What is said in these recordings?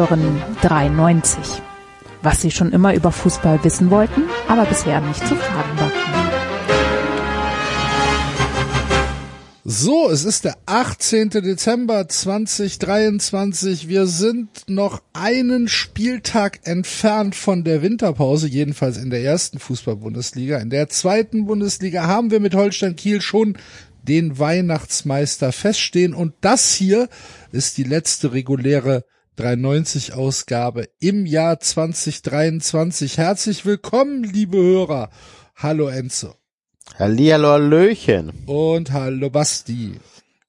Hören 93. Was Sie schon immer über Fußball wissen wollten, aber bisher nicht zu fragen war. So, es ist der 18. Dezember 2023. Wir sind noch einen Spieltag entfernt von der Winterpause, jedenfalls in der ersten Fußball-Bundesliga. In der zweiten Bundesliga haben wir mit Holstein Kiel schon den Weihnachtsmeister feststehen und das hier ist die letzte reguläre 93 Ausgabe im Jahr 2023. Herzlich willkommen, liebe Hörer. Hallo Enzo. Hallihallo, Hallöchen. Und hallo Basti.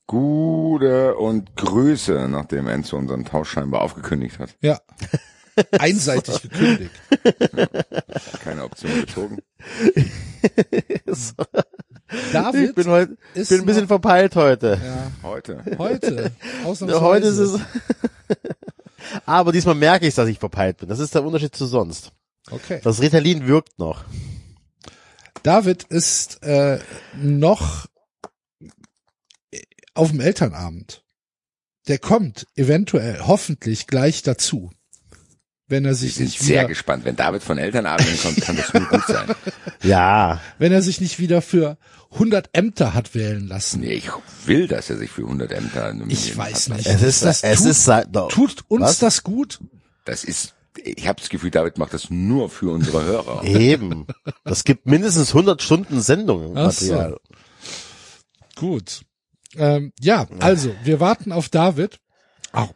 Gute und Grüße, nachdem Enzo unseren Tausch scheinbar aufgekündigt hat. Ja. Einseitig gekündigt. Keine Option gezogen. David ich bin heute, ist bin ein bisschen verpeilt heute. Ja, Heute. heute. Heute ist es. Aber diesmal merke ich, dass ich verpeilt bin. Das ist der Unterschied zu sonst. Okay. Das Ritalin wirkt noch. David ist äh, noch auf dem Elternabend. Der kommt eventuell, hoffentlich gleich dazu. Wenn er Ich sich bin nicht sehr wieder, gespannt. Wenn David von Elternabenden kommt, kann das nur gut sein. Ja. wenn er sich nicht wieder für 100 Ämter hat wählen lassen. Nee, ich will, dass er sich für 100 Ämter nominieren Ich weiß nicht. Es ist, das es tut, ist, seit- doch. tut uns Was? das gut? Das ist, ich habe das Gefühl, David macht das nur für unsere Hörer. Eben. Das gibt mindestens 100 Stunden Sendung so. Gut. Ähm, ja, also, wir warten auf David. Auch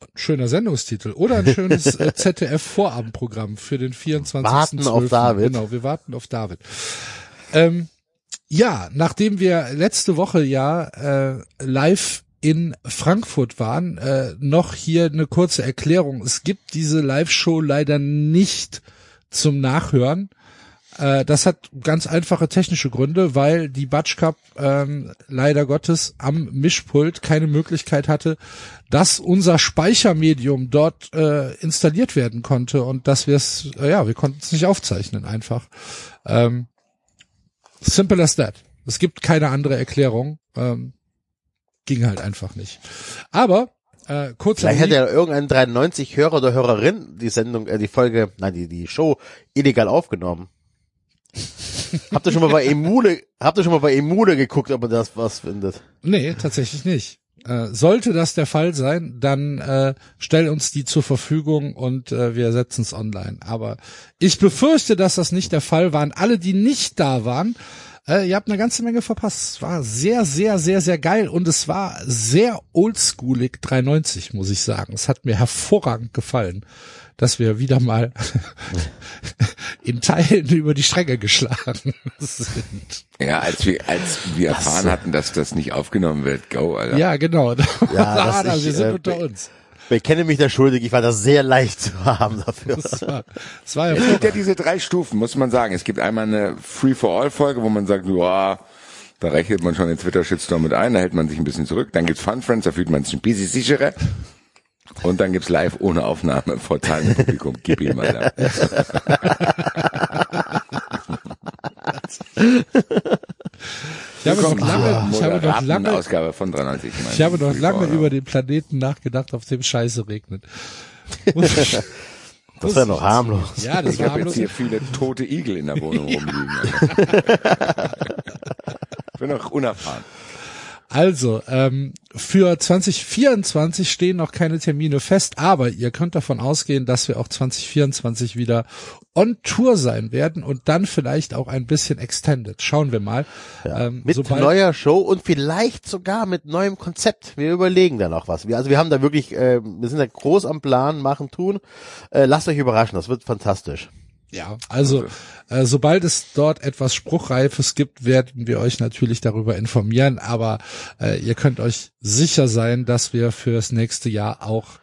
ein schöner Sendungstitel. Oder ein schönes äh, ZDF-Vorabendprogramm für den 24. Warten auf David. Genau, wir warten auf David. Ähm, ja, nachdem wir letzte Woche ja äh, live in Frankfurt waren, äh, noch hier eine kurze Erklärung. Es gibt diese Live-Show leider nicht zum Nachhören. Äh, das hat ganz einfache technische Gründe, weil die Batsch Cup ähm, leider Gottes am Mischpult keine Möglichkeit hatte, dass unser Speichermedium dort äh, installiert werden konnte und dass wir es, äh, ja, wir konnten es nicht aufzeichnen einfach. Ähm, simple as that. Es gibt keine andere Erklärung. Ähm, ging halt einfach nicht. Aber äh, kurz Vielleicht hat ja irgendein 93 Hörer oder Hörerin die Sendung, äh, die Folge, nein, die, die Show illegal aufgenommen. habt ihr schon mal bei Emule, habt ihr schon mal bei Emule geguckt, ob ihr das was findet? Nee, tatsächlich nicht. Äh, sollte das der Fall sein, dann äh, stell uns die zur Verfügung und äh, wir setzen es online. Aber ich befürchte, dass das nicht der Fall war. Und alle, die nicht da waren, äh, ihr habt eine ganze Menge verpasst. Es war sehr, sehr, sehr, sehr geil und es war sehr oldschoolig 93, muss ich sagen. Es hat mir hervorragend gefallen, dass wir wieder mal in Teilen über die Stränge geschlagen sind. Ja, als wir, als wir erfahren hatten, dass das nicht aufgenommen wird, go, Alter. Ja, genau. Ja, ich, wir sind äh, unter uns. Bekenne mich da schuldig, ich war da sehr leicht zu haben dafür. Das war, das war ja Es gibt ja diese drei Stufen, muss man sagen. Es gibt einmal eine Free-for-All-Folge, wo man sagt, ja, da rechnet man schon den Twitter-Shitstorm mit ein, da hält man sich ein bisschen zurück. Dann gibt's Fun Friends, da fühlt man sich ein bisschen sicherer. Und dann gibt's live ohne Aufnahme vor zahlendem Publikum. Gib ihm, Alter. Ich habe noch lange, ich habe noch lange, Ausgabe von 93. mein ich habe noch lange über den Planeten nachgedacht, auf dem Scheiße regnet. Das wäre noch harmlos. Ja, das Ich habe harmlos. jetzt hier viele tote Igel in der Wohnung rumliegen. Alter. Ich bin noch unerfahren. Also, ähm, für 2024 stehen noch keine Termine fest, aber ihr könnt davon ausgehen, dass wir auch 2024 wieder on Tour sein werden und dann vielleicht auch ein bisschen extended. Schauen wir mal. Ähm, Mit neuer Show und vielleicht sogar mit neuem Konzept. Wir überlegen da noch was. Wir, also wir haben da wirklich, äh, wir sind da groß am Plan, machen, tun. Äh, lasst euch überraschen, das wird fantastisch. Ja, also äh, sobald es dort etwas Spruchreifes gibt, werden wir euch natürlich darüber informieren, aber äh, ihr könnt euch sicher sein, dass wir fürs nächste Jahr auch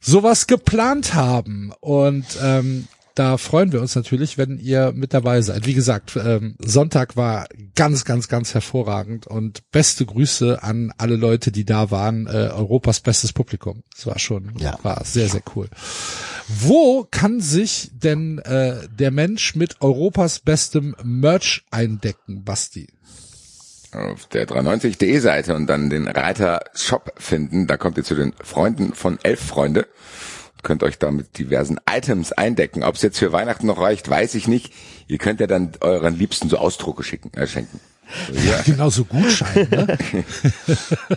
sowas geplant haben. Und ähm, da freuen wir uns natürlich, wenn ihr mit dabei seid. Wie gesagt, ähm, Sonntag war ganz, ganz, ganz hervorragend und beste Grüße an alle Leute, die da waren. Äh, Europas bestes Publikum. Das war schon, Ja. war sehr, sehr cool. Wo kann sich denn äh, der Mensch mit Europas bestem Merch eindecken, Basti? auf der 390.de Seite und dann den Reiter Shop finden. Da kommt ihr zu den Freunden von Elf Freunde. Könnt euch da mit diversen Items eindecken. Ob es jetzt für Weihnachten noch reicht, weiß ich nicht. Ihr könnt ja dann euren Liebsten so Ausdrucke schicken, äh, schenken. Ja. Genau so Gutschein, ne?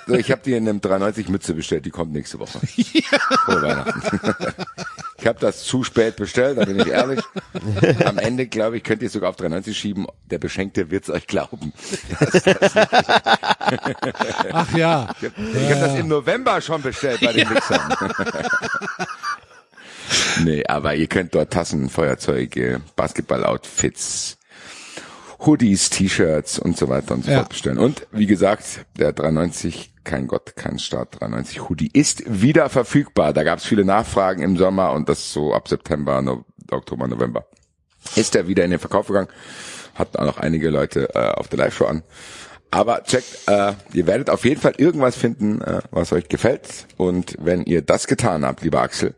So, ich habe dir eine 390 Mütze bestellt, die kommt nächste Woche. Ja. Frohe Weihnachten. Ich habe das zu spät bestellt, da bin ich ehrlich. Am Ende, glaube ich, könnt ihr sogar auf 390 schieben. Der Beschenkte wird's euch glauben. Ach ja. Ich habe ja. hab das im November schon bestellt bei den Mixern. nee, aber ihr könnt dort Tassen, Feuerzeuge, Basketball-Outfits, Hoodies, T-Shirts und so weiter und so ja. fort bestellen. Und wie gesagt, der 390, kein Gott, kein Start 390 Hoodie ist wieder verfügbar. Da gab es viele Nachfragen im Sommer und das so ab September, no, Oktober, November. Ist er wieder in den Verkauf gegangen. Hat auch noch einige Leute äh, auf der Live-Show an. Aber checkt, äh, ihr werdet auf jeden Fall irgendwas finden, äh, was euch gefällt. Und wenn ihr das getan habt, lieber Axel,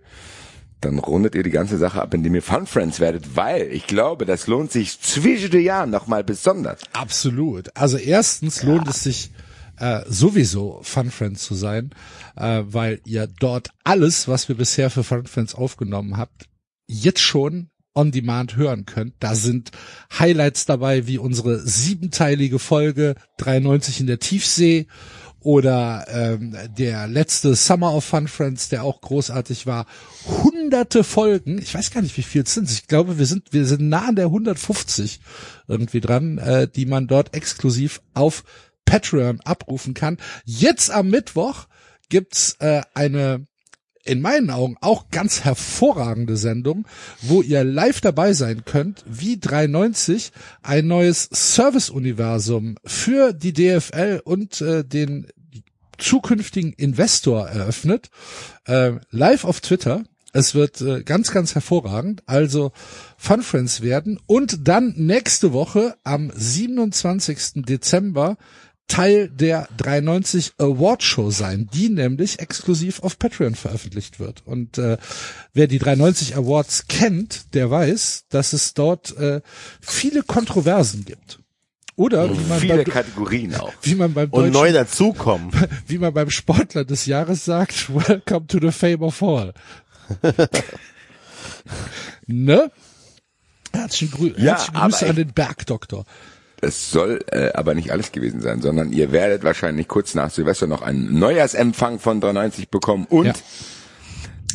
dann rundet ihr die ganze Sache ab, indem ihr Fun Friends werdet, weil ich glaube, das lohnt sich zwischen den Jahren nochmal besonders. Absolut. Also erstens lohnt ja. es sich äh, sowieso Fun Friends zu sein, äh, weil ihr dort alles, was wir bisher für Fun Friends aufgenommen habt, jetzt schon on demand hören könnt. Da sind Highlights dabei, wie unsere siebenteilige Folge 93 in der Tiefsee oder ähm, der letzte Summer of Fun Friends, der auch großartig war. Hunderte Folgen, ich weiß gar nicht, wie viel es sind. Ich glaube, wir sind wir sind nah an der 150 irgendwie dran, äh, die man dort exklusiv auf Patreon abrufen kann. Jetzt am Mittwoch gibt's äh, eine in meinen Augen auch ganz hervorragende Sendung, wo ihr live dabei sein könnt, wie 390 ein neues Service-Universum für die DFL und äh, den zukünftigen Investor eröffnet. Äh, live auf Twitter. Es wird äh, ganz, ganz hervorragend. Also Fun Friends werden. Und dann nächste Woche am 27. Dezember Teil der 390 Award Show sein, die nämlich exklusiv auf Patreon veröffentlicht wird. Und äh, wer die 390 Awards kennt, der weiß, dass es dort äh, viele Kontroversen gibt. Oder wie man viele beim, Kategorien auch. Wie man beim und neu dazukommen. Wie man beim Sportler des Jahres sagt, Welcome to the Fame of All. ne? Herzlichen, Grü ja, herzlichen Grüße an den Bergdoktor. Es soll äh, aber nicht alles gewesen sein, sondern ihr werdet wahrscheinlich kurz nach Silvester noch einen Neujahrsempfang von 93 bekommen und ja.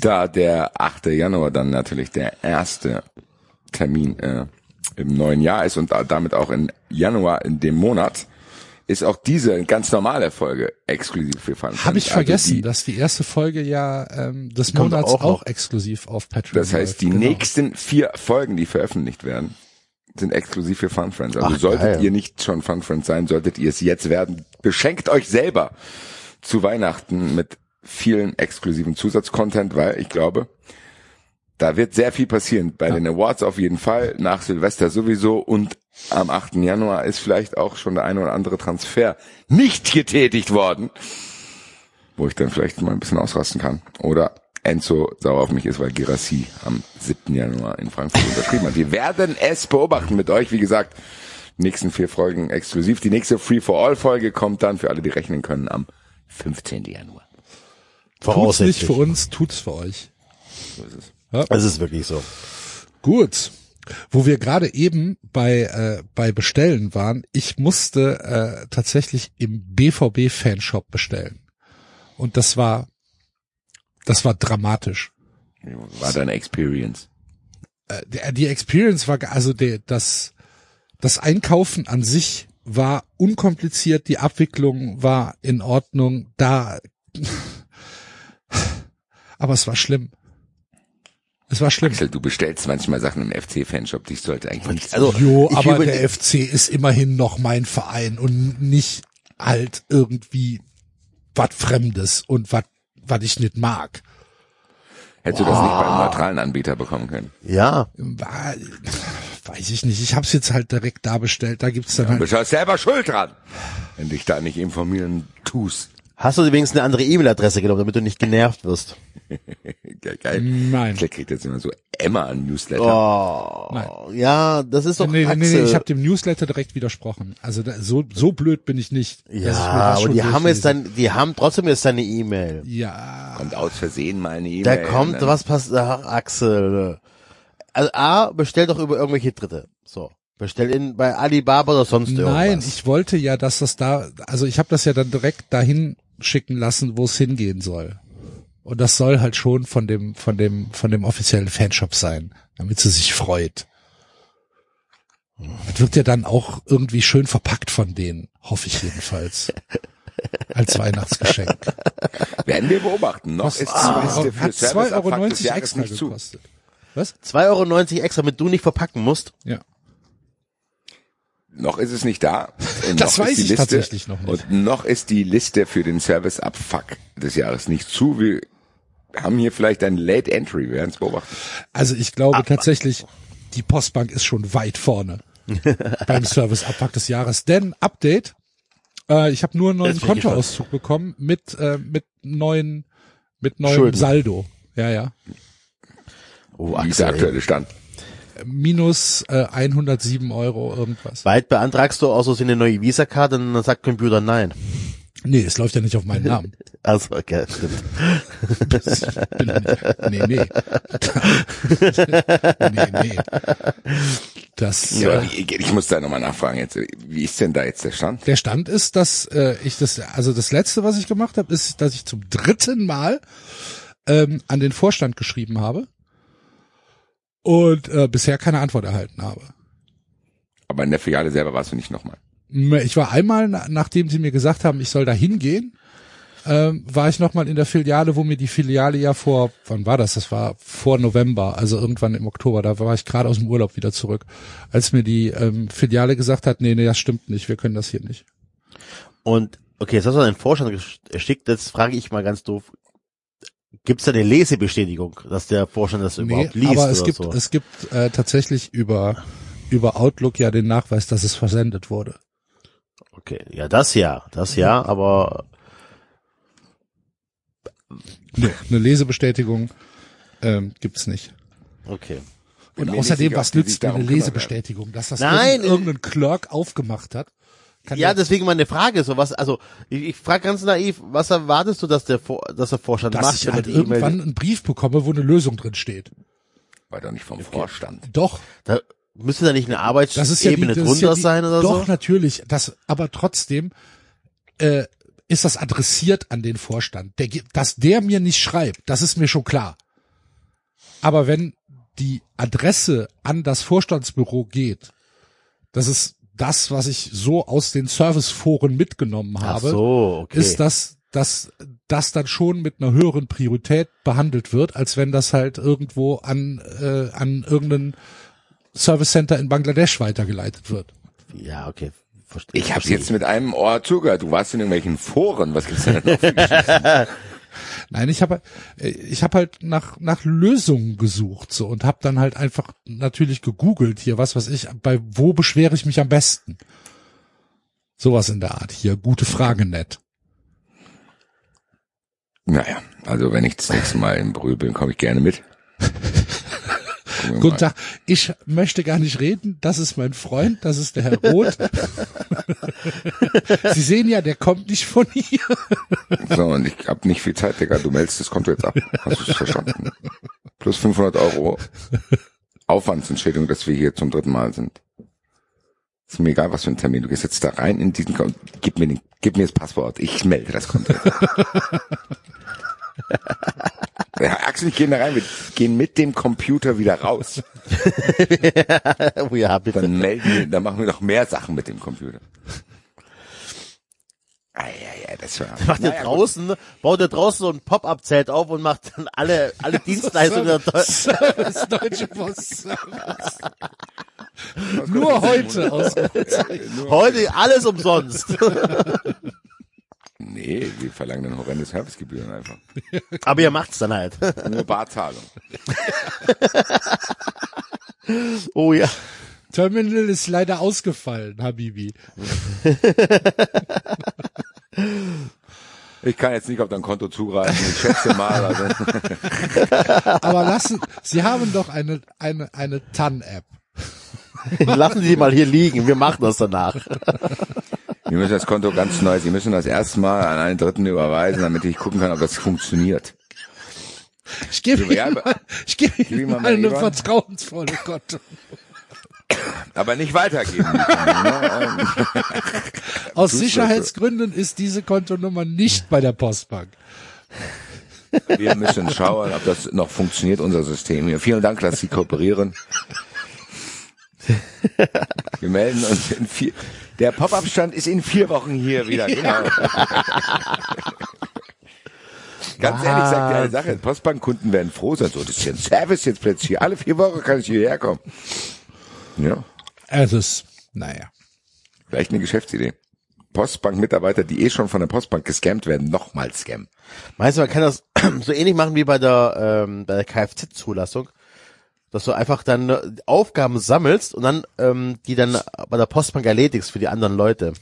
da der 8. Januar dann natürlich der erste Termin äh, im neuen Jahr ist und damit auch im Januar in dem Monat, ist auch diese ganz normale Folge exklusiv für Fun. Habe ich also vergessen, die, dass die erste Folge ja ähm, des Monats auch, auch exklusiv auf Patreon Das heißt, die genau. nächsten vier Folgen, die veröffentlicht werden, sind exklusiv für Fun Friends. Also Ach, solltet geil. ihr nicht schon Fun Friends sein, solltet ihr es jetzt werden. Beschenkt euch selber zu Weihnachten mit vielen exklusiven Zusatzcontent, weil ich glaube, da wird sehr viel passieren. Bei ja. den Awards auf jeden Fall, nach Silvester sowieso und am 8. Januar ist vielleicht auch schon der eine oder andere Transfer nicht getätigt worden, wo ich dann vielleicht mal ein bisschen ausrasten kann. Oder Enzo sauer auf mich ist, weil Girassi am 7. Januar in Frankfurt unterschrieben hat. Wir werden es beobachten mit euch. Wie gesagt, nächsten vier Folgen exklusiv. Die nächste Free for All Folge kommt dann für alle, die rechnen können, am 15. Januar. Tut's nicht für uns, tut's für euch. So ist es. Ja. Es ist wirklich so. Gut. Wo wir gerade eben bei äh, bei Bestellen waren, ich musste äh, tatsächlich im BVB Fanshop bestellen. Und das war das war dramatisch. War deine Experience? Äh, die Experience war also der, das das Einkaufen an sich war unkompliziert, die Abwicklung war in Ordnung, da aber es war schlimm. Es war schlimm. Axel, du bestellst manchmal Sachen im FC-Fanshop, die sollte eigentlich nicht. Also, jo, aber der FC ist immerhin noch mein Verein und nicht halt irgendwie was Fremdes und was was ich nicht mag. Hättest wow. du das nicht beim neutralen Anbieter bekommen können? Ja. Weiß ich nicht. Ich habe es jetzt halt direkt da bestellt. Da gibt's dann ja, halt. Du bist halt selber schuld dran, wenn dich da nicht informieren tust. Hast du übrigens eine andere E-Mail-Adresse genommen, damit du nicht genervt wirst? Geil, geil. Nein. Vielleicht kriegt jetzt immer so Emma ein Newsletter. Oh, ja, das ist doch Nee, nee, Axel. nee, ich habe dem Newsletter direkt widersprochen. Also da, so so blöd bin ich nicht. ja, aber die haben jetzt dann, die haben trotzdem jetzt deine E-Mail. Ja, Kommt aus Versehen mal eine E-Mail. Da kommt, was passiert, ach, Axel. Also A, bestell doch über irgendwelche Dritte. So. Bestell in bei Alibaba oder sonst nein, irgendwas. ich wollte ja, dass das da, also ich habe das ja dann direkt dahin schicken lassen, wo es hingehen soll. Und das soll halt schon von dem, von dem, von dem offiziellen Fanshop sein, damit sie sich freut. Das wird ja dann auch irgendwie schön verpackt von denen, hoffe ich jedenfalls. Als Weihnachtsgeschenk. Werden wir beobachten. Noch Was- ist Ah, für hat 2,90 Serviceabfuck Euro extra gekostet. Was? 2,90 Euro extra, damit du nicht verpacken musst. Ja. Noch ist es nicht da. Und Das noch weiß ist die ich Liste, tatsächlich noch nicht. Und noch ist die Liste für den Serviceabfuck des Jahres nicht zu. Wir haben hier vielleicht ein Late Entry. Wir werden es beobachten. Also ich glaube tatsächlich, die Postbank ist schon weit vorne beim Service-Abfuck des Jahres. Denn Update, äh, ich habe nur einen neuen Kontoauszug bekommen mit äh, mit neuen mit neuem Schulden. Saldo. Ja, ja. Oh, Wie ist der aktuelle Stand? Minus äh, 107 Euro irgendwas. Bald beantragst du auch so eine neue Visa-Karte und dann sagt Computer nein. Nee, es läuft ja nicht auf meinen Namen. Also, okay, stimmt. Ich bin, nee, nee. nee, nee. Das, Ja, äh, ich, ich muss da nochmal nachfragen jetzt. Wie ist denn da jetzt der Stand? Der Stand ist, dass äh, ich das, also das letzte, was ich gemacht habe, ist, dass ich zum dritten Mal ähm, an den Vorstand geschrieben habe und äh, bisher keine Antwort erhalten habe. Aber in der Filiale selber warst du nicht nochmal. Ich war einmal, na- nachdem sie mir gesagt haben, ich soll da hingehen, ähm, war ich nochmal in der Filiale, wo mir die Filiale ja vor, wann war das? Das war vor November, also irgendwann im Oktober, da war ich gerade aus dem Urlaub wieder zurück, als mir die ähm, Filiale gesagt hat, nee, nee, das stimmt nicht, wir können das hier nicht. Und, okay, jetzt hast du einen Vorstand geschickt, jetzt frage ich mal ganz doof. Gibt es da eine Lesebestätigung, dass der Vorstand das überhaupt liest aber es oder gibt, so? es gibt äh, tatsächlich über, über Outlook ja den Nachweis, dass es versendet wurde. Okay, ja, das ja, das ja, aber Nee, eine Lesebestätigung ähm, gibt's nicht. okay. Und außerdem, was nützt eine Lesebestätigung? Dass das Nein, irgendein, irgendein Clerk aufgemacht hat? Kann Ja, deswegen meine Frage, so was, also ich, ich frage ganz naiv, was erwartest du, dass der Vor dass der Vorstand dass macht, ich wenn er halt irgendwann einen Brief bekomme, wo eine Lösung drin steht. War doch nicht vom Vorstand. Doch, Da müsste da nicht eine das ist ja die, Arbeitsebene das ist drunter ja die, sein oder Doch, so? natürlich. Das, aber trotzdem äh, ist das adressiert an den Vorstand. Der, dass der mir nicht schreibt, das ist mir schon klar. Aber wenn die Adresse an das Vorstandsbüro geht, das ist das, was ich so aus den Serviceforen mitgenommen habe, so, okay. ist, dass dass das dann schon mit einer höheren Priorität behandelt wird, als wenn das halt irgendwo an äh, an irgendeinen Service Center in Bangladesch weitergeleitet wird. ja, okay. Verstehe. Ich habe jetzt mit einem Ohr zugehört. Du warst in irgendwelchen Foren. Was gibt's denn noch für Geschichten? Nein, ich habe äh, ich habe halt nach nach Lösungen gesucht so und habe dann halt einfach natürlich gegoogelt hier was was ich bei wo beschwere ich mich am besten. Sowas in der Art hier gute Frage nett. Naja, also wenn ich das nächste Mal im Brühl bin, komme ich gerne mit. Guten. Tag, ich möchte gar nicht reden, das ist mein Freund, das ist der Herr Roth. Sie sehen ja, der kommt nicht von hier. So, und ich habe nicht viel Zeit, Digga. Du meldest das Konto jetzt ab. Hast du es verstanden? Plus 500 Euro Aufwandsentschädigung, dass wir hier zum dritten Mal sind. Ist mir egal, was für ein Termin. Du gehst jetzt da rein in diesen Konto. Gib mir, den, gib mir das Passwort. Ich melde das Konto. ja, Axel, ich gehe da rein. Wir gehen mit dem Computer wieder raus. oh ja, bitte. Dann melden wir, dann machen wir noch mehr Sachen mit dem Computer. Ah, ja, ja, das war. macht Naja, gut. draußen, baut er draußen so ein Pop-up-Zelt auf und macht dann alle, alle Dienstleistungen. der Deu- Service, Deutsche Post Service. Nur heute aus. Heute alles umsonst. Nee, wir verlangen dann horrende Servicegebühren einfach. Aber ihr macht's dann halt. Nur Barzahlung. Oh ja. Terminal ist leider ausgefallen, Habibi. Ich kann jetzt nicht auf dein Konto zugreifen. Ich schätze mal. Also. Aber lassen, Sie haben doch eine, eine, eine TAN-App. Lassen Sie mal hier liegen, wir machen das danach. Wir müssen das Konto ganz neu. Sie müssen das erstmal an einen Dritten überweisen, damit ich gucken kann, ob das funktioniert. Ich gebe Ja, Ihnen mal, ich gebe ihm Ihnen mal eine vertrauensvolle Konto. Aber nicht weitergeben. ne? Aus Tust du Sicherheitsgründen ist diese Kontonummer nicht bei der Postbank. Wir müssen schauen, ob das noch funktioniert, unser System hier. Vielen Dank, dass Sie kooperieren. Wir melden uns in vier, der Pop-Up-Stand ist in vier Wochen hier wieder, genau. Ganz ehrlich, sag dir eine Sache, Postbankkunden werden froh sein, so, das ist hier ein Service jetzt plötzlich, alle vier Wochen kann ich hierher kommen. Ja, Es ist, naja. vielleicht eine Geschäftsidee. Postbank-Mitarbeiter, die eh schon von der Postbank gescammt werden, nochmal scammen. Meinst du, man kann das so ähnlich machen wie bei der, ähm, bei der Kfz-Zulassung? Dass du einfach dann äh, Aufgaben sammelst und dann ähm, die dann bei der Postbank erledigst für die anderen Leute.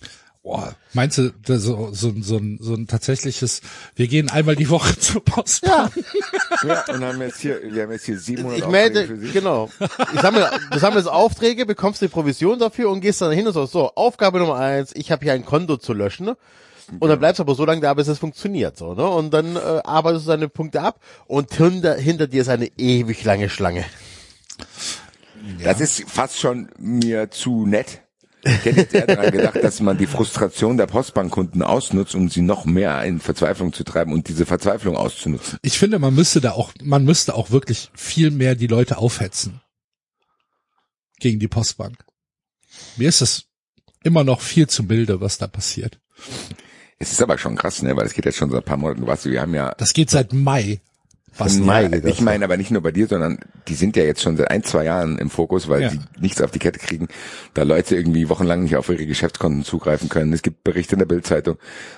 Boah, meinst du, das so, so, so, ein, so ein tatsächliches, wir gehen einmal die Woche zur Postbank? Ja, und haben jetzt hier, wir haben jetzt hier 700 Ich Aufträge melde, für Sie. genau. Ich sammle, du sammelst Aufträge, bekommst die Provision dafür und gehst dann hin und sagst, so, Aufgabe Nummer eins, ich habe hier ein Konto zu löschen. Ne? Und dann bleibst du aber so lange da, bis es funktioniert, so, ne? Und dann äh, arbeitest du deine Punkte ab und hinter, hinter dir ist eine ewig lange Schlange. Das ist fast schon mir zu nett. Ich hätte jetzt eher daran gedacht, dass man die Frustration der Postbankkunden ausnutzt, um sie noch mehr in Verzweiflung zu treiben und diese Verzweiflung auszunutzen. Ich finde, man müsste da auch, man müsste auch wirklich viel mehr die Leute aufhetzen. Gegen die Postbank. Mir ist es immer noch viel zu milde, was da passiert. Es ist aber schon krass, ne, weil es geht jetzt schon seit ein paar Monaten. Du weißt, wir haben ja Das geht seit Mai. Was Mai Ja, ich meine aber nicht nur bei dir, sondern die sind ja jetzt schon seit ein, zwei Jahren im Fokus, weil Ja. sie nichts auf die Kette kriegen, da Leute irgendwie wochenlang nicht auf ihre Geschäftskonten zugreifen können. Es gibt Berichte in der Bildzeitung,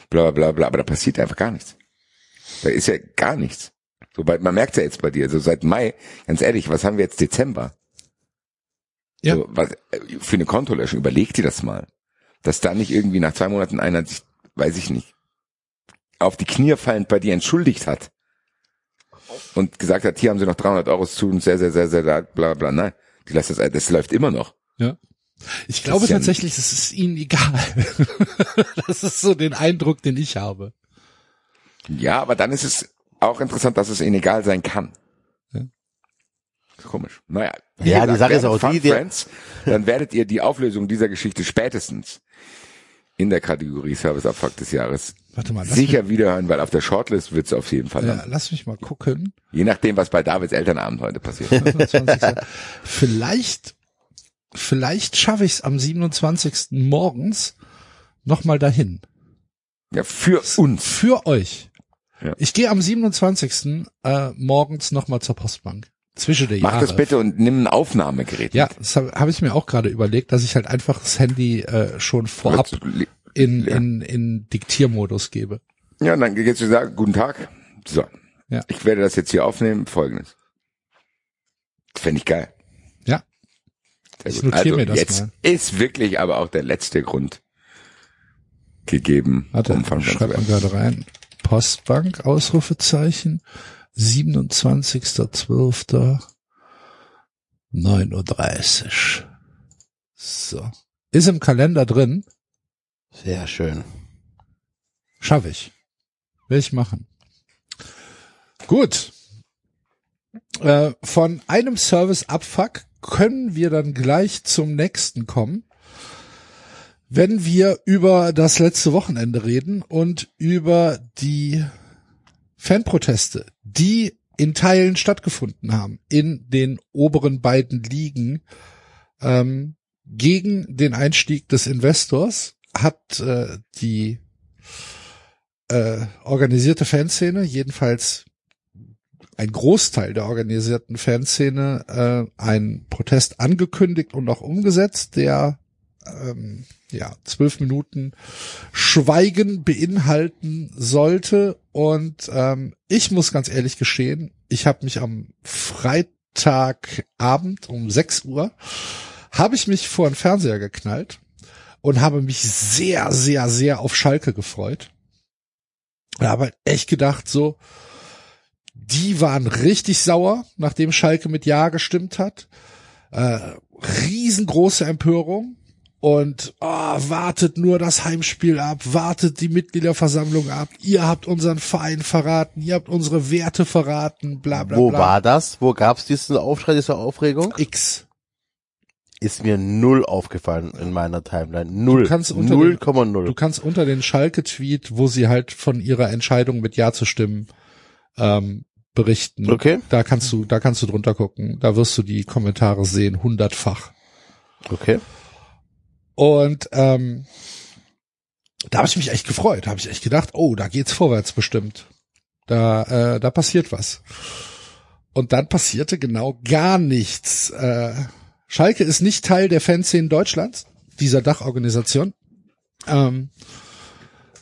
bla bla bla, aber da passiert einfach gar nichts. Da ist ja gar nichts. So, bei- man merkt ja jetzt bei dir, so seit Mai, ganz ehrlich, was haben wir jetzt Dezember? Ja. So, was, für eine Kontolöschung, überleg dir das mal. Dass da nicht irgendwie nach zwei Monaten einer sich, weiß ich nicht, auf die Knie fallend bei dir entschuldigt hat und gesagt hat, hier haben sie noch 300 Euro zu und sehr, sehr, sehr, sehr, bla bla bla. Nein, die lassen das, das läuft immer noch. Ja. Ich glaube ist ja- tatsächlich, es ist ihnen egal. das ist so den Eindruck, den ich habe. Ja, aber dann ist es auch interessant, dass es ihnen egal sein kann. Ja. Komisch. Naja. Ja, die Sache ist auch Fun die, die- Friends, dann werdet ihr die Auflösung dieser Geschichte spätestens in der Kategorie Service Abfuck des Jahres Warte mal, sicher wiederhören, weil auf der Shortlist wird es auf jeden Fall ja, lass mich mal gucken. Je nachdem, was bei Davids Elternabend heute passiert. 27. vielleicht, vielleicht schaffe ich es am 27. morgens nochmal dahin. ja, für uns. Für euch. Ja. Ich gehe am 27. Äh, morgens nochmal zur Postbank. Zwischen der Mach Jahre. das bitte und nimm ein Aufnahmegerät. Ja, das habe hab ich mir auch gerade überlegt, dass ich halt einfach das Handy äh, schon vorab in, ja. in, in Diktiermodus gebe. Ja, und dann geht's zu sagen, guten Tag. So. Ja. Ich werde das jetzt hier aufnehmen. Folgendes. Fände ich geil. Ja. Sehr Ich gut. notiere also mir das jetzt mal. ist wirklich aber auch der letzte Grund gegeben, Warte, um schreibt man gerade rein. Postbank, Ausrufezeichen, 27.12. Uhr. So. Ist im Kalender drin. Sehr schön. Schaffe ich. Will ich machen. Gut. Äh, von einem Service Abfuck können wir dann gleich zum nächsten kommen. Wenn wir über das letzte Wochenende reden und über die Fanproteste, die in Teilen stattgefunden haben, in den oberen beiden Ligen, ähm, gegen den Einstieg des Investors, hat äh, die äh, organisierte Fanszene, jedenfalls ein Großteil der organisierten Fanszene, äh, einen Protest angekündigt und auch umgesetzt, der ähm, ja zwölf Minuten Schweigen beinhalten sollte. Und ähm, ich muss ganz ehrlich gestehen, ich habe mich am Freitagabend um 6 Uhr habe ich mich vor den Fernseher geknallt und habe mich sehr, sehr, sehr auf Schalke gefreut. Da habe halt echt gedacht, so, die waren richtig sauer, nachdem Schalke mit Ja gestimmt hat. Äh, riesengroße Empörung. Und oh, wartet nur das Heimspiel ab, wartet die Mitgliederversammlung ab. Ihr habt unseren Verein verraten, ihr habt unsere Werte verraten, bla bla Wo bla. war das? Wo gab's diesen Aufschrei, diese Aufregung? X. Ist mir null aufgefallen in meiner Timeline. Null. Du kannst unter den- 0,0. Du kannst unter den Schalke-Tweet, wo sie halt von ihrer Entscheidung mit Ja zu stimmen, ähm, berichten. Okay. Da kannst du, da kannst du drunter gucken. Da wirst du die Kommentare sehen, hundertfach. Okay. Und ähm, da habe ich mich echt gefreut. Da habe ich echt gedacht, oh, da geht's vorwärts bestimmt. Da, äh, da passiert was. Und dann passierte genau gar nichts. Äh, Schalke ist nicht Teil der Fanszene Deutschlands, dieser Dachorganisation. Ähm,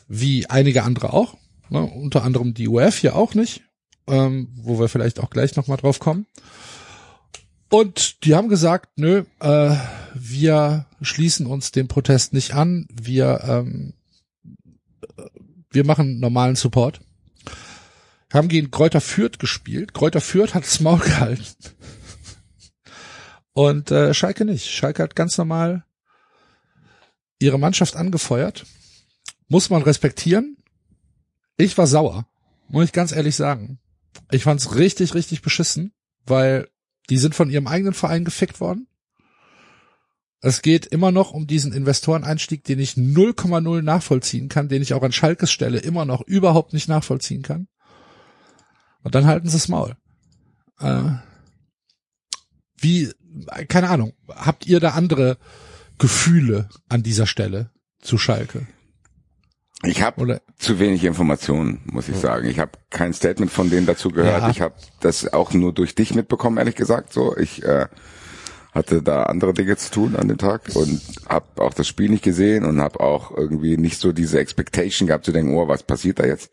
wie einige andere auch. Ne? Unter anderem die UF hier auch nicht. Ähm, wo wir vielleicht auch gleich nochmal drauf kommen. Und die haben gesagt, nö, äh, wir schließen uns dem Protest nicht an, wir, ähm, wir machen normalen Support. Haben gegen Kräuter Fürth gespielt. Kräuter Fürth hat das Maul gehalten. Und äh, Schalke nicht. Schalke hat ganz normal ihre Mannschaft angefeuert. Muss man respektieren. Ich war sauer, muss ich ganz ehrlich sagen. Ich fand's richtig, richtig beschissen, weil die sind von ihrem eigenen Verein gefickt worden. Es geht immer noch um diesen Investoreneinstieg, den ich 0,0 nachvollziehen kann, den ich auch an Schalkes Stelle immer noch überhaupt nicht nachvollziehen kann. Und dann halten sie das Maul. Äh, wie, keine Ahnung, habt ihr da andere Gefühle an dieser Stelle zu Schalke? Ich habe zu wenig Informationen, muss ich sagen. Ich habe kein Statement von denen dazu gehört. Ja. Ich habe das auch nur durch dich mitbekommen, ehrlich gesagt. So, ich äh, hatte da andere Dinge zu tun an dem Tag und habe auch das Spiel nicht gesehen und habe auch irgendwie nicht so diese Expectation gehabt zu denken, oh, was passiert da jetzt?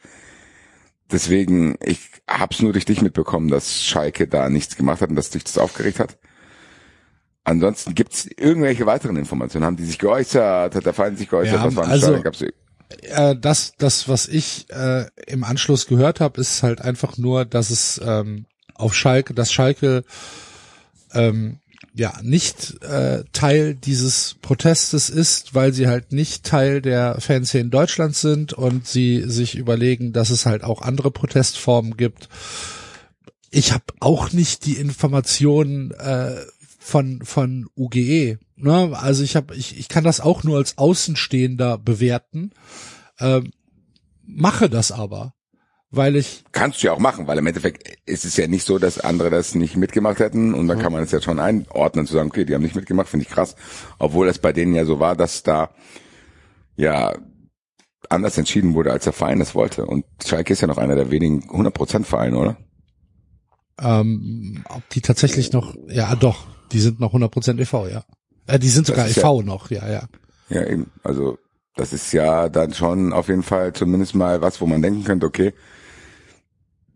Deswegen, ich hab's nur durch dich mitbekommen, dass Schalke da nichts gemacht hat und dass dich das aufgeregt hat. Ansonsten gibt's irgendwelche weiteren Informationen? Haben die sich geäußert? Hat der Feind sich geäußert? Ja, was war also-? Gab's äh, das, das, was ich äh, im Anschluss gehört habe, ist halt einfach nur, dass es ähm, auf Schalke, dass Schalke ähm, ja nicht äh, Teil dieses Protestes ist, weil sie halt nicht Teil der Fanszene Deutschlands sind und sie sich überlegen, dass es halt auch andere Protestformen gibt. Ich habe auch nicht die Informationen äh, von von UGE. Ne? Also ich habe ich, ich kann das auch nur als Außenstehender bewerten. Ähm, mache das aber, weil ich Kannst du ja auch machen, weil im Endeffekt ist es ja nicht so, dass andere das nicht mitgemacht hätten und dann kann man es ja schon einordnen zu sagen, okay, die haben nicht mitgemacht, finde ich krass. Obwohl es bei denen ja so war, dass da ja anders entschieden wurde, als der Verein das wollte. Und Schalke ist ja noch einer der wenigen 100% Vereine, oder? ähm, ob die tatsächlich noch, ja doch, die sind noch 100% e.V., ja. Äh, die sind sogar e.V. noch, ja, ja. Ja, eben. Also das ist ja dann schon auf jeden Fall zumindest mal was, wo man denken könnte, okay,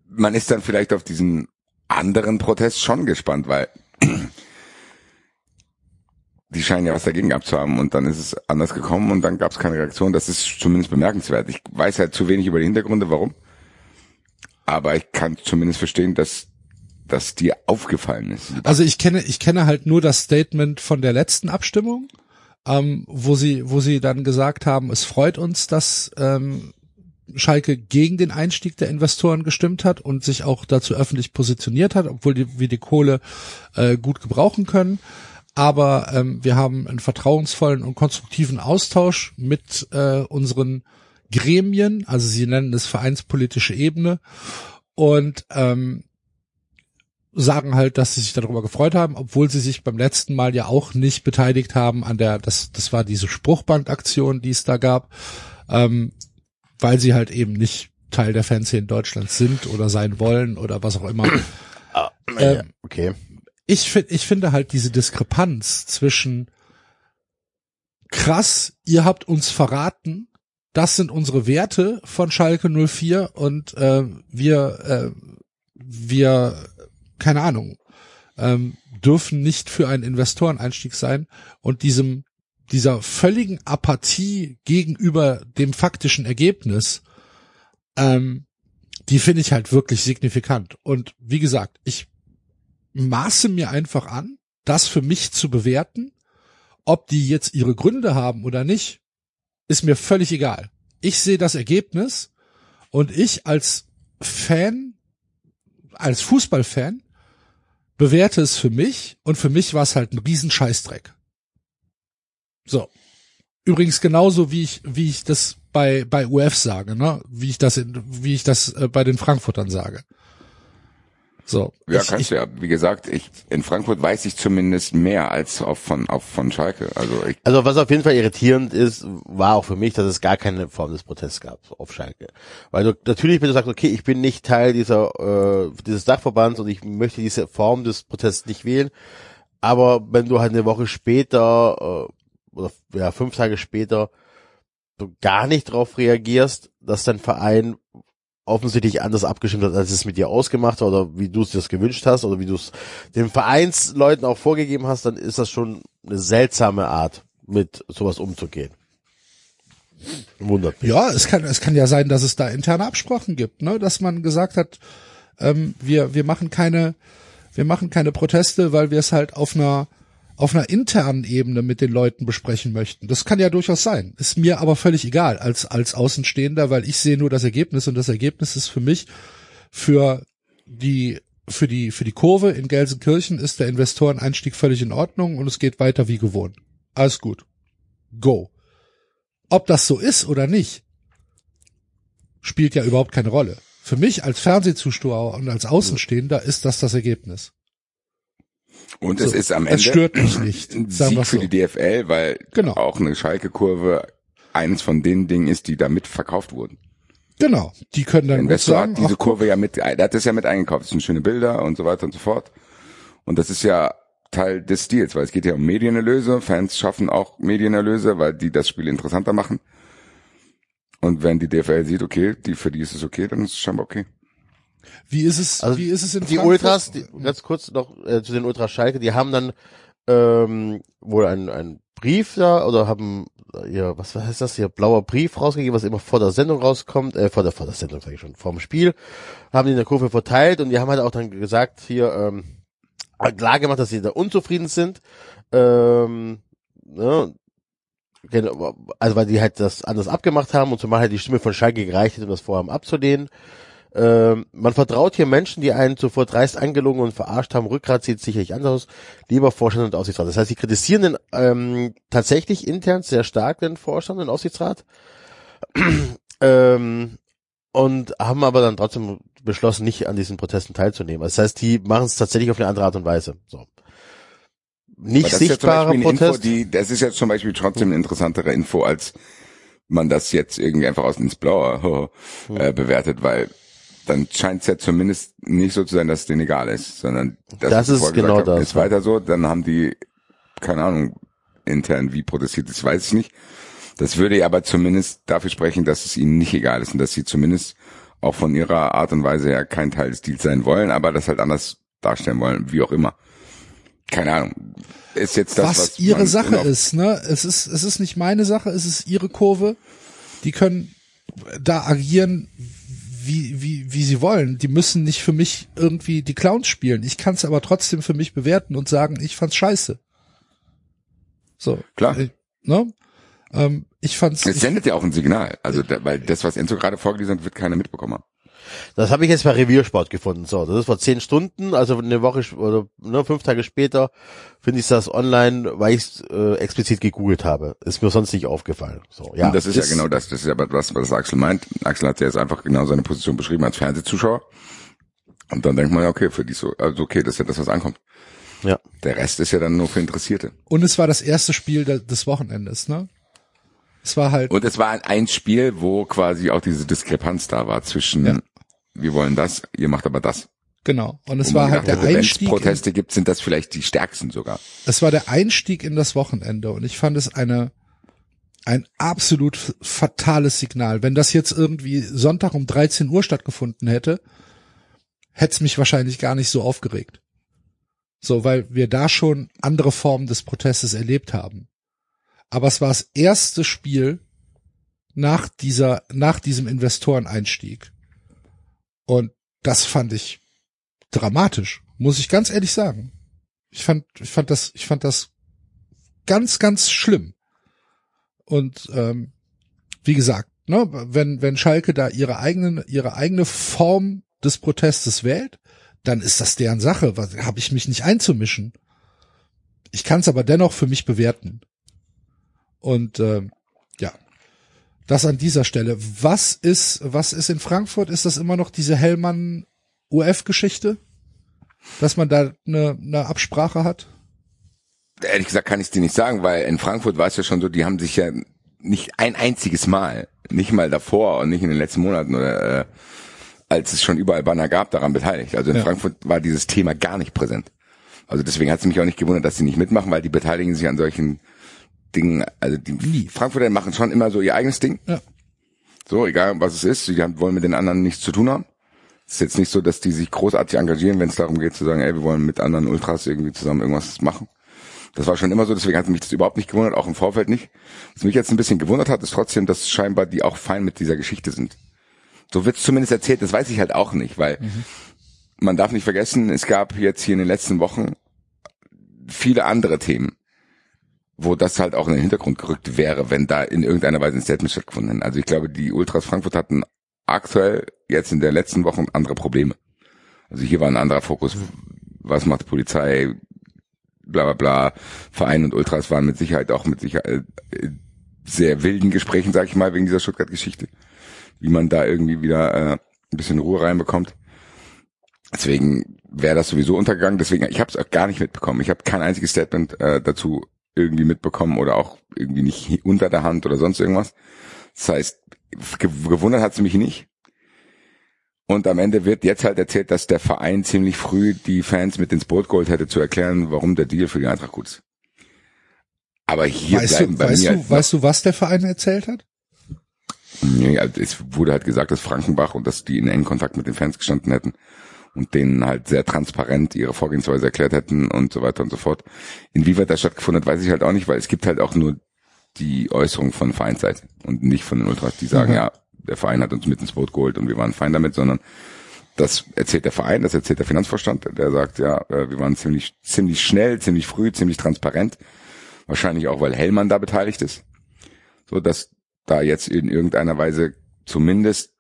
man ist dann vielleicht auf diesen anderen Protest schon gespannt, weil die scheinen ja was dagegen gehabt zu haben und dann ist es anders gekommen und dann gab es keine Reaktion. Das ist zumindest bemerkenswert. Ich weiß halt zu wenig über die Hintergründe, warum. Aber ich kann zumindest verstehen, dass dass dir aufgefallen ist. Also ich kenne, ich kenne halt nur das Statement von der letzten Abstimmung, ähm, wo sie, wo sie dann gesagt haben, es freut uns, dass ähm, Schalke gegen den Einstieg der Investoren gestimmt hat und sich auch dazu öffentlich positioniert hat, obwohl die, wir die Kohle äh, gut gebrauchen können. Aber ähm, wir haben einen vertrauensvollen und konstruktiven Austausch mit äh, unseren Gremien, also sie nennen es vereinspolitische Ebene und ähm, sagen halt, dass sie sich darüber gefreut haben, obwohl sie sich beim letzten Mal ja auch nicht beteiligt haben an der, das, das war diese Spruchbandaktion, die es da gab, ähm, weil sie halt eben nicht Teil der Fanszene Deutschlands sind oder sein wollen oder was auch immer. Ah, Ähm, ja, okay. Ich finde, ich finde halt diese Diskrepanz zwischen krass, ihr habt uns verraten, das sind unsere Werte von Schalke 04 und äh, wir, äh, wir, keine Ahnung, ähm, dürfen nicht für einen Investoreneinstieg sein und diesem dieser völligen Apathie gegenüber dem faktischen Ergebnis ähm, die finde ich halt wirklich signifikant. Und wie gesagt, ich maße mir einfach an, das für mich zu bewerten. Ob die jetzt ihre Gründe haben oder nicht, ist mir völlig egal. Ich sehe das Ergebnis und ich als Fan, als Fußballfan, bewerte es für mich und für mich war es halt ein Riesenscheißdreck. So. Übrigens genauso wie ich, wie ich das bei, bei UF sage, ne? Wie ich das in, wie ich das äh, bei den Frankfurtern sage. So. Ja, ich, kannst du ja. Wie gesagt, ich, in Frankfurt weiß ich zumindest mehr als auf von, auf von Schalke. Also ich, Also was auf jeden Fall irritierend ist, war auch für mich, dass es gar keine Form des Protests gab auf Schalke. Weil du natürlich, wenn du sagst, okay, ich bin nicht Teil dieser äh, dieses Dachverbands und ich möchte diese Form des Protests nicht wählen, aber wenn du halt eine Woche später äh, oder ja fünf Tage später du gar nicht drauf reagierst, dass dein Verein offensichtlich anders abgestimmt hat, als es mit dir ausgemacht hat oder wie du es dir gewünscht hast oder wie du es den Vereinsleuten auch vorgegeben hast, dann ist das schon eine seltsame Art, mit sowas umzugehen. Wundert mich. Ja, es kann, es kann ja sein, dass es da interne Absprachen gibt, ne? dass man gesagt hat, ähm, wir, wir machen keine, wir machen keine Proteste, weil wir es halt auf einer, auf einer internen Ebene mit den Leuten besprechen möchten. Das kann ja durchaus sein. Ist mir aber völlig egal als, als Außenstehender, weil ich sehe nur das Ergebnis und das Ergebnis ist für mich für die, für die, für die Kurve in Gelsenkirchen ist der Investoreneinstieg völlig in Ordnung und es geht weiter wie gewohnt. Alles gut. Go. Ob das so ist oder nicht, spielt ja überhaupt keine Rolle. Für mich als Fernsehzuschauer und als Außenstehender ist das das Ergebnis. Und So, es ist am es Ende stört mich nicht, ein sagen Sieg für so. die DFL, weil Genau. auch eine Schalke-Kurve eines von den Dingen ist, die da mit verkauft wurden. Genau. Die können dann Der gut Investor sagen, hat diese ach, Kurve ja mit, der hat das ja mit eingekauft. Das sind schöne Bilder und so weiter und so fort. Und das ist ja Teil des Deals, weil es geht ja um Medienerlöse. Fans schaffen auch Medienerlöse, weil die das Spiel interessanter machen. Und wenn die DFL sieht, okay, die, für die ist es okay, dann ist es scheinbar okay. Wie ist es, Also wie ist es in die Frankfurt? Ultras, die, ganz kurz noch äh, zu den Ultras Schalke, die haben dann ähm, wohl einen, einen Brief da oder haben ihr, was heißt das hier, blauer Brief rausgegeben, was immer vor der Sendung rauskommt, äh, vor der, vor der Sendung sage ich schon, vor dem Spiel, haben die in der Kurve verteilt und die haben halt auch dann gesagt, hier, ähm, klar gemacht, dass sie da unzufrieden sind, ähm, ne, genau, also weil die halt das anders abgemacht haben und zumal halt die Stimme von Schalke gereicht hat, um das Vorhaben abzulehnen. Ähm, man vertraut hier Menschen, die einen zuvor dreist angelogen und verarscht haben. Rückgrat sieht sicherlich anders aus. Lieber Vorstand und Aufsichtsrat. Das heißt, sie kritisieren den ähm, tatsächlich intern sehr stark den Vorstand und Aufsichtsrat. ähm, und haben aber dann trotzdem beschlossen, nicht an diesen Protesten teilzunehmen. Das heißt, die machen es tatsächlich auf eine andere Art und Weise. So. Nicht ist ja Protest. Info, die, das ist jetzt zum Beispiel trotzdem eine interessantere Info, als man das jetzt irgendwie einfach aus ins Blaue äh, bewertet, weil dann scheint es ja zumindest nicht so zu sein, dass es denen egal ist, sondern dass Das ist genau haben, das, Ist ja. weiter so, dann haben die, keine Ahnung, intern wie protestiert, das weiß ich nicht. Das würde aber zumindest dafür sprechen, dass es ihnen nicht egal ist und dass sie zumindest auch von ihrer Art und Weise her kein Teil des Deals sein wollen, aber das halt anders darstellen wollen, wie auch immer. Keine Ahnung. Ist jetzt das, was, was, ihre Sache unauf- ist, ne? Es ist, es ist nicht meine Sache, es ist ihre Kurve. Die können da agieren, wie, wie, wie sie wollen. Die müssen nicht für mich irgendwie die Clowns spielen. Ich kann es aber trotzdem für mich bewerten und sagen, ich fand's scheiße. So. Klar. Ich, ne? Ähm, ich fand's. Es Ich, sendet ja auch ein Signal. Also, da, weil das, was Enzo gerade vorgelesen hat, wird keiner mitbekommen haben. Das habe ich jetzt bei Reviersport gefunden. So, das ist vor zehn Stunden, also eine Woche oder ne, fünf Tage später finde ich das online, weil ich äh, explizit gegoogelt habe. Ist mir sonst nicht aufgefallen. So, ja. und das ist ja genau das. Das ist ja was, was Axel meint. Axel hat ja jetzt einfach genau seine Position beschrieben als Fernsehzuschauer. Und dann denkt man ja, okay, für die so, also okay, das ist ja das, was ankommt. Ja. Der Rest ist ja dann nur für Interessierte. und es war das erste Spiel de, des Wochenendes, ne? Es war halt, Und es war ein Spiel, wo quasi auch diese Diskrepanz da war zwischen, Ja. Wir wollen das, ihr macht aber das. genau. Und es Wo war halt der Einstieg. Wenn es Proteste gibt, sind das vielleicht die stärksten sogar. es war der Einstieg in das Wochenende und ich fand es eine ein absolut fatales Signal. Wenn das jetzt irgendwie Sonntag um 13 Uhr stattgefunden hätte, hätte es mich wahrscheinlich gar nicht so aufgeregt. So, weil wir da schon andere Formen des Protestes erlebt haben. Aber es war das erste Spiel, nach dieser, nach diesem Investoreneinstieg. Und das fand ich dramatisch, muss ich ganz ehrlich sagen. Ich fand, ich fand das, ich fand das ganz, ganz schlimm. Und ähm, wie gesagt, ne, wenn wenn Schalke da ihre eigenen, ihre eigene Form des Protestes wählt, dann ist das deren Sache. Was habe ich mich nicht einzumischen? Ich kann es aber dennoch für mich bewerten. Und ähm, das an dieser Stelle. Was ist, was ist in Frankfurt? Ist das immer noch diese Hellmann UF-Geschichte? Dass man da eine, eine Absprache hat? Ehrlich gesagt kann ich es dir nicht sagen, weil in Frankfurt war es ja schon so, die haben sich ja nicht ein einziges Mal, nicht mal davor und nicht in den letzten Monaten oder äh, als es schon überall Banner gab, daran beteiligt. Also in Ja. Frankfurt war dieses Thema gar nicht präsent. Also deswegen hat es mich auch nicht gewundert, dass sie nicht mitmachen, weil die beteiligen sich an solchen Dingen. Also die Frankfurter machen schon immer so ihr eigenes Ding. Ja. So, egal was es ist, sie haben, wollen mit den anderen nichts zu tun haben. Es ist jetzt nicht so, dass die sich großartig engagieren, wenn es darum geht zu sagen, ey, wir wollen mit anderen Ultras irgendwie zusammen irgendwas machen. Das war schon immer so, deswegen hat mich das überhaupt nicht gewundert, auch im Vorfeld nicht. Was mich jetzt ein bisschen gewundert hat, ist trotzdem, dass scheinbar die auch fein mit dieser Geschichte sind. So wird's zumindest erzählt, das weiß ich halt auch nicht, weil man darf nicht vergessen, es gab jetzt hier in den letzten Wochen viele andere Themen, wo das halt auch in den Hintergrund gerückt wäre, wenn da in irgendeiner Weise ein Statement stattgefunden hätte. Also ich glaube, die Ultras Frankfurt hatten aktuell jetzt in der letzten Woche andere Probleme. Also hier war ein anderer Fokus. Was macht die Polizei? Bla bla bla. Verein und Ultras waren mit Sicherheit auch mit Sicherheit äh, sehr wilden Gesprächen, sag ich mal, wegen dieser Stuttgart-Geschichte. Wie man da irgendwie wieder äh, ein bisschen Ruhe reinbekommt. Deswegen wäre das sowieso untergegangen. Deswegen, ich habe es auch gar nicht mitbekommen. Ich habe kein einziges Statement äh, dazu irgendwie mitbekommen oder auch irgendwie nicht unter der Hand oder sonst irgendwas. Das heißt, ge gewundert hat es mich nicht. Und am Ende wird jetzt halt erzählt, dass der Verein ziemlich früh die Fans mit ins Boot geholt hätte, zu erklären, warum der Deal für die Eintracht gut ist. Aber hier Weißt bleiben du, bei weißt mir du, halt weißt du, was der Verein erzählt hat? Nee, also es wurde halt gesagt, dass Frankenbach und dass die in engen Kontakt mit den Fans gestanden hätten und denen halt sehr transparent ihre Vorgehensweise erklärt hätten und so weiter und so fort. Inwieweit das stattgefunden hat, weiß ich halt auch nicht, weil es gibt halt auch nur die Äußerung von Vereinsseite und nicht von den Ultras, die sagen, Mhm. ja, der Verein hat uns mit ins Boot geholt und wir waren fein damit, sondern das erzählt der Verein, das erzählt der Finanzvorstand, der sagt, ja, äh, wir waren ziemlich, ziemlich schnell, ziemlich früh, ziemlich transparent. Wahrscheinlich auch, weil Hellmann da beteiligt ist. So, dass da jetzt in irgendeiner Weise zumindest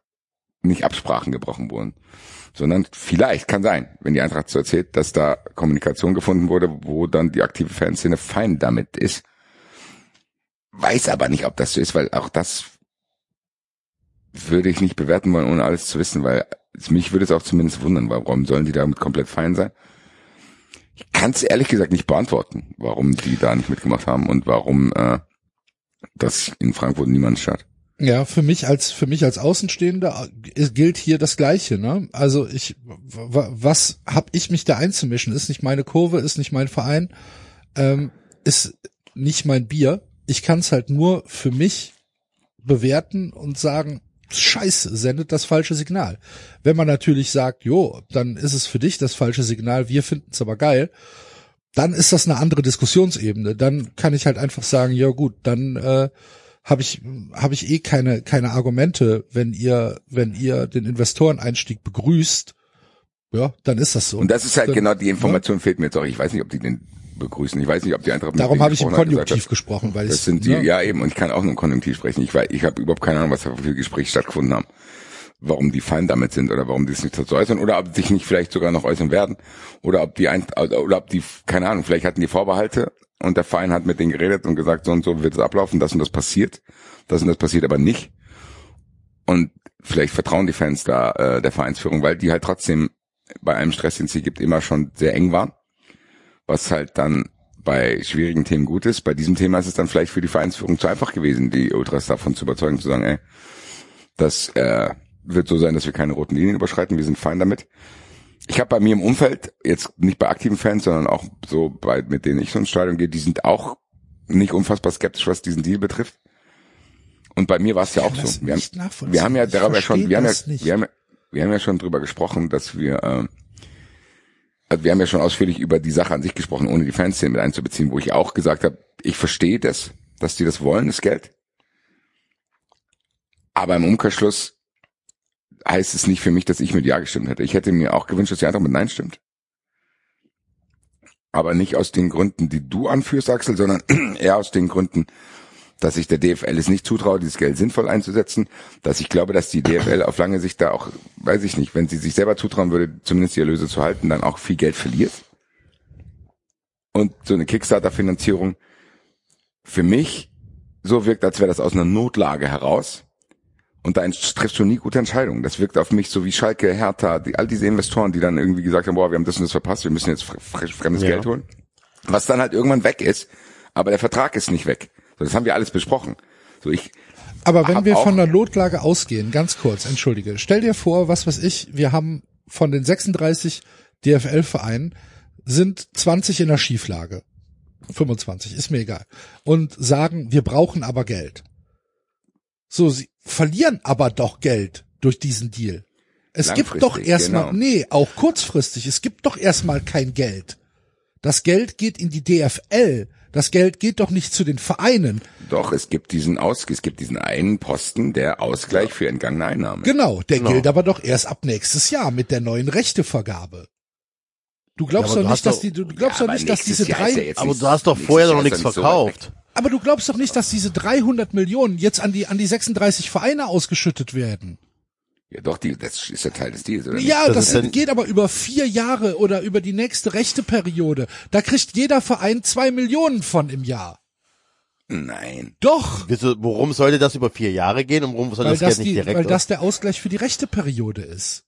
nicht Absprachen gebrochen wurden. Sondern vielleicht kann sein, wenn die Eintracht so erzählt, dass da Kommunikation gefunden wurde, wo dann die aktive Fanszene fein damit ist. Weiß aber nicht, ob das so ist, weil auch das würde ich nicht bewerten wollen, ohne alles zu wissen, weil mich würde es auch zumindest wundern, warum sollen die damit komplett fein sein? Ich kann es ehrlich gesagt nicht beantworten, warum die da nicht mitgemacht haben und warum äh, das in Frankfurt niemand statt. Ja, für mich als für mich als Außenstehender äh, gilt hier das Gleiche. Ne? Also ich, was hab ich mich da einzumischen? Ist nicht meine Kurve, ist nicht mein Verein, ähm, ist nicht mein Bier. Ich kann es halt nur für mich bewerten und sagen, Scheiße, sendet das falsche Signal. Wenn man natürlich sagt, jo, dann ist es für dich das falsche Signal, wir finden es aber geil, dann ist das eine andere Diskussionsebene. Dann kann ich halt einfach sagen, ja gut, dann äh, habe ich habe ich eh keine keine Argumente, wenn ihr wenn ihr den Investoreneinstieg begrüßt, ja, dann ist das so. Und das ist halt dann, genau die Information fehlt mir jetzt auch. Ich weiß nicht, ob die den begrüßen. Ich weiß nicht, ob die Eintracht Darum habe ich im Konjunktiv hat, gesprochen, weil Das ich sind die, ne, ja eben, und ich kann auch nur im Konjunktiv sprechen. Ich weiß, ich habe überhaupt keine Ahnung, was da für Gespräche stattgefunden haben. Warum die fein damit sind oder warum die es nicht dazu äußern oder ob sie sich nicht vielleicht sogar noch äußern werden oder ob die ein, oder ob die, keine Ahnung, vielleicht hatten die Vorbehalte und der Verein hat mit denen geredet und gesagt, so und so wird es ablaufen, das und das passiert, das und das passiert aber nicht. Und vielleicht vertrauen die Fans da äh, der Vereinsführung, weil die halt trotzdem bei einem Stress, den es hier gibt, immer schon sehr eng waren. Was halt dann bei schwierigen Themen gut ist. Bei diesem Thema ist es dann vielleicht für die Vereinsführung zu einfach gewesen, die Ultras davon zu überzeugen, zu sagen, ey, das äh, wird so sein, dass wir keine roten Linien überschreiten, wir sind fein damit. Ich habe bei mir im Umfeld, jetzt nicht bei aktiven Fans, sondern auch so bei, mit denen ich so ins Stadion gehe, die sind auch nicht unfassbar skeptisch, was diesen Deal betrifft. Und bei mir war es ja auch so. Wir haben, wir haben ja darüber schon, wir haben ja, wir haben, ja- wir haben ja schon drüber gesprochen, dass wir, äh, also wir haben ja schon ausführlich über die Sache an sich gesprochen, ohne die Fanszene mit einzubeziehen, wo ich auch gesagt habe, ich verstehe das, dass die das wollen, das Geld. Aber im Umkehrschluss heißt es nicht für mich, dass ich mit Ja gestimmt hätte. Ich hätte mir auch gewünscht, dass die Eintracht mit Nein stimmt. Aber nicht aus den Gründen, die du anführst, Axel, sondern eher aus den Gründen, dass ich der DFL es nicht zutraue, dieses Geld sinnvoll einzusetzen, dass ich glaube, dass die DFL auf lange Sicht da auch, weiß ich nicht, wenn sie sich selber zutrauen würde, zumindest die Erlöse zu halten, dann auch viel Geld verliert. Und so eine Kickstarter-Finanzierung für mich so wirkt, als wäre das aus einer Notlage heraus. Und da triffst du nie gute Entscheidungen. Das wirkt auf mich so wie Schalke, Hertha, die, all diese Investoren, die dann irgendwie gesagt haben, boah, wir haben das und das verpasst, wir müssen jetzt fremdes ja. Geld holen. Was dann halt irgendwann weg ist, aber der Vertrag ist nicht weg. So, das haben wir alles besprochen. So, ich aber wenn wir von der Notlage ausgehen, ganz kurz, entschuldige, stell dir vor, was weiß ich, wir haben von den 36 DFL-Vereinen sind 20 in der Schieflage. 25, ist mir egal. Und sagen, wir brauchen aber Geld. So, sie verlieren aber doch Geld durch diesen Deal. Es gibt doch erstmal, genau. nee, auch kurzfristig, es gibt doch erstmal kein Geld. Das Geld geht in die DFL. Das Geld geht doch nicht zu den Vereinen. Doch, es gibt diesen Aus, es gibt diesen einen Posten, der Ausgleich für entgangene Einnahmen. Genau, der genau. gilt aber doch erst ab nächstes Jahr mit der neuen Rechtevergabe. Du glaubst ja, doch nicht, dass die, du glaubst ja, doch nicht, dass diese drei, ja aber du hast doch vorher noch nichts verkauft. Aber du glaubst doch nicht, dass diese 300 Millionen jetzt an die, an die 36 Vereine ausgeschüttet werden. Ja, doch, die, das ist ja Teil des Deals, oder? Ja, das, das geht aber über vier Jahre oder über die nächste rechte Periode. Da kriegt jeder Verein zwei Millionen von im Jahr. Nein. Doch. Worum sollte das über vier Jahre gehen und warum soll weil das, das Geld nicht direkt? Weil das der Ausgleich für die rechte Periode ist.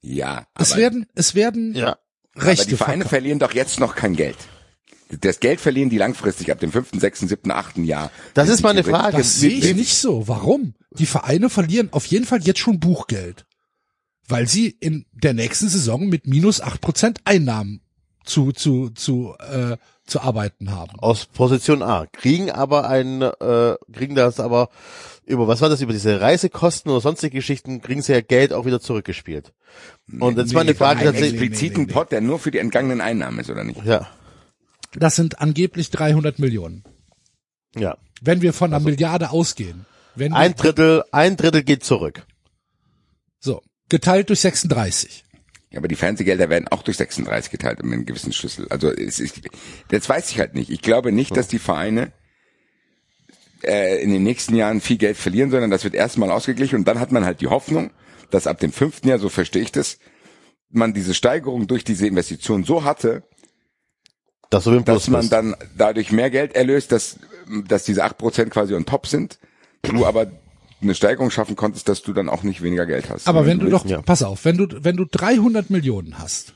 Ja. Es werden, es werden ja. Rechte. Aber die Vereine verlieren doch jetzt noch kein Geld. Das Geld verlieren die langfristig ab dem fünften, sechsten, siebten, achten Jahr. Das ist meine Frage. Das sehe ich nicht so. Warum? Die Vereine verlieren auf jeden Fall jetzt schon Buchgeld. Weil sie in der nächsten Saison mit minus acht Prozent Einnahmen zu, zu, zu, äh, zu arbeiten haben. Aus Position A. Kriegen aber ein, äh, kriegen das aber über, was war das, über diese Reisekosten oder sonstige Geschichten, kriegen sie ja Geld auch wieder zurückgespielt. Und jetzt nee, mal eine Frage einen expliziten Pot, der nur für die entgangenen Einnahmen ist, oder nicht? Ja. Das sind angeblich 300 Millionen. Ja. Wenn wir von einer also, Milliarde ausgehen. Wenn ein Drittel, ein Drittel geht zurück. So. Geteilt durch 36. Ja, aber die Fernsehgelder werden auch durch 36 geteilt um einen gewissen Schlüssel. Also es ist, das weiß ich halt nicht. Ich glaube nicht, dass die Vereine äh, in den nächsten Jahren viel Geld verlieren, sondern das wird erstmal ausgeglichen und dann hat man halt die Hoffnung, dass ab dem fünften Jahr, so verstehe ich das, man diese Steigerung durch diese Investition so hatte, das dass man dann dadurch mehr Geld erlöst, dass, dass diese acht Prozent quasi on top sind, du aber eine Steigerung schaffen konntest, dass du dann auch nicht weniger Geld hast. Aber wenn du doch, ja. pass auf, wenn du, wenn du 300 Millionen hast,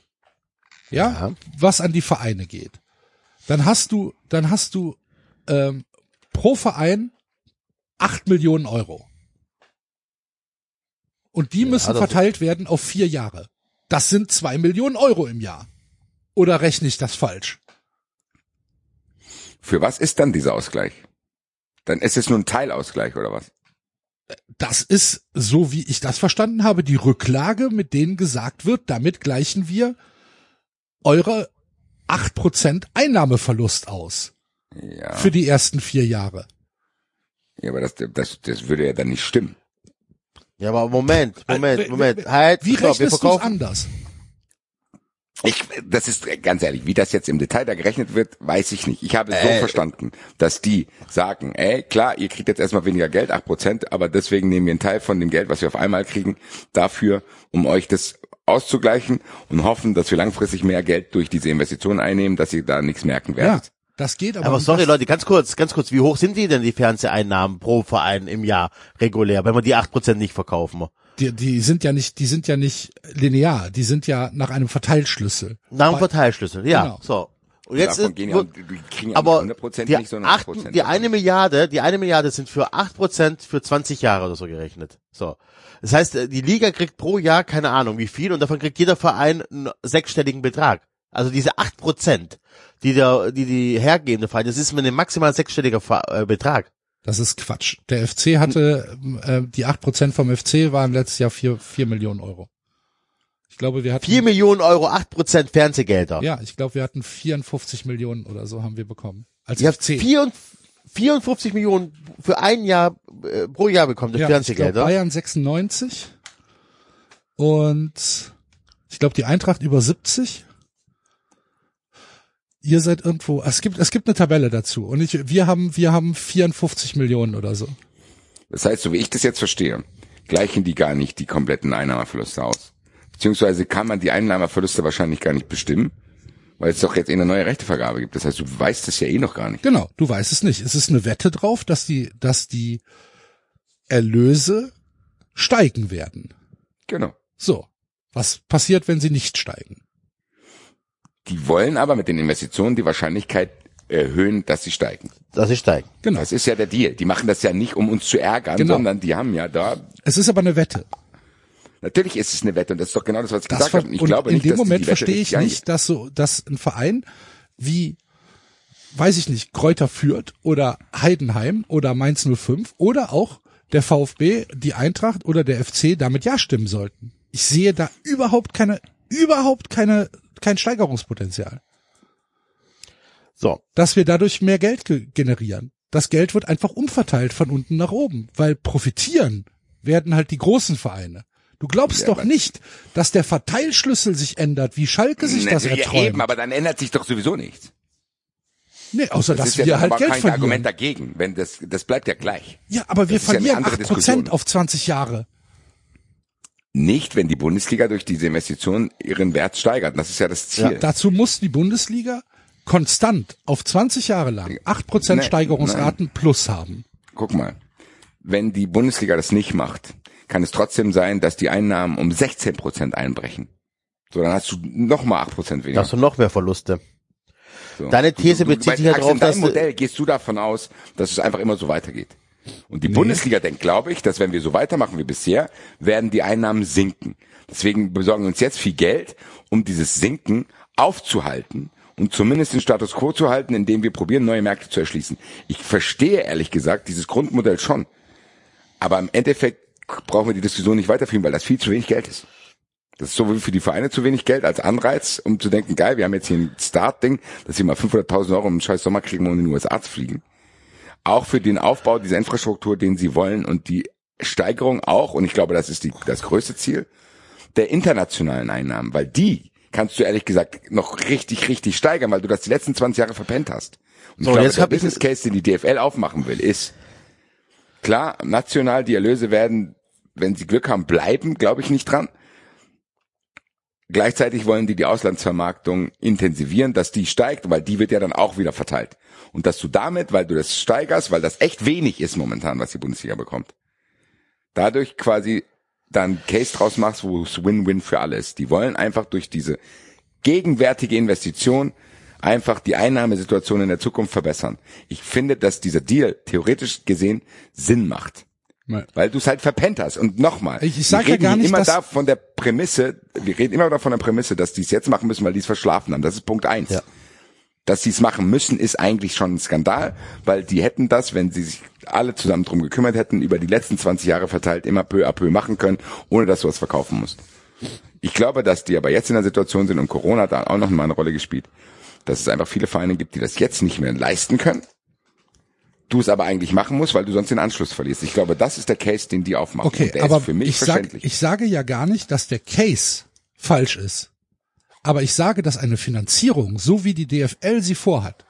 ja, ja, was an die Vereine geht, dann hast du, dann hast du ähm, pro Verein acht Millionen Euro. Und die müssen ja, verteilt werden auf vier Jahre. Das sind zwei Millionen Euro im Jahr. Oder rechne ich das falsch? Für was ist dann dieser Ausgleich? Dann ist es nur ein Teilausgleich oder was? Das ist, so wie ich das verstanden habe, die Rücklage, mit denen gesagt wird, damit gleichen wir eure acht Prozent Einnahmeverlust aus. Ja. Für die ersten vier Jahre. Ja, aber das, das, das würde ja dann nicht stimmen. Ja, aber Moment, Moment, äh, Moment. Halt, wie stopp, rechnest du anders? Ich, das ist ganz ehrlich, wie das jetzt im Detail da gerechnet wird, weiß ich nicht. Ich habe so äh, verstanden, dass die sagen, ey, klar, ihr kriegt jetzt erstmal weniger Geld, acht Prozent, aber deswegen nehmen wir einen Teil von dem Geld, was wir auf einmal kriegen, dafür, um euch das auszugleichen und hoffen, dass wir langfristig mehr Geld durch diese Investitionen einnehmen, dass ihr da nichts merken werdet. Ja. Das geht aber. Aber sorry Leute, ganz kurz, ganz kurz, wie hoch sind die denn die Fernseheinnahmen pro Verein im Jahr regulär, wenn wir die acht Prozent nicht verkaufen? Die, die sind ja nicht, die sind ja nicht linear, die sind ja nach einem Verteilschlüssel. Nach einem Verteilschlüssel, ja. Genau. So. Und jetzt ist, ja, aber die, nicht, acht, die eine Milliarde, die eine Milliarde sind für acht Prozent für 20 Jahre oder so gerechnet. So. Das heißt, die Liga kriegt pro Jahr keine Ahnung wie viel und davon kriegt jeder Verein einen sechsstelligen Betrag. Also diese acht Prozent, die der, die die hergebende Verein, das ist mit einem maximal sechsstelliger äh, Betrag. Das ist Quatsch. Der FC hatte, äh, die acht Prozent vom FC waren letztes Jahr vier, vier Millionen Euro. Ich glaube, wir hatten. Vier Millionen Euro, acht Prozent Fernsehgelder. Ja, ich glaube, wir hatten 54 Millionen oder so haben wir bekommen. Als Ihr FC. Vier, 54 Millionen für ein Jahr äh, pro Jahr bekommt das Ja, ich glaub, Fernsehgelder. Bayern 96 und ich glaube die Eintracht über 70. Ihr seid irgendwo, es gibt es gibt eine Tabelle dazu und ich, wir haben wir haben 54 Millionen oder so. Das heißt, so wie ich das jetzt verstehe, gleichen die gar nicht die kompletten Einnahmeverluste aus. Beziehungsweise kann man die Einnahmeverluste wahrscheinlich gar nicht bestimmen, weil es doch jetzt eh eine neue Rechtevergabe gibt. Das heißt, du weißt es ja eh noch gar nicht. Genau, du weißt es nicht. Es ist eine Wette drauf, dass die dass die Erlöse steigen werden. Genau. So, was passiert, wenn sie nicht steigen? Die wollen aber mit den Investitionen die Wahrscheinlichkeit erhöhen, dass sie steigen. Dass sie steigen. Genau. Das ist ja der Deal. Die machen das ja nicht, um uns zu ärgern, Genau. sondern die haben ja da, Es ist aber eine Wette. natürlich ist es eine Wette und das ist doch genau das, was ich Das gesagt habe. Ich und glaube in nicht, dem Moment verstehe ich nicht, dass so, dass ein Verein wie, weiß ich nicht, Kräuter Fürth oder Heidenheim oder Mainz 05 oder auch der VfB, die Eintracht oder der FC damit ja stimmen sollten. Ich sehe da überhaupt keine, überhaupt keine, kein Steigerungspotenzial. So. Dass wir dadurch mehr Geld ge generieren. Das Geld wird einfach umverteilt von unten nach oben, weil profitieren werden halt die großen Vereine. Du glaubst Ja, doch nicht, dass der Verteilschlüssel sich ändert, wie Schalke sich das ja, erträumt. eben, aber dann ändert sich doch sowieso nichts. Nee, außer Das dass ja wir dann halt aber Geld kein verlieren. Argument dagegen, wenn das, das bleibt ja gleich. Ja, aber wir Das ja verlieren acht Diskussion. Prozent auf 20 Jahre. Nicht, wenn die Bundesliga durch diese Investition ihren Wert steigert. Das ist ja das Ziel. Dazu muss die Bundesliga konstant auf 20 Jahre lang acht Prozent Nein, Steigerungsraten plus haben. Guck mal, wenn die Bundesliga das nicht macht, kann es trotzdem sein, dass die Einnahmen um 16 Prozent einbrechen. So, dann hast du nochmal 8 Prozent Da weniger. hast du noch mehr Verluste. So. Deine These Du- du- bezieht sich ja Axel, darauf, in deinem dass Modell gehst du davon aus, dass es einfach immer so weitergeht. Und die Bundesliga denkt, glaube ich, dass wenn wir so weitermachen wie bisher, werden die Einnahmen sinken. Deswegen besorgen wir uns jetzt viel Geld, um dieses Sinken aufzuhalten und zumindest den Status quo zu halten, indem wir probieren, neue Märkte zu erschließen. Ich verstehe ehrlich gesagt dieses Grundmodell schon. Aber im Endeffekt brauchen wir die Diskussion nicht weiterführen, weil das viel zu wenig Geld ist. Das ist sowohl für die Vereine zu wenig Geld als Anreiz, um zu denken, geil, wir haben jetzt hier ein Start-Ding, dass wir mal 500.000 Euro im scheiß Sommer kriegen, um in den USA zu fliegen. Auch für den Aufbau dieser Infrastruktur, den sie wollen und die Steigerung auch, und ich glaube, das ist die, das größte Ziel, der internationalen Einnahmen, weil die kannst du ehrlich gesagt noch richtig, richtig steigern, weil du das die letzten 20 Jahre verpennt hast. Und So, ich glaube, jetzt der Business Case, den die DFL aufmachen will, ist, klar, national die Erlöse werden, wenn sie Glück haben, bleiben, glaube ich nicht dran. Gleichzeitig wollen die die Auslandsvermarktung intensivieren, dass die steigt, weil die wird ja dann auch wieder verteilt. Und dass du damit, weil du das steigerst, weil das echt wenig ist momentan, was die Bundesliga bekommt, dadurch quasi dann Case draus machst, wo es Win-Win für alle ist. Die wollen einfach durch diese gegenwärtige Investition einfach die Einnahmesituation in der Zukunft verbessern. Ich finde, dass dieser Deal theoretisch gesehen Sinn macht. Weil du es halt verpennt hast. Und nochmal, Ich- ich sag wir ja reden gar hier nicht, immer da von der Prämisse, wir reden immer davon der Prämisse, dass die es jetzt machen müssen, weil die es verschlafen haben. Das ist Punkt eins. Ja. Dass sie es machen müssen, ist eigentlich schon ein Skandal, weil die hätten das, wenn sie sich alle zusammen drum gekümmert hätten, über die letzten 20 Jahre verteilt immer peu à peu machen können, ohne dass du was verkaufen musst. Ich glaube, dass die aber jetzt in der Situation sind und Corona hat da auch noch mal eine Rolle gespielt, dass es einfach viele Vereine gibt, die das jetzt nicht mehr leisten können. Du es aber eigentlich machen musst, weil du sonst den Anschluss verlierst. Ich glaube, das ist der Case, den die aufmachen. Okay, aber ist für mich ich, sag, ich sage ja gar nicht, dass der Case falsch ist. Aber ich sage, dass eine Finanzierung, so wie die DFL sie vorhat,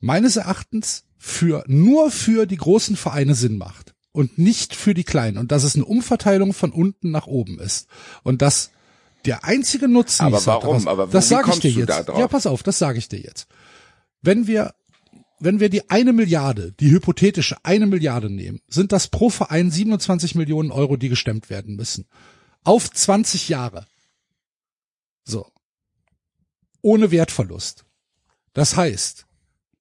meines Erachtens für, nur für die großen Vereine Sinn macht und nicht für die kleinen und dass es eine Umverteilung von unten nach oben ist und dass der einzige Nutzen Aber warum? Aber das sage ich dir da jetzt. Ja, pass auf, das sage ich dir jetzt. Wenn wir wenn wir die eine Milliarde, die hypothetische eine Milliarde nehmen, sind das pro Verein 27 Millionen Euro, die gestemmt werden müssen. Auf 20 Jahre. So. Ohne Wertverlust. Das heißt,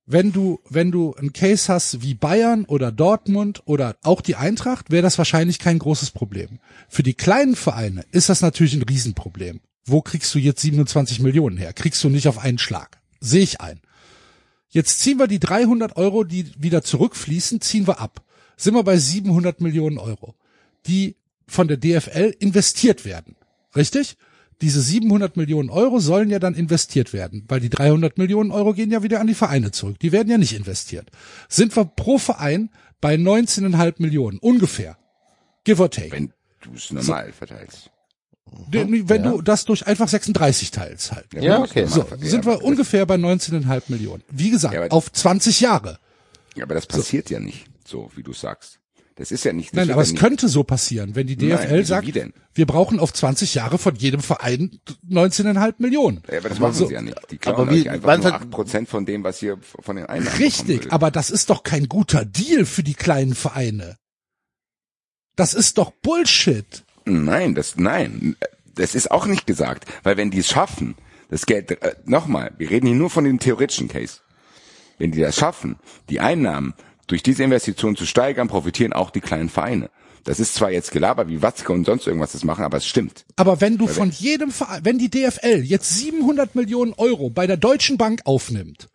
wenn du, wenn du einen Case hast wie Bayern oder Dortmund oder auch die Eintracht, wäre das wahrscheinlich kein großes Problem. Für die kleinen Vereine ist das natürlich ein Riesenproblem. Wo kriegst du jetzt 27 Millionen her? Kriegst du nicht auf einen Schlag. Sehe ich ein. Jetzt ziehen wir die 300 Euro, die wieder zurückfließen, ziehen wir ab. Sind wir bei 700 Millionen Euro, die von der DFL investiert werden. Richtig? Diese 700 Millionen Euro sollen ja dann investiert werden, weil die 300 Millionen Euro gehen ja wieder an die Vereine zurück. Die werden ja nicht investiert. Sind wir pro Verein bei 19,5 Millionen, ungefähr. Give or take. Wenn du es normal verteilst. Den- Wenn du das durch einfach 36 teilst halt. Ja, okay. So, sind wir ungefähr bei 19,5 Millionen. Wie gesagt, Ja, aber- auf 20 Jahre. Ja, aber das passiert ja nicht, so wie du sagst. Das ist ja nicht. das Nein, aber es nicht- könnte so passieren, wenn die Nein, DFL wieso, sagt, wie denn? wir brauchen auf 20 Jahre von jedem Verein 19,5 Millionen. Ja, aber das machen So. sie ja nicht. Die klauen wie- einfach nur hat- 8% von dem, was ihr von den Einnahmen Richtig, aber das ist doch kein guter Deal für die kleinen Vereine. Das ist doch Bullshit. Nein, das, nein, das ist auch nicht gesagt, weil wenn die es schaffen, das Geld, äh, nochmal, wir reden hier nur von dem theoretischen Case. Wenn die das schaffen, die Einnahmen durch diese Investition zu steigern, profitieren auch die kleinen Vereine. Das ist zwar jetzt Gelaber, wie Watzke und sonst irgendwas das machen, aber es stimmt. Aber wenn du von jedem Verein, wenn die DFL jetzt 700 Millionen Euro bei der Deutschen Bank aufnimmt,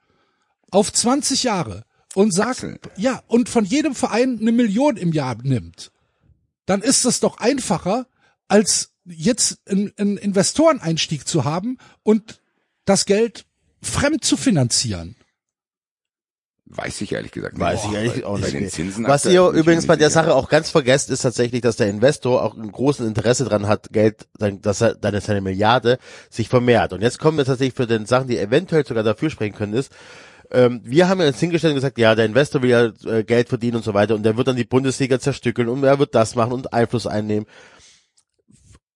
auf 20 Jahre und sagt, Axel. ja, und von jedem Verein eine Million im Jahr nimmt, dann ist es doch einfacher, als jetzt einen, einen Investoreneinstieg zu haben und das Geld fremd zu finanzieren. Weiß ich ehrlich gesagt nicht. Weiß ich ehrlich auch nicht. Was ihr übrigens bei der sicher. Sache auch ganz vergesst, ist tatsächlich, dass der Investor auch ein großes Interesse dran hat, Geld, dass er deine seine Milliarde sich vermehrt. Und jetzt kommen wir tatsächlich für den Sachen, die eventuell sogar dafür sprechen können, ist, ähm, wir haben ja uns hingestellt und gesagt, ja, der Investor will ja äh, Geld verdienen und so weiter und der wird dann die Bundesliga zerstückeln und er wird das machen und Einfluss einnehmen.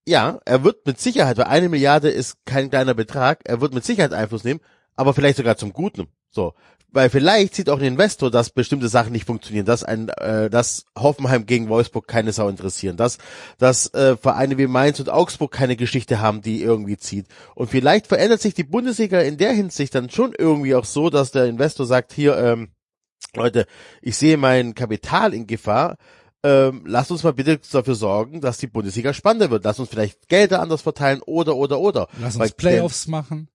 Ja, er wird mit Sicherheit, weil eine Milliarde ist kein kleiner Betrag, er wird mit Sicherheit Einfluss nehmen, aber vielleicht sogar zum Guten. So, weil vielleicht sieht auch ein Investor, dass bestimmte Sachen nicht funktionieren, dass ein, äh, dass Hoffenheim gegen Wolfsburg keine Sau interessieren, dass, dass äh, Vereine wie Mainz und Augsburg keine Geschichte haben, die irgendwie zieht. Und vielleicht verändert sich die Bundesliga in der Hinsicht dann schon irgendwie auch so, dass der Investor sagt, hier, ähm, Leute, ich sehe mein Kapital in Gefahr. Ähm, lasst uns mal bitte dafür sorgen, dass die Bundesliga spannender wird. Lasst uns vielleicht Gelder anders verteilen oder oder oder. Lass uns Playoffs machen.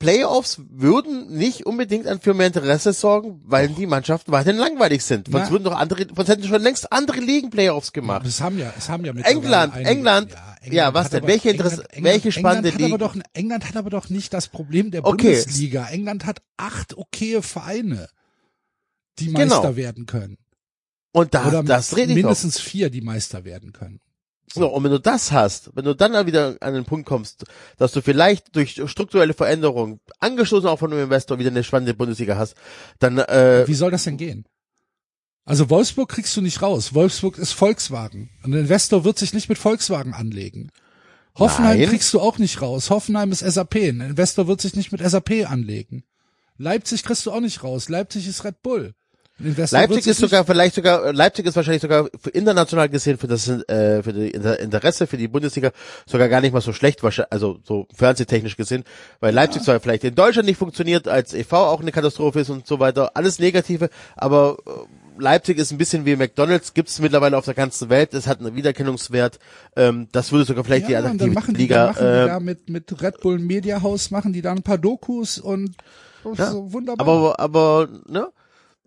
Playoffs würden nicht unbedingt an für mehr Interesse sorgen, weil die Mannschaften weiterhin langweilig sind. Sonst würden doch andere, sonst hätten schon längst andere Ligen Playoffs gemacht. Das haben ja, es haben ja mittlerweile England, einige- England, ja, was hat denn? aber- Welche Interesse- welche spannende England hat aber doch, England hat aber doch nicht das Problem der Okay. Bundesliga. England hat acht okaye Vereine, die Genau. Meister werden können. Und da, Oder das rede ich doch. mindestens vier, die Meister werden können. So, und wenn du das hast, wenn du dann wieder an den Punkt kommst, dass du vielleicht durch strukturelle Veränderungen, angestoßen auch von einem Investor, wieder eine spannende Bundesliga hast, dann, äh, Wie soll das denn gehen? Also Wolfsburg kriegst du nicht raus. Wolfsburg ist Volkswagen. Ein Investor wird sich nicht mit Volkswagen anlegen. Hoffenheim Nein. kriegst du auch nicht raus. Hoffenheim ist SAP. Ein Investor wird sich nicht mit SAP anlegen. Leipzig kriegst du auch nicht raus. Leipzig ist Red Bull. Leipzig ist sogar vielleicht sogar Leipzig ist wahrscheinlich sogar für international gesehen für das äh, für die Inter Interesse für die Bundesliga sogar gar nicht mal so schlecht wahrscheinlich also so fernsehtechnisch gesehen weil Leipzig zwar vielleicht in Deutschland nicht funktioniert als EV auch eine Katastrophe ist und so weiter alles Negative aber äh, Leipzig ist ein bisschen wie McDonald's gibt es mittlerweile auf der ganzen Welt es hat einen Wiedererkennungswert ähm, das würde sogar vielleicht ja, die dann machen die, Liga dann machen die äh, da mit, mit Red Bull Media House machen die da ein paar Dokus und Ja, so wunderbar. Aber, aber, ne?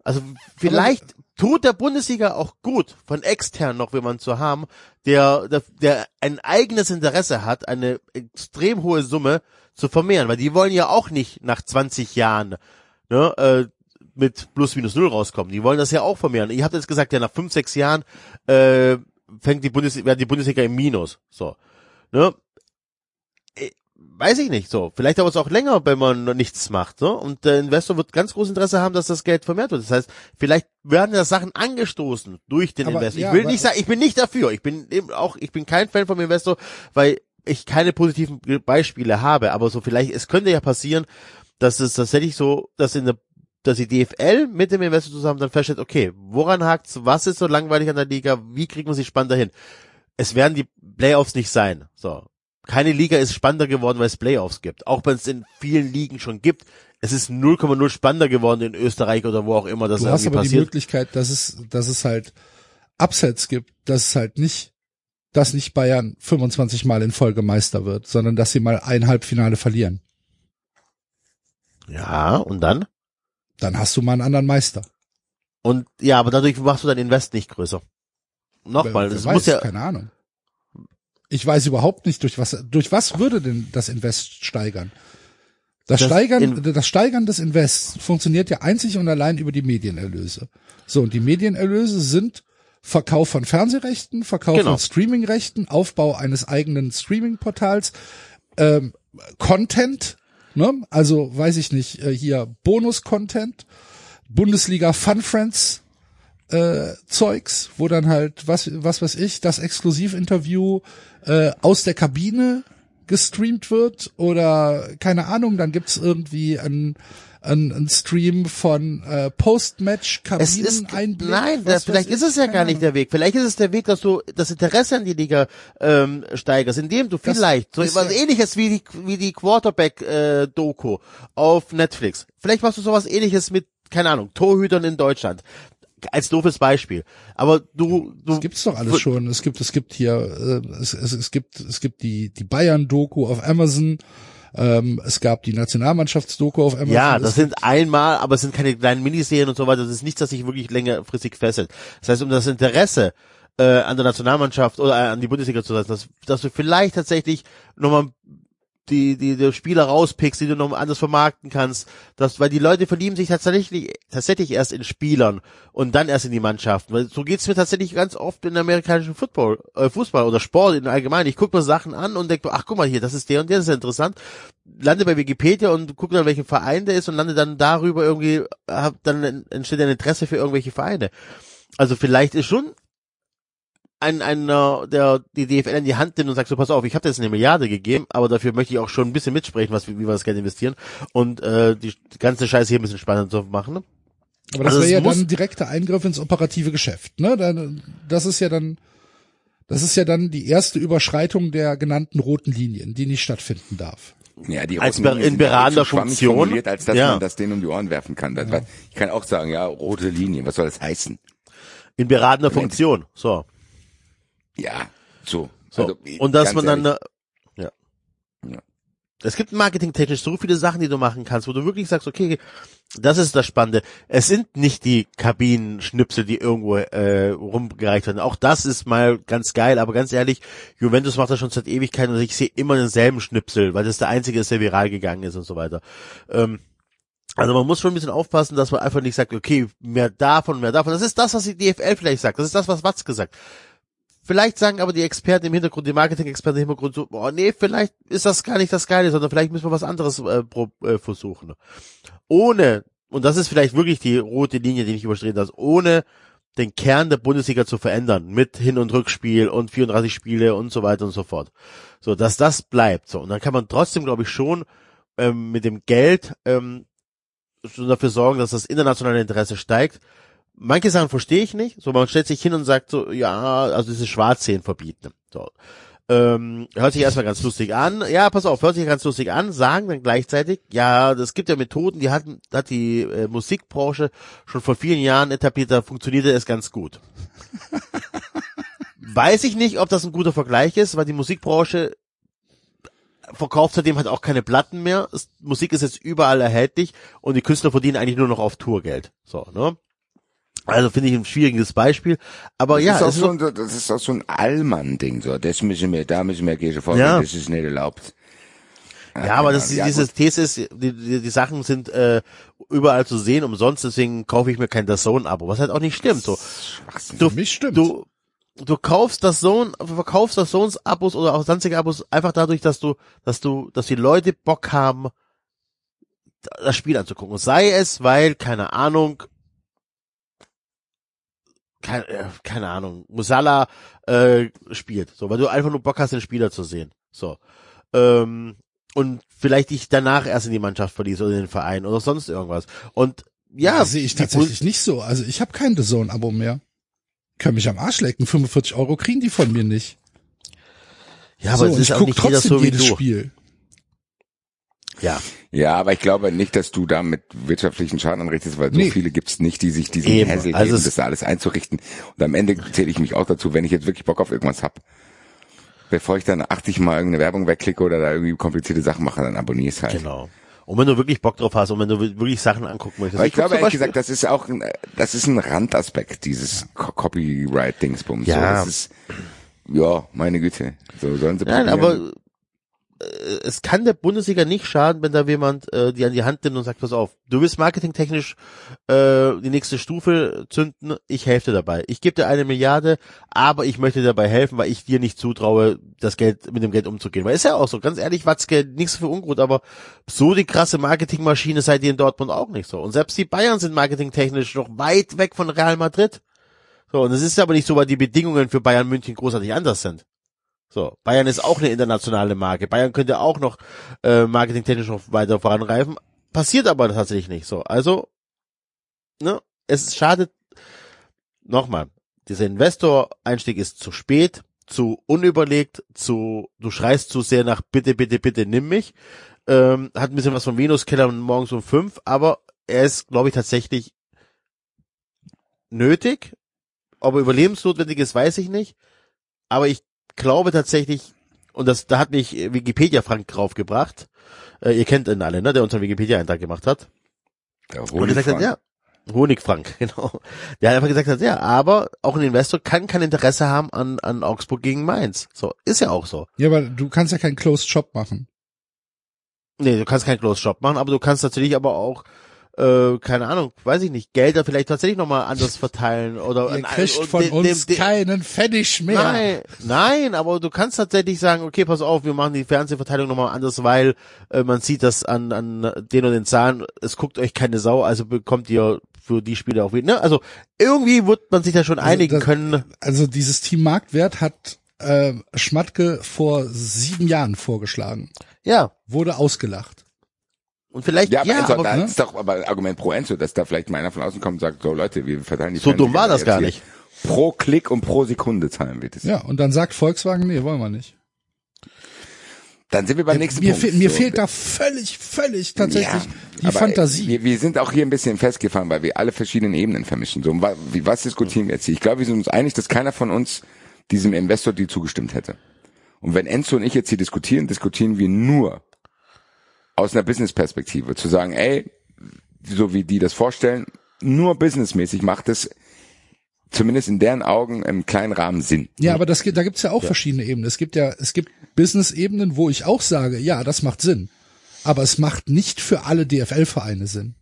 Also vielleicht tut der Bundesliga auch gut, von extern noch jemanden zu haben, der, der, der ein eigenes Interesse hat, eine extrem hohe Summe zu vermehren, weil die wollen ja auch nicht nach 20 Jahren ne, äh, mit plus minus null rauskommen. Die wollen das ja auch vermehren. Ihr habt jetzt gesagt, ja nach fünf, sechs Jahren äh, fängt die Bundesliga, wird die Bundesliga im Minus. So. Ne? Weiß ich nicht so. Vielleicht dauert es auch länger, wenn man nichts macht. Ne? Und der Investor wird ganz großes Interesse haben, dass das Geld vermehrt wird. Das heißt, vielleicht werden ja Sachen angestoßen durch den Aber, Investor. ja, ich will nicht sagen, ich bin nicht dafür. Ich bin eben auch, ich bin kein Fan vom Investor, weil ich keine positiven Beispiele habe. Aber so vielleicht, es könnte ja passieren, dass es tatsächlich so, dass in der dass die DFL mit dem Investor zusammen dann feststellt, okay, woran hakt's, was ist so langweilig an der Liga, wie kriegen wir sie spannender hin? Es werden die Playoffs nicht sein. So. Keine Liga ist spannender geworden, weil es Playoffs gibt. Auch wenn es in vielen Ligen schon gibt. Es ist 0,0 spannender geworden in Österreich oder wo auch immer das du hast aber die passiert. Möglichkeit, dass es, dass es halt Upsets gibt, dass es halt nicht, dass nicht Bayern 25 Mal in Folge Meister wird, sondern dass sie mal ein Halbfinale verlieren. Ja, und dann? Dann hast du mal einen anderen Meister. Und ja, aber dadurch machst du dein Invest nicht größer. Nochmal, das wer muss weiß, ja, keine Ahnung. Ich weiß überhaupt nicht, durch was, durch was würde denn das Invest steigern? Das, Das Steigern, das Steigern des Invests funktioniert ja einzig und allein über die Medienerlöse. So, und die Medienerlöse sind Verkauf von Fernsehrechten, Verkauf Genau. von Streamingrechten, Aufbau eines eigenen Streamingportals, ähm, Content, ne? Also weiß ich nicht, äh, hier Bonus-Content, Bundesliga Fun Friends äh, Zeugs, wo dann halt was was weiß ich, das Exklusivinterview äh, aus der Kabine gestreamt wird oder keine Ahnung, dann gibt's irgendwie ein ein, ein Stream von äh, Post-Match Es ist, Kabineneinblick. nein, was da, vielleicht ist es ja gar nicht der Weg. Vielleicht ist es der Weg, dass du das Interesse an die Liga ähm, steigerst, indem du Das vielleicht so ist was ja- ähnliches wie die wie die Quarterback äh, Doku auf Netflix. Vielleicht machst du sowas ähnliches mit keine Ahnung, Torhütern in Deutschland. Als doofes Beispiel. Aber du du Das gibt's doch alles schon. Es gibt, es gibt hier, äh, es, es, es gibt, es gibt die, die Bayern-Doku auf Amazon. Ähm, es gab die Nationalmannschaftsdoku auf Amazon. Ja, Es das sind einmal, aber es sind keine kleinen Miniserien und so weiter. Das ist nichts, das sich wirklich längerfristig fesselt. Das heißt, um das Interesse äh, an der Nationalmannschaft oder äh, an die Bundesliga zu setzen, dass, dass du vielleicht tatsächlich nochmal die, die, die Spieler rauspickst, die du noch anders vermarkten kannst, dass, weil die Leute verlieben sich tatsächlich, tatsächlich erst in Spielern und dann erst in die Mannschaften. Weil so geht's mir tatsächlich ganz oft in amerikanischen Football, äh, Fußball oder Sport in allgemein. Ich gucke mir Sachen an und denke, ach guck mal hier, das ist der und der, das ist ja interessant. Lande bei Wikipedia und gucke dann, welchen Verein der ist und lande dann darüber irgendwie, hab, dann entsteht ein Interesse für irgendwelche Vereine. Also vielleicht ist schon ein, einer, der die DFL in die Hand nimmt und sagt so, pass auf, ich habe dir jetzt eine Milliarde gegeben, aber dafür möchte ich auch schon ein bisschen mitsprechen, was, wie wir das Geld investieren und äh, die, die ganze Scheiße hier ein bisschen spannend zu machen. Ne? Aber das Also wäre ja dann ein direkter Eingriff ins operative Geschäft. Ne? Dann- Das ist ja dann, das ist ja dann die erste Überschreitung der genannten roten Linien, die nicht stattfinden darf. Ja, die Als Linien in ja beratender Funktion. formuliert, als dass Ja. man das denen um die Ohren werfen kann. Das, was- Ich kann auch sagen, ja, rote Linie, was soll das heißen? In beratender Funktion. So. Ja, so. So. Also, und dass man dann, ehrlich, äh, ja. Ja. Es gibt marketingtechnisch so viele Sachen, die du machen kannst, wo du wirklich sagst, okay, das ist das Spannende. Es sind nicht die Kabinenschnipsel, die irgendwo äh, rumgereicht werden. Auch das ist mal ganz geil, aber ganz ehrlich, Juventus macht das schon seit Ewigkeiten und ich sehe immer denselben Schnipsel, weil das der einzige ist, der viral gegangen ist und so weiter. Ähm, also man muss schon ein bisschen aufpassen, dass man einfach nicht sagt, okay, mehr davon, mehr davon. Das ist das, was die DFL vielleicht sagt. Das ist das, was Watzke sagt. Vielleicht sagen aber die Experten im Hintergrund, die Marketing-Experten im Hintergrund so, boah, nee, vielleicht ist das gar nicht das Geile, sondern vielleicht müssen wir was anderes äh, pro, äh, versuchen. Ohne, und das ist vielleicht wirklich die rote Linie, die nicht überstreben das, ohne den Kern der Bundesliga zu verändern, mit Hin- und Rückspiel und 34 Spiele und so weiter und so fort. So, dass das bleibt. So, und dann kann man trotzdem, glaube ich, schon ähm, mit dem Geld ähm, dafür sorgen, dass das internationale Interesse steigt. Manche Sachen verstehe ich nicht. So, man stellt sich hin und sagt so, ja, also diese Schwarzsehen verbieten. So. Ähm, hört sich erstmal ganz lustig an. Ja, pass auf, hört sich ganz lustig an, sagen dann gleichzeitig, ja, das gibt ja Methoden, die hat, hat die äh, Musikbranche schon vor vielen Jahren etabliert, da funktionierte es ganz gut. Weiß ich nicht, ob das ein guter Vergleich ist, weil die Musikbranche verkauft seitdem halt auch keine Platten mehr. Es, Musik ist jetzt überall erhältlich und die Künstler verdienen eigentlich nur noch auf Tourgeld. So, ne? Also finde ich ein schwieriges Beispiel. Aber das ja, ist auch so, ein- das ist auch so ein Allmann-Ding, so. Das müssen wir, da müssen wir Kirche vorgehen, Ja. das ist nicht erlaubt. ja, aber das, ja, diese gut. These ist, die, die, die Sachen sind äh, überall zu sehen, umsonst, deswegen kaufe ich mir kein DAZN-Abo, was halt auch nicht stimmt. So, du, Für mich stimmt. du, du kaufst das Zone, du verkaufst das Zones Abos oder auch sonstige Abos einfach dadurch, dass du, dass du, dass die Leute Bock haben, das Spiel anzugucken. Und sei es, weil, keine Ahnung, keine, äh, keine Ahnung, Musala äh, spielt. So, weil du einfach nur Bock hast, den Spieler zu sehen. So. Ähm, und vielleicht dich danach erst in die Mannschaft verliest oder in den Verein oder sonst irgendwas. Und ja, das sehe ich tatsächlich nicht so. Also ich habe kein The Zone-Abo mehr. Können mich am Arsch lecken. 45 Euro kriegen die von mir nicht. Ja, aber so, es ist ich nicht jeder trotzdem so jedes. Spiel. Ja. Ja, aber ich glaube nicht, dass du da mit wirtschaftlichen Schaden anrichtest, weil so Nee. viele gibt's nicht, die sich diesen Eben. Hassel Also geben, das da alles einzurichten. Und am Ende zähle ich mich auch dazu, wenn ich jetzt wirklich Bock auf irgendwas hab. Bevor ich dann 80 Mal irgendeine Werbung wegklicke oder da irgendwie komplizierte Sachen mache, dann abonniere ich halt. Genau. Und wenn du wirklich Bock drauf hast und wenn du wirklich Sachen angucken möchtest. Aber ich guck glaube ehrlich gesagt, das ist auch ein, das ist ein Randaspekt dieses Co- Copyright-Dingsbums. Ja. So, ist, ja, meine Güte. So sollen sie Nein, aber es kann der Bundesliga nicht schaden, wenn da jemand äh, die an die Hand nimmt und sagt, pass auf, du willst marketingtechnisch äh, die nächste Stufe zünden, ich helfe dir dabei. Ich gebe dir eine Milliarde, aber ich möchte dir dabei helfen, weil ich dir nicht zutraue, das Geld mit dem Geld umzugehen. Weil ist ja auch so, ganz ehrlich, Watzke, nichts für ungut, aber so die krasse Marketingmaschine seid ihr in Dortmund auch nicht so. Und selbst die Bayern sind marketingtechnisch noch weit weg von Real Madrid. So, und es ist aber nicht so, weil die Bedingungen für Bayern München großartig anders sind. So, Bayern ist auch eine internationale Marke. Bayern könnte auch noch äh, marketingtechnisch noch weiter voranreifen. Passiert aber tatsächlich nicht so. Also, ne, es schadet, nochmal, dieser Investor-Einstieg ist zu spät, zu unüberlegt, zu, du schreist zu sehr nach bitte, bitte, bitte, nimm mich. Ähm, hat ein bisschen was von Venus-Keller morgens um fünf, aber er ist, glaube ich, tatsächlich nötig. Ob er überlebensnotwendig ist, weiß ich nicht. Aber ich glaube tatsächlich, und das, da hat mich Wikipedia Frank draufgebracht. Äh, ihr kennt ihn alle, ne, der unseren Wikipedia-Eintrag gemacht hat. Der Und er gesagt hat, Honigfrank. ja, Honigfrank, genau. Der hat einfach gesagt hat, ja, aber auch ein Investor kann kein Interesse haben an, an Augsburg gegen Mainz. So, ist ja auch so. Ja, aber du kannst ja keinen Closed Shop machen. Nee, du kannst keinen Closed Shop machen, aber du kannst natürlich aber auch, äh, keine Ahnung, weiß ich nicht, Gelder vielleicht tatsächlich nochmal anders verteilen oder Ihr an- kriegt von uns dem- dem- keinen Pfennig mehr. Nein, nein, aber du kannst tatsächlich sagen, okay, pass auf, wir machen die Fernsehverteilung nochmal anders, weil äh, man sieht das an, an den und den Zahlen, es guckt euch keine Sau, also bekommt ihr für die Spiele auch wieder. Ne? Also irgendwie wird man sich da schon einigen das- können. Also dieses Team Marktwert hat äh, Schmatke vor sieben Jahren vorgeschlagen. Ja, Wurde ausgelacht. Und vielleicht, Ja, ja, aber, Enzo, aber da ne? ist doch aber Argument pro Enzo, dass da vielleicht mal einer von außen kommt und sagt, so Leute, wir verteilen die So dumm war das gar nicht. Pro Klick und pro Sekunde zahlen wir das. Ja, und dann sagt Volkswagen, nee, wollen wir nicht. Dann sind wir beim nächsten mir Punkt. fehl, mir So, fehlt da völlig, völlig tatsächlich die aber Fantasie. Wir, wir sind auch hier ein bisschen festgefahren, weil wir alle verschiedenen Ebenen vermischen. So, wie, was diskutieren wir jetzt hier? Ich glaube, wir sind uns einig, dass keiner von uns diesem Investor Deal zugestimmt hätte. Und wenn Enzo und ich jetzt hier diskutieren, diskutieren wir nur aus einer Business-Perspektive. Zu sagen, ey, so wie die das vorstellen, nur businessmäßig macht es zumindest in deren Augen im kleinen Rahmen Sinn. Ja, aber das, gibt- da gibt's ja auch verschiedene Ebenen. Es gibt ja, es gibt Business-Ebenen, wo ich auch sage, ja, das macht Sinn. Aber es macht nicht für alle DFL-Vereine Sinn.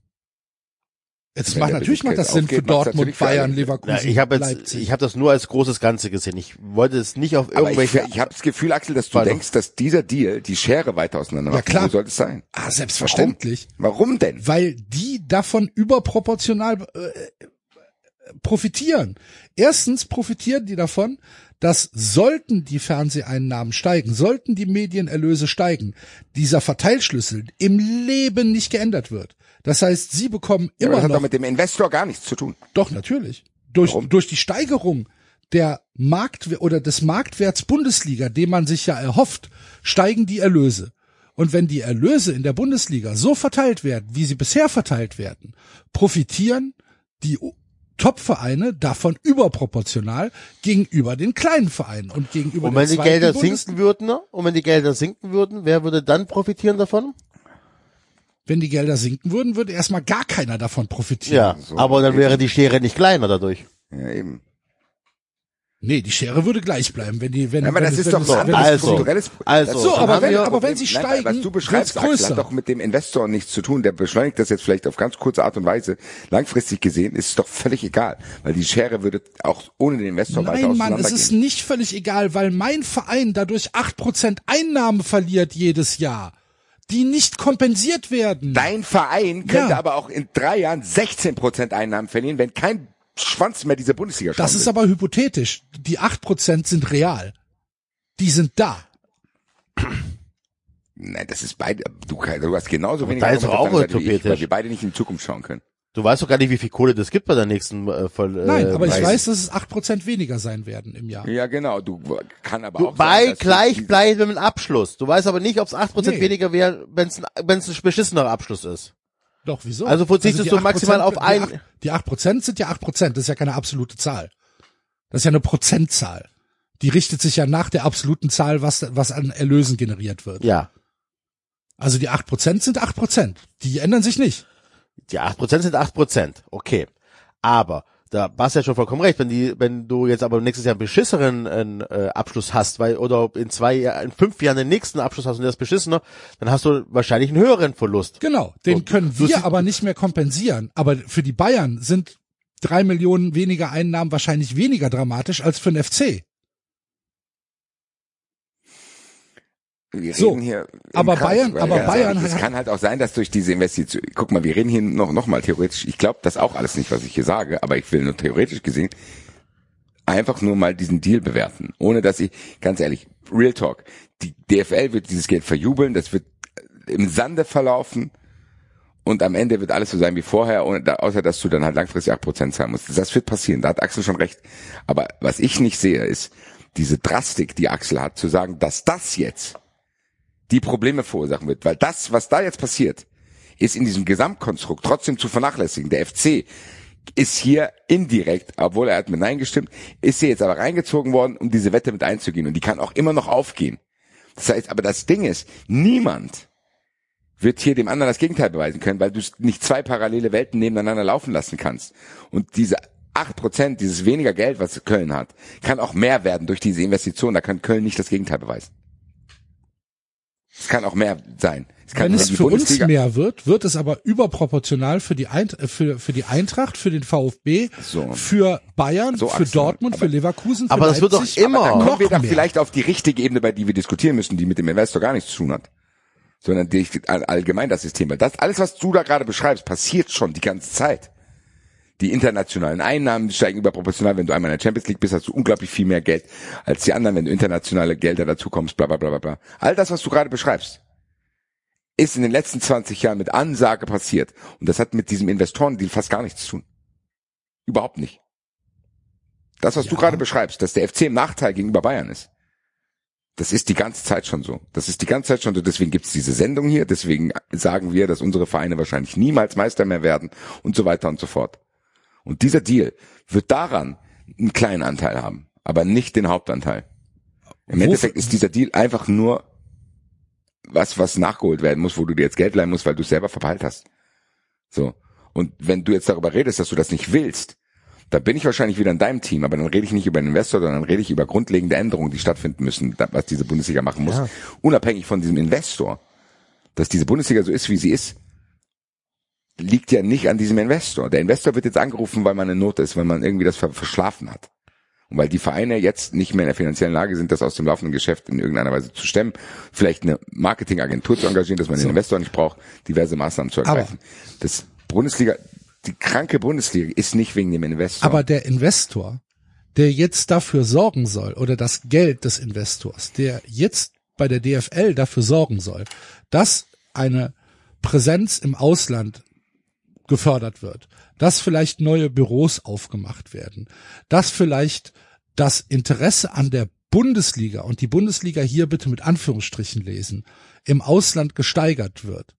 Jetzt macht natürlich macht das Sinn für Dortmund, Bayern. Leverkusen, ja, ich habe jetzt, Leipzig. ich habe das nur als großes Ganze gesehen. Ich wollte es nicht auf Aber ich, irgendwelche. ich habe das Gefühl, Axel, dass du Warte. denkst, dass dieser Deal die Schere weiter auseinander Ja, macht. klar. Wo soll es sein? ah, selbstverständlich. Warum? Warum denn? weil die davon überproportional äh, profitieren. Erstens profitieren die davon, dass sollten die Fernseheinnahmen steigen, sollten die Medienerlöse steigen, dieser Verteilschlüssel im Leben nicht geändert wird. Das heißt, sie bekommen Ja, aber das immer hat doch noch, mit dem Investor gar nichts zu tun. doch natürlich, durch, Warum? durch die Steigerung der Markt oder des Marktwerts Bundesliga, den man sich ja erhofft, steigen die Erlöse. Und wenn die Erlöse in der Bundesliga so verteilt werden, wie sie bisher verteilt werden, profitieren die Top-Vereine davon überproportional gegenüber den kleinen Vereinen und gegenüber und wenn der die zweiten Gelder Bundesliga. sinken würden, ne? und wenn die Gelder sinken würden, wer würde dann profitieren davon? Wenn die Gelder sinken würden, würde erstmal gar keiner davon profitieren. Ja, so, aber dann wäre die Schere nicht kleiner dadurch. Ja, eben. Nee, die Schere würde gleich bleiben, wenn die, wenn, Ja, aber wenn das es- ist wenn doch es- Also, also, So, aber wenn- aber Problem. wenn sie Nein, steigen, was du beschreibst, größer. Axel, hat doch mit dem Investor nichts zu tun. Der beschleunigt das jetzt vielleicht auf ganz kurze Art und Weise. Langfristig gesehen ist es doch völlig egal, weil die Schere würde auch ohne den Investor weiter Nein, Mann, es ist nicht völlig egal, weil mein Verein dadurch 8% Einnahmen verliert jedes Jahr, die nicht kompensiert werden. Dein Verein könnte Ja. aber auch in drei Jahren 16 Prozent Einnahmen verlieren, wenn kein Schwanz mehr dieser Bundesliga schauen das ist will. aber hypothetisch. Die 8% sind real. Die sind da. Nein, das ist beide. Du, du hast genauso wenig da ist auch utopisch. weil wir beide nicht in die Zukunft schauen können. Du weißt doch gar nicht, wie viel Kohle das gibt bei der nächsten äh, voll, äh, Nein, aber ich Preis. weiß, dass es 8% weniger sein werden im Jahr. Ja, genau. Du kann aber Du, auch bei sein, dass gleich die- bleibendem Abschluss. Du weißt aber nicht, ob es 8% Nee. weniger wäre, wenn es ein, beschissener Abschluss ist. Doch, wieso? Also verzichtest die du 8%, maximal auf die ein- 8 Die 8% sind ja 8%, das ist ja keine absolute Zahl. Das ist ja eine Prozentzahl. Die richtet sich ja nach der absoluten Zahl, was, was an Erlösen generiert wird. Ja. Also die 8% sind 8%. Die ändern sich nicht. Die 8% sind 8%. Okay. Aber da hast du ja schon vollkommen recht. Wenn die, wenn du jetzt aber nächstes Jahr einen beschisseren äh, Abschluss hast, weil oder in zwei, in fünf Jahren den nächsten Abschluss hast und der ist beschissener, dann hast du wahrscheinlich einen höheren Verlust. Genau, den So, können wir aber nicht mehr kompensieren. Aber für die Bayern sind drei Millionen weniger Einnahmen wahrscheinlich weniger dramatisch als für den FC. Wir So, reden hier aber Kreis, Bayern- aber ganz Bayern ehrlich, Es kann halt auch sein, dass durch diese Investition, guck mal, wir reden hier noch, noch mal theoretisch, ich glaube das auch alles nicht, was ich hier sage, aber ich will nur theoretisch gesehen einfach nur mal diesen Deal bewerten, ohne dass ich, ganz ehrlich, Real Talk, die DFL wird dieses Geld verjubeln, das wird im Sande verlaufen und am Ende wird alles so sein wie vorher, ohne, außer dass du dann halt langfristig 8% zahlen musst. Das wird passieren, da hat Axel schon recht. Aber was ich nicht sehe, ist diese Drastik, die Axel hat, zu sagen, dass das jetzt die Probleme verursachen wird, weil das, was da jetzt passiert, ist in diesem Gesamtkonstrukt trotzdem zu vernachlässigen. Der FC ist hier indirekt, obwohl er hat mit Nein gestimmt, ist hier jetzt aber reingezogen worden, um diese Wette mit einzugehen und die kann auch immer noch aufgehen. Das heißt, aber das Ding ist, niemand wird hier dem anderen das Gegenteil beweisen können, weil du nicht zwei parallele Welten nebeneinander laufen lassen kannst. Und diese acht Prozent, dieses weniger Geld, was Köln hat, kann auch mehr werden durch diese Investition. Da kann Köln nicht das Gegenteil beweisen. Es kann auch mehr sein. Es kann Wenn es für uns Bundesliga- mehr wird, wird es aber überproportional für die, Eint für, für die Eintracht, für den VfB, So. für Bayern, So, für Dortmund, aber- für Leverkusen, für Aber das wird doch Leipzig. immer- Da kommen noch wir doch mehr. vielleicht auf die richtige Ebene, bei die wir diskutieren müssen, die mit dem Investor gar nichts zu tun hat. Sondern die, all- allgemein das System. Weil das, alles, was du da gerade beschreibst, passiert schon die ganze Zeit. Die internationalen Einnahmen steigen überproportional. Wenn du einmal in der Champions League bist, hast du unglaublich viel mehr Geld als die anderen, wenn du internationale Gelder dazu kommst, bla, bla, bla, bla, bla. All das, was du gerade beschreibst, ist in den letzten 20 Jahren mit Ansage passiert. Und das hat mit diesem Investorendeal fast gar nichts zu tun. Überhaupt nicht. Das, was du gerade beschreibst, dass der FC im Nachteil gegenüber Bayern ist, das ist die ganze Zeit schon so. Das ist die ganze Zeit schon so. Deswegen gibt's diese Sendung hier. Deswegen sagen wir, dass unsere Vereine wahrscheinlich niemals Meister mehr werden und so weiter und so fort. Und dieser Deal wird daran einen kleinen Anteil haben, aber nicht den Hauptanteil. Im Wo- Endeffekt ist dieser Deal einfach nur was, was nachgeholt werden muss, wo du dir jetzt Geld leihen musst, weil du es selber verpeilt hast. So. Und wenn du jetzt darüber redest, dass du das nicht willst, dann bin ich wahrscheinlich wieder in deinem Team, aber dann rede ich nicht über den Investor, sondern rede ich über grundlegende Änderungen, die stattfinden müssen, da- was diese Bundesliga machen muss. Ja. Unabhängig von diesem Investor. Dass diese Bundesliga so ist, wie sie ist, liegt ja nicht an diesem Investor. Der Investor wird jetzt angerufen, weil man in Not ist, weil man irgendwie das ver verschlafen hat. Und weil die Vereine jetzt nicht mehr in der finanziellen Lage sind, das aus dem laufenden Geschäft in irgendeiner Weise zu stemmen, vielleicht eine Marketingagentur zu engagieren, dass man den Investor nicht braucht, diverse Maßnahmen zu ergreifen. das Bundesliga, die kranke Bundesliga ist nicht wegen dem Investor. Aber der Investor, der jetzt dafür sorgen soll, oder das Geld des Investors, der jetzt bei der DFL dafür sorgen soll, dass eine Präsenz im Ausland gefördert wird, dass vielleicht neue Büros aufgemacht werden, dass vielleicht das Interesse an der Bundesliga und die Bundesliga hier bitte mit Anführungsstrichen lesen, im Ausland gesteigert wird.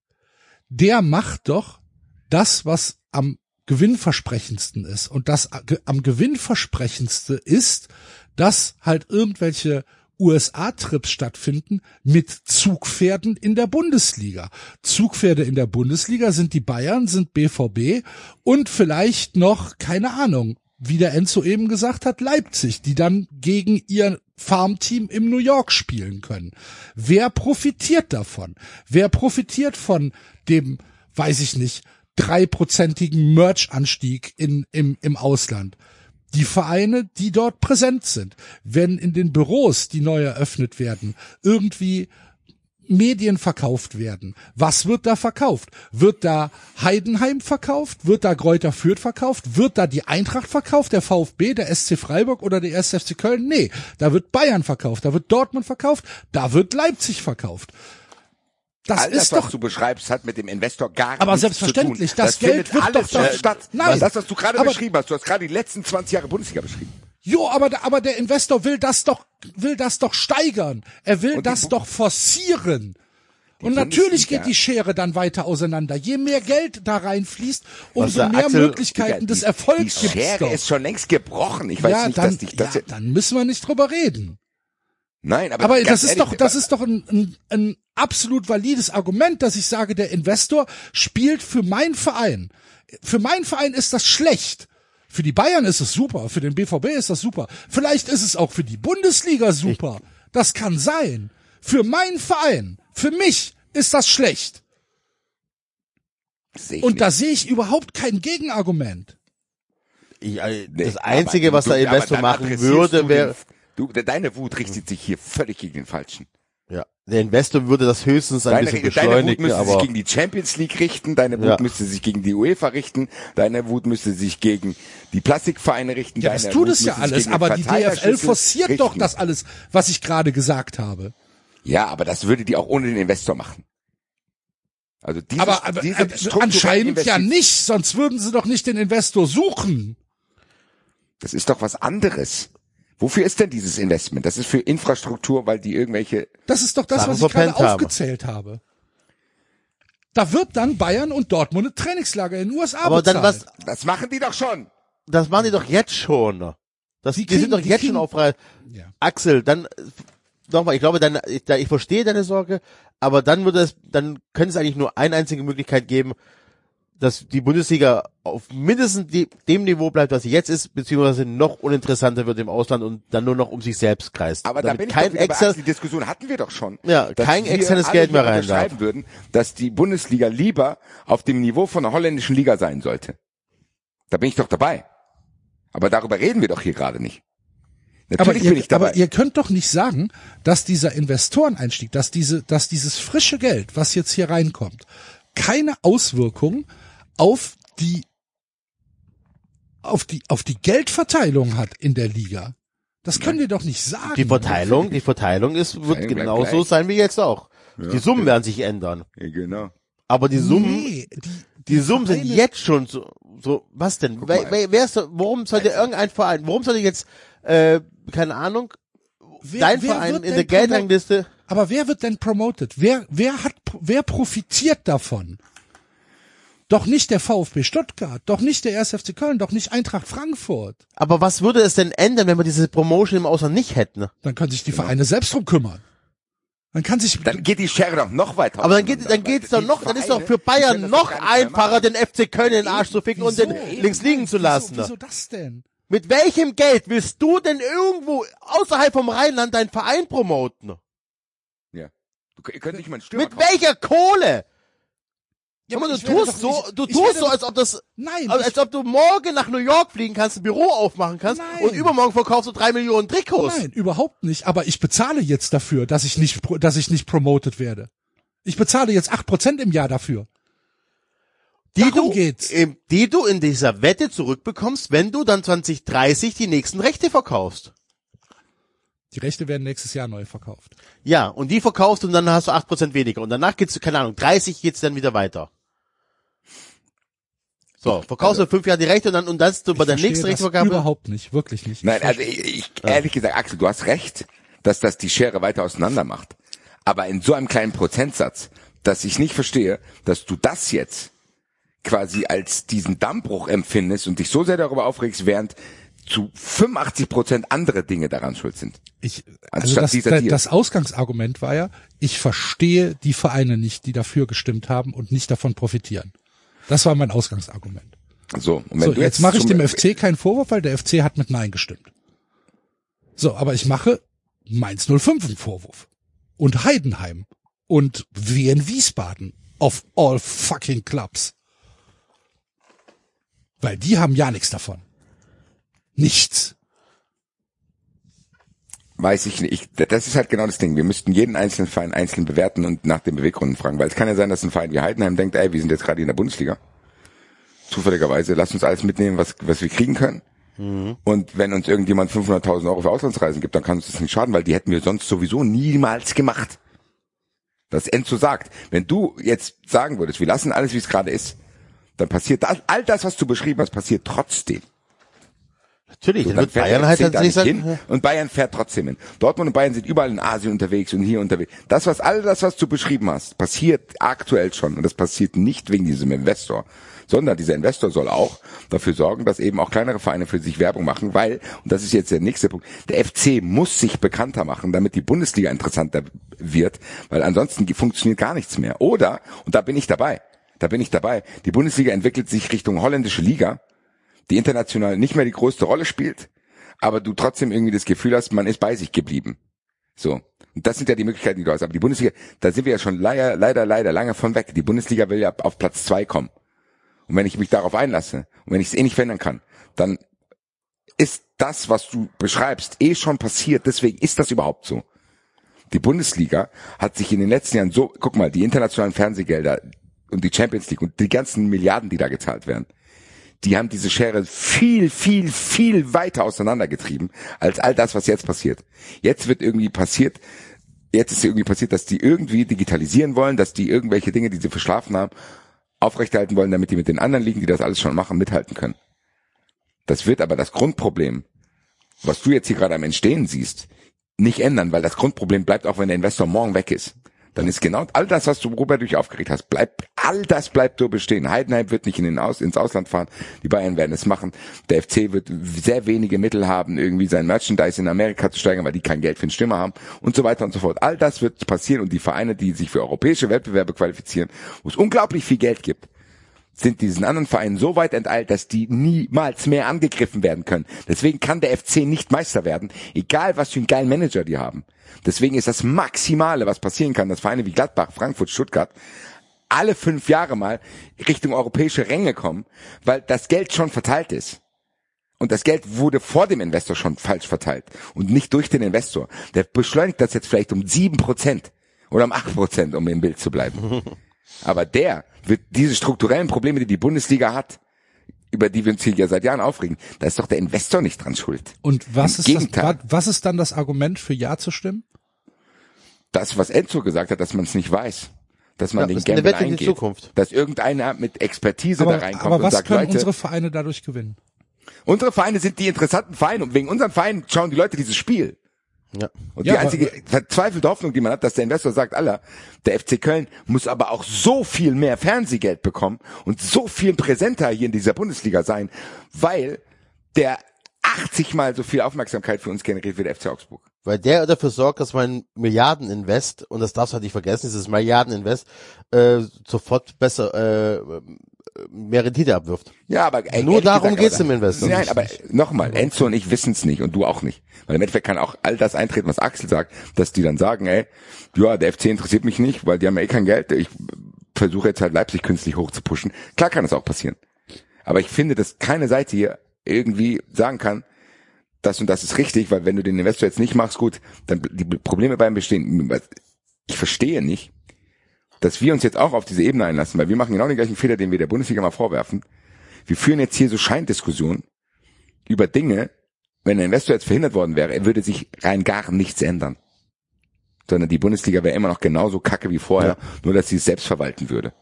Der macht doch das, was am gewinnversprechendsten ist. Und das am gewinnversprechendste ist, dass halt irgendwelche USA-Trips stattfinden mit Zugpferden in der Bundesliga. Zugpferde in der Bundesliga sind die Bayern, sind BVB und vielleicht noch, keine Ahnung, wie der Enzo eben gesagt hat, Leipzig, die dann gegen ihr Farmteam im New York spielen können. Wer profitiert davon? Wer profitiert von dem, weiß ich nicht, dreiprozentigen Merch-Anstieg in, im, im Ausland? Die Vereine, die dort präsent sind. Wenn in den Büros, die neu eröffnet werden, irgendwie Medien verkauft werden. Was wird da verkauft? Wird da Heidenheim verkauft? Wird da Kräuter Fürth verkauft? Wird da die Eintracht verkauft? Der VfB, der SC Freiburg oder der 1. FC Köln? Nee, da wird Bayern verkauft, da wird Dortmund verkauft, da wird Leipzig verkauft. Das All das, ist was doch du beschreibst, hat mit dem Investor gar Aber nichts selbstverständlich, zu tun. das Geld findet wird doch da- äh, statt. Nein. das, was du gerade Aber- beschrieben hast, du hast gerade die letzten 20 Jahre Bundesliga beschrieben. Jo, aber, der- aber der Investor will das doch, will das doch steigern. Er will Und die das Bu- doch forcieren. Und Bundesliga- natürlich geht die Schere dann weiter auseinander. Je mehr Geld da reinfließt, umso mehr Axel- Möglichkeiten des Erfolgs die gibt's Schere doch. ist schon längst gebrochen. Ich weiß ja, nicht, dann, dass dich das ja, dann müssen wir nicht drüber reden. Nein, aber, Aber das ist ehrlich, doch, das ist doch ein, ein, ein absolut valides Argument, dass ich sage, der Investor spielt für meinen Verein. Für meinen Verein ist das schlecht, Für die Bayern ist es super, für den BVB ist das super. Vielleicht ist es auch für die Bundesliga super. Das kann sein. Für meinen Verein, für mich ist das schlecht. Ich Und nicht. da sehe ich überhaupt kein Gegenargument. Ich, äh, Nee, das Einzige, aber was der Investor machen würde, wäre, Du, de- deine Wut richtet sich hier völlig gegen den Falschen. ja, der Investor würde das höchstens ein Deine, bisschen deine Wut beschleunigen, müsste sich aber gegen die Champions League richten, deine Wut Ja. müsste sich gegen die UEFA richten, deine Wut müsste sich gegen die Plastikvereine richten. Ja, deine das tut Wut es ja sich alles, aber die DFL forciert doch richten. das alles, was ich gerade gesagt habe. Ja, aber das würde die auch ohne den Investor machen. Also diese, Aber, aber diese äh, anscheinend ja nicht, sonst würden sie doch nicht den Investor suchen. Das ist doch was anderes. Wofür ist denn dieses Investment? Das ist für Infrastruktur, weil die irgendwelche Das ist doch das, Sachen was ich gerade haben. aufgezählt habe. Da wird dann Bayern und Dortmund ein Trainingslager in den USA aber dann bezahlt. was, Das machen die doch schon. das machen die doch jetzt schon. Das, Die die, sind kriegen- doch die jetzt kriegen- schon auf Reihe. Ja. Axel, dann, nochmal, ich glaube, dann, ich, da- ich verstehe deine Sorge, aber dann würde es, dann könnte es eigentlich nur eine einzige Möglichkeit geben, dass die Bundesliga auf mindestens die, dem Niveau bleibt, was sie jetzt ist, beziehungsweise noch uninteressanter wird im Ausland und dann nur noch um sich selbst kreist. Aber da Damit bin ich kein bei extra, die Diskussion hatten wir doch schon. Ja, Dass kein wir externes alle Geld mehr rein darf. würden, dass die Bundesliga lieber auf dem Niveau von der holländischen Liga sein sollte. Da bin ich doch dabei. Aber darüber reden wir doch hier gerade nicht. Aber Natürlich bin ihr, ich dabei. aber ihr könnt doch nicht sagen, dass dieser Investoreneinstieg, dass diese, dass dieses frische Geld, was jetzt hier reinkommt, keine Auswirkung auf die, auf die, auf die Geldverteilung hat in der Liga. Das könnt ihr doch nicht sagen. die Verteilung, die Verteilung ist, wird Verteilung genauso sein wie jetzt auch. die Summen werden sich ändern. Ja, genau. Aber die Summen, Nee, die, die Summen sind jetzt schon so, so, was denn? Wer, wer, wer ist, warum sollte irgendein Verein, warum sollte jetzt, äh, keine Ahnung, wer- dein wer Verein in der Geldrangliste, Aber wer wird denn promoted? Wer, wer hat, wer profitiert davon? Doch nicht der VfB Stuttgart, doch nicht der 1. FC Köln, doch nicht Eintracht Frankfurt. aber was würde es denn ändern, wenn wir diese Promotion im Ausland nicht hätten? Dann können sich die Vereine selbst drum kümmern. Dann kann sich, Dann geht die Schere doch noch weiter. Aber dann geht, dann geht's doch noch, die dann ist doch Vereine, für Bayern noch einfacher, den FC Köln in den Arsch zu ficken und den Wieso? links liegen zu lassen. Wieso, wieso das denn? Mit welchem Geld willst du denn irgendwo außerhalb vom Rheinland deinen Verein promoten? Ja. Du, ihr könnt nicht mal einen Stürmer Mit kaufen. welcher Kohle? Ja, aber du tust so, nicht- du tust so, als ob das, Nein, als, als ob du morgen nach New York fliegen kannst, ein Büro aufmachen kannst Nein. und übermorgen verkaufst du drei Millionen Trikots. Nein, überhaupt nicht. Aber ich bezahle jetzt dafür, dass ich nicht, dass ich nicht promoted werde. Ich bezahle jetzt acht Prozent im Jahr dafür. Die Darum du, geht's. die du in dieser Wette zurückbekommst, wenn du dann 2030 die nächsten Rechte verkaufst. Die Rechte werden nächstes Jahr neu verkauft. Ja, und die verkaufst und dann hast du 8% weniger. Und danach geht's, keine Ahnung, 30 geht's dann wieder weiter. So, verkaufst du fünf Jahre die Rechte und dann, und dann ist du bei der nächsten das Rechtsvergabe. Überhaupt nicht, wirklich nicht. Nein, also ich, ich ehrlich gesagt, Axel, du hast recht, dass das die Schere weiter auseinander macht. Aber in so einem kleinen Prozentsatz, dass ich nicht verstehe, dass du das jetzt quasi als diesen Dammbruch empfindest und dich so sehr darüber aufregst, während zu 85 Prozent andere Dinge daran schuld sind. Ich, also Anstatt das, das Ausgangsargument war ja, ich verstehe die Vereine nicht, die dafür gestimmt haben und nicht davon profitieren. Das war mein Ausgangsargument. So, und wenn So, du jetzt mache ich dem FC keinen Vorwurf, weil der FC hat mit Nein gestimmt. So, aber ich mache Mainz 05 einen Vorwurf. Und Heidenheim. Und Wien Wiesbaden. Of all fucking clubs. Weil die haben ja nichts davon. Nichts. Weiß ich nicht. Ich, das ist halt genau das Ding. Wir müssten jeden einzelnen Verein einzeln bewerten und nach den Beweggründen fragen. Weil es kann ja sein, dass ein Verein wie Heidenheim denkt, ey, wir sind jetzt gerade in der Bundesliga. Zufälligerweise, lasst uns alles mitnehmen, was, was wir kriegen können. Und wenn uns irgendjemand 500.000 Euro für Auslandsreisen gibt, dann kann uns das nicht schaden, weil die hätten wir sonst sowieso niemals gemacht. Das Enzo sagt. Wenn du jetzt sagen würdest, wir lassen alles, wie es gerade ist, dann passiert das, all das, was du beschrieben hast, passiert trotzdem. Natürlich, So, dann dann wird Bayern halt da nicht hin und Bayern fährt trotzdem hin. Dortmund und Bayern sind überall in Asien unterwegs und hier unterwegs. Das, was all das, was du beschrieben hast, passiert aktuell schon und das passiert nicht wegen diesem Investor, sondern dieser Investor soll auch dafür sorgen, dass eben auch kleinere Vereine für sich Werbung machen, weil, und das ist jetzt der nächste Punkt, der FC muss sich bekannter machen, damit die Bundesliga interessanter wird, weil ansonsten funktioniert gar nichts mehr. Oder, und da bin ich dabei, da bin ich dabei, die Bundesliga entwickelt sich Richtung holländische Liga, die international nicht mehr die größte Rolle spielt, aber du trotzdem irgendwie das Gefühl hast, man ist bei sich geblieben. So. Und das sind ja die Möglichkeiten, die du hast. Aber die Bundesliga, da sind wir ja schon leider, leider, leider lange von weg. Die Bundesliga will ja auf Platz zwei kommen. Und wenn ich mich darauf einlasse und wenn ich es eh nicht verändern kann, dann ist das, was du beschreibst, eh schon passiert. Deswegen ist das überhaupt so. Die Bundesliga hat sich in den letzten Jahren so, guck mal, die internationalen Fernsehgelder und die Champions League und die ganzen Milliarden, die da gezahlt werden, die haben diese Schere viel, viel, viel weiter auseinandergetrieben als all das, was jetzt passiert. Jetzt wird irgendwie passiert, jetzt ist irgendwie passiert, dass die irgendwie digitalisieren wollen, dass die irgendwelche Dinge, die sie verschlafen haben, aufrechterhalten wollen, damit die mit den anderen Ligen, die das alles schon machen, mithalten können. Das wird aber das Grundproblem, was du jetzt hier gerade am Entstehen siehst, nicht ändern, weil das Grundproblem bleibt auch, wenn der Investor morgen weg ist. Dann ist genau all das, was du, worüber du dich aufgeregt hast, bleibt, all das bleibt so bestehen. Heidenheim wird nicht in den Aus, ins Ausland fahren. Die Bayern werden es machen. Der FC wird sehr wenige Mittel haben, irgendwie sein Merchandise in Amerika zu steigern, weil die kein Geld für den Stürmer haben und so weiter und so fort. All das wird passieren und die Vereine, die sich für europäische Wettbewerbe qualifizieren, wo es unglaublich viel Geld gibt, sind diesen anderen Vereinen so weit enteilt, dass die niemals mehr angegriffen werden können. Deswegen kann der FC nicht Meister werden, egal was für einen geilen Manager die haben. Deswegen ist das Maximale, was passieren kann, dass Vereine wie Gladbach, Frankfurt, Stuttgart alle fünf Jahre mal Richtung europäische Ränge kommen, weil das Geld schon verteilt ist. Und das Geld wurde vor dem Investor schon falsch verteilt und nicht durch den Investor. Der beschleunigt das jetzt vielleicht um sieben Prozent oder um acht Prozent, um im Bild zu bleiben. Aber der wird diese strukturellen Probleme, die die Bundesliga hat, über die wir uns hier ja seit Jahren aufregen, da ist doch der Investor nicht dran schuld. Und was Im ist, das, Gegenteil. was ist dann das Argument für Ja zu stimmen? Das, was Enzo gesagt hat, dass man es nicht weiß. Dass man Ja, den Gamble Wette in die eingeht. Zukunft. Dass irgendeiner mit Expertise da Aber, reinkommt aber und was sagt, können Leute, unsere Vereine dadurch gewinnen? unsere Vereine sind die interessanten Vereine und wegen unseren Vereinen schauen die Leute dieses Spiel. Ja. Und Ja, die aber- einzige verzweifelte Hoffnung, die man hat, dass der Investor sagt, Alter, der FC Köln muss aber auch so viel mehr Fernsehgeld bekommen und so viel präsenter hier in dieser Bundesliga sein, weil der 80 mal so viel Aufmerksamkeit für uns generiert wie der FC Augsburg. Weil der dafür sorgt, dass mein Milliardeninvest, und das darfst du halt nicht vergessen, dieses Milliardeninvest, äh, sofort besser, äh, mehr Rendite abwirft. Ja, aber ey, Nur darum geht's aber- dem Investor. Nein, aber nochmal, Enzo und ich wissen es nicht und du auch nicht. Weil im Endeffekt kann auch all das eintreten, was Axel sagt, dass die dann sagen, ey, ja, der FC interessiert mich nicht, weil die haben ja eh kein Geld. Ich versuche jetzt halt Leipzig künstlich hoch zu pushen. Klar kann das auch passieren. Aber ich finde, dass keine Seite hier irgendwie sagen kann, das und das ist richtig, weil wenn du den Investor jetzt nicht machst, gut, dann die Probleme beim bestehen. Ich verstehe nicht, dass wir uns jetzt auch auf diese Ebene einlassen, weil wir machen genau den gleichen Fehler, den wir der Bundesliga mal vorwerfen. Wir führen jetzt hier so Scheindiskussionen über Dinge, wenn der Investor jetzt verhindert worden wäre, er würde sich rein gar nichts ändern. Sondern die Bundesliga wäre immer noch genauso kacke wie vorher, nur dass sie es selbst verwalten würde.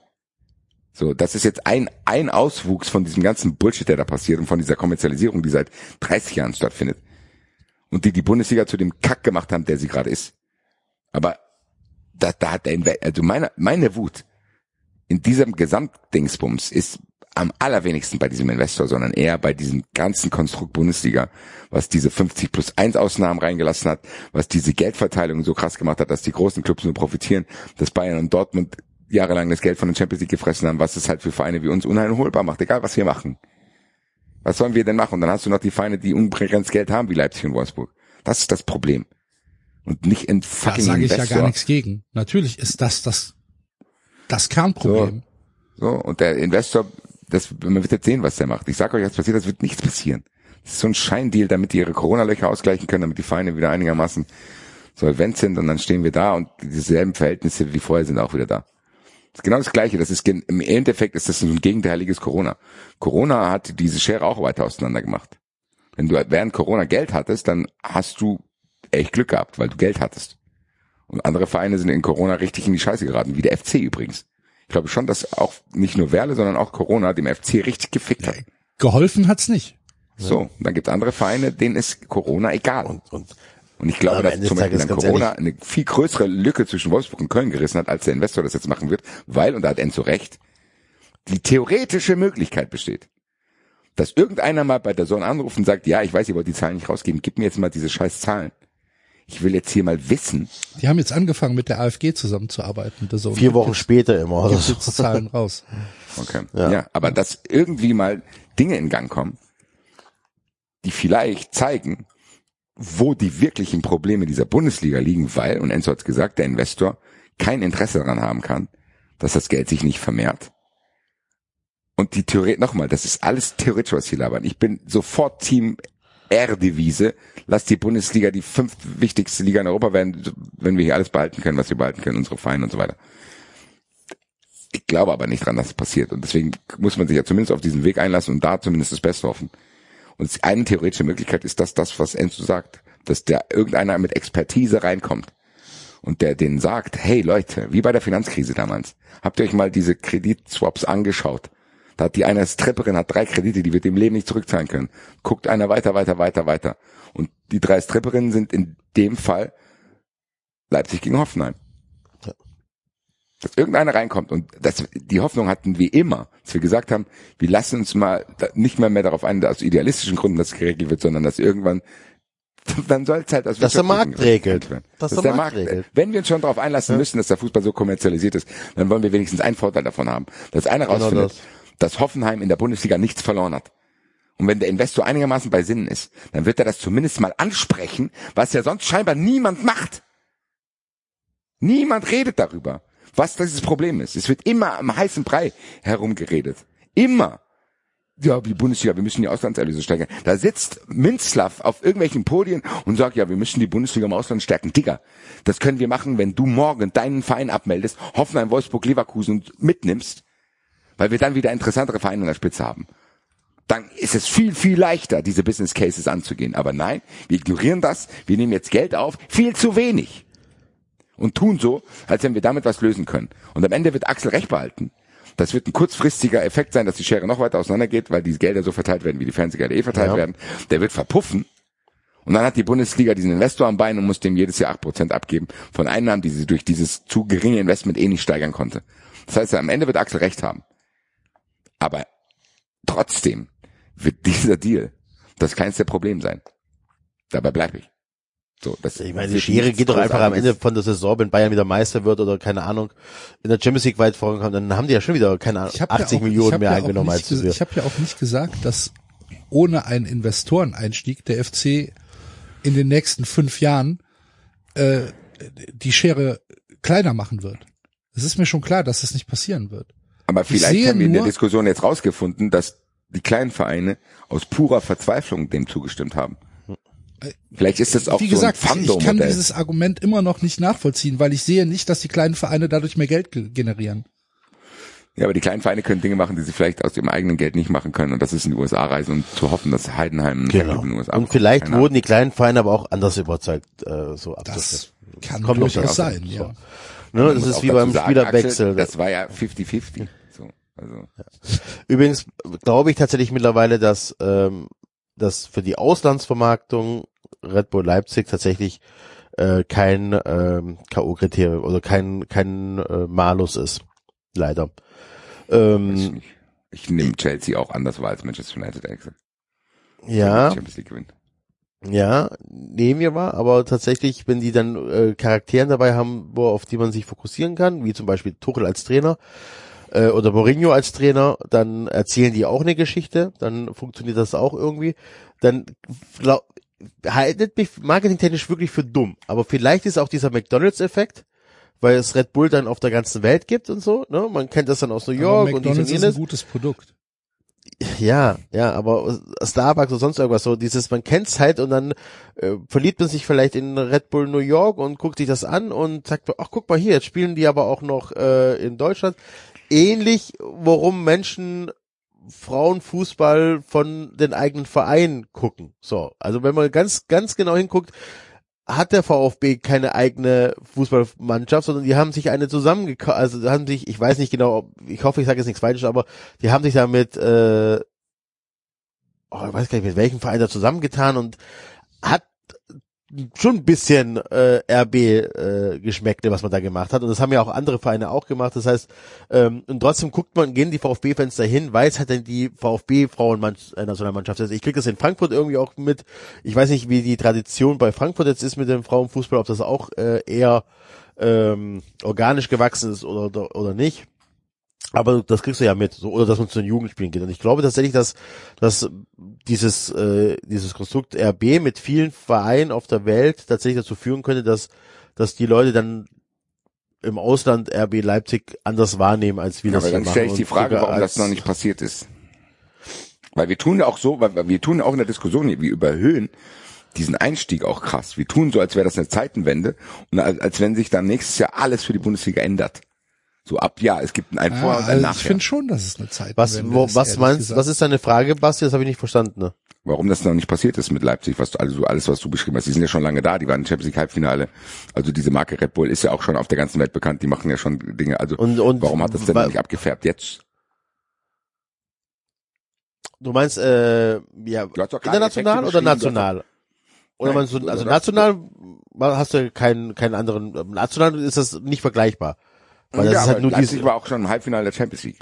So, das ist jetzt ein, ein Auswuchs von diesem ganzen Bullshit, der da passiert und von dieser Kommerzialisierung, die seit 30 Jahren stattfindet. Und die die Bundesliga zu dem Kack gemacht haben, der sie gerade ist. Aber da, da hat Inve- also meine, meine Wut in diesem Gesamtdingsbums ist am allerwenigsten bei diesem Investor, sondern eher bei diesem ganzen Konstrukt Bundesliga, was diese 50 plus 1 Ausnahmen reingelassen hat, was diese Geldverteilung so krass gemacht hat, dass die großen Clubs nur profitieren, dass Bayern und Dortmund jahrelang das Geld von der Champions League gefressen haben, was es halt für Vereine wie uns uneinholbar macht, egal was wir machen. Was sollen wir denn machen? Dann hast du noch die Vereine, die unbegrenzt Geld haben, wie Leipzig und Wolfsburg. Das ist das Problem. Und nicht ein Da fucking sage ich ja gar nichts gegen. Natürlich ist das das, das Kernproblem. So, und der Investor, das, man wird jetzt sehen, was der macht. Ich sage euch, was passiert, das wird nichts passieren. Das ist so ein Scheindeal, damit die ihre Corona-Löcher ausgleichen können, damit die Vereine wieder einigermaßen solvent sind und dann stehen wir da und dieselben Verhältnisse wie vorher sind auch wieder da. Das ist genau das Gleiche. Das ist im Endeffekt ist das ein gegenteiliges Corona. Corona hat diese Schere auch weiter auseinander gemacht. Wenn du während Corona Geld hattest, dann hast du echt Glück gehabt, weil du Geld hattest. Und andere Vereine sind in Corona richtig in die Scheiße geraten, wie der FC übrigens. Ich glaube schon, dass auch nicht nur Werle, sondern auch Corona dem FC richtig gefickt hat. Geholfen hat's nicht. So, und dann gibt es andere Vereine, denen ist Corona egal. Und, Und, ich glaube, dass zum Beispiel Corona eine viel größere Lücke zwischen Wolfsburg und Köln gerissen hat, als der Investor das jetzt machen wird, weil, und da hat Enzo recht, die theoretische Möglichkeit besteht, dass irgendeiner mal bei der Sonne anruft und sagt, ja, ich weiß, ihr wollt die Zahlen nicht rausgeben, gib mir jetzt mal diese scheiß Zahlen. Ich will jetzt hier mal wissen, Die haben jetzt angefangen mit der AfG zusammenzuarbeiten. Der Sohn vier Wochen später immer. oder so. jetzt Zahlen raus. Okay. Ja. Ja. aber dass irgendwie mal Dinge in Gang kommen, die vielleicht zeigen, wo die wirklichen Probleme dieser Bundesliga liegen, weil, und Enzo hat gesagt, der Investor kein Interesse daran haben kann, dass das Geld sich nicht vermehrt. Und die Theorie, nochmal, das ist alles theoretisch, was hier labern. Ich bin sofort Team R-Devise. Lass die Bundesliga die fünf wichtigste Liga in Europa werden, wenn wir hier alles behalten können, was wir behalten können, unsere Vereine und so weiter. Ich glaube aber nicht dran, dass es passiert. Und deswegen muss man sich ja zumindest auf diesen Weg einlassen und da zumindest das Beste hoffen. Und eine theoretische Möglichkeit ist das, das, was Enzo sagt, dass der irgendeiner mit Expertise reinkommt und der denen sagt, hey Leute, wie bei der Finanzkrise damals, habt ihr euch mal diese Kreditswaps angeschaut? Da hat die eine Stripperin hat drei Kredite, die wird im Leben nicht zurückzahlen können. Guckt einer weiter, weiter, weiter, weiter. Und die drei Stripperinnen sind in dem Fall Leipzig gegen Hoffenheim. Ja. Dass irgendeiner reinkommt und das, die Hoffnung hatten wir immer, dass wir gesagt haben, wir lassen uns mal nicht mehr mehr darauf ein, aus idealistischen Gründen das geregelt wird, sondern dass irgendwann dann soll es halt aus dass der Markt regelt. Dass, dass der, Markt, regelt. Wenn wir uns schon darauf einlassen ja. müssen, dass der Fußball so kommerzialisiert ist, dann wollen wir wenigstens einen Vorteil davon haben, dass einer genau rausfindet, das. Dass Hoffenheim in der Bundesliga nichts verloren hat. Und wenn der Investor einigermaßen bei Sinnen ist, dann wird er das zumindest mal ansprechen, was ja sonst scheinbar niemand macht. Niemand redet darüber, was dieses Problem ist. Es wird immer am heißen Brei herumgeredet. Immer. Ja, die Bundesliga, wir müssen die Auslandserlöse steigern. Da sitzt Minzlaff auf irgendwelchen Podien und sagt, ja, wir müssen die Bundesliga im Ausland stärken. Digga, das können wir machen, wenn du morgen deinen Verein abmeldest, Hoffenheim, Wolfsburg, Leverkusen mitnimmst, weil wir dann wieder interessantere Vereine an der Spitze haben. Dann ist es viel, viel leichter, diese Business Cases anzugehen. Aber nein, wir ignorieren das, wir nehmen jetzt Geld auf, viel zu wenig und tun so, als wenn wir damit was lösen können. Und am Ende wird Axel recht behalten. Das wird ein kurzfristiger Effekt sein, dass die Schere noch weiter auseinandergeht, weil die Gelder so verteilt werden, wie die Fernsehgelder eh verteilt ja. werden. Der wird verpuffen. Und dann hat die Bundesliga diesen Investor am Bein und muss dem jedes Jahr acht Prozent abgeben von Einnahmen, die sie durch dieses zu geringe Investment eh nicht steigern konnte. Das heißt, am Ende wird Axel recht haben. Aber trotzdem wird dieser Deal das kleinste Problem sein. Dabei bleibe ich. So, das ich meine, die Schere geht doch einfach am Ende von der Saison, wenn Bayern wieder Meister wird oder keine Ahnung, in der Champions League weit vorankommt, dann haben die ja schon wieder, keine Ahnung, 80 ja auch, Millionen mehr ja eingenommen als wir. Ich habe ja auch nicht gesagt, dass ohne einen Investoreneinstieg der FC in den nächsten fünf Jahren äh, die Schere kleiner machen wird. Es ist mir schon klar, dass das nicht passieren wird. Aber vielleicht haben wir in der Diskussion jetzt rausgefunden, dass die kleinen Vereine aus purer Verzweiflung dem zugestimmt haben. Vielleicht ist das auch Wie gesagt, so ein ich kann dieses Argument immer noch nicht nachvollziehen, weil ich sehe nicht, dass die kleinen Vereine dadurch mehr Geld generieren. Ja, aber die kleinen Vereine können Dinge machen, die sie vielleicht aus ihrem eigenen Geld nicht machen können. Und das ist in die USA reisen und zu hoffen, dass Heidenheim genau. in den USA Und vielleicht wurden die kleinen Vereine aber auch anders überzeugt, äh, so Das kann Kommt durchaus sein, ja. Ne, das ist wie beim sagen, Spielerwechsel. Axel, das war ja 50-50. So, also. Ja. Übrigens glaube ich tatsächlich mittlerweile, dass ähm, dass für die Auslandsvermarktung Red Bull Leipzig tatsächlich äh, kein ähm, K.O.-Kriterium oder kein kein äh, Malus ist. Leider. Ähm, ich, ich nehme Chelsea auch anders wahr als Manchester United Excel. Ja. Ja, nehmen wir mal, aber tatsächlich, wenn die dann äh, Charakteren dabei haben, wo auf die man sich fokussieren kann, wie zum Beispiel Tuchel als Trainer, äh, oder Mourinho als Trainer, dann erzählen die auch eine Geschichte, dann funktioniert das auch irgendwie. Dann glaub, haltet mich marketingtechnisch wirklich für dumm. Aber vielleicht ist auch dieser McDonalds-Effekt, weil es Red Bull dann auf der ganzen Welt gibt und so. Ne? Man kennt das dann aus New York aber McDonald's und ist ein gutes Produkt. Ja, ja, aber Starbucks oder sonst irgendwas so, dieses, man kennt's halt und dann äh, verliebt man sich vielleicht in Red Bull New York und guckt sich das an und sagt, ach guck mal hier, jetzt spielen die aber auch noch äh, in Deutschland ähnlich, worum Menschen Frauenfußball von den eigenen Vereinen gucken. So, also wenn man ganz, ganz genau hinguckt, hat der VfB keine eigene Fußballmannschaft, sondern die haben sich eine zusammengekauft, also haben sich, ich weiß nicht genau, ich hoffe, ich sage jetzt nichts Falsches, aber die haben sich damit, äh, oh, ich weiß gar nicht, mit welchem Verein da zusammengetan und hat schon ein bisschen äh, RB äh, Geschmäckle, was man da gemacht hat. Und das haben ja auch andere Vereine auch gemacht. Das heißt, ähm, und trotzdem guckt man, gehen die VfB-Fans dahin, weil es halt dann die VfB-Frauen-Nationalmannschaft ist. Ich krieg das in Frankfurt irgendwie auch mit. Ich weiß nicht, wie die Tradition bei Frankfurt jetzt ist mit dem Frauenfußball, ob das auch äh, eher ähm, organisch gewachsen ist oder, oder nicht. Aber das kriegst du ja mit, so, oder dass man zu den Jugendspielen geht. Und ich glaube tatsächlich, dass, dass dieses, äh, dieses Konstrukt RB mit vielen Vereinen auf der Welt tatsächlich dazu führen könnte, dass, dass die Leute dann im Ausland RB Leipzig anders wahrnehmen, als wir Ja, das aber hier dann machen. stelle ich die Frage, warum das noch nicht passiert ist. Weil wir tun ja auch so, weil weil wir tun ja auch in der Diskussion, hier, wir überhöhen diesen Einstieg auch krass. Wir tun so, als wäre das eine Zeitenwende und als, als wenn sich dann nächstes Jahr alles für die Bundesliga ändert. So ab ja, es gibt ein Vor- und ein also ich Nachher. finde schon, dass es eine Zeit Was, wo, was meinst, was ist deine Frage, Basti? Das habe ich nicht verstanden. Ne? Warum das noch nicht passiert ist mit Leipzig, was du, also alles, was du beschrieben hast, die sind ja schon lange da, die waren im Champions League Halbfinale. Also diese Marke Red Bull ist ja auch schon auf der ganzen Welt bekannt, die machen ja schon Dinge. Also Und, und warum hat das denn nicht abgefärbt jetzt? Du meinst, äh, ja, international oder national? Oder Nein, meinst du, also national hast du keinen, keinen anderen, national ist das nicht vergleichbar. Weil das ja, ist halt nur Leipzig diese, war auch schon im Halbfinale der Champions League.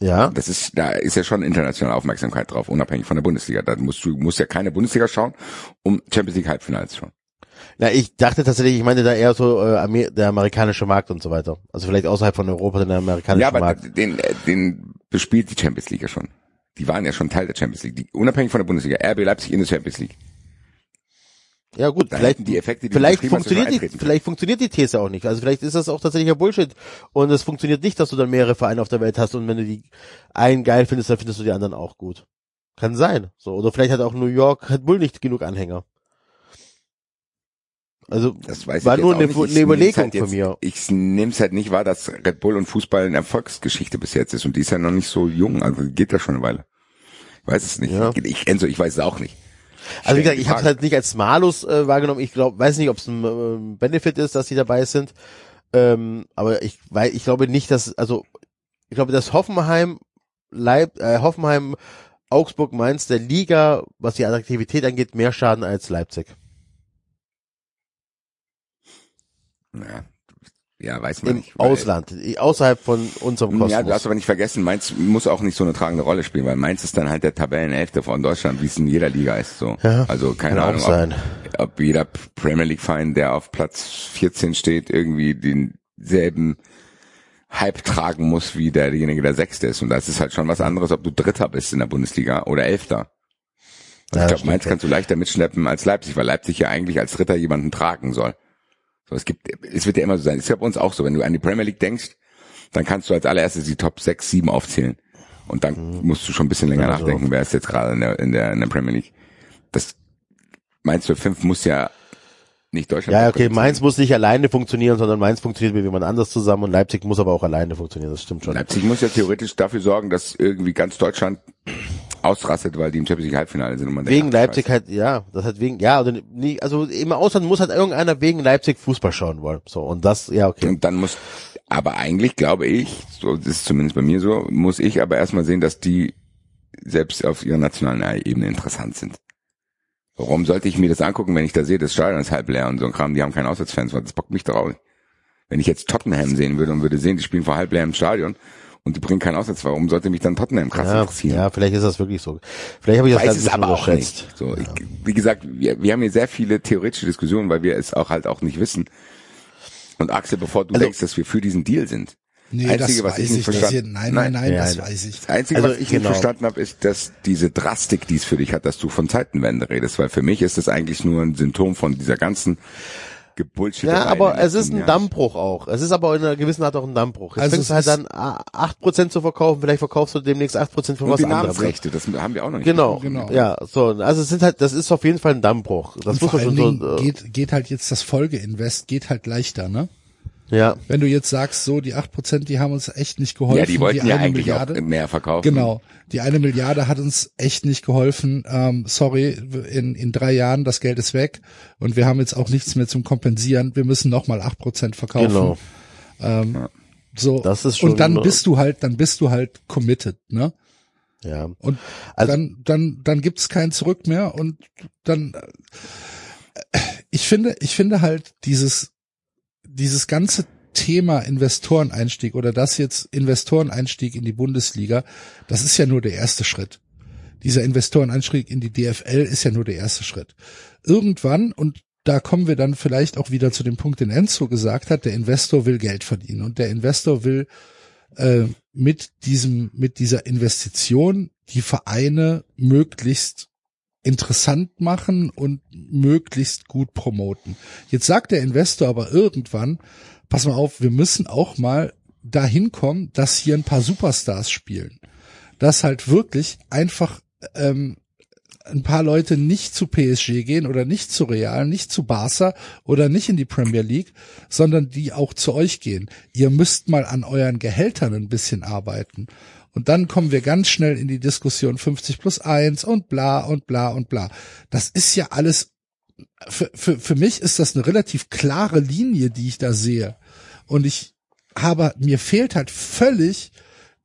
ja, Das ist, da ist ja schon internationale Aufmerksamkeit drauf, unabhängig von der Bundesliga. Da musst du, musst ja keine Bundesliga schauen, um Champions League Halbfinale zu schauen. na, ich dachte tatsächlich, ich meine da eher so, äh, Amer der amerikanische Markt und so weiter. Also vielleicht außerhalb von Europa, der amerikanische Ja, aber Markt. den, äh, den bespielt die Champions League ja schon. Die waren ja schon Teil der Champions League. Die, unabhängig von der Bundesliga. RB Leipzig in der Champions League. Ja gut, Da vielleicht, die Effekte, die vielleicht funktioniert die, vielleicht funktioniert die These auch nicht. Also vielleicht ist das auch tatsächlich ein Bullshit. Und es funktioniert nicht, dass du dann mehrere Vereine auf der Welt hast und wenn du die einen geil findest, dann findest du die anderen auch gut. Kann sein. So. Oder vielleicht hat auch New York Red Bull nicht genug Anhänger. Also, Das weiß war ich nur eine, eine Überlegung halt von jetzt, mir. Ich nehme es halt nicht wahr, dass Red Bull und Fußball eine Erfolgsgeschichte bis jetzt ist. Und die ist ja noch nicht so jung. Also geht da schon eine Weile. Ich weiß es nicht. Ja. Ich, Enzo, ich weiß es auch nicht. Also wie gesagt, ich habe es halt nicht als Malus äh, wahrgenommen. Ich glaube, weiß nicht, ob es ein ähm, Benefit ist, dass die dabei sind. Ähm, aber ich weil ich glaube nicht, dass also ich glaube, dass Hoffenheim Leib, äh, Hoffenheim Augsburg Mainz der Liga, was die Attraktivität angeht, mehr Schaden als Leipzig. Ja, ja weiß man Im nicht. Ausland, außerhalb von unserem Kosmos. Ja, du darfst aber nicht vergessen, Mainz muss auch nicht so eine tragende Rolle spielen, weil Mainz ist dann halt der Tabellenelfte von Deutschland, wie es in jeder Liga ist. So. Ja, also keine Ahnung. Ob, ob jeder Premier League Verein, der auf Platz 14 steht, irgendwie denselben Hype tragen muss wie derjenige, der Sechste ist. Und das ist halt schon was anderes, ob du Dritter bist in der Bundesliga oder Elfter. Ja, Also ich das glaube, Mainz kannst du leichter mitschleppen als Leipzig, weil Leipzig ja eigentlich als Dritter jemanden tragen soll. So, es gibt, es wird ja immer so sein. Es ist ja bei uns auch so. Wenn du an die Premier League denkst, dann kannst du als allererstes die Top 6, 7 aufzählen. Und dann musst du schon ein bisschen länger Ja, so. nachdenken, wer ist jetzt gerade in der, in der, in der Premier League. Das, Mainz 5 muss ja nicht Deutschland. Ja, okay, Mainz muss nicht alleine funktionieren, sondern Mainz funktioniert mit jemand anders zusammen und Leipzig muss aber auch alleine funktionieren, das stimmt schon. Leipzig muss ja theoretisch dafür sorgen, dass irgendwie ganz Deutschland ausrastet, weil die im Champions League Halbfinale sind. Und man Wegen denkt, Leipzig halt, ja, das hat wegen, ja, oder nie, also im Ausland muss halt irgendeiner wegen Leipzig Fußball schauen wollen. So, und das, ja, okay. Und dann muss, aber eigentlich glaube ich, so das ist zumindest bei mir so, muss ich aber erstmal sehen, dass die selbst auf ihrer nationalen Ebene interessant sind. Warum sollte ich mir das angucken, wenn ich da sehe, das Stadion ist halb leer und so ein Kram, die haben keine Auswärtsfans, weil das bockt mich drauf. Wenn ich jetzt Tottenham sehen würde und würde sehen, die spielen vor halb leerem Stadion und die bringen keinen Auswärts, warum sollte mich dann Tottenham krass Ja, interessieren? ja, vielleicht ist das wirklich so. Vielleicht habe ich das weiß ganz es aber auch nicht. So, ich, wie gesagt, wir, wir haben hier sehr viele theoretische Diskussionen, weil wir es auch halt auch nicht wissen. Und Axel, bevor du Also- denkst, dass wir für diesen Deal sind, Nee, Einzige, das was ich weiß nicht ich. Das verstanden- hier, nein, nein, nein, Nein. das Ja, weiß ich. Das Einzige, Also was ich ich- nicht genau. verstanden habe, ist, dass diese Drastik, die es für dich hat, dass du von Zeitenwende redest, weil für mich ist das eigentlich nur ein Symptom von dieser ganzen Gebullshit. Ja, aber es ist ein Dammbruch auch. Es ist aber in einer gewissen Art auch ein Dammbruch. Jetzt Also fängst es du halt dann ah, 8% zu verkaufen, vielleicht verkaufst du demnächst 8% für und was die anderes. Namensrechte, das haben wir auch noch nicht. Genau, Genau. ja, so, also es sind halt, das ist auf jeden Fall ein Dammbruch. Das Und muss vor man allen schon so, äh, geht, geht halt jetzt das Folgeinvest, geht halt leichter, ne? Ja. Wenn du jetzt sagst, so, die 8%, die haben uns echt nicht geholfen. Ja, die wollten ja eine eigentlich Milliarde, auch mehr verkaufen. Genau. Die eine Milliarde hat uns echt nicht geholfen. Ähm, sorry, in, in drei Jahren, das Geld ist weg und wir haben jetzt auch nichts mehr zum Kompensieren. Wir müssen nochmal acht Prozent verkaufen. Genau. Ähm, so. Das ist schon- und dann bist du halt, dann bist du halt committed, ne? Ja. Und Also- dann, dann, dann gibt's kein Zurück mehr und dann, äh, ich finde, ich finde halt dieses, dieses ganze Thema Investoreneinstieg oder das jetzt Investoreneinstieg in die Bundesliga, das ist ja nur der erste Schritt. Dieser Investoreneinstieg in die DFL ist ja nur der erste Schritt. Irgendwann, und da kommen wir dann vielleicht auch wieder zu dem Punkt, den Enzo gesagt hat, der Investor will Geld verdienen und der Investor will äh, mit diesem, mit dieser Investition die Vereine möglichst interessant machen und möglichst gut promoten. Jetzt sagt der Investor aber irgendwann, pass mal auf, wir müssen auch mal dahin kommen, dass hier ein paar Superstars spielen. Dass halt wirklich einfach ähm, ein paar Leute nicht zu PSG gehen oder nicht zu Real, nicht zu Barca oder nicht in die Premier League, sondern die auch zu euch gehen. Ihr müsst mal an euren Gehältern ein bisschen arbeiten. Und dann kommen wir ganz schnell in die Diskussion 50 plus 1 und bla und bla und bla. Das ist ja alles, für, für, für mich ist das eine relativ klare Linie, die ich da sehe. Und ich habe, mir fehlt halt völlig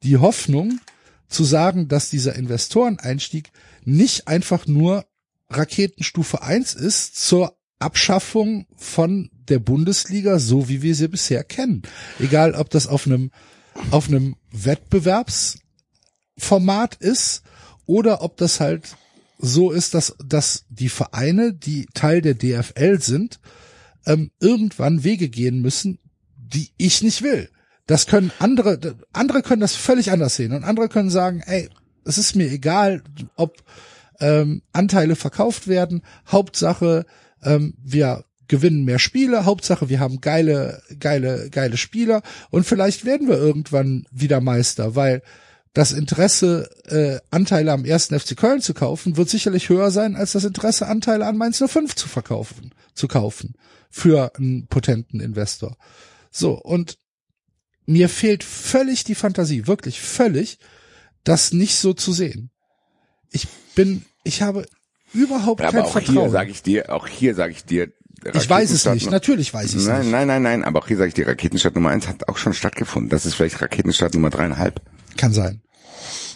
die Hoffnung zu sagen, dass dieser Investoreneinstieg nicht einfach nur Raketenstufe 1 ist zur Abschaffung von der Bundesliga, so wie wir sie bisher kennen. Egal, ob das auf einem, auf einem Wettbewerbsformat ist oder ob das halt so ist, dass, dass die Vereine, die Teil der DFL sind, ähm, irgendwann Wege gehen müssen, die ich nicht will. Das können andere, andere können das völlig anders sehen und andere können sagen, ey, es ist mir egal, ob ähm, Anteile verkauft werden. Hauptsache, ähm, wir gewinnen mehr Spiele. Hauptsache, wir haben geile, geile, geile Spieler und vielleicht werden wir irgendwann wieder Meister, weil das Interesse, äh, Anteile am ersten FC Köln zu kaufen, wird sicherlich höher sein, als das Interesse, Anteile an Mainz 05 zu verkaufen, zu kaufen für einen potenten Investor. So, und mir fehlt völlig die Fantasie, wirklich völlig, das nicht so zu sehen. Ich bin, ich habe überhaupt aber kein auch Vertrauen. hier sage ich dir, auch hier sage ich dir, ich weiß es nicht, natürlich weiß ich es Nein, nicht. nein, nein, nein, aber auch hier sage ich dir, Raketenstadt Nummer eins hat auch schon stattgefunden. Das ist vielleicht Raketenstadt Nummer dreieinhalb. Kann sein.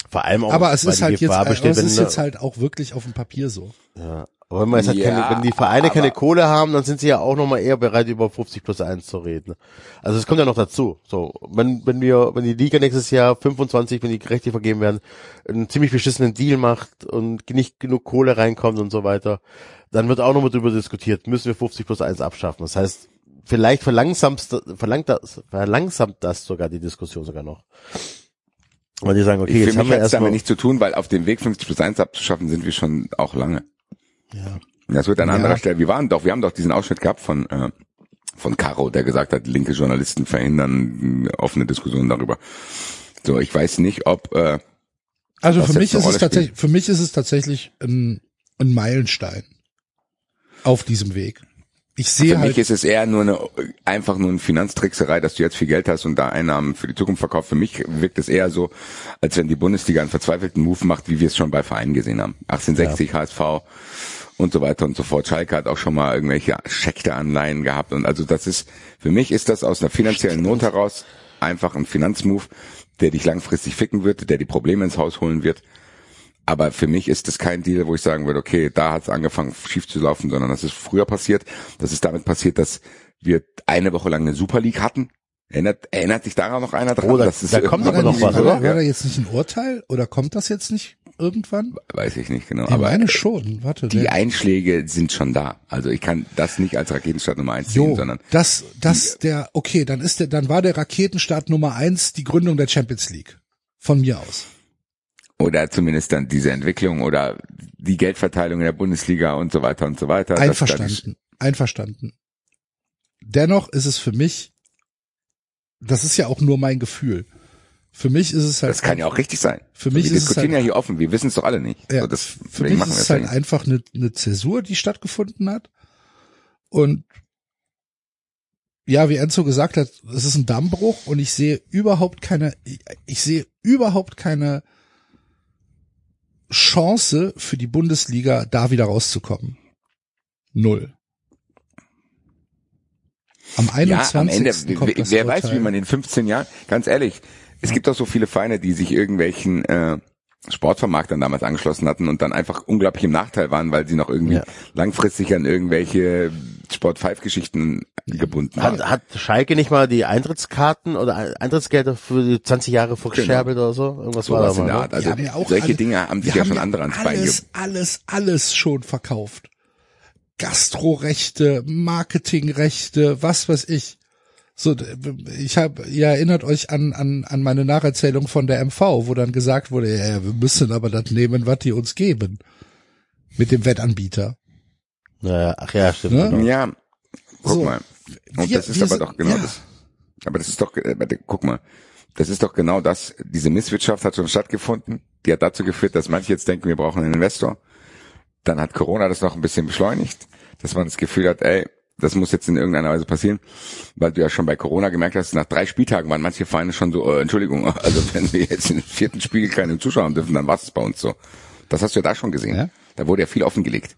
Vor allem auch, Aber es weil ist die halt jetzt, Gefahr aber besteht, es ist jetzt halt auch wirklich auf dem Papier so. Ja. Aber wenn, man jetzt halt Ja, keine, wenn die Vereine keine Kohle haben, dann sind sie ja auch nochmal eher bereit, über 50 plus 1 zu reden. Also es kommt ja noch dazu. So, wenn, wenn wir, wenn die Liga nächstes Jahr 25, wenn die Rechte vergeben werden, einen ziemlich beschissenen Deal macht und nicht genug Kohle reinkommt und so weiter, dann wird auch nochmal drüber diskutiert, müssen wir 50 plus 1 abschaffen. Das heißt, vielleicht verlangsamt, verlangt das, verlangsamt das sogar die Diskussion sogar noch. Weil die sagen, okay, Okay, jetzt haben wir hat es damit erstmal, nichts zu tun, weil auf dem Weg 50 plus 1 abzuschaffen sind wir schon auch lange. Ja. Das wird an Ja. anderer Stelle. Wir waren doch, wir haben doch diesen Ausschnitt gehabt von äh, von Caro, der gesagt hat, linke Journalisten verhindern äh, offene Diskussionen darüber. So, ich weiß nicht, ob äh, Also für mich ist es tatsächlich, für mich ist es tatsächlich ein, ein Meilenstein auf diesem Weg. Ich für sehe mich halt, ist es eher nur eine einfach nur eine Finanztrickserei, dass du jetzt viel Geld hast und da Einnahmen für die Zukunft verkaufst. Für mich wirkt es eher so, als wenn die Bundesliga einen verzweifelten Move macht, wie wir es schon bei Vereinen gesehen haben. 1860 HSV und so weiter und so fort. Schalke hat auch schon mal irgendwelche Schechte-Anleihen gehabt und also das ist, für mich ist das aus einer finanziellen Not heraus einfach ein Finanzmove, der dich langfristig ficken wird, der die Probleme ins Haus holen wird. Aber für mich ist das kein Deal, wo ich sagen würde, okay, da hat es angefangen schief zu laufen, sondern das ist früher passiert. Das ist damit passiert, dass wir eine Woche lang eine Super League hatten. Erinnert, erinnert sich daran noch einer dran? Oh, da- Das ist da kommt aber noch nicht, was, oder? war da jetzt nicht ein Urteil oder kommt das jetzt nicht irgendwann? Weiß ich nicht genau. Ich aber meine schon, warte. die der- Einschläge sind schon da. Also ich kann das nicht als Raketenstadt Nummer eins sehen, Jo, sondern das, das, der, okay, dann ist der, dann war der Raketenstart Nummer eins die Gründung der Champions League. Von mir aus. oder zumindest dann diese Entwicklung oder die Geldverteilung in der Bundesliga und so weiter und so weiter. Einverstanden. Einverstanden. Dennoch ist es für mich, das ist ja auch nur mein Gefühl. Für mich ist es halt. Das, kann ja auch richtig sein. Für mich wir ist es diskutieren halt- ja hier offen. Wir wissen es doch alle nicht. Ja, so, das, für mich ist es es halt nicht. einfach eine, eine Zäsur, die stattgefunden hat. Und ja, wie Enzo gesagt hat, es ist ein Dammbruch und ich sehe überhaupt keine, ich, sehe überhaupt keine Chance für die Bundesliga, da wieder rauszukommen. Null. Am 21. Ja, am Ende, kommt wer, wer weiß, Urteil. wie man in 15 Jahren, ganz ehrlich, es gibt auch so viele Vereine, die sich irgendwelchen äh, Sportvermarktern damals angeschlossen hatten und dann einfach unglaublich im Nachteil waren, weil sie noch irgendwie Ja. langfristig an irgendwelche Sport 5 Geschichten gebunden waren. Hat, hat Schalke nicht mal die Eintrittskarten oder Eintrittsgelder für die 20 Jahre verscherbelt oder so? Irgendwas war da in mal. der ne? Art. Also ja solche alle- Dinge haben sich die ja schon andere ans Bein alles, alles, alles schon verkauft. Gastrorechte, Marketingrechte, was weiß ich. So, ich habe, ihr erinnert euch an, an, an meine Nacherzählung von der MV, wo dann gesagt wurde, ja, wir müssen aber das nehmen, was die uns geben. Mit dem Wettanbieter. Naja, ach ja, stimmt. Ne? Genau. Ja, guck So, mal. Und wir- das ist aber sind- doch genau ja. das. Aber das ist doch, äh, guck mal. Das ist doch genau das. Diese Misswirtschaft hat schon stattgefunden. Die hat dazu geführt, dass manche jetzt denken, wir brauchen einen Investor. Dann hat Corona das noch ein bisschen beschleunigt, dass man das Gefühl hat, ey, das muss jetzt in irgendeiner Weise passieren, weil du ja schon bei Corona gemerkt hast, nach drei Spieltagen waren manche Vereine schon so, äh, Entschuldigung, also wenn wir jetzt im vierten Spiel keine Zuschauer haben dürfen, dann war es bei uns so. Das hast du ja da schon gesehen. Ja. Da wurde ja viel offengelegt,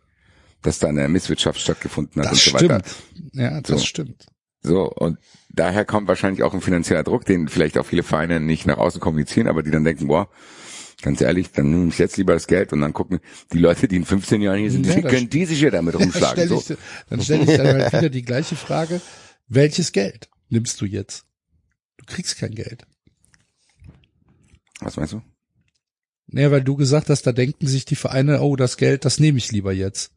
dass da eine Misswirtschaft stattgefunden hat Das und so weiter. stimmt. Ja, das So. stimmt. So, und daher kommt wahrscheinlich auch ein finanzieller Druck, den vielleicht auch viele Vereine nicht nach außen kommunizieren, aber die dann denken, boah, ganz ehrlich, dann nehme ich jetzt lieber das Geld und dann gucken die Leute, die in 15 Jahren hier sind, Ja, die können die sich ja damit Dann rumschlagen. stelle So. ich, dann stell ich dann halt wieder die gleiche Frage. Welches Geld nimmst du jetzt? Du kriegst kein Geld. Was meinst du? Naja, weil du gesagt hast, da denken sich die Vereine, oh, das Geld, das nehme ich lieber jetzt.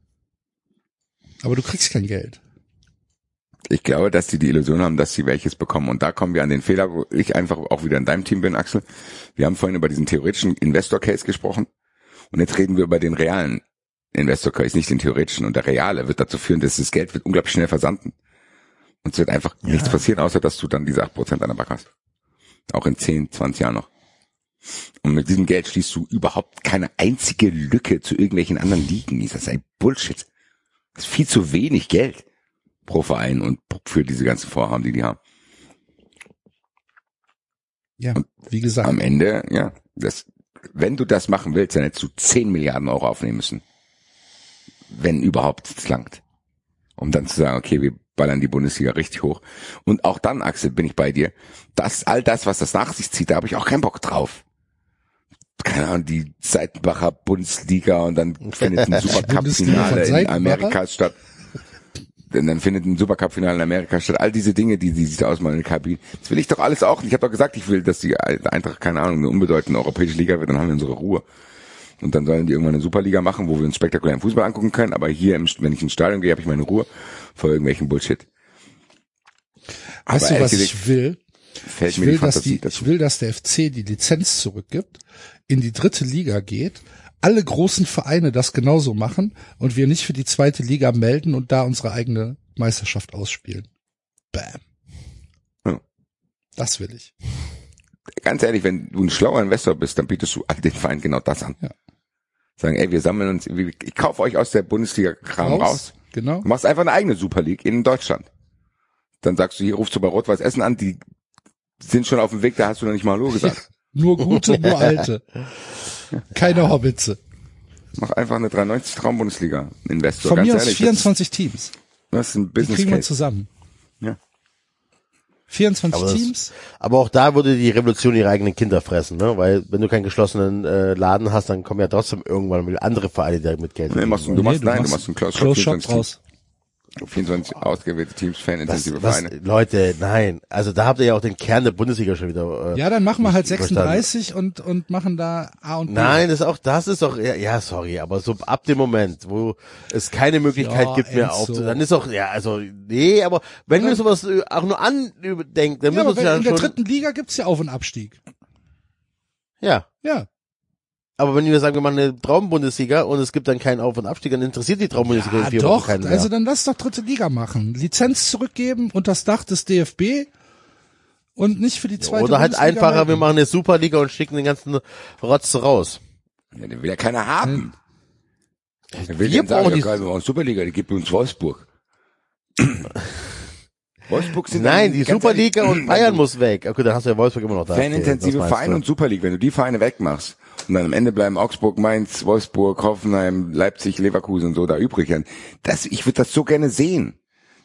Aber du kriegst kein Geld. Ich glaube, dass die die Illusion haben, dass sie welches bekommen. Und da kommen wir an den Fehler, wo ich einfach auch wieder in deinem Team bin, Axel. Wir haben vorhin über diesen theoretischen Investor-Case gesprochen. Und jetzt reden wir über den realen Investor-Case, nicht den theoretischen. Und der reale wird dazu führen, dass das Geld wird unglaublich schnell versanden. Und es wird einfach nichts passieren, außer dass du dann diese 8% an der Bank hast. Auch in 10, 20 Jahren noch. Und mit diesem Geld schließt du überhaupt keine einzige Lücke zu irgendwelchen anderen Ligen. Das ist ein Bullshit. Das ist viel zu wenig Geld pro Verein und für diese ganzen Vorhaben, die die haben. Ja, wie gesagt. Am Ende, ja, das, wenn du das machen willst, dann hättest du 10 Milliarden Euro aufnehmen müssen. Wenn überhaupt es langt. Um dann zu sagen, okay, wir ballern die Bundesliga richtig hoch. Und auch dann, Axel, bin ich bei dir. Das, all das, was das nach sich zieht, da habe ich auch keinen Bock drauf. Keine Ahnung, die Seitenbacher Bundesliga und dann findet ein Supercup-Finale in? Amerika statt. Denn dann findet ein Supercup-Finale in Amerika statt. All diese Dinge, die, die sich da ausmalen in der Kabine. Das will ich doch alles auch. Ich habe doch gesagt, ich will, dass die Eintracht, keine Ahnung, eine unbedeutende europäische Liga wird, dann haben wir unsere Ruhe. Und dann sollen die irgendwann eine Superliga machen, wo wir uns spektakulären Fußball angucken können. Aber hier, im, wenn ich ins Stadion gehe, habe ich meine Ruhe vor irgendwelchen Bullshit. weißt du, was ich will? Fällt Ich mir will, die dass die, dazu. ich will, dass der FC die Lizenz zurückgibt, in die dritte Liga geht, alle großen Vereine das genauso machen und wir nicht für die zweite Liga melden und da unsere eigene Meisterschaft ausspielen. Bam. Ja. Das will ich. Ganz ehrlich, wenn du ein schlauer Investor bist, dann bietest du all den Vereinen genau das an. Ja. Sagen, ey, wir sammeln uns, ich kaufe euch aus der Bundesliga-Kram raus. Genau. Du machst einfach eine eigene Super League in Deutschland. Dann sagst du, hier rufst du bei Rot-Weiß Essen an, die sind schon auf dem Weg, da hast du noch nicht mal Hallo gesagt. Nur gute, nur alte. Keine Hobbitze. Mach einfach eine 93 Traum Bundesliga Investor. Von Ganz mir aus ehrlich, 24 Teams. Das ist ein Die Business kriegen wir zusammen. Ja. 24 Aber das- Teams. Aber auch da würde die Revolution ihre eigenen Kinder fressen, ne? Weil wenn du keinen geschlossenen äh, Laden hast, dann kommen ja trotzdem irgendwann andere Vereine, die mit Geld Nee, machst du, du machst, nein, du machst einen Close Shop, Close Shop 24 draus. 24 ausgewählte Teams, fanintensive was, Vereine. Leute, nein. Also da habt ihr ja auch den Kern der Bundesliga schon wieder. Äh, Ja, dann machen wir halt Verstanden. 36 und, und machen da A und B. Nein, das ist auch, das ist doch, ja, ja, sorry, aber so ab dem Moment, wo es keine Möglichkeit Ja, gibt mehr auf, dann ist doch, ja, also, nee, aber wenn wir sowas äh, auch nur andenken, dann Ja, müssen wir uns ja in der dritten Liga gibt's ja Auf- und Abstieg. ja. Ja. Aber wenn wir sagen, wir machen eine Traumbundesliga und es gibt dann keinen Auf- und Abstieg, dann interessiert die Traumbundesliga Ja, in vier doch. Wochen keinen mehr. Also dann lass doch dritte Liga machen. Lizenz zurückgeben und das Dach des DFB und nicht für die zweite Oder halt Bundesliga einfacher, wir melden. machen eine Superliga und schicken den ganzen Rotz raus. Ja, den will ja keiner haben. Der will Wir sagen, brauchen ja, die- wir brauchen Superliga, die gibt uns Wolfsburg. Wolfsburg sind Nein, die Superliga und Bayern muss weg. Okay, dann hast du ja Wolfsburg immer noch da. Fanintensive Vereine und Super League, wenn du die Vereine wegmachst und dann am Ende bleiben Augsburg, Mainz, Wolfsburg, Hoffenheim, Leipzig, Leverkusen und so da übrig. Das, ich würde das so gerne sehen.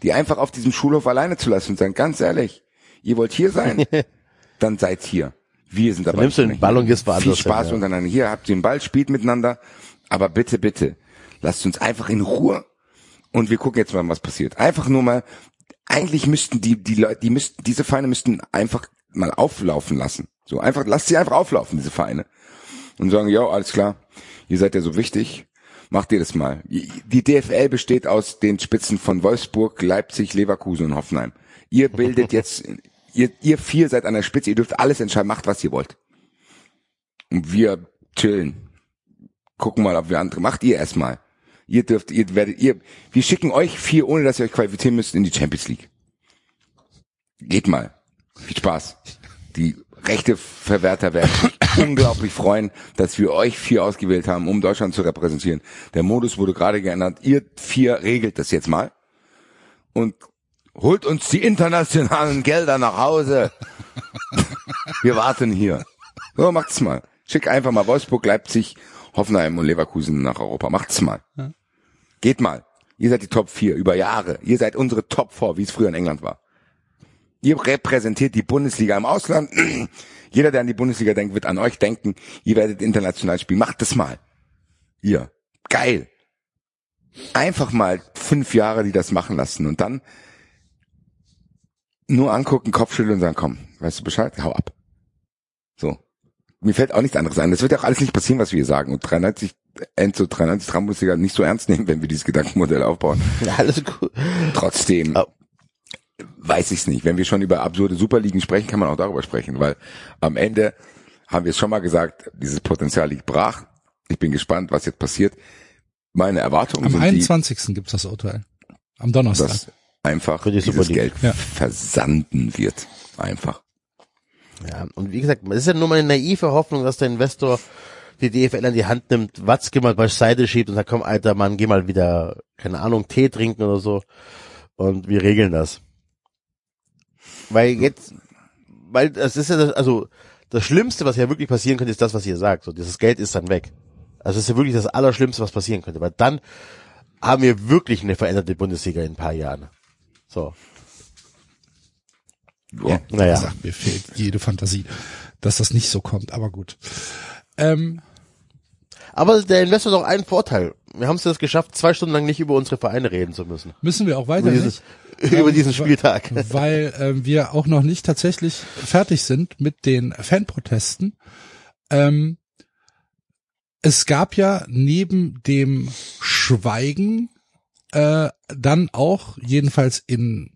Die einfach auf diesem Schulhof alleine zu lassen und sagen, ganz ehrlich, ihr wollt hier sein, dann seid hier. Wir sind dabei. nimmst du den Ball und gehst woanders Viel Spaß ja. untereinander. Hier habt ihr den Ball, spielt miteinander. Aber bitte, bitte, lasst uns einfach in Ruhe und wir gucken jetzt mal, was passiert. Einfach nur mal, eigentlich müssten die, die Leute, die müssten, diese Vereine müssten einfach mal auflaufen lassen. So einfach, lasst sie einfach auflaufen, diese Vereine. Und sagen, ja, alles klar, ihr seid ja so wichtig, Macht ihr das mal. Die DFL besteht aus den Spitzen von Wolfsburg, Leipzig, Leverkusen und Hoffenheim. Ihr bildet jetzt, ihr, ihr vier seid an der Spitze, ihr dürft alles entscheiden, macht was ihr wollt. Und wir chillen. Gucken mal, ob wir andere, macht ihr erstmal. Ihr dürft, ihr werdet, ihr, wir schicken euch vier, ohne dass ihr euch qualifizieren müsst, in die Champions League. Geht mal. Viel Spaß. Die Rechteverwerter werden sich unglaublich freuen, dass wir euch vier ausgewählt haben, um Deutschland zu repräsentieren. Der Modus wurde gerade geändert. Ihr vier regelt das jetzt mal und holt uns die internationalen Gelder nach Hause. Wir warten hier. So, macht's mal. Schick einfach mal Wolfsburg, Leipzig, Hoffenheim und Leverkusen nach Europa. Macht's mal. Geht mal. Ihr seid die Top 4 über Jahre. Ihr seid unsere Top 4, wie es früher in England war. Ihr repräsentiert die Bundesliga im Ausland. Jeder, der an die Bundesliga denkt, wird an euch denken. Ihr werdet international spielen. Macht das mal. Ihr. Geil. Einfach mal fünf Jahre, die das machen lassen und dann nur angucken, Kopfschütteln und sagen, komm, weißt du Bescheid? Hau ab. So. Mir fällt auch nichts anderes ein. Das wird ja auch alles nicht passieren, was wir hier sagen. Und 93, Enzo 93 Bundesliga nicht so ernst nehmen, wenn wir dieses Gedankenmodell aufbauen. Alles gut. Trotzdem Oh. Weiß ich es nicht. Wenn wir schon über absurde Superligen sprechen, kann man auch darüber sprechen, weil am Ende haben wir es schon mal gesagt, dieses Potenzial liegt brach. Ich bin gespannt, was jetzt passiert. Meine Erwartungen Am sind 21. gibt's das Urteil. Am Donnerstag. dass einfach Für die dieses Geld. Ja. versanden wird. Einfach. Ja, und wie gesagt, es ist ja nur meine naive Hoffnung, dass der Investor die DFL an die Hand nimmt, Watzke mal beiseite schiebt und sagt, komm, alter Mann, geh mal wieder, keine Ahnung, Tee trinken oder so. Und wir regeln das. Weil jetzt, weil das ist ja das, also das Schlimmste, was ja wirklich passieren könnte, ist das, was ihr sagt. So, dieses Geld ist dann weg. Also es ist ja wirklich das Allerschlimmste, was passieren könnte. Weil dann haben wir wirklich eine veränderte Bundesliga in ein paar Jahren. So. Ja. Wie Naja. gesagt, mir fehlt jede Fantasie, dass das nicht so kommt, aber gut. Ähm, Aber der Investor hat auch einen Vorteil. Wir haben es jetzt geschafft, zwei Stunden lang nicht über unsere Vereine reden zu müssen. müssen wir auch weiter Über, nicht, dieses, über diesen Spieltag. weil ähm, wir auch noch nicht tatsächlich fertig sind mit den Fanprotesten. Ähm, es gab ja neben dem Schweigen äh, dann auch, jedenfalls in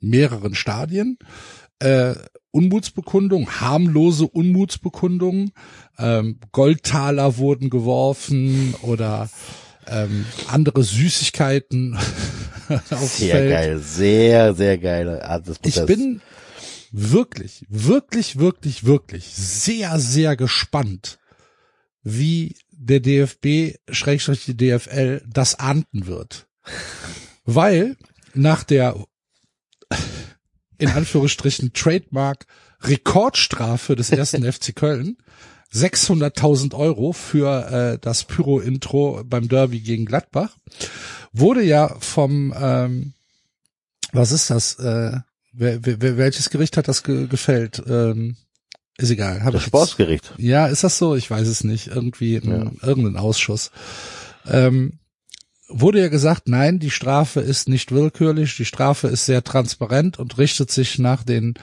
mehreren Stadien, äh, Unmutsbekundungen, harmlose Unmutsbekundungen, ähm, Goldtaler wurden geworfen oder ähm, andere Süßigkeiten Sehr Feld. geil, sehr, sehr Art des Ich bin wirklich, wirklich, wirklich, wirklich sehr, sehr gespannt, wie der DFB, Schrägstrich die DFL, das ahnden wird. Weil nach der, in Anführungsstrichen, Trademark Rekordstrafe des ersten FC Köln, 600.000 Euro für äh, das Pyro-Intro beim Derby gegen Gladbach, wurde ja vom, ähm, was ist das, äh, wer, wer, welches Gericht hat das ge gefällt? Ähm, ist egal. Hab das ich jetzt- Sportsgericht. ja, ist das so? Ich weiß es nicht. Irgendwie ein, irgendein Ausschuss. Ähm, wurde ja gesagt, nein, die Strafe ist nicht willkürlich, die Strafe ist sehr transparent und richtet sich nach den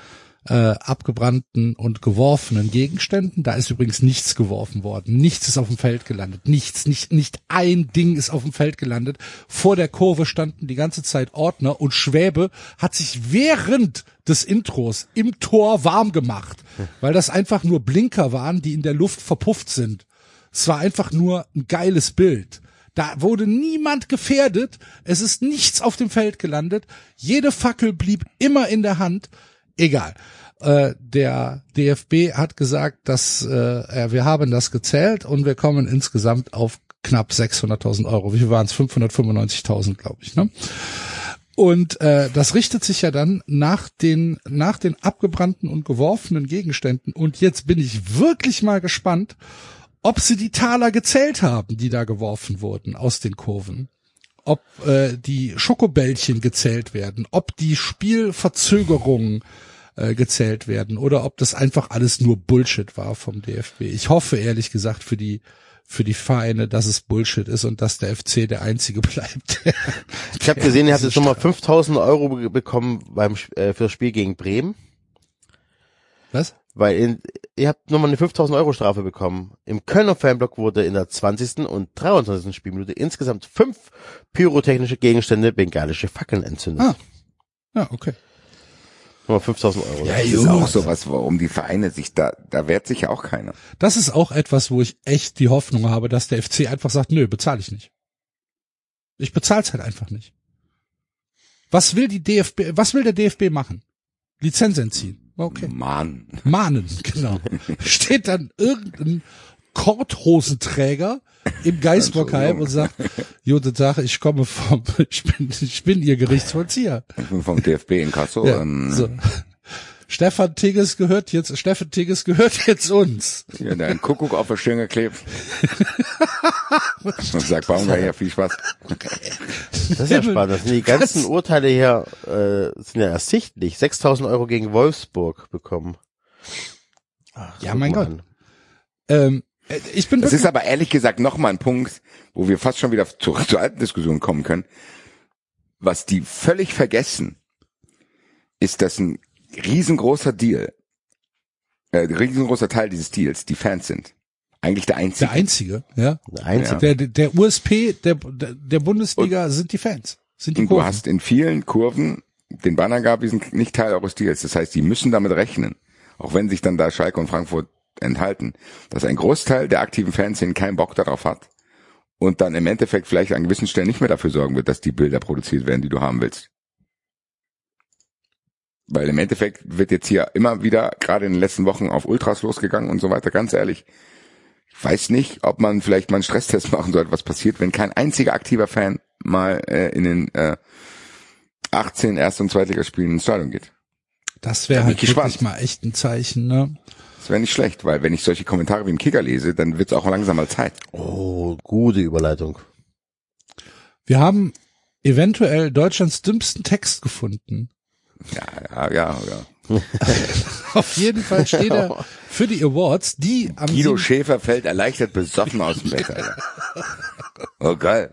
äh, abgebrannten und geworfenen Gegenständen. Da ist übrigens nichts geworfen worden. Nichts ist auf dem Feld gelandet. Nichts, nicht, nicht ein Ding ist auf dem Feld gelandet. Vor der Kurve standen die ganze Zeit Ordner und Schwäbe hat sich während des Intros im Tor warm gemacht, weil das einfach nur Blinker waren, die in der Luft verpufft sind. Es war einfach nur ein geiles Bild. Da wurde niemand gefährdet. Es ist nichts auf dem Feld gelandet. Jede Fackel blieb immer in der Hand. Egal. Äh, der DFB hat gesagt, dass äh, wir haben das gezählt und wir kommen insgesamt auf knapp 600.000 Euro. Wie viel waren es? 595.000, glaube ich. Ne? Und äh, das richtet sich ja dann nach den nach den abgebrannten und geworfenen Gegenständen. Und jetzt bin ich wirklich mal gespannt, ob sie die Taler gezählt haben, die da geworfen wurden aus den Kurven. Ob äh, die Schokobällchen gezählt werden, ob die Spielverzögerungen äh, gezählt werden oder ob das einfach alles nur Bullshit war vom DFB. Ich hoffe ehrlich gesagt für die für die Vereine, dass es Bullshit ist und dass der FC der einzige bleibt. der- Ich habe gesehen, er hat jetzt nochmal 5000 Euro be- bekommen beim äh, für das Spiel gegen Bremen, Was? weil in, ihr habt nochmal eine 5000 Euro Strafe bekommen. Im Kölner Fanblock wurde in der 20. und 23. Spielminute insgesamt fünf pyrotechnische Gegenstände, bengalische Fackeln entzündet. Ah. Ja, okay. Nochmal 5000 Euro. Ja, das ist auch sowas, warum die Vereine sich da, da wehrt sich ja auch keiner. Das ist auch etwas, wo ich echt die Hoffnung habe, dass der FC einfach sagt, nö, bezahle ich nicht. Ich bezahl's halt einfach nicht. Was will die DFB, was will der DFB machen? Lizenz entziehen. Okay. Mann. Mahnen, genau. Steht dann irgendein Korthosenträger im Geisbockheim und sagt, guten Tag, ich komme vom, ich bin, ich bin Ihr Gerichtsvollzieher. Ich bin vom DFB in Kassel. Ja, ähm, so. Stefan Tigges gehört jetzt, Steffen Tigges gehört jetzt uns. Hier, der ein Kuckuck auf der Stirn geklebt. und sagt Baumgart, ja, viel Spaß. Das ist ja spannend. Das sind die ganzen Urteile hier, äh, sind ja ersichtlich. 6000 Euro gegen Wolfsburg bekommen. Ach, Ja, mein Gott. an. Ähm, äh, ich bin Das ist aber ehrlich gesagt nochmal ein Punkt, wo wir fast schon wieder zurück zur alten Diskussion kommen können. Was die völlig vergessen, ist, dass ein riesengroßer Deal, äh, riesengroßer Teil dieses Deals die Fans sind. Eigentlich der einzige. der Einzige, ja. Der einzige. Der, der, der USP der, der, Bundesliga sind die Fans. Sind die Und du Kurven. hast in vielen Kurven den Banner gab, die sind nicht Teil eures Deals. Das heißt, die müssen damit rechnen. Auch wenn sich dann da Schalke und Frankfurt enthalten, dass ein Großteil der aktiven Fanszenen keinen Bock darauf hat und dann im Endeffekt vielleicht an gewissen Stellen nicht mehr dafür sorgen wird, dass die Bilder produziert werden, die du haben willst. Weil im Endeffekt wird jetzt hier immer wieder, gerade in den letzten Wochen, auf Ultras losgegangen und so weiter. Ganz ehrlich, ich weiß nicht, ob man vielleicht mal einen Stresstest machen sollte, was passiert, wenn kein einziger aktiver Fan mal äh, in den äh, 18 Erst- und Zweitligaspielen ins Stadion geht. Das wäre halt ich wirklich gespannt. mal echt ein Zeichen, ne? Das wäre nicht schlecht, weil wenn ich solche Kommentare wie im Kicker lese, dann wird es auch langsam mal Zeit. Oh, gute Überleitung. Wir haben eventuell Deutschlands dümmsten Text gefunden. Ja, ja, ja, ja. Auf jeden Fall steht er für die Awards, die am Guido Schäfer fällt erleichtert besoffen aus dem Bett, Alter. Oh geil.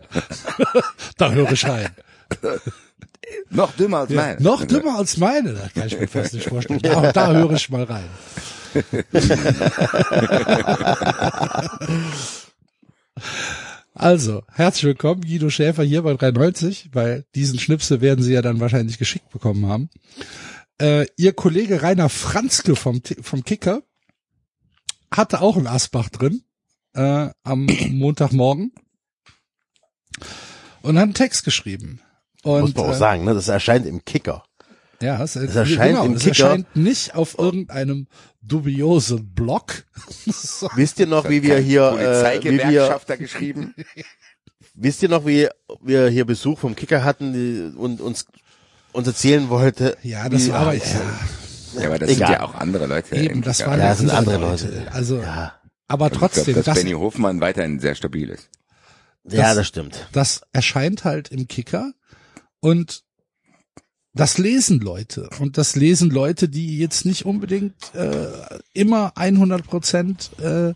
da höre ich rein. Noch dümmer als Ja, mein. noch dümmer als meine, das kann ich mir fast nicht vorstellen. Da, da höre ich mal rein. Also, herzlich willkommen, Guido Schäfer hier bei 93, weil diesen Schnipsel werden Sie ja dann wahrscheinlich geschickt bekommen haben. Äh, Ihr Kollege Rainer Franzke vom, vom Kicker hatte auch einen Asbach drin äh, am Montagmorgen und hat einen Text geschrieben. Und, Muss man auch äh, sagen, ne? Das erscheint im Kicker. Ja, es, Es erscheint genau, im es Kicker. erscheint nicht auf irgendeinem dubiosen Blog. Wisst ihr noch, wie wir hier, äh, wie wir, Polizeigewerkschafter geschrieben. wisst ihr noch, wie wir hier Besuch vom Kicker hatten die, und uns uns erzählen wollte? Ja, das wie, war aber, ah, ja, Ja, aber das Egal. sind ja auch andere Leute. eben, das Kicker. waren Ja, ja das sind andere Leute. Leute. Also, Ja, aber Ich trotzdem, glaube, dass das, Benny Hofmann weiterhin sehr stabil ist. ja, Das- das stimmt. das erscheint halt im Kicker und das lesen Leute und das lesen Leute, die jetzt nicht unbedingt äh, immer 100 Prozent äh,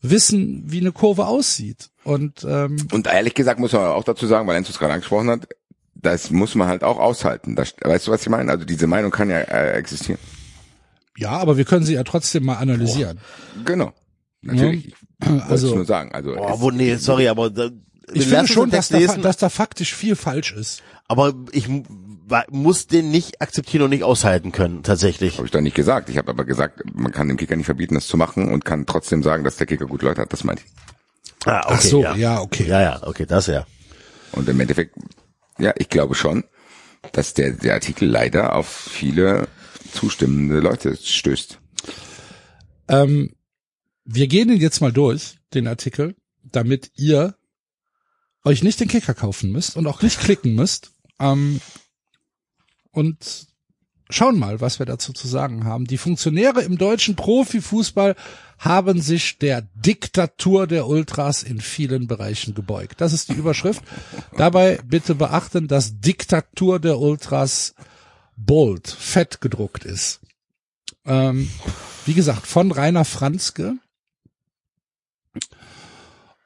wissen, wie eine Kurve aussieht. Und ähm, Und ehrlich gesagt muss man auch dazu sagen, weil Enzo es gerade angesprochen hat, das muss man halt auch aushalten. Das, weißt du, was ich meine? Also diese Meinung kann ja äh, existieren. ja, aber wir können sie ja trotzdem mal analysieren. Genau. Natürlich. Ich wollte es Also nur sagen. Also Boah, es- wo, nee, sorry, aber da, ich finde schon, dass da, lesen, dass da faktisch viel falsch ist. aber ich muss den nicht akzeptieren und nicht aushalten können, tatsächlich. Habe ich doch nicht gesagt. Ich habe aber gesagt, man kann dem Kicker nicht verbieten, das zu machen und kann trotzdem sagen, dass der Kicker gut Leute hat. Das meinte ich. Ah, okay, Ach so, ja. ja, okay. Ja, ja, okay, das ja. Und im Endeffekt, ja, ich glaube schon, dass der, der Artikel leider auf viele zustimmende Leute stößt. Ähm, wir gehen ihn jetzt mal durch, den Artikel, damit ihr euch nicht den Kicker kaufen müsst und auch nicht klicken müsst. Ähm, und schauen mal, was wir dazu zu sagen haben. Die Funktionäre im deutschen Profifußball haben sich der Diktatur der Ultras in vielen Bereichen gebeugt. Das ist die Überschrift. Dabei bitte beachten, dass Diktatur der Ultras bold, fett gedruckt ist. Ähm, wie gesagt, von Rainer Franzke.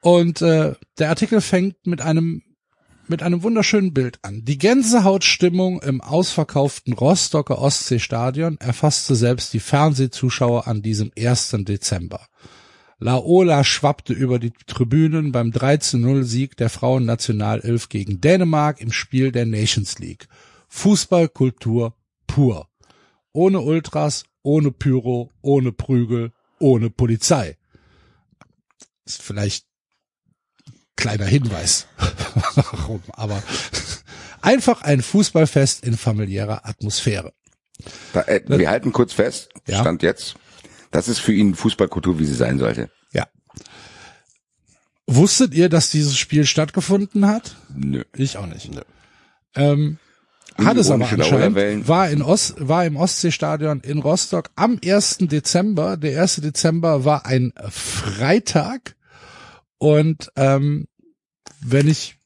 Und äh, der Artikel fängt mit einem mit einem wunderschönen Bild an. Die Gänsehautstimmung im ausverkauften Rostocker Ostseestadion erfasste selbst die Fernsehzuschauer an diesem 1. Dezember. Laola schwappte über die Tribünen beim 13-0-Sieg der Frauennationalelf gegen Dänemark im Spiel der Nations League. Fußballkultur pur. Ohne Ultras, ohne Pyro, ohne Prügel, ohne Polizei. Ist vielleicht kleiner Hinweis. Warum? Aber einfach ein Fußballfest in familiärer Atmosphäre. Da, äh, wir halten kurz fest, Ja. Stand jetzt, das ist für ihn Fußballkultur, wie sie sein sollte. Ja. Wusstet ihr, dass dieses Spiel stattgefunden hat? Nö. Ich auch nicht. Ähm, hat es aber anscheinend, war, in Ost, war im Ostseestadion in Rostock am 1. Dezember. Der 1. Dezember war ein Freitag. Und ähm, wenn ich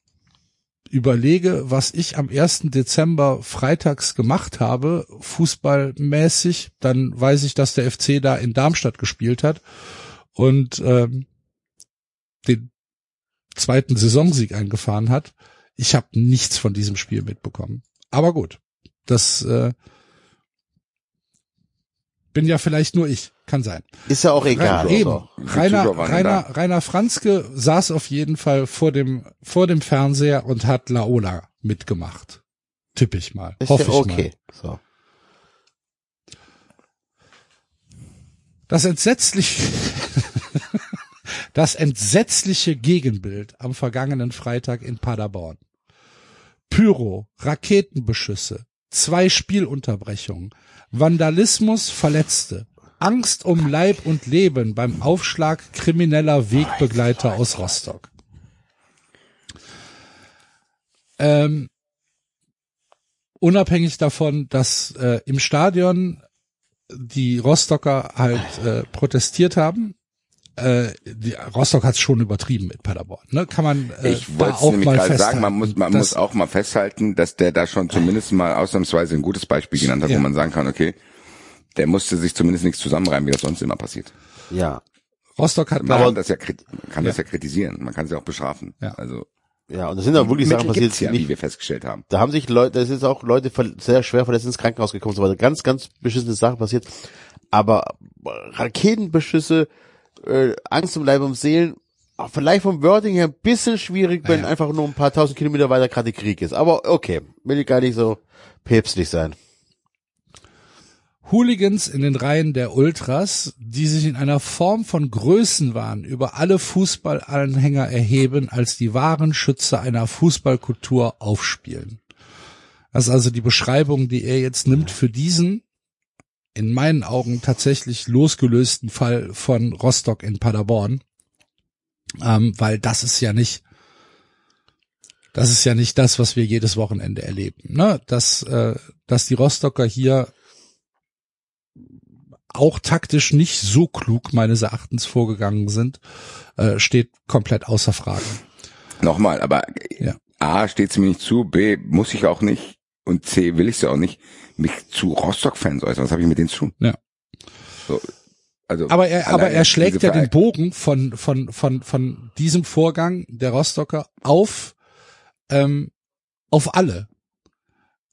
überlege, was ich am 1. Dezember freitags gemacht habe, fußballmäßig, dann weiß ich, dass der FC da in Darmstadt gespielt hat und ähm, den zweiten Saisonsieg eingefahren hat. Ich habe nichts von diesem Spiel mitbekommen. Aber gut, das äh, bin ja vielleicht nur ich, kann sein. Ist ja auch egal. Rein, eben. Also. Rainer, Rainer? Rainer Franzke saß auf jeden Fall vor dem, vor dem Fernseher und hat Laola mitgemacht. Tipp ich mal. Ist Hoffe ja ich okay. mal. So. Das entsetzliche, das entsetzliche Gegenbild am vergangenen Freitag in Paderborn. Pyro, Raketenbeschüsse, zwei Spielunterbrechungen, Vandalismus, Verletzte, Angst um Leib und Leben beim Aufschlag krimineller Wegbegleiter aus Rostock. Ähm, unabhängig davon, dass äh, im Stadion die Rostocker halt äh, protestiert haben. Äh, die, Rostock hat es schon übertrieben mit Paderborn. Ne? Kann man äh, Ich da wollte es auch nämlich mal gerade festhalten. sagen, man muss, man muss auch mal festhalten, dass der da schon zumindest mal ausnahmsweise ein gutes Beispiel genannt hat, Ja. wo man sagen kann, okay, der musste sich zumindest nichts zusammenreimen, wie das sonst immer passiert. Ja. Rostock hat Man kann das ja, kann das ja kritisieren, man kann es ja auch bestrafen. Ja. Also Ja, und das sind auch wirklich Sachen passiert, ja, die wie nicht, wir festgestellt haben. da haben sich Leute, da sind auch Leute sehr schwer verletzt ins Krankenhaus gekommen, so weiter. Ganz, ganz beschissene Sachen passiert. Aber Raketenbeschüsse, äh, Angst um Leib und Seelen, auch vielleicht vom Wording her ein bisschen schwierig, wenn Ja. einfach nur ein paar tausend Kilometer weiter gerade Krieg ist. Aber okay, will ich gar nicht so päpstlich sein. Hooligans in den Reihen der Ultras, die sich in einer Form von Größenwahn über alle Fußballanhänger erheben, als die wahren Schütze einer Fußballkultur aufspielen. Das ist also die Beschreibung, die er jetzt nimmt für diesen, in meinen Augen tatsächlich losgelösten Fall von Rostock in Paderborn. Ähm, weil das ist ja nicht, das ist ja nicht das, was wir jedes Wochenende erleben. Ne? Dass, äh, dass die Rostocker hier auch taktisch nicht so klug meines Erachtens vorgegangen sind, äh, steht komplett außer Frage. Nochmal, aber Ja. A steht es mir nicht zu, B muss ich auch nicht und C will ich es auch nicht, mich zu Rostock-Fans äußern. Was habe ich mit denen zu tun? Ja. So, also Aber er, aber er schlägt ja den Bogen von, von, von, von diesem Vorgang der Rostocker auf, ähm, auf alle.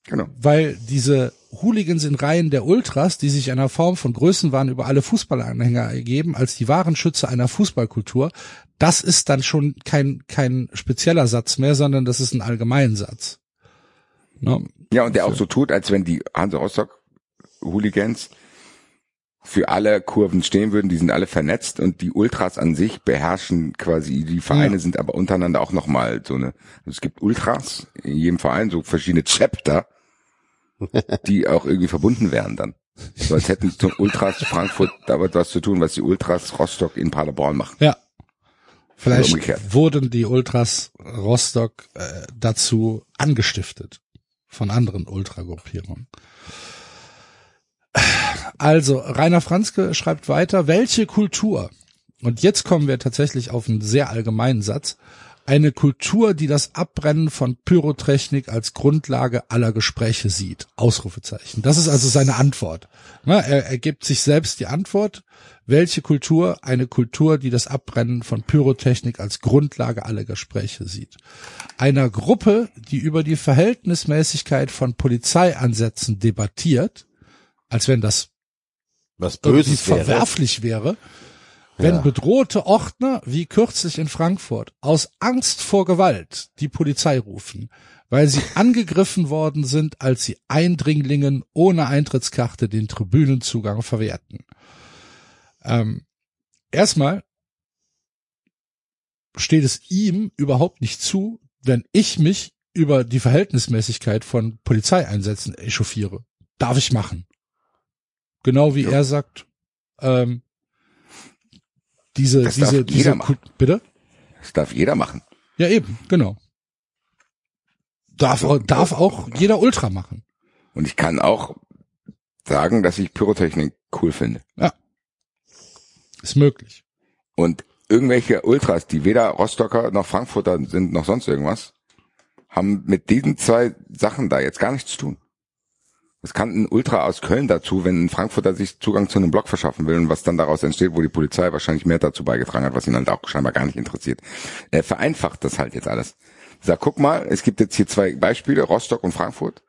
Genau. Weil diese Hooligans in Reihen der Ultras, die sich einer Form von Größenwahn über alle Fußballanhänger ergeben, als die wahren Schütze einer Fußballkultur, das ist dann schon kein, kein spezieller Satz mehr, sondern das ist ein Allgemeinsatz. Ne? Ja, und der auch so tut, als wenn die Hansa Rostock Hooligans für alle Kurven stehen würden, die sind alle vernetzt und die Ultras an sich beherrschen quasi, die Vereine Ja. sind aber untereinander auch nochmal so eine, also es gibt Ultras in jedem Verein, so verschiedene Chapter, die auch irgendwie verbunden wären dann. So als hätten zum Ultras Frankfurt damit was zu tun, was die Ultras Rostock in Paderborn machen. Ja. Vielleicht wurden die Ultras Rostock äh, dazu angestiftet von anderen Ultragruppierungen. Also, Rainer Franzke schreibt weiter, welche Kultur, und jetzt kommen wir tatsächlich auf einen sehr allgemeinen Satz, eine Kultur, die das Abbrennen von Pyrotechnik als Grundlage aller Gespräche sieht. Ausrufezeichen. Das ist also seine Antwort. Na, er, er gibt sich selbst die Antwort. Welche Kultur? Eine Kultur, die das Abbrennen von Pyrotechnik als Grundlage aller Gespräche sieht. Einer Gruppe, die über die Verhältnismäßigkeit von Polizeiansätzen debattiert, als wenn das Was Böses wäre. verwerflich wäre, wenn Ja. bedrohte Ordner, wie kürzlich in Frankfurt, aus Angst vor Gewalt die Polizei rufen, weil sie angegriffen worden sind, als sie Eindringlingen ohne Eintrittskarte den Tribünenzugang verwehrten. Ähm, erstmal steht es ihm überhaupt nicht zu, wenn ich mich über die Verhältnismäßigkeit von Polizeieinsätzen echauffiere. Darf ich machen. Genau wie Ja. er sagt, ähm, diese, Das diese, diese, bitte? Das darf jeder machen. Ja, eben, genau. Darf, auch- darf auch jeder Ultra machen. Und ich kann auch sagen, dass ich Pyrotechnik cool finde. Ist möglich. Und irgendwelche Ultras, die weder Rostocker noch Frankfurter sind noch sonst irgendwas, haben mit diesen zwei Sachen da jetzt gar nichts zu tun. Es kann ein Ultra aus Köln dazu, wenn ein Frankfurter sich Zugang zu einem Block verschaffen will und was dann daraus entsteht, wo die Polizei wahrscheinlich mehr dazu beigetragen hat, was ihn halt auch scheinbar gar nicht interessiert. Er vereinfacht das halt jetzt alles. Sag, guck mal, es gibt jetzt hier zwei Beispiele, Rostock und Frankfurt,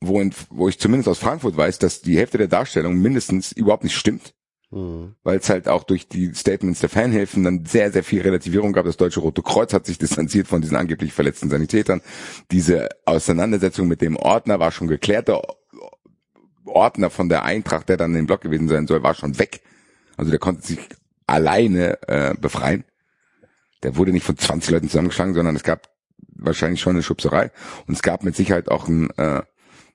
wo, in, wo ich zumindest aus Frankfurt weiß, dass die Hälfte der Darstellung mindestens überhaupt nicht stimmt Hm. weil es halt auch durch die Statements der Fanhilfen dann sehr, sehr viel Relativierung gab. Das Deutsche Rote Kreuz hat sich distanziert von diesen angeblich verletzten Sanitätern. Diese Auseinandersetzung mit dem Ordner war schon geklärt. Der Ordner von der Eintracht, der dann im Block gewesen sein soll, war schon weg. Also der konnte sich alleine äh, befreien. Der wurde nicht von 20 Leuten zusammengeschlagen, sondern es gab wahrscheinlich schon eine Schubserei. Und es gab mit Sicherheit auch einen äh,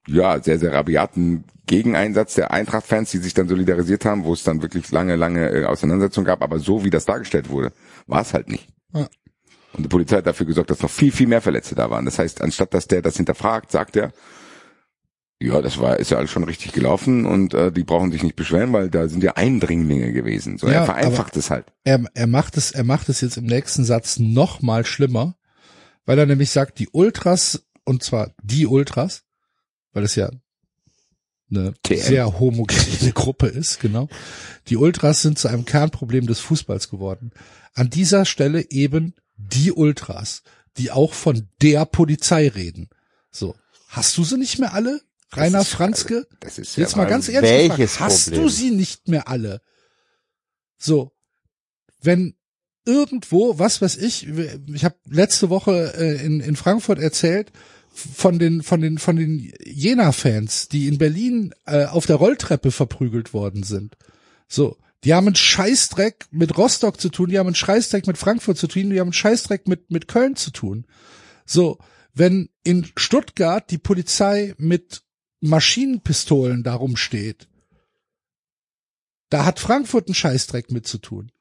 ja, sehr, sehr rabiaten Gegeneinsatz der Eintracht-Fans, die sich dann solidarisiert haben, wo es dann wirklich lange, lange äh, Auseinandersetzungen gab. Aber so wie das dargestellt wurde, war es halt nicht. Ja. Und die Polizei hat dafür gesorgt, dass noch viel, viel mehr Verletzte da waren. Das heißt, anstatt dass der das hinterfragt, sagt er, ja, das war, ist ja alles schon richtig gelaufen und äh, die brauchen sich nicht beschweren, weil da sind ja Eindringlinge gewesen. So, Ja, er vereinfacht es halt. Er, er macht es, er macht es jetzt im nächsten Satz noch mal schlimmer, weil er nämlich sagt, die Ultras, und zwar die Ultras, weil es ja eine TM. sehr homogene Gruppe ist, genau. Die Ultras sind zu einem Kernproblem des Fußballs geworden. An dieser Stelle eben die Ultras, die auch von der Polizei reden. So. Hast du sie nicht mehr alle? Rainer ist- Franzke? Das ist Jetzt ja mal ganz ehrlich, gefragt, Welches hast Problem? du sie nicht mehr alle? So, wenn irgendwo, was weiß ich, ich habe letzte Woche äh, in, in Frankfurt erzählt von den von den von den Jena-Fans, die in Berlin äh, auf der Rolltreppe verprügelt worden sind. So, die haben einen Scheißdreck mit Rostock zu tun, die haben einen Scheißdreck mit Frankfurt zu tun, die haben einen Scheißdreck mit mit Köln zu tun. So, wenn in Stuttgart die Polizei mit Maschinenpistolen darum steht, da hat Frankfurt einen Scheißdreck mit zu tun.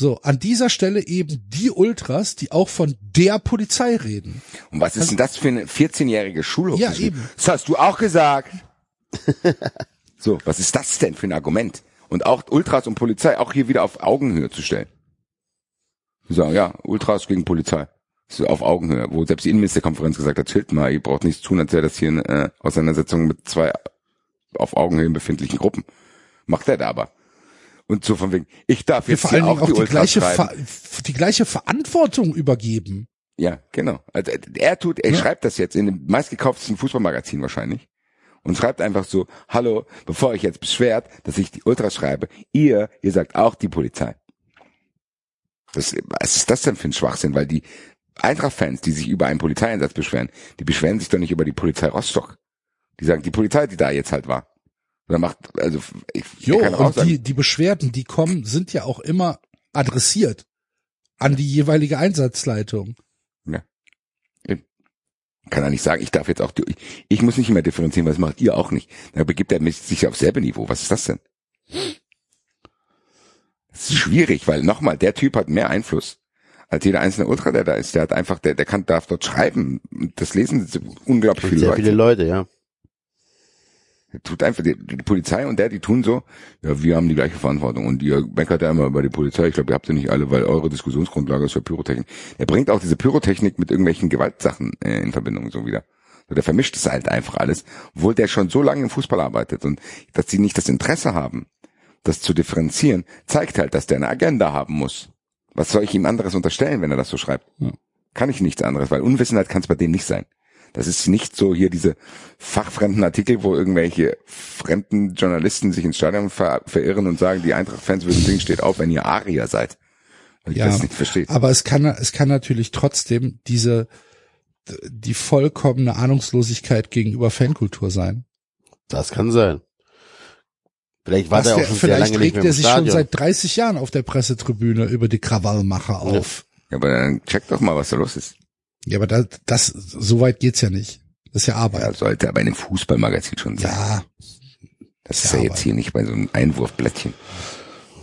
So, an dieser Stelle eben die Ultras, die auch von der Polizei reden. Und was ist denn das für eine 14-jährige Schulhof? Ja, eben. Das hast du auch gesagt. so, was ist das denn für ein Argument? Und auch Ultras und Polizei auch hier wieder auf Augenhöhe zu stellen. Die sagen, ja, Ultras gegen Polizei. So auf Augenhöhe, wo selbst die Innenministerkonferenz gesagt hat, chillt mal, ihr braucht nichts tun, als wäre das hier eine äh, Auseinandersetzung mit zwei auf Augenhöhe befindlichen Gruppen. Macht er da aber. Und so von wegen, ich darf jetzt vor hier auch auch die die gleiche, die gleiche Verantwortung übergeben. Ja, genau. Also äh, er tut, er Ja. schreibt das jetzt in dem meistgekauftesten Fußballmagazin wahrscheinlich und schreibt einfach so, hallo, bevor ich jetzt beschwert, dass ich die Ultras schreibe, ihr, ihr sagt auch die Polizei. Das, was ist das denn für ein Schwachsinn? Weil die Eintracht-Fans, die sich über einen Polizeieinsatz beschweren, die beschweren sich doch nicht über die Polizei Rostock. Die sagen, die Polizei, die da jetzt halt war. Oder macht, also, ich, Jo, ich kann auch und sagen, die, die Beschwerden, die kommen, sind ja auch immer adressiert an die jeweilige Einsatzleitung. kann er nicht sagen, ich darf jetzt auch, ich, ich muss nicht immer differenzieren, was macht ihr auch nicht. Da begibt er sich auf selbe Niveau. Was ist das denn? Das ist schwierig, weil nochmal, der Typ hat mehr Einfluss als jeder einzelne Ultra, der da ist. Der hat einfach, der, der kann, darf dort schreiben. Und Das lesen unglaublich viele Sehr Leute. viele Leute, ja. Tut einfach die, die Polizei und der, die tun so, ja, wir haben die gleiche Verantwortung und ihr meckert ja immer über die Polizei. Ich glaube, ihr habt ja nicht alle, weil eure Diskussionsgrundlage ist ja Pyrotechnik. Er bringt auch diese Pyrotechnik mit irgendwelchen Gewaltsachen äh, in Verbindung so wieder. So, der vermischt es halt einfach alles, obwohl der schon so lange im Fußball arbeitet und dass sie nicht das Interesse haben, das zu differenzieren, zeigt halt, dass der eine Agenda haben muss. Was soll ich ihm anderes unterstellen, wenn er das so schreibt? Ja. Kann ich nichts anderes, weil Unwissenheit kann es bei dem nicht sein. Das ist nicht so hier diese fachfremden Artikel, wo irgendwelche fremden Journalisten sich ins Stadion ver verirren und sagen, die Eintracht-Fans würden singen, steht auf, wenn ihr Arier seid. Weil ich Ja, das nicht versteht. Aber es kann, es kann natürlich trotzdem diese, die vollkommene Ahnungslosigkeit gegenüber Fankultur sein. Das kann sein. Vielleicht war Was der auch der, schon sehr vielleicht lange regt er sich schon Stadion. seit 30 Jahren auf der Pressetribüne über die Krawallmacher auf. Ja, aber dann check doch mal, was da los ist. Ja, aber das, das, so weit geht's ja nicht. Das ist ja Ja, Arbeit. sollte aber in einem Fußballmagazin schon sein. Ja, Das ist Ja, ja jetzt hier nicht bei so einem Einwurfblättchen.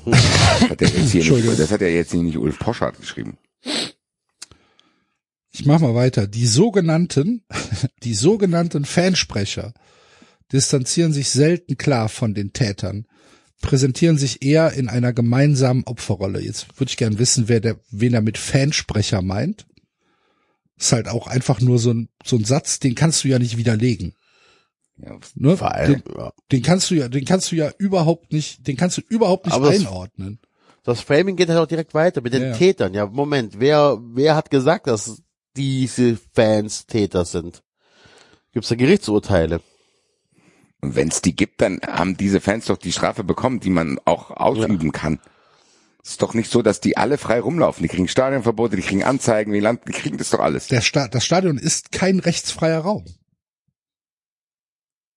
Das hat, er jetzt hier nicht, das hat ja jetzt hier nicht Ulf Poschardt geschrieben. ich mach mal weiter. Die sogenannten, die sogenannten Fansprecher distanzieren sich selten klar von den Tätern, präsentieren sich eher in einer gemeinsamen Opferrolle. Jetzt würde ich gern wissen, wer der, wen er mit Fansprecher meint. Ist halt auch einfach nur so ein, so ein Satz, den kannst du ja nicht widerlegen. Ja, Ne? Vor allem, Den, ja. den kannst du ja, den kannst du ja überhaupt nicht, den kannst du überhaupt nicht Aber das- einordnen. Das Framing geht halt auch direkt weiter mit den Ja, ja. Tätern. Ja, Moment, wer, wer hat gesagt, dass diese Fans Täter sind? Gibt's da Gerichtsurteile? Und wenn es die gibt, dann haben diese Fans doch die Strafe bekommen, die man auch ausüben kann. Es ist doch nicht so, dass die alle frei rumlaufen. Die kriegen Stadionverbote, die kriegen Anzeigen, wie Land, die kriegen das doch alles. Der Sta das Stadion ist kein rechtsfreier Raum.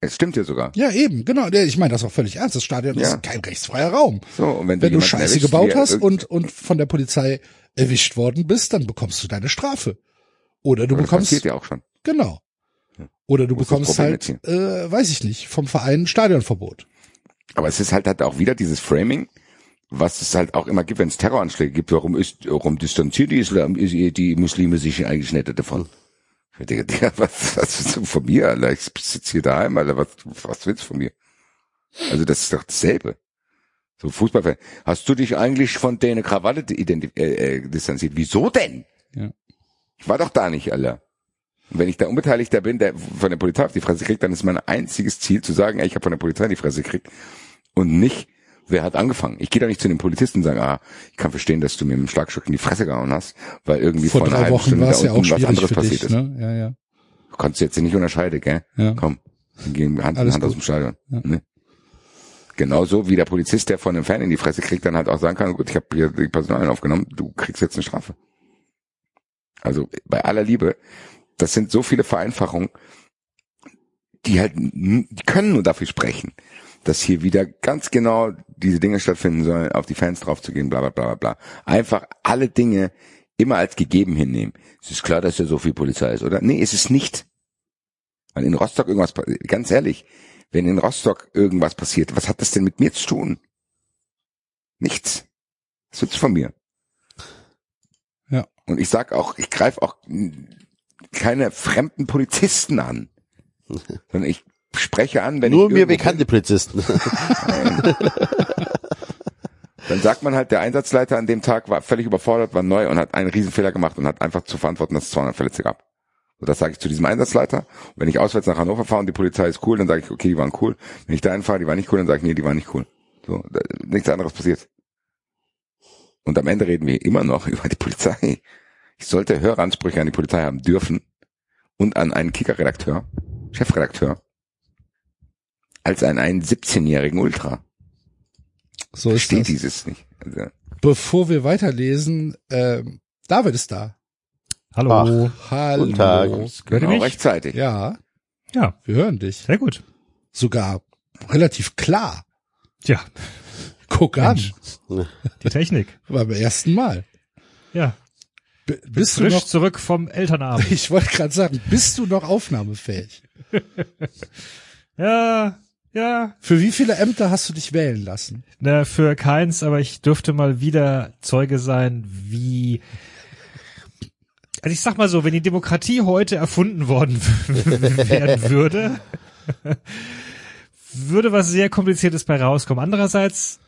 Es stimmt ja sogar. Ja, eben, genau. Ich meine das auch völlig ernst. Das Stadion Ja. ist kein rechtsfreier Raum. So, und wenn, Wenn du Scheiße erwischst, gebaut hast und, und von der Polizei erwischt worden bist, dann bekommst du deine Strafe. Oder du Aber das bekommst, passiert ja auch schon. genau. Oder du das bekommst halt, äh, weiß ich nicht, vom Verein ein Stadionverbot. Aber es ist halt, halt auch wieder dieses Framing, was es halt auch immer gibt, wenn es Terroranschläge gibt. Warum ist, warum distanziert die Islam, die Muslime sich eigentlich nicht davon? Ich denke, Digga, was, was willst du von mir, Alter? Ich sitze hier daheim, Alter. Was, was willst du von mir? Also das ist doch dasselbe. So Fußballfan. Hast du dich eigentlich von denen Krawalle identi- äh, äh, distanziert? Wieso denn? Ja. Ich war doch da nicht, Alter. Und wenn ich da Unbeteiligter bin, der von der Polizei auf die Fresse kriegt, dann ist mein einziges Ziel zu sagen, ey, ich habe von der Polizei die Fresse gekriegt und nicht, wer hat angefangen. Ich gehe da nicht zu den Polizisten und sage, ah, ich kann verstehen, dass du mir mit dem Schlagstock in die Fresse gehauen hast, weil irgendwie Vor vor, einer halben Wochen Stunde da ja auch was anderes für passiert dich, ist. ne? Ja, ja. Du konntest jetzt nicht unterscheiden, gell? Ja. Komm, wir gehen Hand in Hand aus gut. dem Stadion. Ja. Ne? Genauso wie der Polizist, der von einem Fan in die Fresse kriegt, dann halt auch sagen kann, gut, ich habe hier die Personalien aufgenommen, du kriegst jetzt eine Strafe. Also bei aller Liebe, das sind so viele Vereinfachungen, die halt, die können nur dafür sprechen, dass hier wieder ganz genau diese Dinge stattfinden sollen, auf die Fans draufzugehen, bla bla bla bla bla. Einfach alle Dinge immer als gegeben hinnehmen. Es ist klar, dass ja so viel Polizei ist, oder? Nee, es ist nicht. Weil in Rostock irgendwas, ganz ehrlich, wenn in Rostock irgendwas passiert, was hat das denn mit mir zu tun? Nichts. Willst du von mir? Ja. Und ich sag auch, ich greife auch keine fremden Polizisten an. Sondern ich spreche an, wenn Nur mir bekannte Polizisten. Dann sagt man halt, der Einsatzleiter an dem Tag war völlig überfordert, war neu und hat einen Riesenfehler gemacht und hat einfach zu verantworten, dass es 200 Verletzte gab. So, das sage ich zu diesem Einsatzleiter. Und wenn ich auswärts nach Hannover fahre und die Polizei ist cool, dann sage ich, okay, die waren cool. Wenn ich dahin fahre, die waren nicht cool, dann sage ich, nee, die waren nicht cool. So, da, nichts anderes passiert. Und am Ende reden wir immer noch über die Polizei. Ich sollte höhere Ansprüche an die Polizei haben dürfen und an einen Kicker-Redakteur, Chefredakteur, als an einen 17-jährigen Ultra. So ist Versteht das. dieses nicht. Also, Bevor wir weiterlesen, ähm, David ist da. Hallo. Hallo. Guten Tag. Genau mich? rechtzeitig. Ja, Ja, wir hören dich. sehr gut. Sogar relativ klar. Tja, Guck an. Mensch. die Technik. Beim ersten Mal. Ja, B bist du frisch noch, zurück vom Elternabend. ich wollte gerade sagen, bist du noch aufnahmefähig? ja, ja, Für wie viele Ämter hast du dich wählen lassen? na, für keins, aber ich dürfte mal wieder Zeuge sein, wie also ich sag mal so, wenn die Demokratie heute erfunden worden werden würde, würde was sehr Kompliziertes bei rauskommen. Andererseits,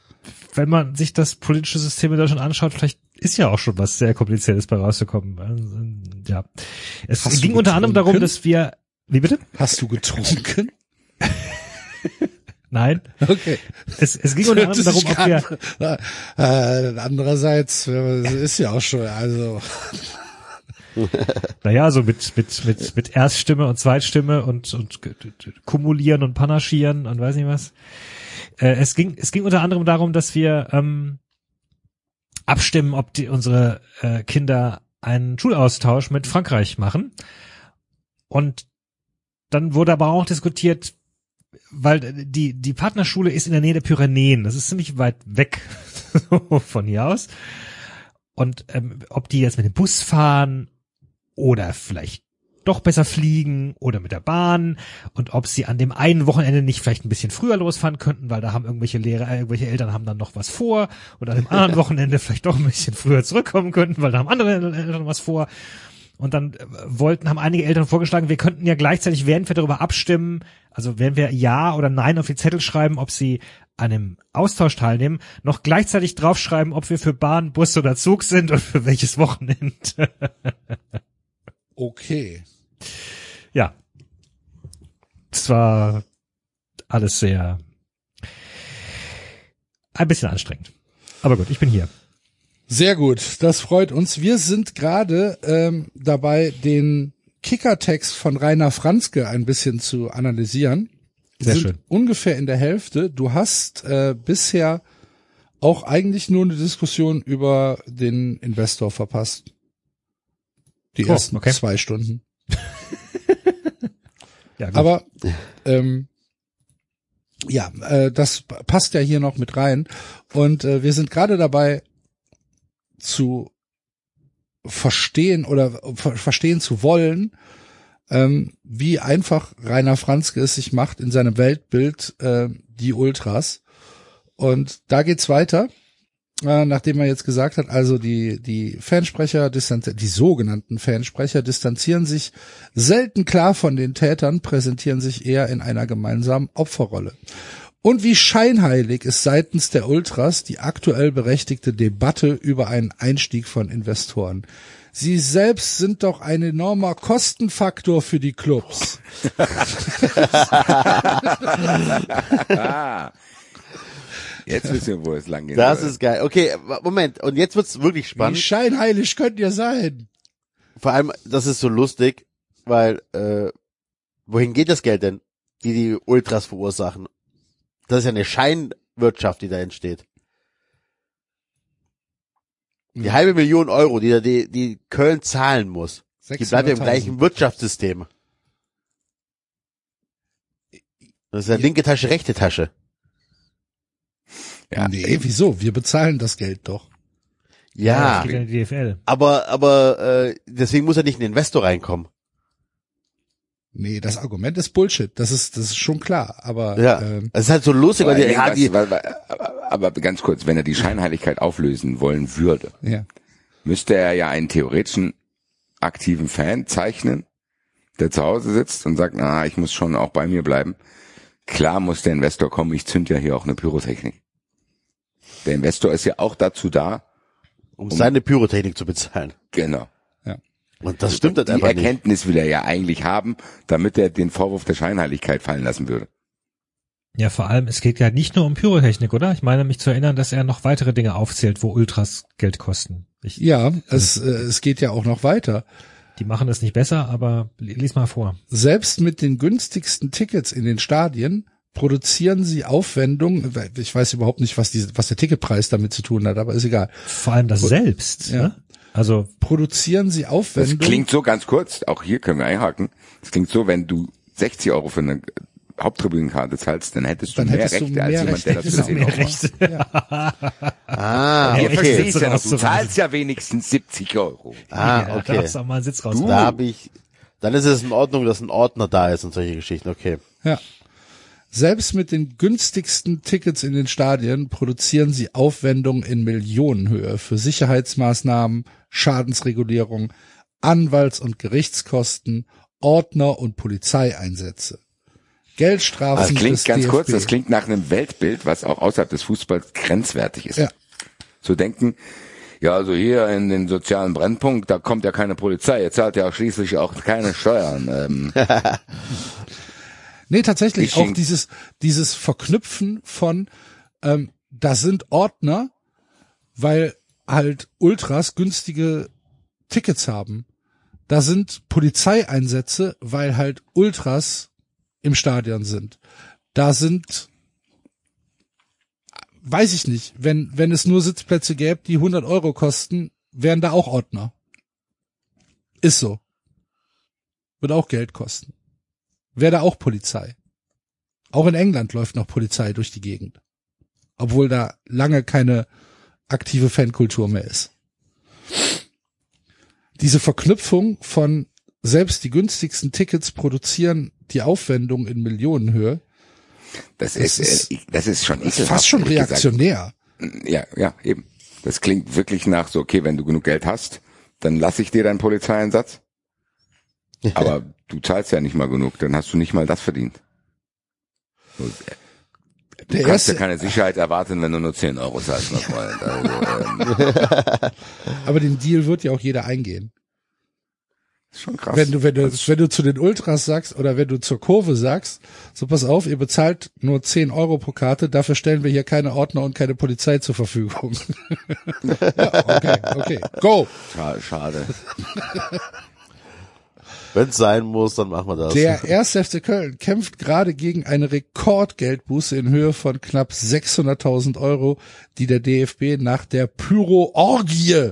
wenn man sich das politische System in Deutschland anschaut, vielleicht ist ja auch schon was sehr Kompliziertes bei rausgekommen. Also, Ja. Es Hast ging unter anderem darum, dass wir, wie bitte? Hast du getrunken? Nein. Okay. Es, es ging unter anderem darum, ob wir, äh, andererseits ist ja auch schon, also naja, so mit, mit, mit, mit Erststimme und Zweitstimme und, und kumulieren und panaschieren und weiß nicht was. Äh, es ging, es ging unter anderem darum, dass wir, ähm, abstimmen, ob die, unsere äh, Kinder einen Schulaustausch mit Frankreich machen. Und dann wurde aber auch diskutiert, weil die, die Partnerschule ist in der Nähe der Pyrenäen. Das ist ziemlich weit weg von hier aus. Und ähm, ob die jetzt mit dem Bus fahren oder vielleicht doch besser fliegen oder mit der Bahn und ob sie an dem einen Wochenende nicht vielleicht ein bisschen früher losfahren könnten, weil da haben irgendwelche Lehrer, äh, irgendwelche Eltern haben dann noch was vor und an dem anderen Wochenende vielleicht doch ein bisschen früher zurückkommen könnten, weil da haben andere Eltern was vor. Und dann äh, wollten, haben einige Eltern vorgeschlagen, wir könnten ja gleichzeitig, während wir darüber abstimmen, also während wir Ja oder Nein auf die Zettel schreiben, ob sie an einem Austausch teilnehmen, noch gleichzeitig draufschreiben, ob wir für Bahn, Bus oder Zug sind und für welches Wochenende. okay. ja. Es war alles sehr ein bisschen anstrengend. Aber gut, ich bin hier. Sehr gut, das freut uns. Wir sind gerade ähm, dabei, den Kickertext von Rainer Franzke ein bisschen zu analysieren. Sehr sind schön. ungefähr in der Hälfte. Du hast äh, bisher auch eigentlich nur eine Diskussion über den Investor verpasst. Die Oh, ersten okay. zwei Stunden. Ja, gut. Aber ähm, ja, äh, das passt ja hier noch mit rein. Und äh, wir sind gerade dabei zu verstehen oder ver verstehen zu wollen, ähm, wie einfach Rainer Franzke es sich macht in seinem Weltbild äh, die Ultras. Und da geht's weiter, äh, nachdem er jetzt gesagt hat, also die die Fansprecher die sogenannten Fansprecher distanzieren sich selten klar von den Tätern, präsentieren sich eher in einer gemeinsamen Opferrolle. Und wie scheinheilig ist seitens der Ultras die aktuell berechtigte Debatte über einen Einstieg von Investoren. Sie selbst sind doch ein enormer Kostenfaktor für die Clubs. Ah. Jetzt wissen wir, wo es lang geht. Das ist geil. Okay, Moment. Und jetzt wird's wirklich Wie spannend. scheinheilig könnt ihr sein? Vor allem, das ist so lustig, weil äh, wohin geht das Geld denn, die die Ultras verursachen? Das ist ja eine Scheinwirtschaft, die da entsteht. Die halbe Million Euro, die, da die, die Köln zahlen muss, die bleibt ja im 600.000. gleichen Wirtschaftssystem. Das ist ja linke Tasche, rechte Tasche. Ja, nee, wieso? Wir bezahlen das Geld doch. Ja, DFL. aber aber äh, deswegen muss ja nicht ein Investor reinkommen. Nee, das Argument ist Bullshit. Das ist, das ist schon klar. Aber Ja, ähm, es ist halt so lustig, weil die, ja, die weil, weil, aber- aber ganz kurz, wenn er die Scheinheiligkeit auflösen wollen würde, ja. müsste er ja einen theoretischen aktiven Fan zeichnen, der zu Hause sitzt und sagt, na, ich muss schon auch bei mir bleiben. Klar muss der Investor kommen, ich zünd ja hier auch eine Pyrotechnik. Der Investor ist ja auch dazu da, um seine Pyrotechnik zu bezahlen. genau. Und das stimmt halt Die einfach nicht. Erkenntnis will er ja eigentlich haben, damit er den Vorwurf der Scheinheiligkeit fallen lassen würde. Ja, vor allem, es geht ja nicht nur um Pyrotechnik, oder? Ich meine mich zu erinnern, dass er noch weitere Dinge aufzählt, wo Ultras Geld kosten. Ich, Ja, es, äh, es geht ja auch noch weiter. Die machen es nicht besser, aber li- lies mal vor. Selbst mit den günstigsten Tickets in den Stadien produzieren sie Aufwendungen. Ich weiß überhaupt nicht, was, die, was der Ticketpreis damit zu tun hat, aber ist egal. Vor allem das selbst. Ja. Ne? Also Produzieren sie Das Aufwendungen. klingt so ganz kurz, auch hier können wir einhaken. Das klingt so, wenn du 60 Euro für eine Haupttribunenkarte zahlst, dann hättest du Dann mehr hättest du Rechte mehr als jemand, Rechte, der das für genau. 10 Euro macht. Ah, Ja, Rechte okay. Sitze ja noch, du zahlst ja wenigstens 70 Euro. Ah, ja, okay. darfst auch mal einen Sitz raus. Da habe ich, dann ist es in Ordnung, dass ein Ordner da ist und solche Geschichten. Okay. Ja. Selbst mit den günstigsten Tickets in den Stadien produzieren sie Aufwendungen in Millionenhöhe für Sicherheitsmaßnahmen, Schadensregulierung, Anwalts- und Gerichtskosten, Ordner- und Polizeieinsätze. Geldstrafen. Das klingt ganz DFB. kurz, das klingt nach einem Weltbild, was auch außerhalb des Fußballs grenzwertig ist. Ja. Zu denken, ja, also hier in den sozialen Brennpunkt, da kommt ja keine Polizei, ihr zahlt ja auch schließlich auch keine Steuern. Ähm, Nee, tatsächlich Ich auch dieses dieses Verknüpfen von ähm, da sind Ordner, weil halt Ultras günstige Tickets haben. Da sind Polizeieinsätze, weil halt Ultras im Stadion sind. Da sind weiß ich nicht, wenn wenn es nur Sitzplätze gäbe, die 100 Euro kosten, wären da auch Ordner. Ist so. Wird auch Geld kosten wäre da auch Polizei. Auch in England läuft noch Polizei durch die Gegend. Obwohl da lange keine aktive Fankultur mehr ist. Diese Verknüpfung von selbst die günstigsten Tickets produzieren die Aufwendung in Millionenhöhe, das, Das ist, ist- äh, das ist schon ist fast schon gesagt. reaktionär. Ja, ja, eben. Das klingt wirklich nach so, okay, wenn du genug Geld hast, dann lass ich dir deinen Polizeieinsatz. Aber du zahlst ja nicht mal genug, dann hast du nicht mal das verdient. Du, du Der kannst ja erste, keine Sicherheit erwarten, wenn du nur 10 Euro zahlst, mein Freund. Also, ähm, aber den Deal wird ja auch jeder eingehen. ist schon krass. Wenn du, wenn du, wenn du zu den Ultras sagst oder wenn du zur Kurve sagst, so pass auf, ihr bezahlt nur 10 Euro pro Karte, dafür stellen wir hier keine Ordner und keine Polizei zur Verfügung. ja, okay, okay, go! Scha- Schade. Wenn es sein muss, dann machen wir das. Der 1. FC Köln kämpft gerade gegen eine Rekordgeldbuße in Höhe von knapp 600.000 Euro, die der DFB nach der Pyro-Orgie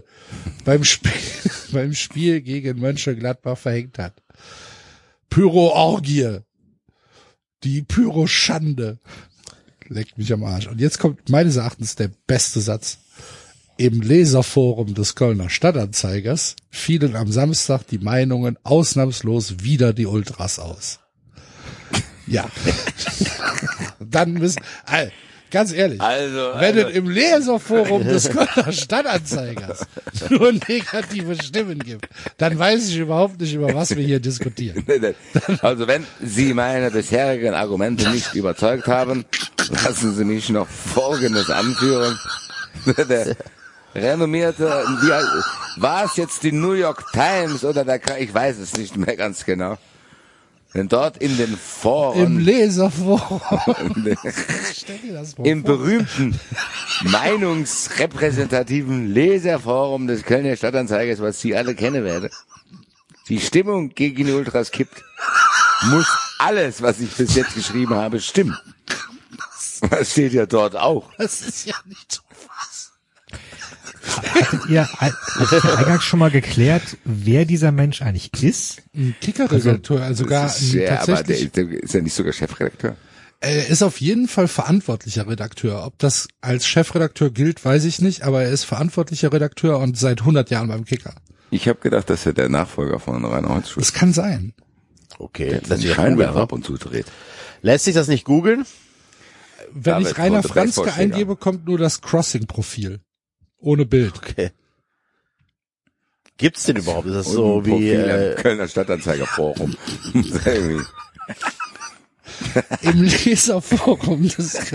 beim Spiel, beim Spiel gegen Mönchengladbach verhängt hat. Pyro-Orgie. Die Pyro-Schande. Leckt mich am Arsch. Und jetzt kommt meines Erachtens der beste Satz. Im Leserforum des Kölner Stadtanzeigers fielen am Samstag die Meinungen ausnahmslos wieder die Ultras aus. Ja. Dann müssen, all, ganz ehrlich, Also, wenn also. es im Leserforum des Kölner Stadtanzeigers nur negative Stimmen gibt, dann weiß ich überhaupt nicht, über was wir hier diskutieren. Also wenn Sie meine bisherigen Argumente nicht überzeugt haben, lassen Sie mich noch Folgendes anführen. Renommierte, war es jetzt die New York Times oder der, ich weiß es nicht mehr ganz genau. Denn dort in den Im Foren, Leserforum. Das mal im berühmten meinungsrepräsentativen Leserforum des Kölner Stadtanzeigers, was Sie alle kennen werden, die Stimmung gegen die Ultras kippt, muss alles, was ich bis jetzt geschrieben habe, stimmen. Das steht ja dort auch. Das ist ja nicht so. Hattet ihr, hattet ihr eingangs schon mal geklärt, wer dieser Mensch eigentlich ist? Ein Kicker-Redakteur, also sogar Das ist, ein, ja, aber der, tatsächlich, der ist ja nicht sogar Chefredakteur. er ist auf jeden Fall verantwortlicher Redakteur. Ob das als Chefredakteur gilt, weiß ich nicht, aber er ist verantwortlicher Redakteur und seit 100 Jahren beim Kicker. Ich habe gedacht, dass er der Nachfolger von Rainer Holzschuh Das kann sein. okay, ist. das Die ist Scheinwerfer ab und zu dreht. Lässt sich das nicht googeln? Wenn David ich Rainer Franzke eingebe, kommt nur das Crossing-Profil. Ohne Bild. Okay. Gibt's den überhaupt? Ist das Und so wie äh, im Kölner Stadtanzeiger Forum. Irgendwie. Im Leserforum des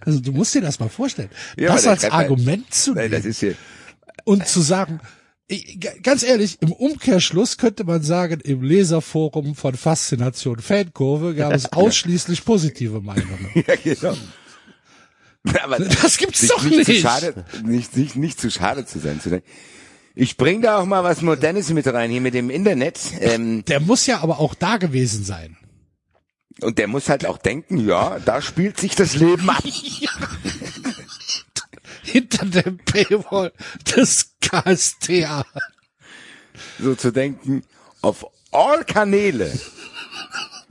Also du musst dir das mal vorstellen. Ja, das aber als Argument zu Nein, das nehmen ist hier, und zu sagen, ich, ganz ehrlich, im Umkehrschluss könnte man sagen, im Leserforum von Faszination Fankurve gab es ausschließlich positive Meinungen. ja, genau. Aber Das gibt's sich doch nicht. Zu nicht. schade, nicht, nicht, nicht zu schade zu sein. Zu denken, ich bring da auch mal was Modernes mit rein, hier mit dem Internet. Ähm, Der muss ja aber auch da gewesen sein. und der muss halt auch denken, ja, da spielt sich das Leben ab. Hinter dem Paywall des KSTA. So zu denken, auf all Kanäle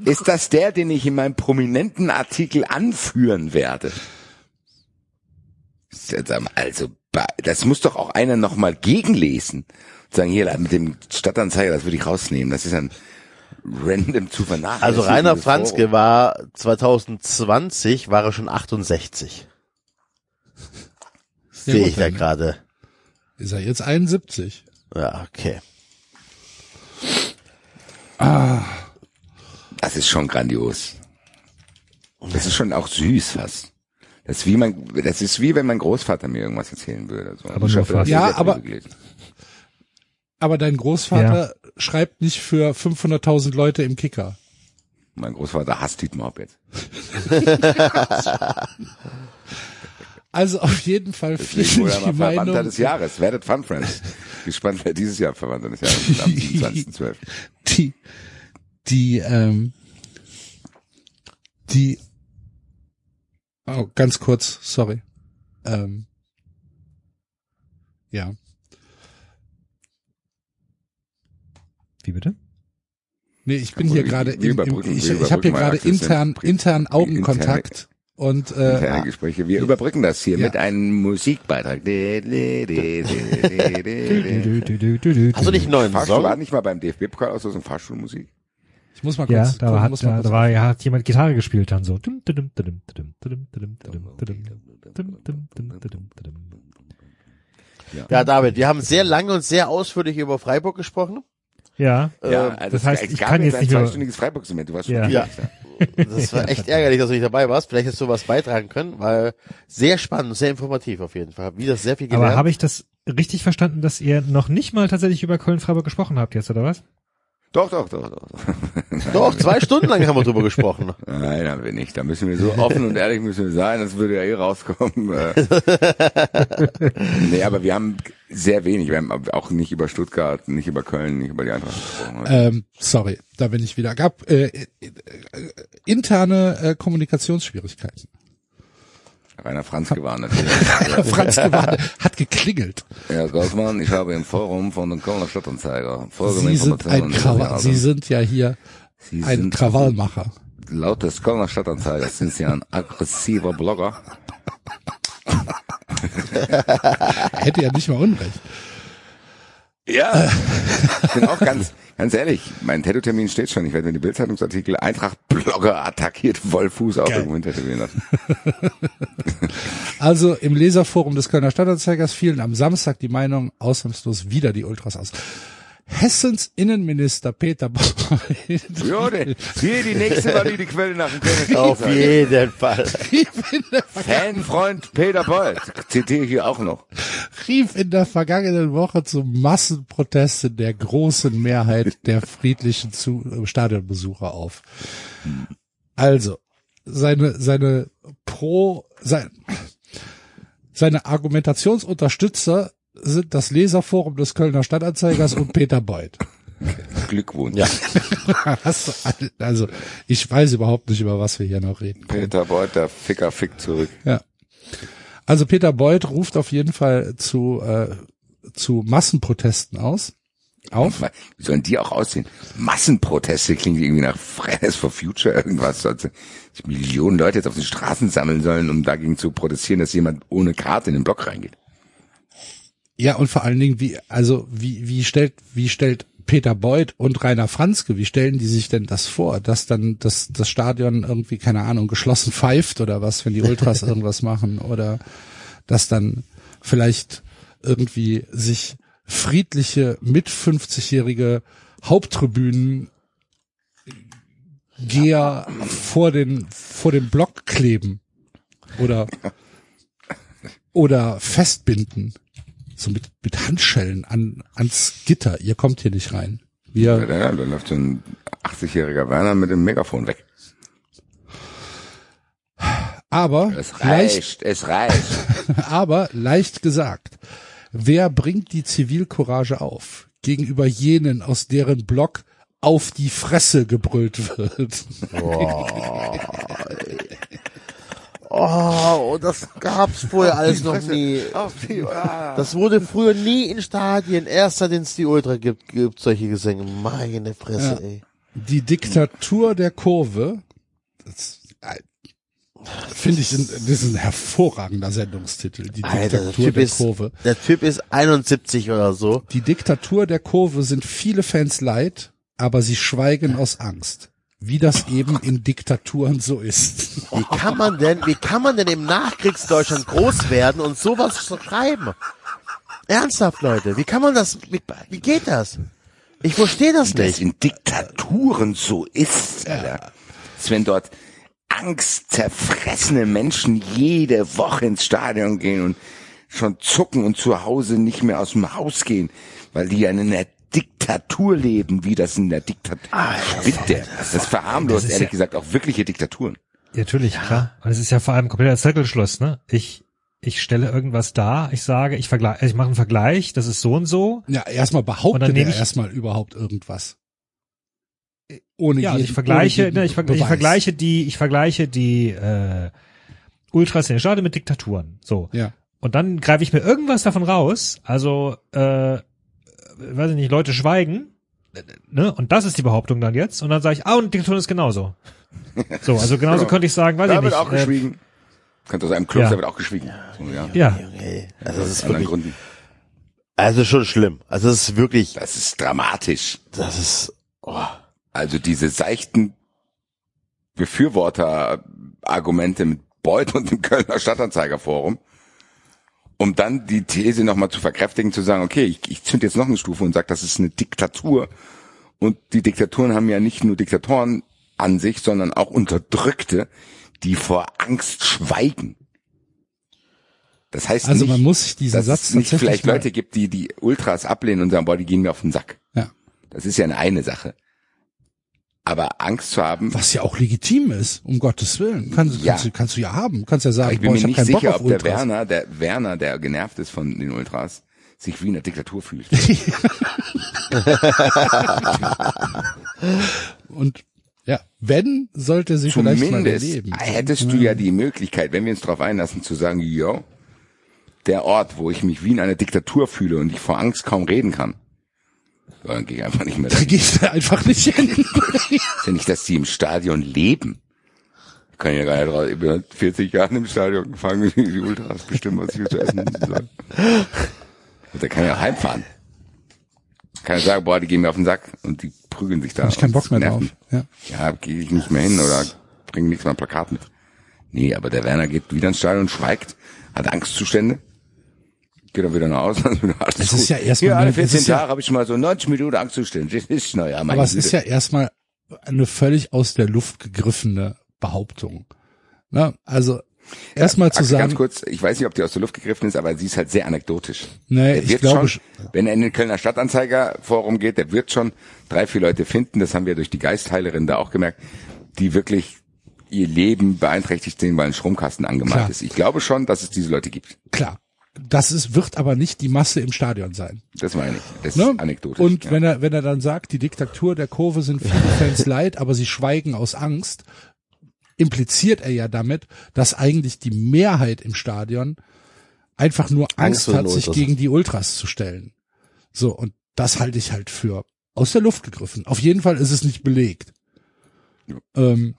ist das der, den ich in meinem prominenten Artikel anführen werde. Seltsam, Also, das muss doch auch einer nochmal gegenlesen. Und sagen, hier, mit dem Stadtanzeiger, das würde ich rausnehmen. Das ist ein random zu vernachlässigen. Also Rainer Franzke war 2020 war er schon 68. Sehe gut ich da gerade. Ist er jetzt 71? Ja, okay. Das ist schon grandios. Das ist schon auch süß fast. Das ist wie mein, das ist wie wenn mein Großvater mir irgendwas erzählen würde. So. Aber Ich nur fast. Ja, aber-. Aber dein Großvater schreibt nicht für 500.000 Leute im Kicker. mein Großvater hasst Dietmar Hopp jetzt. Also auf jeden Fall Deswegen finde wurde ich die mal Verwandter Meinung, des Jahres. Werdet Fun Friends. Gespannt, wer dieses Jahr Verwandter des Jahres ist am 27.12. die, die, ähm, die, oh, ganz kurz, sorry. Ähm, ja. Wie bitte? Nee, ich bin hier gerade, ich, ich habe hier gerade intern, intern Augenkontakt und Interne äh, Gespräche. Wir überbrücken das hier Ja. mit einem Musikbeitrag. Hast du nicht einen neuen Fahrstuhl war Song? nicht mal beim DFB-Pokal aus, so eine Fahrstuhlmusik. Ich muss mal kurz. Ja, da, gucken, hat, da, da war, ja, hat jemand Gitarre gespielt dann so. Ja. David, wir haben sehr lange und sehr ausführlich über Freiburg gesprochen. Ja, ähm, ja also das heißt, ich kann jetzt, jetzt nicht ein zweistündiges freiburg du warst schon ja. ja. Das war echt ärgerlich, dass du nicht dabei warst. Vielleicht hast du was beitragen können, weil sehr spannend, sehr informativ auf jeden Fall. Wie das sehr viel gelernt. Aber habe ich das richtig verstanden, dass ihr noch nicht mal tatsächlich über Köln-Freiburg gesprochen habt jetzt, oder was? Doch, doch, doch, doch. doch. Zwei Stunden lang haben wir drüber gesprochen. Nein, haben wir nicht. Da müssen wir so offen und ehrlich müssen wir sein, das würde ja eh rauskommen. Äh. nee, aber wir haben sehr wenig. Wir haben auch nicht über Stuttgart, nicht über Köln, nicht über die Eintracht gesprochen. Ähm, sorry, da bin ich wieder. Gab äh, äh, äh, interne äh, Kommunikationsschwierigkeiten. Rainer Franz gewarnt natürlich. Franz Gewarne hat geklingelt. Herr Grossmann, ich habe im Forum von den Kölner Stadtanzeiger folgende Sie sind ein. Krawall, Sie sind ja hier Sie ein Krawallmacher. Laut des Kölner Stadtanzeigers sind Sie ein aggressiver Blogger. Er hätte ja nicht mal Unrecht. Ja, ich bin auch ganz, ganz ehrlich, mein Tattoo-Termin steht schon. Ich werde mir die Bildzeitungsartikel Eintracht-Blogger attackiert Wollfuß auch Geil. irgendwo tätowieren lassen. Also im Leserforum des Kölner Stadtanzeigers fielen am Samstag die Meinung ausnahmslos wieder die Ultras aus. Hessens Innenminister Peter Ja, der- hier die nächste valide Quelle nach dem Kölner Auf jeden Fall. Fanfreund Peter Bolt. Zitiere ich hier auch noch. rief in der vergangenen Woche zu Massenprotesten der großen Mehrheit der friedlichen Stadionbesucher auf. Also, seine, seine Pro, sein, seine Argumentationsunterstützer sind das Leserforum des Kölner Stadtanzeigers und Peter Beuth. Glückwunsch. Ja. Also, ich weiß überhaupt nicht, über was wir hier noch reden. Peter Bolt, der Ficker fickt zurück. Ja. Also Peter Beuth ruft auf jeden Fall zu, äh, zu Massenprotesten aus. Auf. Wie sollen die auch aussehen? Massenproteste klingt irgendwie nach Fridays for Future irgendwas. Also sich Millionen Leute jetzt auf den Straßen sammeln sollen, um dagegen zu protestieren, dass jemand ohne Karte in den Block reingeht. Ja, und vor allen Dingen, wie, also, wie, wie stellt, wie stellt Peter Beuth und Rainer Franzke, wie stellen die sich denn das vor, dass dann das, das Stadion irgendwie, keine Ahnung, geschlossen pfeift oder was, wenn die Ultras irgendwas machen oder dass dann vielleicht irgendwie sich friedliche mit 50-jährige Haupttribünen Geher vor den, vor dem Block kleben oder, oder festbinden. So mit, mit Handschellen an, ans Gitter. Ihr kommt hier nicht rein. Ja, Wir, da, da läuft so ein 80-jähriger Werner mit dem Megafon weg. aber Es leicht, reicht, es reicht. aber leicht gesagt. Wer bringt die Zivilcourage auf? Gegenüber jenen, aus deren Block auf die Fresse gebrüllt wird. Oh, das gab's vorher alles noch nie. Das wurde früher nie in Stadien. Erst seit es die Ultra gibt, gibt solche Gesänge. Meine Fresse, ey. Die Diktatur der Kurve. Das, äh, finde ich, ein- das ist ein hervorragender Sendungstitel. Die Alter, der Diktatur der ist, Kurve. der Typ ist 71 oder so. Die Diktatur der Kurve sind viele Fans leid, aber sie schweigen aus Angst. Wie das eben in Diktaturen so ist. Wie kann man denn, wie kann man denn im Nachkriegsdeutschland groß werden und sowas schreiben? Ernsthaft, Leute, wie kann man das, wie, wie geht das? Ich verstehe das wie das nicht. in Diktaturen so ist, Alter. Dass wenn dort angstzerfressene Menschen jede Woche ins Stadion gehen und schon zucken und zu Hause nicht mehr aus dem Haus gehen, weil die ja in einer Diktatur leben, wie das in der Diktatur. Bitte. Das verharmlost, Das ist ehrlich ja- gesagt, auch wirkliche Diktaturen. Ja, natürlich, klar. Und es ist ja vor allem kompletter Zirkelschluss, ne? Ich, ich stelle irgendwas dar, ich sage, ich vergleiche, ich mache einen Vergleich, das ist so und so. Ja, erstmal Und dann behauptet nehme er ich- erstmal überhaupt irgendwas. Ohne Ja, also jeden- ich vergleiche, ohne jeden ne, ich, ver ich vergleiche die, ich vergleiche die äh, Ultras in Stadion mit Diktaturen. So. Ja. Und dann greife ich mir irgendwas davon raus. Also, äh, weiß ich nicht, Leute schweigen. Ne? Und das ist die Behauptung dann jetzt. Und dann sage ich, ah, und Diktaturen ist genauso. So, also genauso Genau. könnte ich sagen, weiß Da ich wird nicht. auch äh, geschwiegen. Könnte aus einem Club, ja. da wird auch geschwiegen. So, ja. ja, also das Aus ist wirklich, Gründen. also schon schlimm. Also das ist wirklich, Das ist dramatisch. das ist, oh. Also diese seichten Befürworter-Argumente mit Beuth und dem Kölner Stadtanzeigerforum, um dann die These nochmal zu verkräftigen, zu sagen, okay, ich, ich zünd jetzt noch eine Stufe und sage, das ist eine Diktatur. Und die Diktaturen haben ja nicht nur Diktatoren an sich, sondern auch Unterdrückte, die vor Angst schweigen. Das heißt Also nicht, man muss sich diesen dass Satz es nicht vielleicht Leute gibt, die die Ultras ablehnen und sagen, boah, die gehen mir auf den Sack. Ja. Das ist ja eine, eine Sache. Aber Angst zu haben, Was ja auch legitim ist, um Gottes Willen. Kannst, Ja. kannst, du, kannst du ja haben. Kannst ja sagen, ich bin boah, mir ich habe nicht sicher, ob der. Werner, der Werner, der genervt ist von den Ultras, sich wie in der Diktatur fühlt. Und ja, wenn, sollte sie vielleicht mal Zumindest erleben. hättest du ja die Möglichkeit, wenn wir uns darauf einlassen, zu sagen, yo, der Ort, wo ich mich wie in einer Diktatur fühle und ich vor Angst kaum reden kann, dann gehe ich einfach nicht mehr Da gehst du einfach nicht hin. ist ja nicht, dass die im Stadion leben. Ich kann ja gar nicht raus. Ich bin seit 40 Jahren im Stadion gefangen, die Ultras bestimmen, was ich zu essen soll. Und der kann ja heimfahren. Kann ja sagen, boah, die gehen mir auf den Sack und die prügeln sich da. Hab ich keinen und Bock mehr das drauf. Ja. Ja, gehe ich nicht mehr hin oder bringe nichts mehr ein Plakat mit. Nee, aber der Werner geht wieder ins Stadion, schweigt, hat Angstzustände, geht dann wieder nach Hause, alles Es gut. ist ja erstmal Hier, alle eine- es 14 ist ja- habe ich mal so 90 Minuten Angstzustände. Das ist, naja, mein Aber es ist ja erstmal eine völlig aus der Luft gegriffene Behauptung. Na, also erstmal zu sagen, Ganz kurz, ich weiß nicht, ob die aus der Luft gegriffen ist, aber sie ist halt sehr anekdotisch. Nee, Der ich wird glaube schon, wenn er in den Kölner Stadtanzeiger-Forum geht, der wird schon drei, vier Leute finden, das haben wir durch die Geistheilerin da auch gemerkt, die wirklich ihr Leben beeinträchtigt sehen, weil ein Stromkasten angemalt Klar. ist. Ich glaube schon, dass es diese Leute gibt. klar, das ist, wird aber nicht die Masse im Stadion sein. Das meine ich. Das Ne? ist anekdotisch. Und ja. wenn er, wenn er dann sagt, die Diktatur der Kurve sind viele Fans leid, aber sie schweigen aus Angst, impliziert er ja damit, dass eigentlich die Mehrheit im Stadion einfach nur Angst, hat, sich gegen die Ultras zu stellen. So, und das halte ich halt für aus der Luft gegriffen. Auf jeden Fall ist es nicht belegt. Ja. Ähm,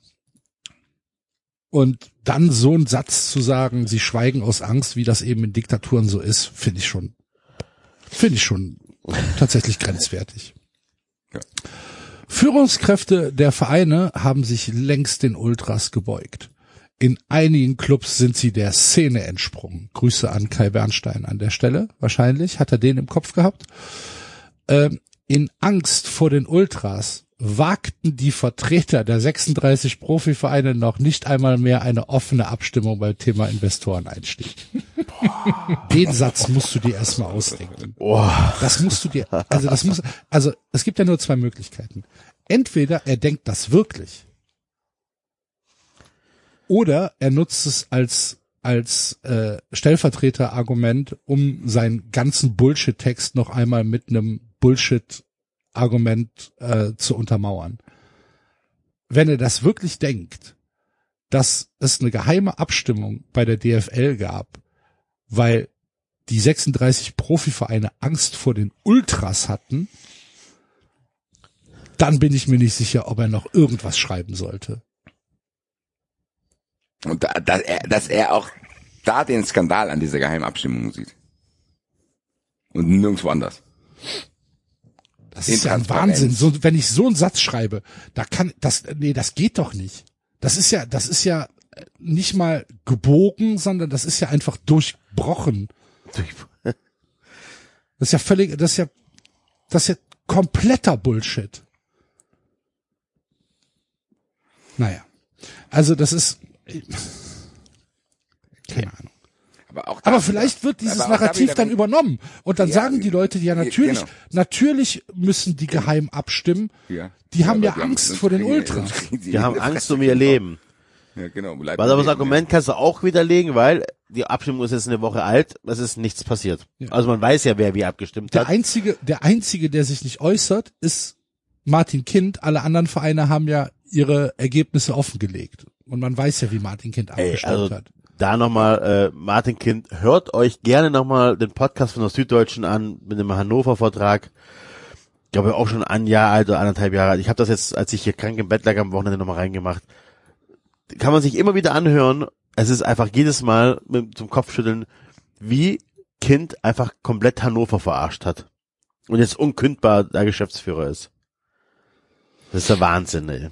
und dann so einen Satz zu sagen, sie schweigen aus Angst, wie das eben in Diktaturen so ist, finde ich schon, finde ich schon tatsächlich grenzwertig. Ja. Führungskräfte der Vereine haben sich längst den Ultras gebeugt. In einigen Clubs sind sie der Szene entsprungen. Grüße an Kai Bernstein an der Stelle. Wahrscheinlich hat er den im Kopf gehabt. Ähm, in Angst vor den Ultras wagten die Vertreter der 36 Profivereine noch nicht einmal mehr eine offene Abstimmung beim Thema Investoreneinstieg. Den Satz musst du dir erstmal ausdenken. Das musst du dir, also das muss, also es gibt ja nur zwei Möglichkeiten. Entweder er denkt das wirklich. Oder er nutzt es als als äh, Stellvertreterargument, um seinen ganzen Bullshit-Text noch einmal mit einem Bullshit-Argument äh, zu untermauern. Wenn er das wirklich denkt, dass es eine geheime Abstimmung bei der DFL gab, weil die 36 Profivereine Angst vor den Ultras hatten, dann bin ich mir nicht sicher, ob er noch irgendwas schreiben sollte. Und da, dass, er, dass er auch da den Skandal an dieser geheimen Abstimmung sieht. Und nirgendwo anders. Das ist ja ein. Wahnsinn. So, wenn ich so einen Satz schreibe, da kann das, nee, das geht doch nicht. Das ist ja, das ist ja nicht mal gebogen, sondern das ist ja einfach durchbrochen. Das ist ja völlig, das ist ja, das ist ja kompletter Bullshit. Naja. Also das ist, keine Ahnung. Aber, auch Aber wieder- vielleicht wird dieses Narrativ dann übernommen. Und dann Ja, sagen die Leute, ja natürlich, genau. natürlich müssen die geheim abstimmen. Ja. Die haben aber ja die Angst sonst vor den Ultras. Die haben Angst um ihr Leben. Ja, genau. Bleib Was aber das Argument kannst du auch widerlegen, weil die Abstimmung ist jetzt eine Woche alt, es ist nichts passiert. Also man weiß ja, wer wie abgestimmt Der hat. einzige, der einzige, der sich nicht äußert, ist Martin Kind. Alle anderen Vereine haben ja ihre Ergebnisse offengelegt. Und man weiß ja, wie Martin Kind Ey, abgestimmt also hat. Da nochmal, äh, Martin Kind, hört euch gerne nochmal den Podcast von der Süddeutschen an mit dem Hannover-Vertrag. Ich glaube auch schon ein Jahr alt oder anderthalb Jahre alt. Ich habe das jetzt, als ich hier krank im Bett lag, am Wochenende nochmal reingemacht. Kann man sich immer wieder anhören. Es ist einfach jedes Mal mit, zum Kopfschütteln, wie Kind einfach komplett Hannover verarscht hat. Und jetzt unkündbar der Geschäftsführer ist. Das ist der Wahnsinn, ey.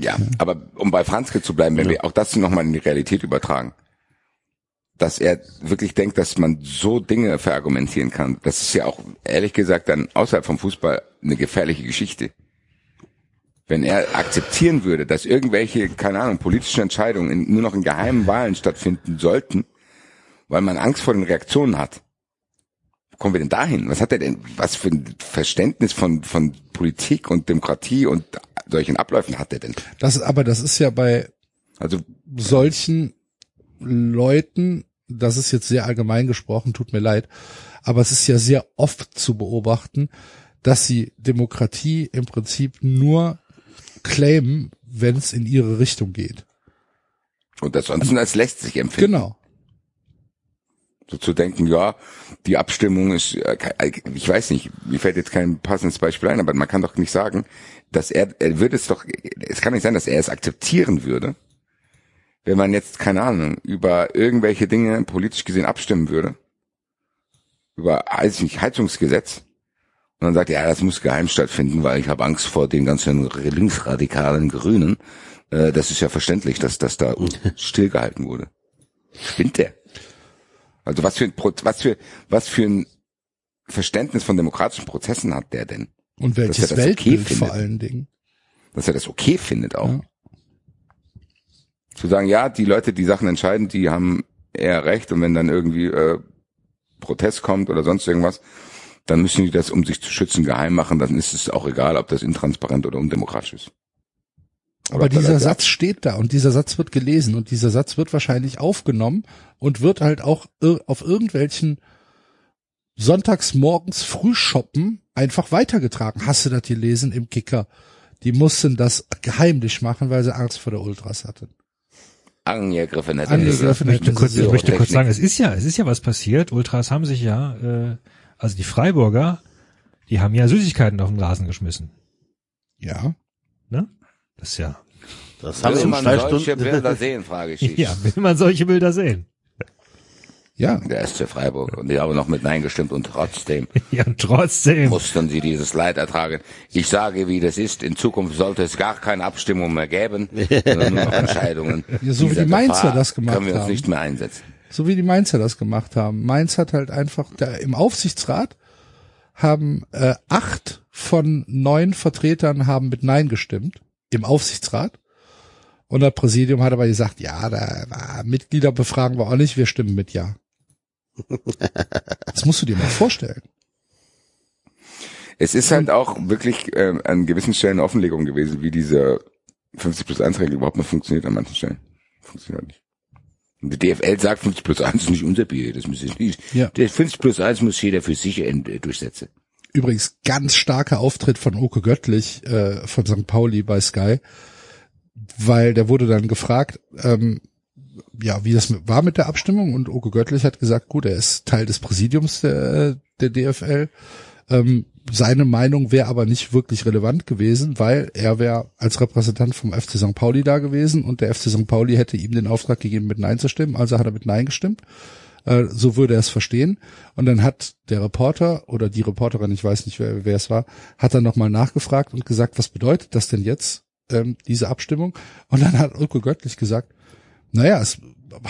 Ja, aber um bei Franzke zu bleiben, wenn wir auch das nochmal in die Realität übertragen, dass er wirklich denkt, dass man so Dinge verargumentieren kann, das ist ja auch ehrlich gesagt dann außerhalb vom Fußball eine gefährliche Geschichte. Wenn er akzeptieren würde, dass irgendwelche, keine Ahnung, politischen Entscheidungen in, nur noch in geheimen Wahlen stattfinden sollten, weil man Angst vor den Reaktionen hat. Wo kommen wir denn dahin? Was hat er denn, was für ein Verständnis von, von Politik und Demokratie und solchen Abläufen hat er denn? Das, aber das ist ja bei Also solchen Leuten, das ist jetzt sehr allgemein gesprochen, tut mir leid, aber es ist ja sehr oft zu beobachten, dass sie Demokratie im Prinzip nur claimen, wenn es in ihre Richtung geht. Und ansonsten als lässt sich empfinden. Genau. So zu denken, ja, die Abstimmung ist, äh, ich weiß nicht, mir fällt jetzt kein passendes Beispiel ein, aber man kann doch nicht sagen, dass er, er würde es doch, es kann nicht sein, dass er es akzeptieren würde, wenn man jetzt, keine Ahnung, über irgendwelche Dinge politisch gesehen abstimmen würde, über, weiß ich nicht, Heizungsgesetz, und dann sagt er, ja, das muss geheim stattfinden, weil ich habe Angst vor den ganzen linksradikalen Grünen. Äh, das ist ja verständlich, dass das da stillgehalten wurde. Spinnt der? Also was für ein Pro was für was für ein Verständnis von demokratischen Prozessen hat der denn? Und welches Dass er das okay Weltbild vor allen Dingen. Dass er das okay findet auch. Ja. Zu sagen, ja, die Leute, die Sachen entscheiden, die haben eher recht und wenn dann irgendwie äh, Protest kommt oder sonst irgendwas, dann müssen die das, um sich zu schützen, geheim machen, dann ist es auch egal, ob das intransparent oder undemokratisch ist. Oder Aber da dieser Satz steht da und dieser Satz wird gelesen und dieser Satz wird wahrscheinlich aufgenommen und wird halt auch auf irgendwelchen sonntags morgens Frühshoppen einfach weitergetragen. Hast du das gelesen im Kicker? Die mussten das geheimlich machen, weil sie Angst vor der Ultras hatten. angegriffen hätte. Angegriffen Ich möchte hätten kurz, sie ich möchte kurz sagen, es ist ja, es ist ja was passiert. Ultras haben sich ja, äh, also die Freiburger, die haben ja Süßigkeiten auf den Rasen geschmissen. Ja. Ne? Das ist ja, Das haben wir Will man solche Stunden. Bilder sehen, frage ich dich. ja, will man solche Bilder sehen. Ja. Der SC Freiburg. Und die haben noch mit Nein gestimmt und trotzdem Ja, trotzdem. mussten sie dieses Leid ertragen. Ich sage, wie das ist. In Zukunft sollte es gar keine Abstimmung mehr geben, sondern nur noch Entscheidungen. Ja, so wie die Mainzer Gefahr das gemacht Können wir uns haben. nicht mehr einsetzen. So wie die Mainzer das gemacht haben. Mainz hat halt einfach, da im Aufsichtsrat haben äh, acht von neun Vertretern haben mit Nein gestimmt. Im Aufsichtsrat. Und das Präsidium hat aber gesagt, ja, da war Mitglieder befragen wir auch nicht, wir stimmen mit Ja. Das musst du dir mal vorstellen. Es ist halt auch wirklich äh, an gewissen Stellen eine Offenlegung gewesen, wie diese 50 plus 1 Regel überhaupt noch funktioniert an manchen Stellen. Funktioniert nicht. Und die DFL sagt 50 plus 1 ist nicht unser Bier, das muss ich nicht. Ja. Der 50 plus 1 muss jeder für sich durchsetzen. Übrigens ganz starker Auftritt von Oke Göttlich äh, von St. Pauli bei Sky, weil der wurde dann gefragt, ähm, ja, wie das war mit der Abstimmung und Oke Göttlich hat gesagt, gut, er ist Teil des Präsidiums der, der DFL. Ähm, seine Meinung wäre aber nicht wirklich relevant gewesen, weil er wäre als Repräsentant vom FC St. Pauli da gewesen und der FC St. Pauli hätte ihm den Auftrag gegeben, mit Nein zu stimmen, also hat er mit Nein gestimmt. Äh, so würde er es verstehen. Und dann hat der Reporter oder die Reporterin, ich weiß nicht, wer, wer es war, hat dann nochmal nachgefragt und gesagt, was bedeutet das denn jetzt, ähm, diese Abstimmung? Und dann hat Ulko Göttlich gesagt, naja, es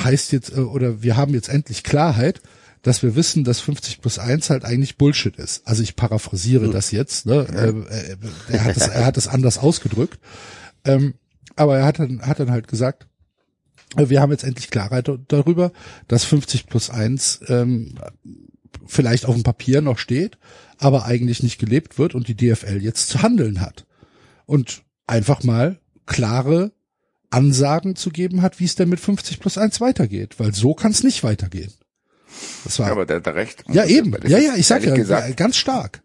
heißt jetzt, äh, oder wir haben jetzt endlich Klarheit, dass wir wissen, dass 50 plus 1 halt eigentlich Bullshit ist. Also ich paraphrasiere das jetzt, ne? Äh, er, hat es, er hat es anders ausgedrückt. Ähm, aber er hat dann, hat dann halt gesagt, wir haben jetzt endlich Klarheit darüber, dass 50 plus 1 ähm, vielleicht auf dem Papier noch steht, aber eigentlich nicht gelebt wird und die DFL jetzt zu handeln hat. Und einfach mal klare Ansagen zu geben hat, wie es denn mit 50 plus 1 weitergeht, weil so kann es nicht weitergehen. Das war, Ja, aber der hat da recht. ja eben, ja, ja, ich sag ja, gesagt, ganz stark.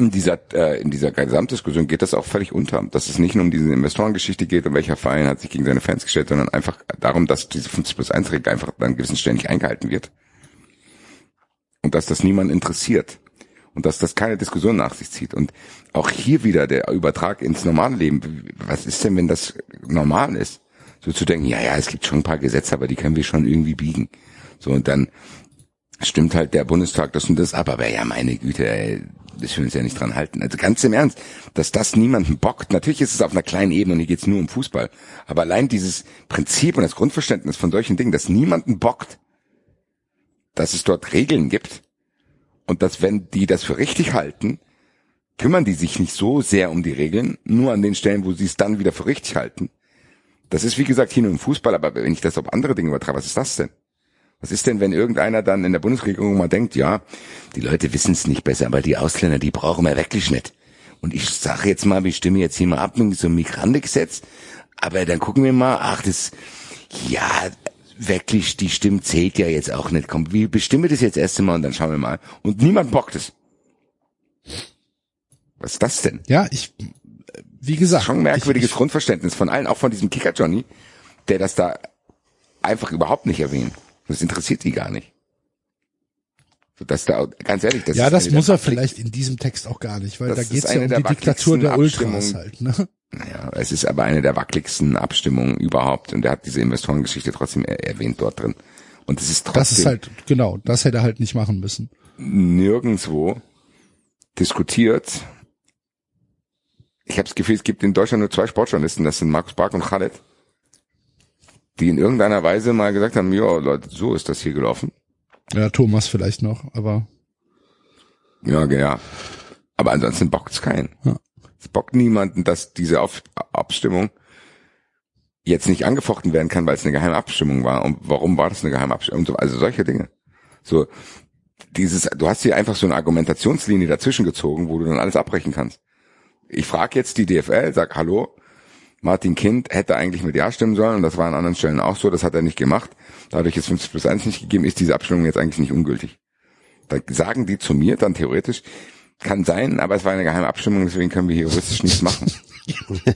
In dieser, äh, in dieser Gesamtdiskussion geht das auch völlig unter, dass es nicht nur um diese Investorengeschichte geht und welcher Verein hat sich gegen seine Fans gestellt, sondern einfach darum, dass diese 50 plus 1 Regel einfach an gewissen Stellen nicht eingehalten wird. Und dass das niemand interessiert. Und dass das keine Diskussion nach sich zieht. Und auch hier wieder der Übertrag ins normale Leben. Was ist denn, wenn das normal ist? So zu denken, ja, ja, es gibt schon ein paar Gesetze, aber die können wir schon irgendwie biegen. So, und dann stimmt halt der Bundestag das und das ab, aber ja, meine Güte, ey, das will uns ja nicht dran halten. Also ganz im Ernst, dass das niemanden bockt. Natürlich ist es auf einer kleinen Ebene und hier geht's nur um Fußball. Aber allein dieses Prinzip und das Grundverständnis von solchen Dingen, dass niemanden bockt, dass es dort Regeln gibt und dass, wenn die das für richtig halten, kümmern die sich nicht so sehr um die Regeln, nur an den Stellen, wo sie es dann wieder für richtig halten. Das ist wie gesagt hier nur im Fußball, aber wenn ich das auf andere Dinge übertrage, was ist das denn? Was ist denn, wenn irgendeiner dann in der Bundesregierung mal denkt, ja, die Leute wissen es nicht besser, aber die Ausländer, die brauchen wir wirklich nicht. Und ich sage jetzt mal, wir stimmen jetzt hier mal ab mit so einem Migrantengesetz, aber dann gucken wir mal, ach, das, ja, wirklich, die Stimme zählt ja jetzt auch nicht. Komm, wir bestimmen das jetzt erst einmal und dann schauen wir mal. Und niemand bockt es. Was ist das denn? Ja, ich, wie gesagt. Schon ein merkwürdiges ich, ich, Grundverständnis von allen, auch von diesem Kicker Johnny, der das da einfach überhaupt nicht erwähnt. Das interessiert die gar nicht. So, dass da, ganz ehrlich, das ja, das muss er vielleicht in diesem Text auch gar nicht, weil Das da ist geht's ja um der die Diktatur der Ultras halt. Ne? Naja, es ist aber eine der wackeligsten Abstimmungen überhaupt und er hat diese Investorengeschichte trotzdem er erwähnt dort drin. Und es ist trotzdem Das ist halt, genau, das hätte er halt nicht machen müssen. nirgendwo diskutiert. Ich habe das Gefühl, es gibt in Deutschland nur zwei Sportjournalisten, das sind Markus Bark und Khaled, die in irgendeiner Weise mal gesagt haben, ja Leute, so ist das hier gelaufen. Ja, Thomas vielleicht noch, aber Ja, ja. Aber ansonsten bockt's keinen. Ja. Es bockt niemanden, dass diese Auf Abstimmung jetzt nicht angefochten werden kann, weil es eine geheime Abstimmung war. Und warum war das eine geheime Abstimmung? So- Also solche Dinge. So, dieses, du hast hier einfach so eine Argumentationslinie dazwischen gezogen, wo du dann alles abbrechen kannst. Ich frage jetzt die DFL, sag, hallo, Martin Kind hätte eigentlich mit Ja stimmen sollen und das war an anderen Stellen auch so, das hat er nicht gemacht. Dadurch ist 50 plus 1 nicht gegeben, ist diese Abstimmung jetzt eigentlich nicht ungültig. Da sagen die zu mir dann theoretisch, kann sein, aber es war eine geheime Abstimmung, deswegen können wir hier juristisch nichts machen.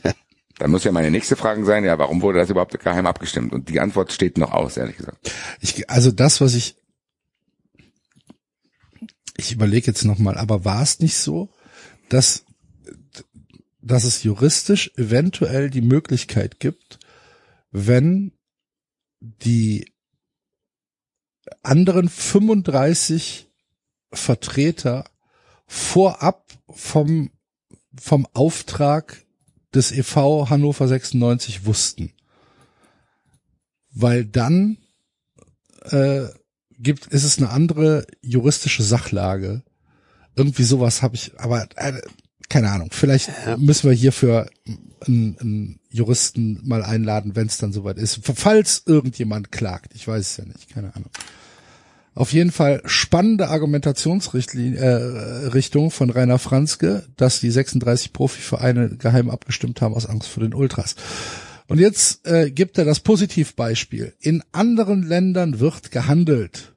Dann muss ja meine nächste Frage sein, ja, warum wurde das überhaupt geheim abgestimmt? Und die Antwort steht noch aus, ehrlich gesagt. ich, also das, was ich, ich überlege jetzt nochmal, aber war es nicht so, dass, dass es juristisch eventuell die Möglichkeit gibt, wenn die anderen 35 Vertreter vorab vom, vom Auftrag des EV Hannover 96 wussten. Weil dann äh, gibt, ist es eine andere juristische Sachlage. Irgendwie sowas habe ich, aber äh, keine Ahnung. Vielleicht müssen wir hierfür einen, einen Juristen mal einladen, wenn es dann soweit ist. Falls irgendjemand klagt, ich weiß es ja nicht, keine Ahnung. Auf jeden Fall spannende Argumentationsrichtung äh, Richtung von Rainer Franzke, dass die 36 Profivereine geheim abgestimmt haben aus Angst vor den Ultras. Und jetzt äh, gibt er das Positivbeispiel. In anderen Ländern wird gehandelt.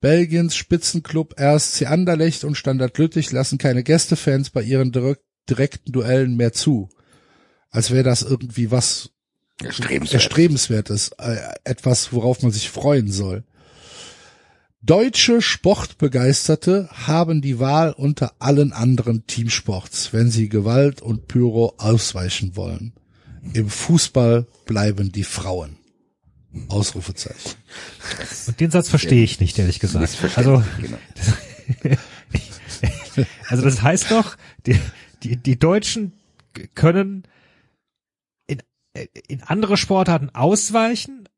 Belgiens Spitzenclub RSC Anderlecht und Standard Lüttich lassen keine Gästefans bei ihren direk direkten Duellen mehr zu. Als wäre das irgendwie was Erstrebenswert. Erstrebenswertes, äh, etwas, worauf man sich freuen soll. Deutsche Sportbegeisterte haben die Wahl unter allen anderen Teamsports, wenn sie Gewalt und Pyro ausweichen wollen. Im Fußball bleiben die Frauen. Ausrufezeichen. Und den Satz verstehe ich nicht, ehrlich gesagt. Also, genau. also das heißt doch, die, die, die Deutschen können in, in andere Sportarten ausweichen,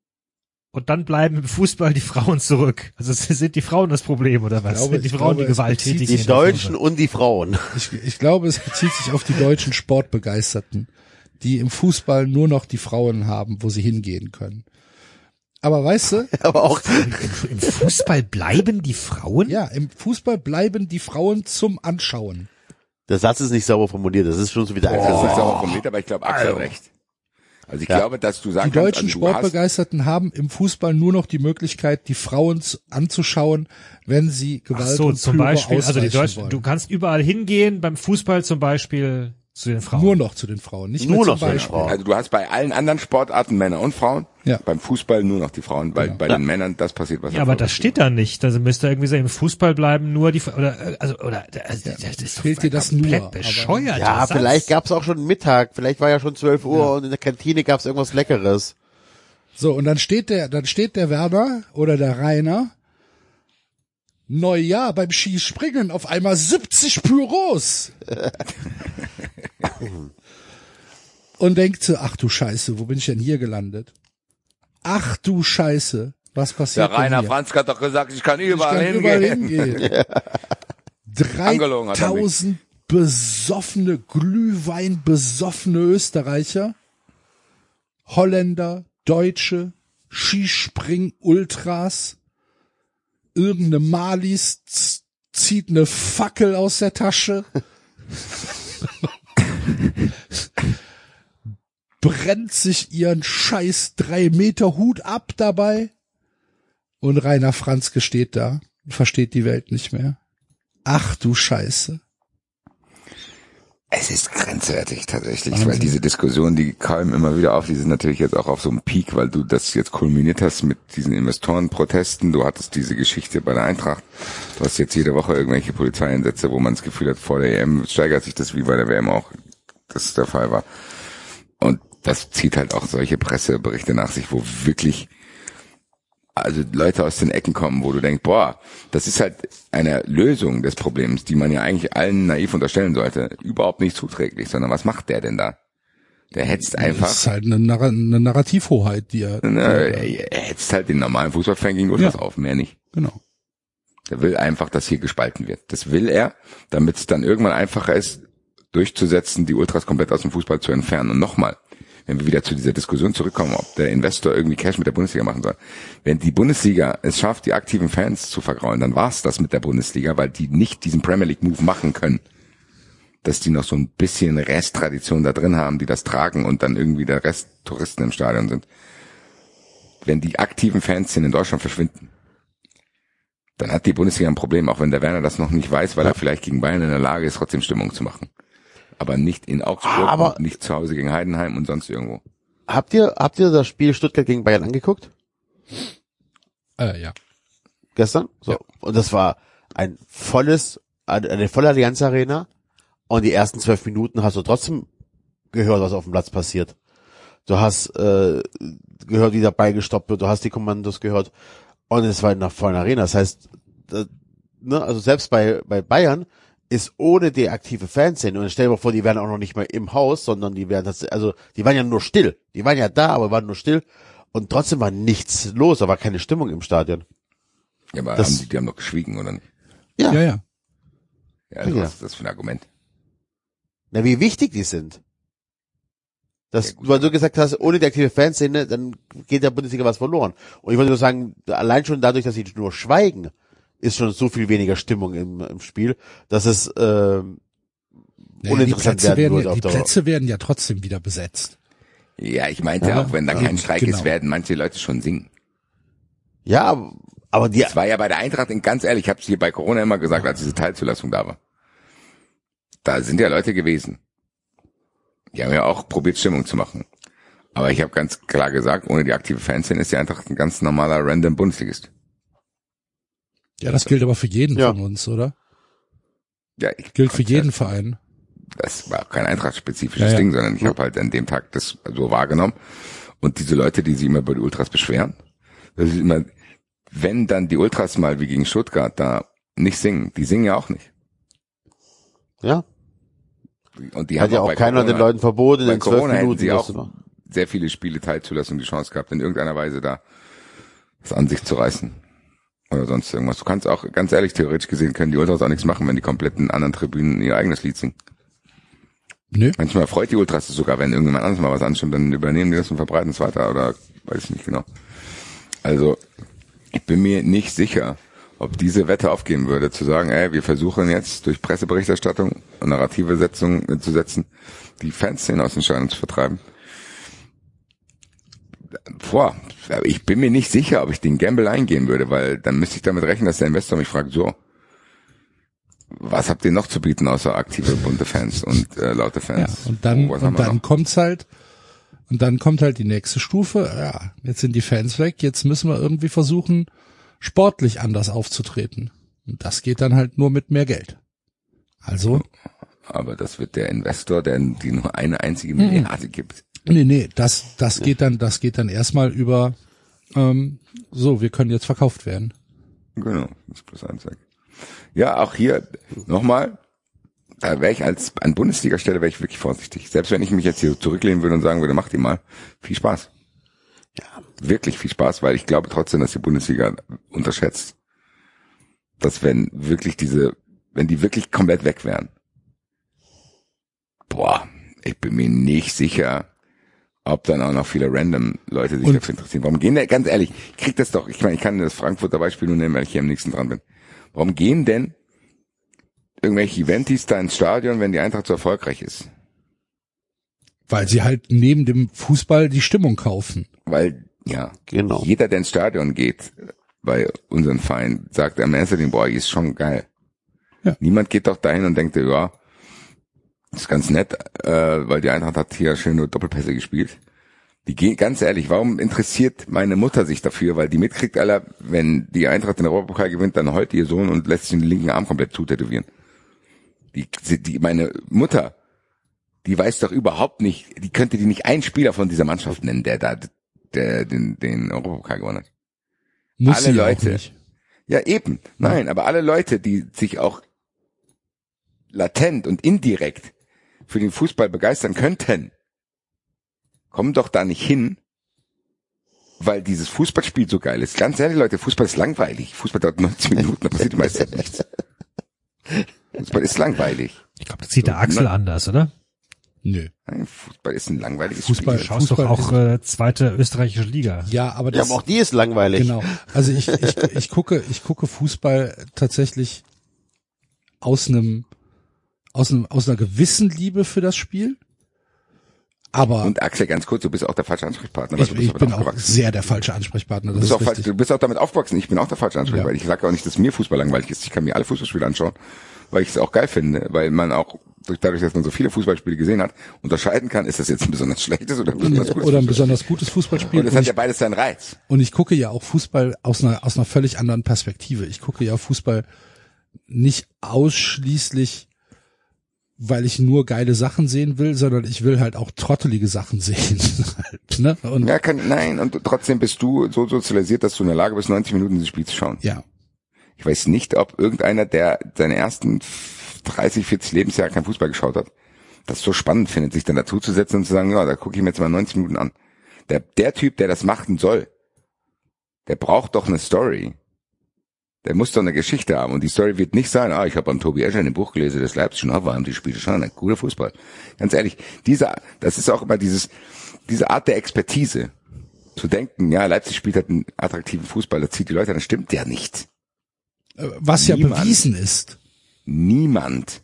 und dann bleiben im Fußball die Frauen zurück. Also sind die Frauen das Problem oder was? glaube- sind die Frauen glaube, die es gewalttätig bezieht Die? Deutschen und die Frauen. Ich, ich glaube, es bezieht sich auf die deutschen Sportbegeisterten, die im Fußball nur noch die Frauen haben, wo sie hingehen können. Aber weißt du, Aber auch, Im, Im Fußball bleiben die Frauen? ja, im Fußball bleiben die Frauen zum Anschauen. der Satz ist nicht sauber formuliert. Das ist schon so wieder Das ist nicht einfach. sauber formuliert, aber ich glaube, Axel hat recht. Also ich Ja. glaube, dass du Die sagen deutschen kannst, also Sportbegeisterten haben im Fußball nur noch die Möglichkeit, die Frauen zu- anzuschauen, wenn sie Ach Gewalt so, und zum Pyro Beispiel, also die Deutschen, wollen. du kannst überall hingehen, beim Fußball zum Beispiel zu den Frauen. Nur noch zu den Frauen, nicht Nur mehr noch zum zu den. Frauen. also du hast bei allen anderen Sportarten Männer und Frauen, Ja. beim Fußball nur noch die Frauen, weil bei den Männern das passiert, was ja, aber das steht da nicht. Also müsste irgendwie so im Fußball bleiben nur die oder äh, also oder also, das ist fehlt dir das nur, bescheuert. Ja, vielleicht gab's auch schon Mittag. Vielleicht war ja schon 12 Uhr und in der Kantine gab's irgendwas Leckeres. So, und dann steht der, dann steht der Werner oder der Rainer Neujahr beim Skispringen auf einmal 70 Pyros. und denkt so, ach du Scheiße, wo bin ich denn hier gelandet? Ach du Scheiße, was passiert Der Rainer? Franz hat doch gesagt, ich kann Ich überall kann hingehen. überall hingehen. Mich. 3000 besoffene, Glühwein besoffene Österreicher, Holländer, Deutsche, Skispring-Ultras, irgendeine Malis zieht eine Fackel aus der Tasche, brennt sich ihren scheiß drei Meter Hut ab dabei und Rainer Franzke steht da versteht die Welt nicht mehr. Ach du Scheiße. Es ist grenzwertig tatsächlich, Wahnsinn. weil diese Diskussionen, die kamen immer wieder auf, die sind natürlich jetzt auch auf so einem Peak, weil du das jetzt kulminiert hast mit diesen Investorenprotesten. Du hattest diese Geschichte bei der Eintracht. Du hast jetzt jede Woche irgendwelche Polizeieinsätze, wo man das Gefühl hat, vor der EM steigert sich das wie bei der WM auch, das der Fall war. Und das zieht halt auch solche Presseberichte nach sich, wo wirklich also Leute aus den Ecken kommen, wo du denkst, boah, das ist halt eine Lösung des Problems, die man ja eigentlich allen naiv unterstellen sollte, überhaupt nicht zuträglich, sondern was macht der denn da? Der hetzt einfach, Das ist halt eine, Narra eine Narrativhoheit, die er, ne, er hetzt halt den normalen Fußballfan gegen Ultras Ja. auf, mehr nicht. genau. Der will einfach, dass hier gespalten wird. Das will er, damit es dann irgendwann einfacher ist, durchzusetzen, die Ultras komplett aus dem Fußball zu entfernen. Und nochmal, wenn wir wieder zu dieser Diskussion zurückkommen, ob der Investor irgendwie Cash mit der Bundesliga machen soll. Wenn die Bundesliga es schafft, die aktiven Fans zu vergraulen, dann war's das mit der Bundesliga, weil die nicht diesen Premier League Move machen können. Dass die noch so ein bisschen Resttradition da drin haben, die das tragen und dann irgendwie der Rest Touristen im Stadion sind. Wenn die aktiven Fans in Deutschland verschwinden, dann hat die Bundesliga ein Problem, auch wenn der Werner das noch nicht weiß, weil er vielleicht gegen Bayern in der Lage ist, trotzdem Stimmung zu machen. Aber nicht in Augsburg, Aber- und nicht zu Hause gegen Heidenheim und sonst irgendwo. Habt ihr, habt ihr das Spiel Stuttgart gegen Bayern angeguckt? Äh, ja. Gestern? So. Und das war ein volles, eine volle Allianz Arena. Und die ersten zwölf Minuten hast du trotzdem gehört, was auf dem Platz passiert. Du hast äh, gehört, wie der Ball gestoppt wird. Du hast die Kommandos gehört. Und es war in einer vollen Arena. Das heißt, da, ne, also selbst bei, bei Bayern ist ohne die aktive Fanszene, und stell dir mal vor, die wären auch noch nicht mal im Haus, sondern die wären tatsächlich, also die waren ja nur still. Die waren ja da, aber waren nur still. Und trotzdem war nichts los, da war keine Stimmung im Stadion. Ja, aber Das- haben die, die haben doch geschwiegen, oder nicht? Ja. Ja, ja. Ja, also Ja. was ist das für ein Argument? Na, wie wichtig die sind. Das, Ja, weil du gesagt hast, ohne die aktive Fanszene, dann geht der Bundesliga was verloren. Und ich wollte nur sagen, allein schon dadurch, dass sie nur schweigen, ist schon so viel weniger Stimmung im, im Spiel, dass es Nee, die uninteressant Plätze, werden werden würde ja, die Dauer. Ja, werden ja trotzdem wieder besetzt. Ja, ich meinte Ja, auch, wenn da ja, kein Streik genau. ist, werden manche Leute schon singen. Ja, aber- die, Das war ja bei der Eintracht, in- ganz ehrlich, ich habe es hier bei Corona immer gesagt, als diese Teilzulassung da war. Da sind ja Leute gewesen. Die haben ja auch probiert, Stimmung zu machen. Aber ich habe ganz klar gesagt, ohne die aktive Fanszene ist die Eintracht ein ganz normaler random Bundesligist. Ja, das gilt aber für jeden Ja. von uns, oder? Ja, ich Gilt für jeden Verein. Das war auch kein eintrachtspezifisches Ja, ja. Ding, sondern ich habe halt an dem Tag das so wahrgenommen. Und diese Leute, die sich immer über die Ultras beschweren, das ist immer, wenn dann die Ultras mal wie gegen Stuttgart da nicht singen, die singen ja auch nicht. ja, Und die hat haben ja auch bei keiner Corona- den Leuten verboten, in zwölf Corona Minuten sie das auch zu machen. sehr viele Spiele Teilzulassung die Chance gehabt, in irgendeiner Weise da was an sich zu reißen. Oder sonst irgendwas. Du kannst auch, ganz ehrlich, theoretisch gesehen, können die Ultras auch nichts machen, wenn die kompletten anderen Tribünen ihr eigenes Lied singen. Nö. Manchmal freut die Ultras es sogar, wenn irgendjemand anderes mal was anstimmt, dann übernehmen die das und verbreiten es weiter oder weiß ich nicht genau. Also, ich bin mir nicht sicher, ob diese Wette aufgehen würde, zu sagen, ey, wir versuchen jetzt durch Presseberichterstattung und narrative Setzung zu setzen, die Fanszene aus den Stadien zu vertreiben. Boah, ich bin mir nicht sicher, ob ich den Gamble eingehen würde, weil dann müsste ich damit rechnen, dass der Investor mich fragt, so, was habt ihr noch zu bieten außer aktive bunte Fans und äh, laute Ja, Fans? und dann, Oh, und dann noch? kommt's halt, und dann kommt halt die nächste Stufe. Ja, jetzt sind die Fans weg. Jetzt müssen wir irgendwie versuchen, sportlich anders aufzutreten. Und das geht dann halt nur mit mehr Geld. Also, Aber das wird der Investor, der die nur eine einzige Hm. Milliarde gibt. Nee, nee, das, das geht dann, das geht dann erstmal über, ähm, so, wir können jetzt verkauft werden. Genau, das ist plus eins weg. Ja, auch hier nochmal, da wäre ich als an Bundesliga-Stelle wäre ich wirklich vorsichtig. Selbst wenn ich mich jetzt hier zurücklehnen würde und sagen würde, macht ihr mal, viel Spaß. Ja. Wirklich viel Spaß, weil ich glaube trotzdem, dass die Bundesliga unterschätzt, dass wenn wirklich diese, wenn die wirklich komplett weg wären, boah, ich bin mir nicht sicher, ob dann auch noch viele random Leute sich Und- dafür interessieren. Warum gehen denn, ganz ehrlich, ich krieg das doch, ich meine, ich kann das Frankfurter Beispiel nur nehmen, weil ich hier am nächsten dran bin. Warum gehen denn irgendwelche Eventis da ins Stadion, wenn die Eintracht so erfolgreich ist? Weil sie halt neben dem Fußball die Stimmung kaufen. Weil, ja, Genau. jeder, der ins Stadion geht, bei unseren Verein, sagt am ersten boah, ist schon geil. Ja. Niemand geht doch dahin und denkt, ja, ist ganz nett, äh, weil die Eintracht hat hier schön nur Doppelpässe gespielt. Die gehen, ganz ehrlich, warum interessiert meine Mutter sich dafür? Weil die mitkriegt, aller, wenn die Eintracht den Europapokal gewinnt, dann heult ihr Sohn und lässt sich den linken Arm komplett zutätowieren. Die, die, meine Mutter, die weiß doch überhaupt nicht, die könnte die nicht einen Spieler von dieser Mannschaft nennen, der da, der den, den Europapokal gewonnen hat. Muss Alle sie Leute. nicht. Ja, eben. Nein, aber alle Leute, die sich auch latent und indirekt für den Fußball begeistern könnten, kommen doch da nicht hin, weil dieses Fußballspiel so geil ist. Ganz ehrlich, Leute, Fußball ist langweilig. Fußball dauert 90 Minuten, da passiert die meiste Zeit nichts. Fußball ist langweilig. Ich glaube, das sieht der Axel anders, oder? Nö. Nein, Fußball ist ein langweiliges Fußball- Du Spiel. schaust Fußball doch auch äh, zweite österreichische Liga. Ja, aber Ja, das, aber auch die ist langweilig. Genau. Also ich, ich, ich gucke, ich gucke Fußball tatsächlich aus einem, aus einem, aus einer gewissen Liebe für das Spiel. Aber Und Axel, ganz kurz, du bist auch der falsche Ansprechpartner. ich, du bist ich bin auch sehr der falsche Ansprechpartner. Du Das bist, auch falsch, du bist auch damit aufgewachsen. Ich bin auch der falsche Ansprechpartner. Ja. Ich sage auch nicht, dass mir Fußball langweilig ist. Ich kann mir alle Fußballspiele anschauen, weil ich es auch geil finde, weil man auch durch, dadurch, dass man so viele Fußballspiele gesehen hat, unterscheiden kann, ist das jetzt ein besonders schlechtes oder ein besonders gutes Oder ein Fußballspiel. besonders gutes Fußballspiel. Und es Und hat ich, ja beides seinen Reiz. und ich gucke ja auch Fußball aus einer, aus einer völlig anderen Perspektive. Ich gucke ja Fußball nicht ausschließlich, weil ich nur geile Sachen sehen will, sondern ich will halt auch trottelige Sachen sehen. halt, ne? Und Ja, kann, nein, und trotzdem bist du so sozialisiert, dass du in der Lage bist, 90 Minuten dieses Spiel zu schauen. ja, Ich weiß nicht, ob irgendeiner, der seine ersten 30, 40 Lebensjahre kein Fußball geschaut hat, das so spannend findet, sich dann dazuzusetzen und zu sagen, ja, da gucke ich mir jetzt mal 90 Minuten an. Der, der Typ, der das machen soll, der braucht doch eine Story. Der muss doch eine Geschichte haben. Und die Story wird nicht sein, ah, ich habe beim Tobi Escher in dem Buch gelesen, das Leipzig schon haben, die spielen schon ein cooler Fußball. Ganz ehrlich, dieser, das ist auch immer dieses, diese Art der Expertise. Zu denken, ja, Leipzig spielt halt einen attraktiven Fußball, das zieht die Leute, das stimmt ja nicht. Was ja Niemand. bewiesen ist. niemand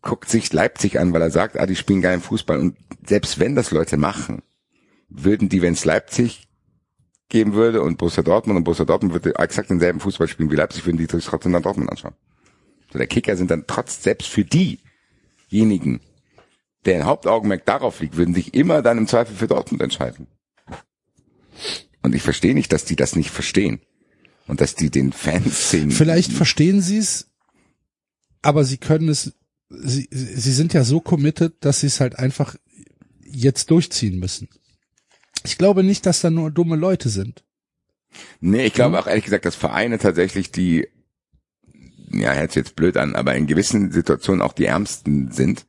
guckt sich Leipzig an, weil er sagt, ah, die spielen geilen Fußball. Und selbst wenn das Leute machen, würden die, wenn es Leipzig geben würde und Borussia Dortmund und Borussia Dortmund würde exakt denselben Fußball spielen wie Leipzig, würden die sich trotzdem dann Dortmund anschauen. So, der Kicker sind dann trotz, selbst für diejenigen, deren Hauptaugenmerk darauf liegt, würden sich immer dann im Zweifel für Dortmund entscheiden. Und ich verstehe nicht, dass die das nicht verstehen. Und dass die den Fans sehen. Vielleicht verstehen sie es, aber sie können es, sie, sie sind ja so committed, dass sie es halt einfach jetzt durchziehen müssen. Ich glaube nicht, dass da nur dumme Leute sind. Nee, ich glaube auch ehrlich gesagt, dass Vereine tatsächlich die, ja, hört sich jetzt blöd an, aber in gewissen Situationen auch die ärmsten sind,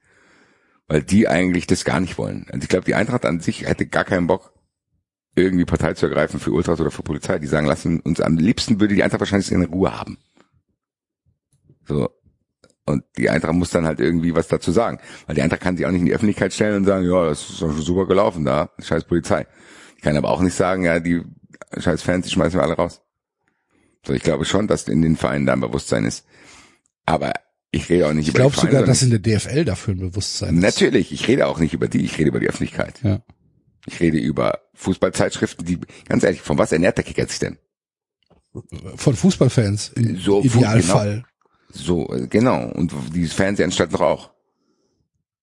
weil die eigentlich das gar nicht wollen. Also ich glaube, die Eintracht an sich hätte gar keinen Bock, irgendwie Partei zu ergreifen für Ultras oder für Polizei. Die sagen, lassen uns am liebsten würde die Eintracht wahrscheinlich in Ruhe haben. So. Und die Eintracht muss dann halt irgendwie was dazu sagen. Weil die Eintracht kann sich auch nicht in die Öffentlichkeit stellen und sagen, ja, das ist doch schon super gelaufen da, scheiß Polizei. Die kann aber auch nicht sagen, ja, die scheiß Fans, die schmeißen wir alle raus. So, ich glaube schon, dass in den Vereinen da ein Bewusstsein ist. Aber ich rede auch nicht Ich über die glaube Vereine, sogar, dass in der DFL dafür ein Bewusstsein ist. Natürlich, ich rede auch nicht über die, ich rede über die Öffentlichkeit. Ja. Ich rede über Fußballzeitschriften, die, ganz ehrlich, von was ernährt der Kicker sich denn? Von Fußballfans im So, Idealfall. So, äh, genau. Und die Fernsehanstalt doch auch.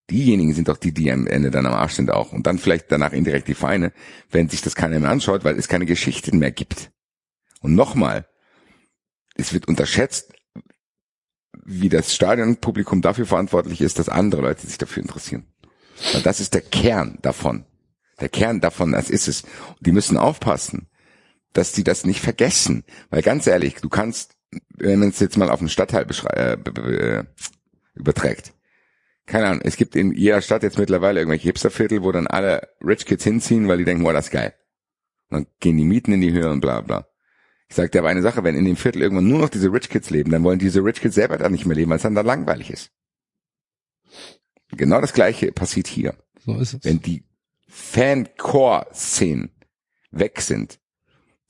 Diejenigen sind doch die, die am Ende dann am Arsch sind auch. Und dann vielleicht danach indirekt die Vereine, wenn sich das keiner mehr anschaut, weil es keine Geschichten mehr gibt. Und nochmal, es wird unterschätzt, wie das Stadionpublikum dafür verantwortlich ist, dass andere Leute sich dafür interessieren. Weil das ist der Kern davon. Der Kern davon, das ist es. Und die müssen aufpassen, dass die das nicht vergessen. Weil ganz ehrlich, du kannst, wenn man es jetzt mal auf einen Stadtteil äh, äh, überträgt. Keine Ahnung, es gibt in jeder Stadt jetzt mittlerweile irgendwelche Hipsterviertel, wo dann alle Rich Kids hinziehen, weil die denken, wow, das ist geil. Und dann gehen die Mieten in die Höhe und bla bla. Ich sag dir aber eine Sache, wenn in dem Viertel irgendwann nur noch diese Rich Kids leben, dann wollen diese Rich Kids selber da nicht mehr leben, weil es dann da langweilig ist. Genau das gleiche passiert hier. So ist es. Wenn die Fan-Core-Szenen weg sind,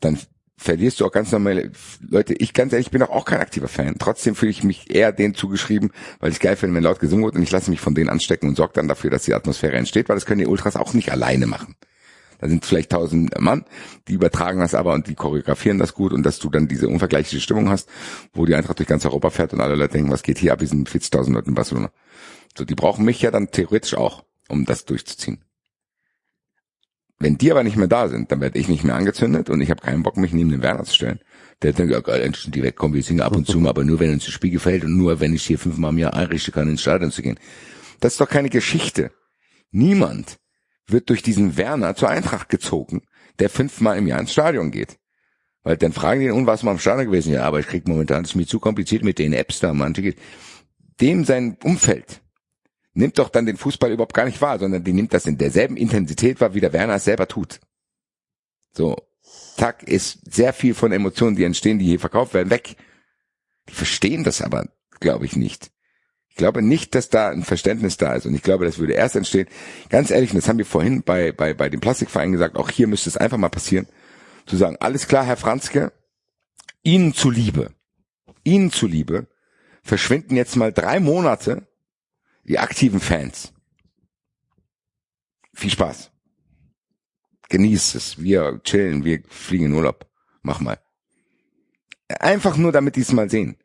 dann verlierst du auch ganz normale Leute. Ich ganz ehrlich, ich bin doch auch kein aktiver Fan. Trotzdem fühle ich mich eher denen zugeschrieben, weil ich geil finde, wenn laut gesungen wird und ich lasse mich von denen anstecken und sorge dann dafür, dass die Atmosphäre entsteht, weil das können die Ultras auch nicht alleine machen. Da sind vielleicht tausend Mann, die übertragen das aber und die choreografieren das gut und dass du dann diese unvergleichliche Stimmung hast, wo die Eintracht durch ganz Europa fährt und alle Leute denken, was geht hier ab, wir sind 40.000 Leute in Barcelona. So, die brauchen mich ja dann theoretisch auch, um das durchzuziehen. Wenn die aber nicht mehr da sind, dann werde ich nicht mehr angezündet und ich habe keinen Bock, mich neben den Werner zu stellen. Der denkt, ja geil, endlich sind die wegkommen, wir singen ab und zu mal, aber nur wenn uns das Spiel gefällt und nur wenn ich hier fünfmal im Jahr einrichten kann, ins Stadion zu gehen. Das ist doch keine Geschichte. Niemand wird durch diesen Werner zur Eintracht gezogen, der fünfmal im Jahr ins Stadion geht. Weil dann fragen die ihn, was mal im Stadion gewesen? Ja, aber ich krieg momentan, das ist mir zu kompliziert mit den Apps da, manche geht. Dem sein Umfeld nimmt doch dann den Fußball überhaupt gar nicht wahr, sondern die nimmt das in derselben Intensität wahr, wie der Werner es selber tut. So, zack, ist sehr viel von Emotionen, die entstehen, die hier verkauft werden, weg. Die verstehen das aber, glaube ich, nicht. Ich glaube nicht, dass da ein Verständnis da ist. Und ich glaube, das würde erst entstehen. Ganz ehrlich, und das haben wir vorhin bei, bei, bei dem Plastikverein gesagt, auch hier müsste es einfach mal passieren, zu sagen, alles klar, Herr Franzke, Ihnen zuliebe, Ihnen zuliebe, verschwinden jetzt mal drei Monate die aktiven Fans. Viel Spaß. Genießt es. Wir chillen, wir fliegen in Urlaub. Mach mal. Einfach nur, damit die es mal sehen.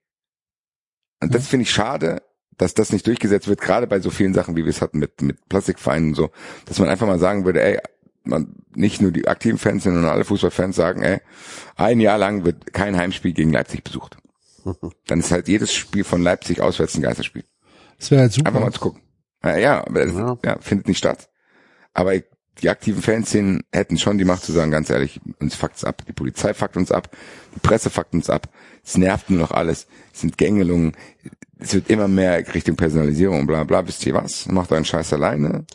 Und das finde ich schade, dass das nicht durchgesetzt wird, gerade bei so vielen Sachen, wie wir es hatten mit, mit Plastikvereinen und so, dass man einfach mal sagen würde, ey, man, nicht nur die aktiven Fans, sondern alle Fußballfans sagen, ey, ein Jahr lang wird kein Heimspiel gegen Leipzig besucht. Dann ist halt jedes Spiel von Leipzig auswärts ein Geisterspiel. Das wäre halt super. Einfach mal zu gucken. Ja, ja aber das Ja. ja. findet nicht statt. Aber die aktiven Fanszenen hätten schon die Macht zu sagen, ganz ehrlich, uns fuckt's ab. Die Polizei fuckt uns ab, die Presse fuckt uns ab. Es nervt nur noch alles. Es sind Gängelungen. Es wird immer mehr Richtung Personalisierung und bla bla. Wisst ihr was? Macht euren Scheiß alleine.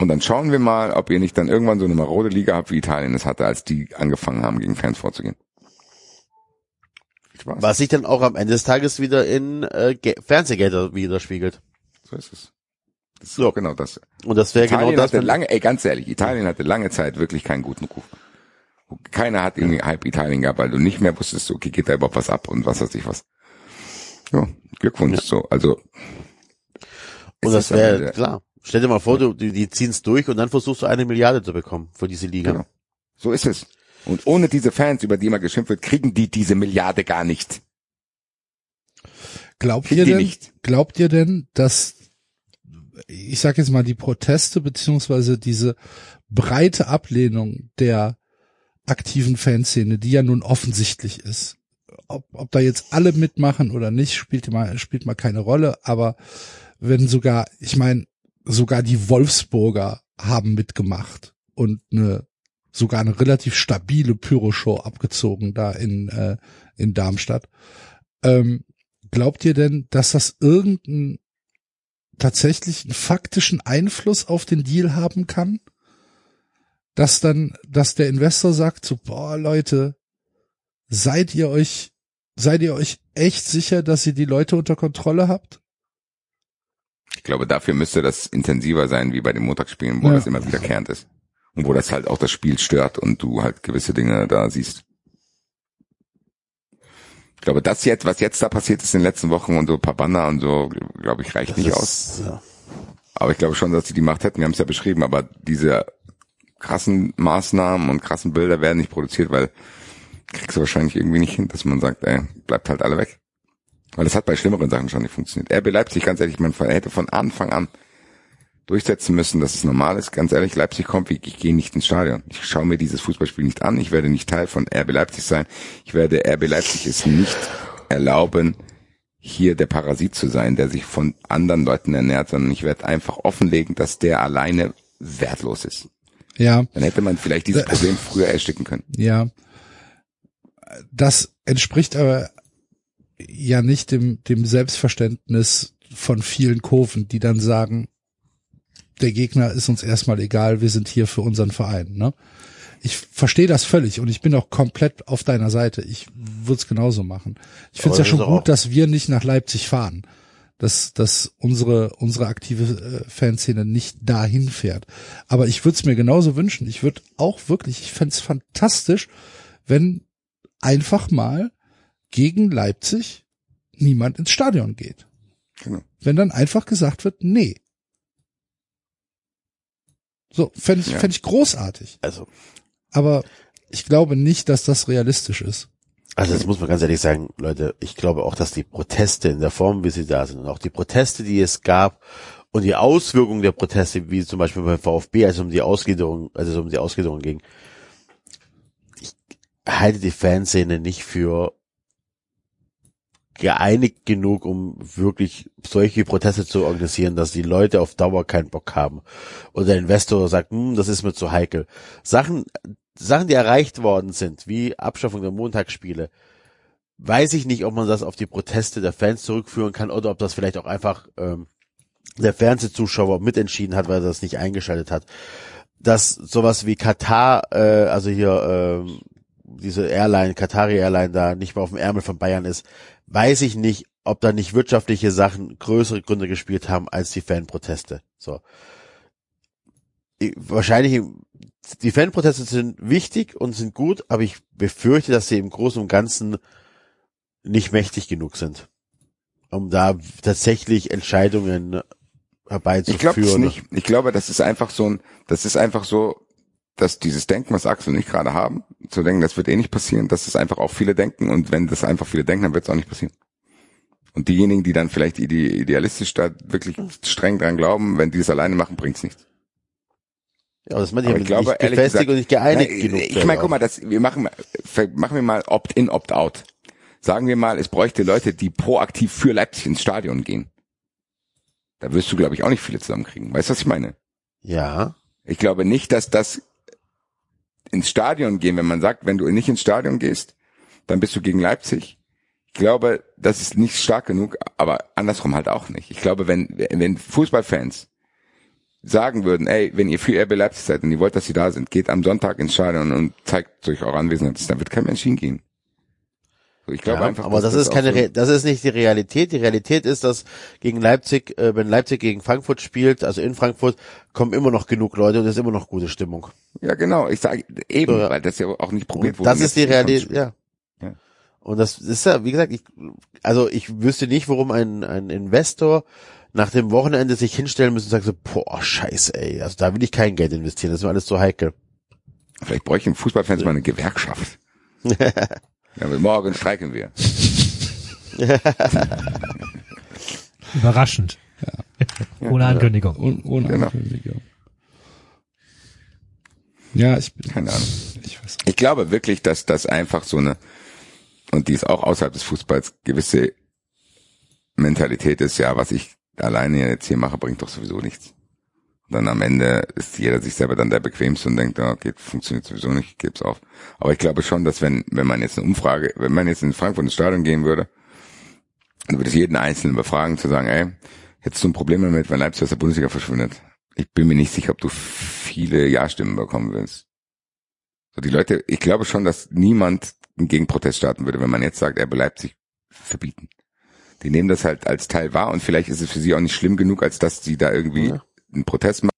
Und dann schauen wir mal, ob ihr nicht dann irgendwann so eine marode Liga habt, wie Italien es hatte, als die angefangen haben, gegen Fans vorzugehen. Spaß. Was sich dann auch am Ende des Tages wieder in äh, Ge- Fernsehgelder widerspiegelt. So ist es. Ist So. genau das. Und das wäre genau das. hatte lange, ey, ganz ehrlich, Italien hatte lange Zeit wirklich keinen guten Ruf. Keiner hat irgendwie halb Italien gehabt, weil du nicht mehr wusstest, okay, geht da überhaupt was ab und was weiß ich was. Ja, Glückwunsch, so, also. Und es das wäre klar. Stell dir mal vor, du, die, die ziehen's durch und dann versuchst du eine Milliarde zu bekommen für diese Liga. Genau. So ist es. Und ohne diese Fans, über die immer geschimpft wird, kriegen die diese Milliarde gar nicht. Glaubt Kriegt ihr denn, nicht. glaubt ihr denn, dass, ich sag jetzt mal, die Proteste beziehungsweise diese breite Ablehnung der aktiven Fanszene, die ja nun offensichtlich ist, ob, ob da jetzt alle mitmachen oder nicht, spielt mal, spielt mal keine Rolle, aber wenn sogar, ich meine, sogar die Wolfsburger haben mitgemacht und eine sogar eine relativ stabile Pyroshow abgezogen da in, äh, in Darmstadt. Ähm, glaubt ihr denn, dass das irgendeinen tatsächlich einen faktischen Einfluss auf den Deal haben kann? dass dann, dass der Investor sagt so, boah, Leute, seid ihr euch, seid ihr euch echt sicher, dass ihr die Leute unter Kontrolle habt? Ich glaube, dafür müsste das intensiver sein, wie bei den Montagsspielen, wo Ja. das immer wiederkehrend ist. Und wo das halt auch das Spiel stört und du halt gewisse Dinge da siehst. Ich glaube, das jetzt, was jetzt da passiert ist in den letzten Wochen und so ein paar Banner und so, glaube ich, reicht nicht Das aus. ist, ja. Aber ich glaube schon, dass sie die Macht hätten. Wir haben es ja beschrieben, aber diese krassen Maßnahmen und krassen Bilder werden nicht produziert, weil kriegst du wahrscheinlich irgendwie nicht hin, dass man sagt, ey, bleibt halt alle weg. Weil das hat bei schlimmeren Sachen schon nicht funktioniert. RB Leipzig, ganz ehrlich, man hätte von Anfang an durchsetzen müssen, dass es normal ist. Ganz ehrlich, Leipzig kommt, ich, ich gehe nicht ins Stadion. Ich schaue mir dieses Fußballspiel nicht an. Ich werde nicht Teil von RB Leipzig sein. Ich werde RB Leipzig es nicht erlauben, hier der Parasit zu sein, der sich von anderen Leuten ernährt, sondern ich werde einfach offenlegen, dass der alleine wertlos ist. Ja, Dann hätte man vielleicht dieses Problem früher ersticken können. ja. Das entspricht aber ja nicht dem, dem Selbstverständnis von vielen Kurven, die dann sagen, der Gegner ist uns erstmal egal, wir sind hier für unseren Verein. Ne? Ich verstehe das völlig und ich bin auch komplett auf deiner Seite. Ich würde es genauso machen. Ich finde es ja schon gut, dass wir nicht nach Leipzig fahren. Dass, dass unsere, unsere aktive äh, Fanszene nicht dahin fährt. Aber ich würde es mir genauso wünschen. Ich würde auch wirklich, ich fände es fantastisch, wenn einfach mal gegen Leipzig niemand ins Stadion geht. Genau. Wenn dann einfach gesagt wird, nee. So, fände ich, Ja. fänd ich großartig. Also, Aber ich glaube nicht, dass das realistisch ist. also das muss man ganz ehrlich sagen, Leute, ich glaube auch, dass die Proteste in der Form, wie sie da sind, und auch die Proteste, die es gab, und die Auswirkungen der Proteste, wie zum Beispiel beim VfB, als es um die Ausgliederung, als es um die Ausgliederung ging, ich halte die Fanszene nicht für geeinigt genug, um wirklich solche Proteste zu organisieren, dass die Leute auf Dauer keinen Bock haben. Oder der Investor sagt, hm, das ist mir zu heikel. Sachen, Sachen, die erreicht worden sind, wie Abschaffung der Montagsspiele, weiß ich nicht, ob man das auf die Proteste der Fans zurückführen kann oder ob das vielleicht auch einfach ähm, der Fernsehzuschauer mitentschieden hat, weil er das nicht eingeschaltet hat. Dass sowas wie Katar, äh, also hier ähm, diese Airline, Qatari Airline da nicht mehr auf dem Ärmel von Bayern ist, weiß ich nicht, ob da nicht wirtschaftliche Sachen größere Gründe gespielt haben als die Fanproteste. So. Ich, wahrscheinlich, die Fanproteste sind wichtig und sind gut, aber ich befürchte, dass sie im Großen und Ganzen nicht mächtig genug sind, um da tatsächlich Entscheidungen herbeizuführen. Ich glaube nicht. Ich das ist einfach so ein, das ist einfach so, dass dieses Denken, was Axel und ich gerade haben, zu denken, das wird eh nicht passieren, dass es einfach auch viele denken und wenn das einfach viele denken, dann wird es auch nicht passieren. Und diejenigen, die dann vielleicht ide idealistisch da wirklich streng dran glauben, wenn die das alleine machen, bringt's nichts. Ja, aber das meine Aber ich, ich glaube, nicht gefestigt gesagt- und nicht geeinigt Nein, genug. Ich meine, guck mal, das, wir machen, machen wir mal Opt-in, Opt-out. Sagen wir mal, es bräuchte Leute, die proaktiv für Leipzig ins Stadion gehen. Da wirst du, glaube ich, auch nicht viele zusammenkriegen. Weißt du, was ich meine? Ja. Ich glaube nicht, dass das ins Stadion gehen, wenn man sagt, wenn du nicht ins Stadion gehst, dann bist du gegen Leipzig. Ich glaube, das ist nicht stark genug, aber andersrum halt auch nicht. Ich glaube, wenn, wenn Fußballfans sagen würden, ey, wenn ihr für RB Leipzig seid und ihr wollt, dass sie da sind, geht am Sonntag ins Stadion und zeigt durch eure Anwesenheit, dann wird kein Mensch hingehen. So, ich glaube ja, einfach, aber dass das ist keine, so- das ist nicht die Realität. Die Realität ist, dass gegen Leipzig, äh, wenn Leipzig gegen Frankfurt spielt, also in Frankfurt, kommen immer noch genug Leute und es ist immer noch gute Stimmung. Ja, genau. Ich sage eben, So, ja. weil das ja auch nicht probiert wurde. das ist die Realität, ja. Ja. Und das ist ja, wie gesagt, ich, also ich wüsste nicht, warum ein, ein Investor nach dem Wochenende sich hinstellen müsste und sagen so, boah, scheiße, ey, also da will ich kein Geld investieren, das ist mir alles zu heikel. Vielleicht bräuchten Fußballfans mal eine Gewerkschaft. ja, morgen streiken wir. Überraschend. Ohne Ankündigung. Un ohne Genau. Ankündigung. Ja, ich bin, Keine Ahnung. ich weiß. Ich glaube wirklich, dass das einfach so eine, und die ist auch außerhalb des Fußballs, gewisse Mentalität ist, ja, was ich alleine jetzt hier mache, bringt doch sowieso nichts. Dann am Ende ist jeder sich selber dann der bequemste und denkt, okay, funktioniert sowieso nicht, ich geb's auf. Aber ich glaube schon, dass wenn, wenn man jetzt eine Umfrage, wenn man jetzt in Frankfurt ins Stadion gehen würde, dann würde es jeden Einzelnen befragen, zu sagen, ey, hättest du ein Problem damit, wenn Leipzig aus der Bundesliga verschwindet? Ich bin mir nicht sicher, ob du viele Ja-Stimmen bekommen willst. So die Leute, ich glaube schon, dass niemand einen Gegenprotest starten würde, wenn man jetzt sagt, er bleibt sich verbieten. Die nehmen das halt als Teil wahr und vielleicht ist es für sie auch nicht schlimm genug, als dass sie da irgendwie Ja. Einen Protest machen.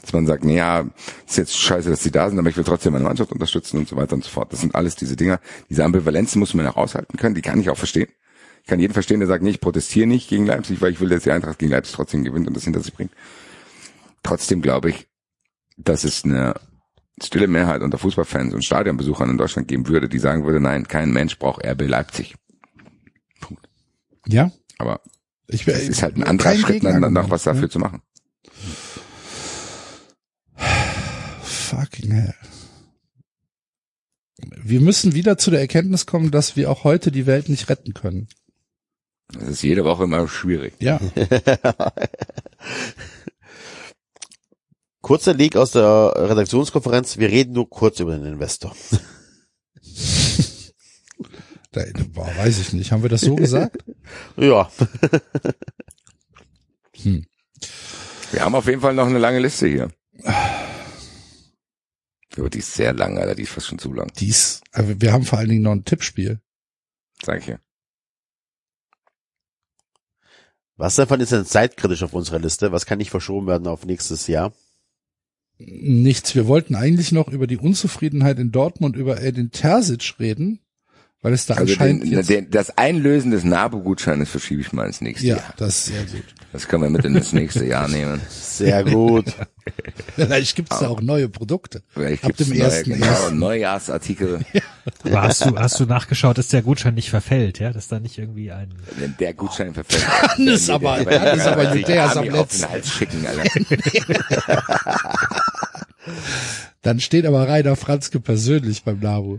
Dass man sagt, naja, ist jetzt scheiße, dass sie da sind, aber ich will trotzdem meine Mannschaft unterstützen und so weiter und so fort. Das sind alles diese Dinger. Diese Ambivalenzen muss man heraushalten können, die kann ich auch verstehen. Ich kann jeden verstehen, der sagt, nee, ich protestiere nicht gegen Leipzig, weil ich will, dass die Eintracht gegen Leipzig trotzdem gewinnt und das hinter sich bringt. Trotzdem glaube ich, dass es eine stille Mehrheit unter Fußballfans und Stadionbesuchern in Deutschland geben würde, die sagen würde, nein, kein Mensch braucht RB Leipzig. Ja? Aber Ich, es ist halt ein anderer Schritt, dann, noch was dafür ne? zu machen. Fucking hell. Wir müssen wieder zu der Erkenntnis kommen, dass wir auch heute die Welt nicht retten können. Das ist jede Woche immer schwierig. Ja. Kurzer Leak aus der Redaktionskonferenz. Wir reden nur kurz über den Investor. Da, boah, weiß ich nicht. Haben wir das so gesagt? Ja. Hm. Wir haben auf jeden Fall noch eine lange Liste hier. Aber die ist sehr lang, Alter, die ist fast schon zu lang, Dies, aber wir haben vor allen Dingen noch ein Tippspiel. hier. Was davon ist denn zeitkritisch auf unserer Liste? Was kann nicht verschoben werden auf nächstes Jahr? Nichts. Wir wollten eigentlich noch über die Unzufriedenheit in Dortmund über Edin Terzic reden, weil es da Also anscheinend den, jetzt, den, das Einlösen des NABU-Gutscheines verschiebe ich mal ins nächste ja, Jahr. das ist sehr gut. Das können wir mit in das nächste Jahr nehmen. Sehr gut. Vielleicht gibt es da auch neue Produkte. Vielleicht Ab dem neue, ersten genau, ersten. Neujahrsartikel. Aber hast du, hast du nachgeschaut, dass der Gutschein nicht verfällt, ja? Dass da nicht irgendwie ein, Wenn der Gutschein verfällt. Dann ist aber, dann ist aber Judeas am letzten. den Hals schicken, Alter. Dann steht aber Rainer Franzke persönlich beim NABU.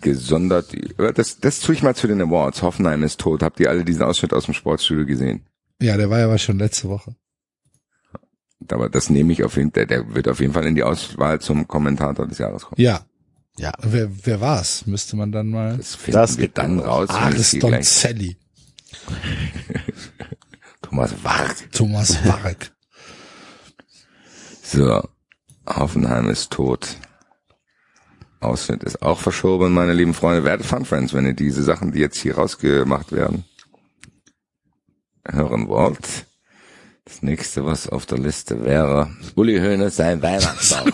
Gesondert. Das, das tue ich mal zu den Awards. Hoffenheim ist tot. Habt ihr alle diesen Ausschnitt aus dem Sportstudio gesehen? Ja, der war ja aber schon letzte Woche. Aber das nehme ich auf jeden Fall, der wird auf jeden Fall in die Auswahl zum Kommentator des Jahres kommen. Ja. Ja. Wer, wer war's? Müsste man dann mal. Das finden Das wir geht dann raus. Ariston gleich Zelli. Thomas Wark. Thomas Warek. So. Hoffenheim ist tot. Ausschnitt ist auch verschoben, meine lieben Freunde. Werdet Fun Friends, wenn ihr diese Sachen, die jetzt hier rausgemacht werden, hören wollt. Das nächste, was auf der Liste wäre, Uli Hoeneß sein Weihnachtsbaum.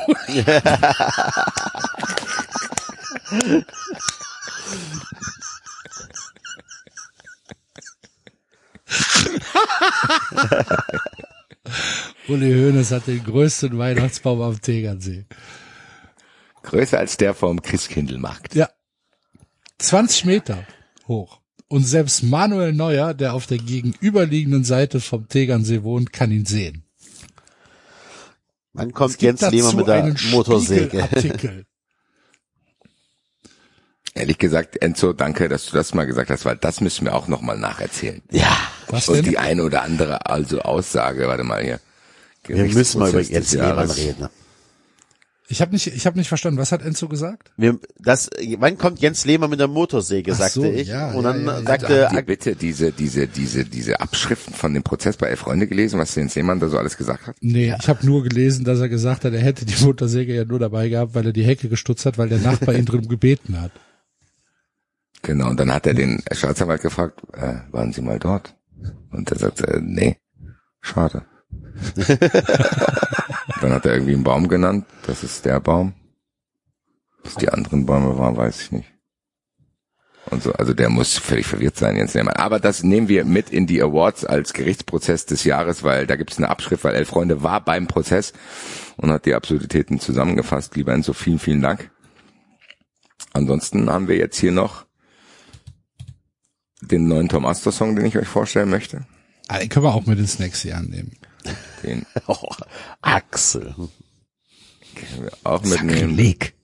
Uli Hoeneß hat den größten Weihnachtsbaum am Tegernsee. Größer als der vom Christkindlmarkt. Ja. 20 Meter hoch. Und selbst Manuel Neuer, der auf der gegenüberliegenden Seite vom Tegernsee wohnt, kann ihn sehen. Wann kommt Jens Lehmann mit der Motorsäge? Ehrlich gesagt, Enzo, danke, dass du das mal gesagt hast, weil das müssen wir auch nochmal nacherzählen. Ja. Was Und denn? die eine oder andere also Aussage, warte mal hier. Wir müssen mal über Jens Lehmann reden. Ich habe nicht, ich habe nicht verstanden. Was hat Enzo gesagt? Wir, das, wann kommt Jens Lehmann mit der Motorsäge, Ach sagte so, ich. ja, und dann ja, ja. sagte, Habt ihr bitte diese, diese, diese, diese Abschriften von dem Prozess bei Elf Freunde gelesen, was Jens Seemann da so alles gesagt hat? Nee, ich habe nur gelesen, dass er gesagt hat, er hätte die Motorsäge ja nur dabei gehabt, weil er die Hecke gestutzt hat, weil der Nachbar ihn drum gebeten hat. Genau, und dann hat er den Staatsanwalt gefragt, äh, waren Sie mal dort? Und er sagte, äh, nee, schade. dann hat er irgendwie einen Baum genannt, das ist der Baum. Was die anderen Bäume waren, weiß ich nicht. Und so, also der muss völlig verwirrt sein, Jens Lehmann. Aber das nehmen wir mit in die Awards als Gerichtsprozess des Jahres, weil da gibt es eine Abschrift, weil Elf Freunde war beim Prozess und hat die Absurditäten zusammengefasst. Lieber Enzo, vielen, vielen Dank. Ansonsten haben wir jetzt hier noch den neuen Tom Astor Song, den ich euch vorstellen möchte. Ah, den können wir auch mit ins nächste Jahr nehmen. Den oh, Axel. können wir auch mitnehmen. Sakrileg.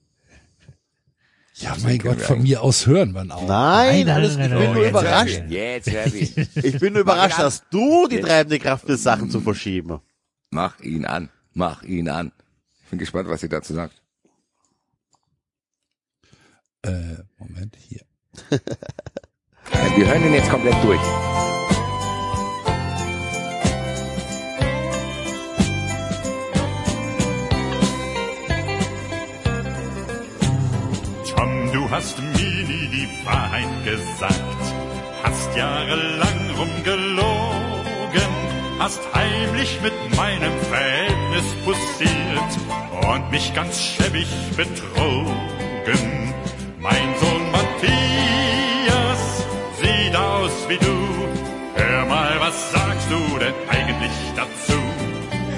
Ja, mein Gott, von mir aus hören wir ihn auch. Nein, Nein, alles, nein, ich nein, bin nein, nur überrascht. Jetzt, Herbie. Ich bin nur überrascht, dass du die treibende Kraft bist, Sachen zu verschieben. Mach ihn an. Mach ihn an. Ich bin gespannt, was ihr dazu sagt. Äh, Moment, hier. Wir hören ihn jetzt komplett durch. Hast mir nie die Wahrheit gesagt, hast jahrelang rumgelogen, hast heimlich mit meinem Verhältnis pussiert und mich ganz schäbig betrogen. Mein Sohn Matthias sieht aus wie du. Hör mal, was sagst du denn eigentlich dazu?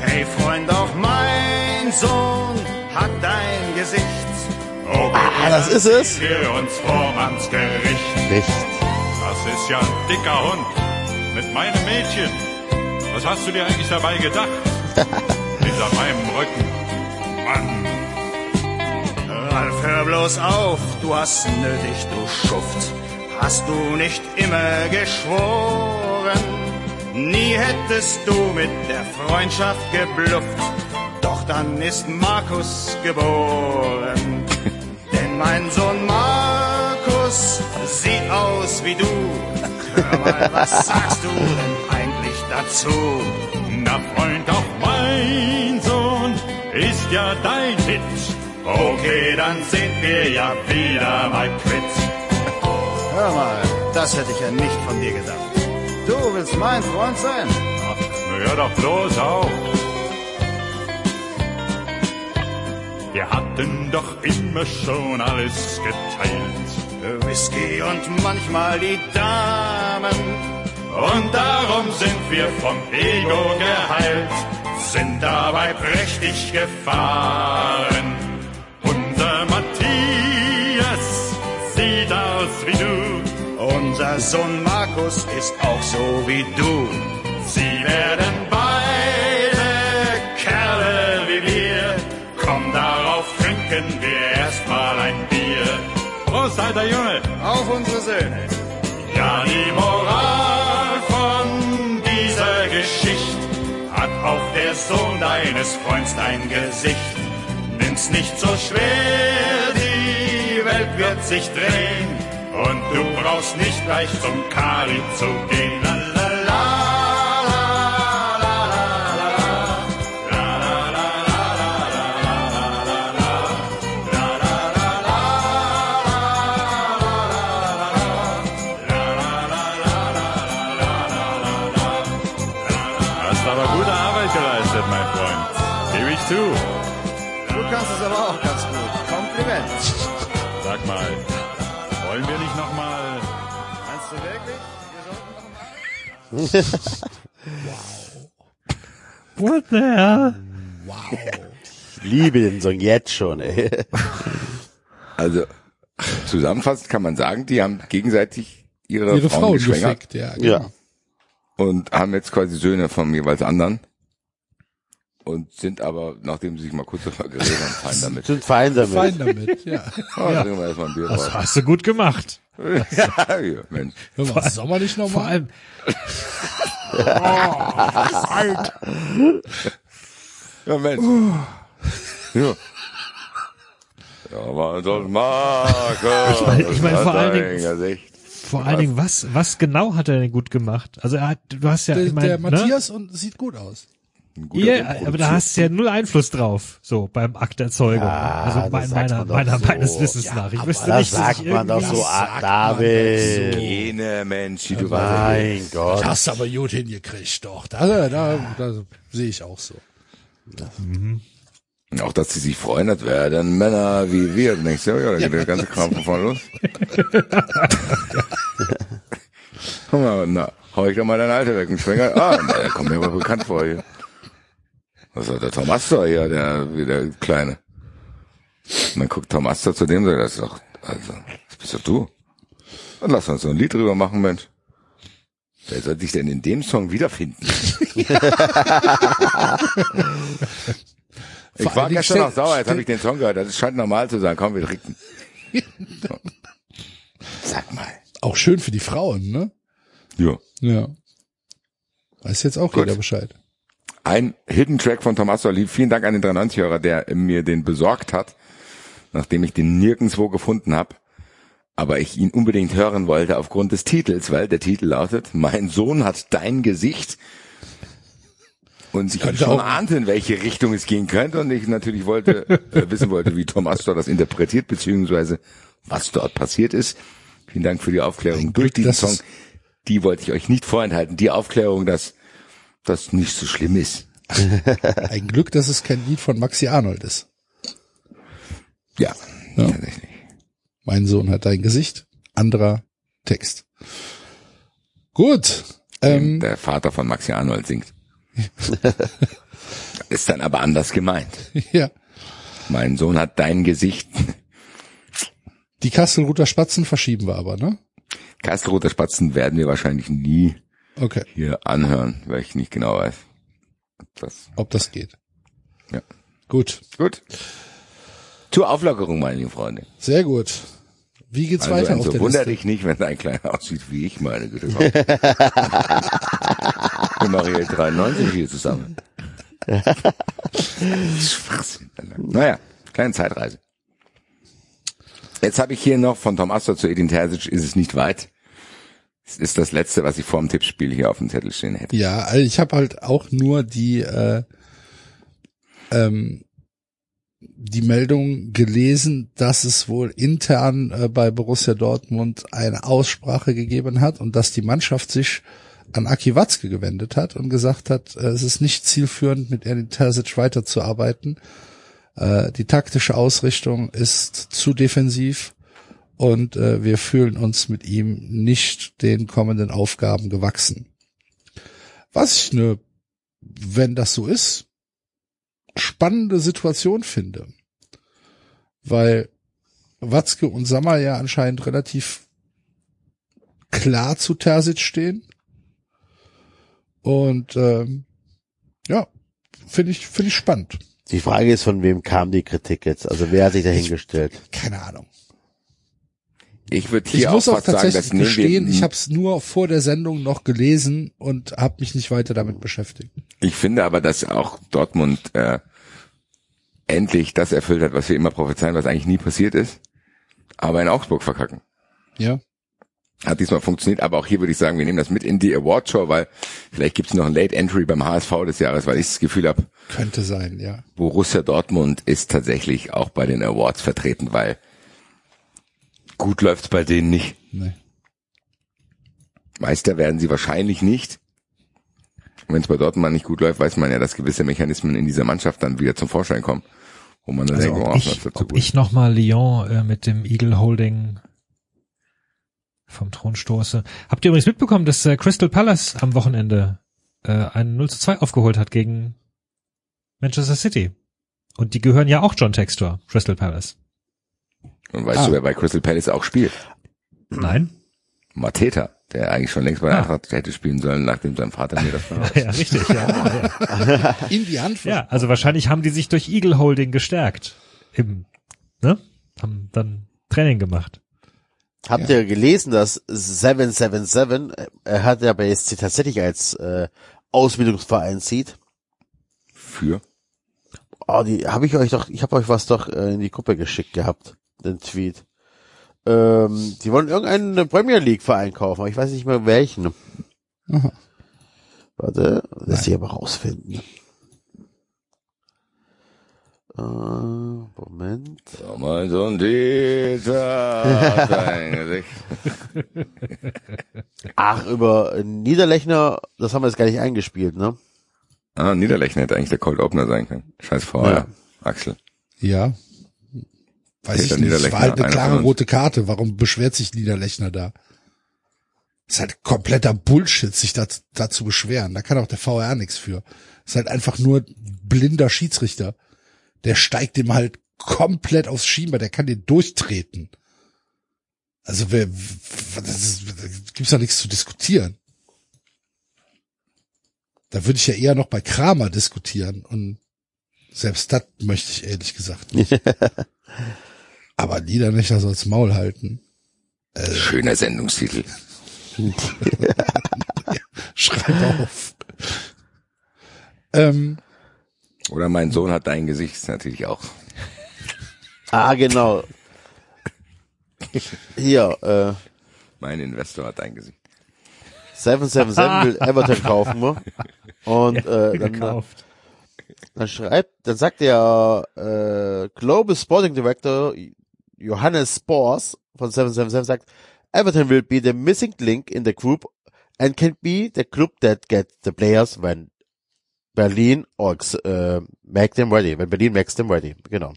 Hey Freund, auch mein Sohn hat dein Gesicht. Ah, das ist es. Nicht. Das ist ja ein dicker Hund mit meinem Mädchen. Was hast du dir eigentlich dabei gedacht? Hinter meinem Rücken. Mann, Ralf, hör bloß auf, du hast nötig, du Schuft. Hast du nicht immer geschworen? Nie hättest du mit der Freundschaft geblufft. Doch dann ist Markus geboren. Mein Sohn Markus sieht aus wie du. Hör mal, was sagst du denn eigentlich dazu? na Freund, auch mein Sohn ist ja dein Hit. Okay, dann sind wir ja wieder mal quitt. Hör mal, das hätte ich ja nicht von dir gedacht. Du willst mein Freund sein? Ach, na hör doch bloß auf. Wir hatten doch immer schon alles geteilt. Whisky und manchmal die Damen. Und darum sind wir vom Ego geheilt, sind dabei prächtig gefahren. Unser Matthias sieht aus wie du, Unser Sohn Markus ist auch so wie du. sie werden beide Junge! Auf unsere Söhne. Ja, die Moral von dieser Geschichte hat auch der Sohn deines Freunds dein Gesicht. Nimm's nicht so schwer, die Welt wird sich drehen und du brauchst nicht gleich zum Kali zu gehen. Noch What the hell? Ich liebe den Song jetzt schon, ey. Also zusammenfassend kann man sagen, die haben gegenseitig ihre, Ihre Frauen, Frauen geschwängert gefickt, ja. Ja. und haben jetzt quasi Söhne vom jeweils anderen und sind aber, nachdem sie sich mal kurz darüber geredet haben, fein damit. Sind fein damit. Fein damit, ja. Oh, ja. Trinken wir erstmal ein Bier Das drauf. hast du gut gemacht. Ja, ja, Mensch. Hör mal, Sommer nicht Vor nochmal? allem, Ja, Mensch. Ja. Ja, war doch Markus. Ich mein- ich mein, vor allen Dingen- vor allen Dingen, was, was genau hat er denn gut gemacht? Also er hat, du hast ja, Der, ich mein, der ne? Matthias und sieht gut aus. Ein guter Ja, aber da hast du ja null Einfluss drauf, so beim Akt der Zeugung. Ja, also das mein, sagt meiner, meiner, so. meines Wissens Ja, nach. Ich aber wüsste das nicht, dass sagt ich man doch so, ah, David. Jene Mensch, die du warst. Mein Gott. Das hast du aber gut hingekriegt, doch. Da, da, da sehe ich auch so. Auch, dass sie sich freuen, als wären Männer wie wir. Dann denkst du, ja, da geht der ganze Kram von vorne los. Guck mal, na, hau ich doch mal dein Alter weg und schwänger. Ah, na, der kommt mir aber bekannt vor hier. Was ist der Tom Astor hier, der, der Kleine. Und dann guckt Tom Astor zu dem und sagt, das ist doch, also, das bist doch du. Dann lass uns so ein Lied drüber machen, Mensch. Wer soll sich denn in dem Song wiederfinden? Ich war gestern noch sauer, jetzt habe ich den Song gehört. Das scheint normal zu sein. Komm, wir trinken. So. Sag mal. Auch schön für die Frauen, ne? Ja. Ja. Weiß jetzt auch Gut. jeder Bescheid. Ein Hidden Track von Thomas Lieb. Vielen Dank an den 93-Hörer, der mir den besorgt hat, nachdem ich den nirgendwo gefunden habe. Aber ich ihn unbedingt hören wollte aufgrund des Titels, weil der Titel lautet, mein Sohn hat dein Gesicht. Und ich könnte schon ahnte, in welche Richtung es gehen könnte. Und ich natürlich wollte, äh, wissen wollte, wie Tom Astor das interpretiert, beziehungsweise was dort passiert ist. Vielen Dank für die Aufklärung durch diesen Song. Die wollte ich euch nicht vorenthalten. Die Aufklärung, dass das nicht so schlimm ist. Ein Glück, dass es kein Lied von Maxi Arnold ist. Ja, Ja. tatsächlich. Mein Sohn hat dein Gesicht. Anderer Text. Gut. Ähm, der Vater von Maxi Arnold singt. ist dann aber anders gemeint. ja. Mein Sohn hat dein Gesicht. Die Kastelruther Spatzen verschieben wir aber, ne? Kastelroter Spatzen werden wir wahrscheinlich nie Okay. hier anhören, weil ich nicht genau weiß. Das, Ob das geht. ja. Gut. Gut. Zur Auflockerung, meine lieben Freunde. Sehr gut. Wie geht's Also, weiter also auf der wunder Liste? dich nicht, wenn dein Kleiner aussieht wie ich, meine Güte. Wir machen hier 93 hier zusammen. Schwachsinn. Naja, kleine Zeitreise. Jetzt habe ich hier noch von Tom Astor zu Edin Terzic, ist es nicht weit. Es ist das letzte, was ich vor dem Tippspiel hier auf dem Zettel stehen hätte. Ja, also ich habe halt auch nur die äh, ähm, die Meldung gelesen, dass es wohl intern äh, bei Borussia Dortmund eine Aussprache gegeben hat und dass die Mannschaft sich an Aki Watzke gewendet hat und gesagt hat, äh, es ist nicht zielführend, mit Edin Terzic weiterzuarbeiten. Äh, die taktische Ausrichtung ist zu defensiv und äh, wir fühlen uns mit ihm nicht den kommenden Aufgaben gewachsen. Was ich ne, wenn das so ist, spannende Situation finde. Weil Watzke und Sammer ja anscheinend relativ klar zu Terzic stehen. Und ähm, ja, finde ich, finde ich spannend. Die Frage ist, von wem kam die Kritik jetzt? Also wer hat sich dahingestellt? Keine Ahnung. Ich würde Ich hier muss auch auch sagen, tatsächlich dass nehmen gestehen, ich habe es nur vor der Sendung noch gelesen und habe mich nicht weiter damit beschäftigt. Ich finde aber, dass auch Dortmund äh, endlich das erfüllt hat, was wir immer prophezeien, was eigentlich nie passiert ist. Aber in Augsburg verkacken. Ja. Hat diesmal funktioniert, aber auch hier würde ich sagen, wir nehmen das mit in die Award Show, weil vielleicht gibt es noch ein Late Entry beim HSV des Jahres, weil ich das Gefühl habe, Könnte sein, ja. Borussia Dortmund ist tatsächlich auch bei den Awards vertreten, weil gut läuft's bei denen nicht. Nee. Meister werden sie wahrscheinlich nicht. Wenn es bei Dortmund nicht gut läuft, weiß man ja, dass gewisse Mechanismen in dieser Mannschaft dann wieder zum Vorschein kommen, wo man dann Also denkt, ob oh, ich, wird zu ob gut. ich nochmal Lyon äh, mit dem Eagle Holding vom Thron stoße. Habt ihr übrigens mitbekommen, dass äh, Crystal Palace am Wochenende äh, einen 0 zu 2 aufgeholt hat gegen Manchester City? Und die gehören ja auch John Textor, Crystal Palace. Und weißt Ah. du, wer bei Crystal Palace auch spielt? Nein? Mateta, der eigentlich schon längst bei der Ah. Eintracht hätte spielen sollen, nachdem sein Vater mir das verraten Ja, richtig, ja. ja. In die Hand. ja, also wahrscheinlich haben die sich durch Eagle Holding gestärkt. Im, ne? Haben dann Training gemacht. Habt ihr gelesen, dass 777, äh, er hat ja bei SC tatsächlich als äh, Ausbildungsverein zieht? Für? Oh, die habe ich euch doch, ich habe euch was doch äh, in die Gruppe geschickt gehabt, den Tweet. Ähm, die wollen irgendeinen Premier League Verein kaufen, aber ich weiß nicht mehr welchen. Aha. Warte, lass ich aber rausfinden. Äh, Moment. Mein Sohn Dieter. Ach, über Niederlechner, das haben wir jetzt gar nicht eingespielt, ne? Ah, Niederlechner hätte eigentlich der Cold Opener sein können. Scheiß VR. Ja. Axel. Ja. Weiß Peter ich nicht. Es war halt eine klare rote Karte. Warum beschwert sich Niederlechner da? ist halt kompletter Bullshit, sich da, da zu beschweren. Da kann auch der VR nichts für. ist halt einfach nur blinder Schiedsrichter. Der steigt dem halt komplett aufs Schienbein. Der kann den durchtreten. Also wer, das ist, da gibt's doch nichts zu diskutieren. Da würde ich ja eher noch bei Kramer diskutieren und selbst das möchte ich ehrlich gesagt nicht. Aber Niederlechner soll's Maul halten. Schöner Sendungstitel. Schreib auf. ähm, Oder mein Sohn hat dein Gesicht, natürlich auch. Ah, genau. Hier, äh, Mein Investor hat dein Gesicht. 777 will Everton kaufen, ne? Und äh, dann, gekauft. dann schreibt, dann sagt der äh, Global Sporting Director Johannes Spors von 777 sagt, Everton will be the missing link in the group and can be the club that gets the players when Berlin or äh, make them ready. Wenn Berlin makes them ready. Genau.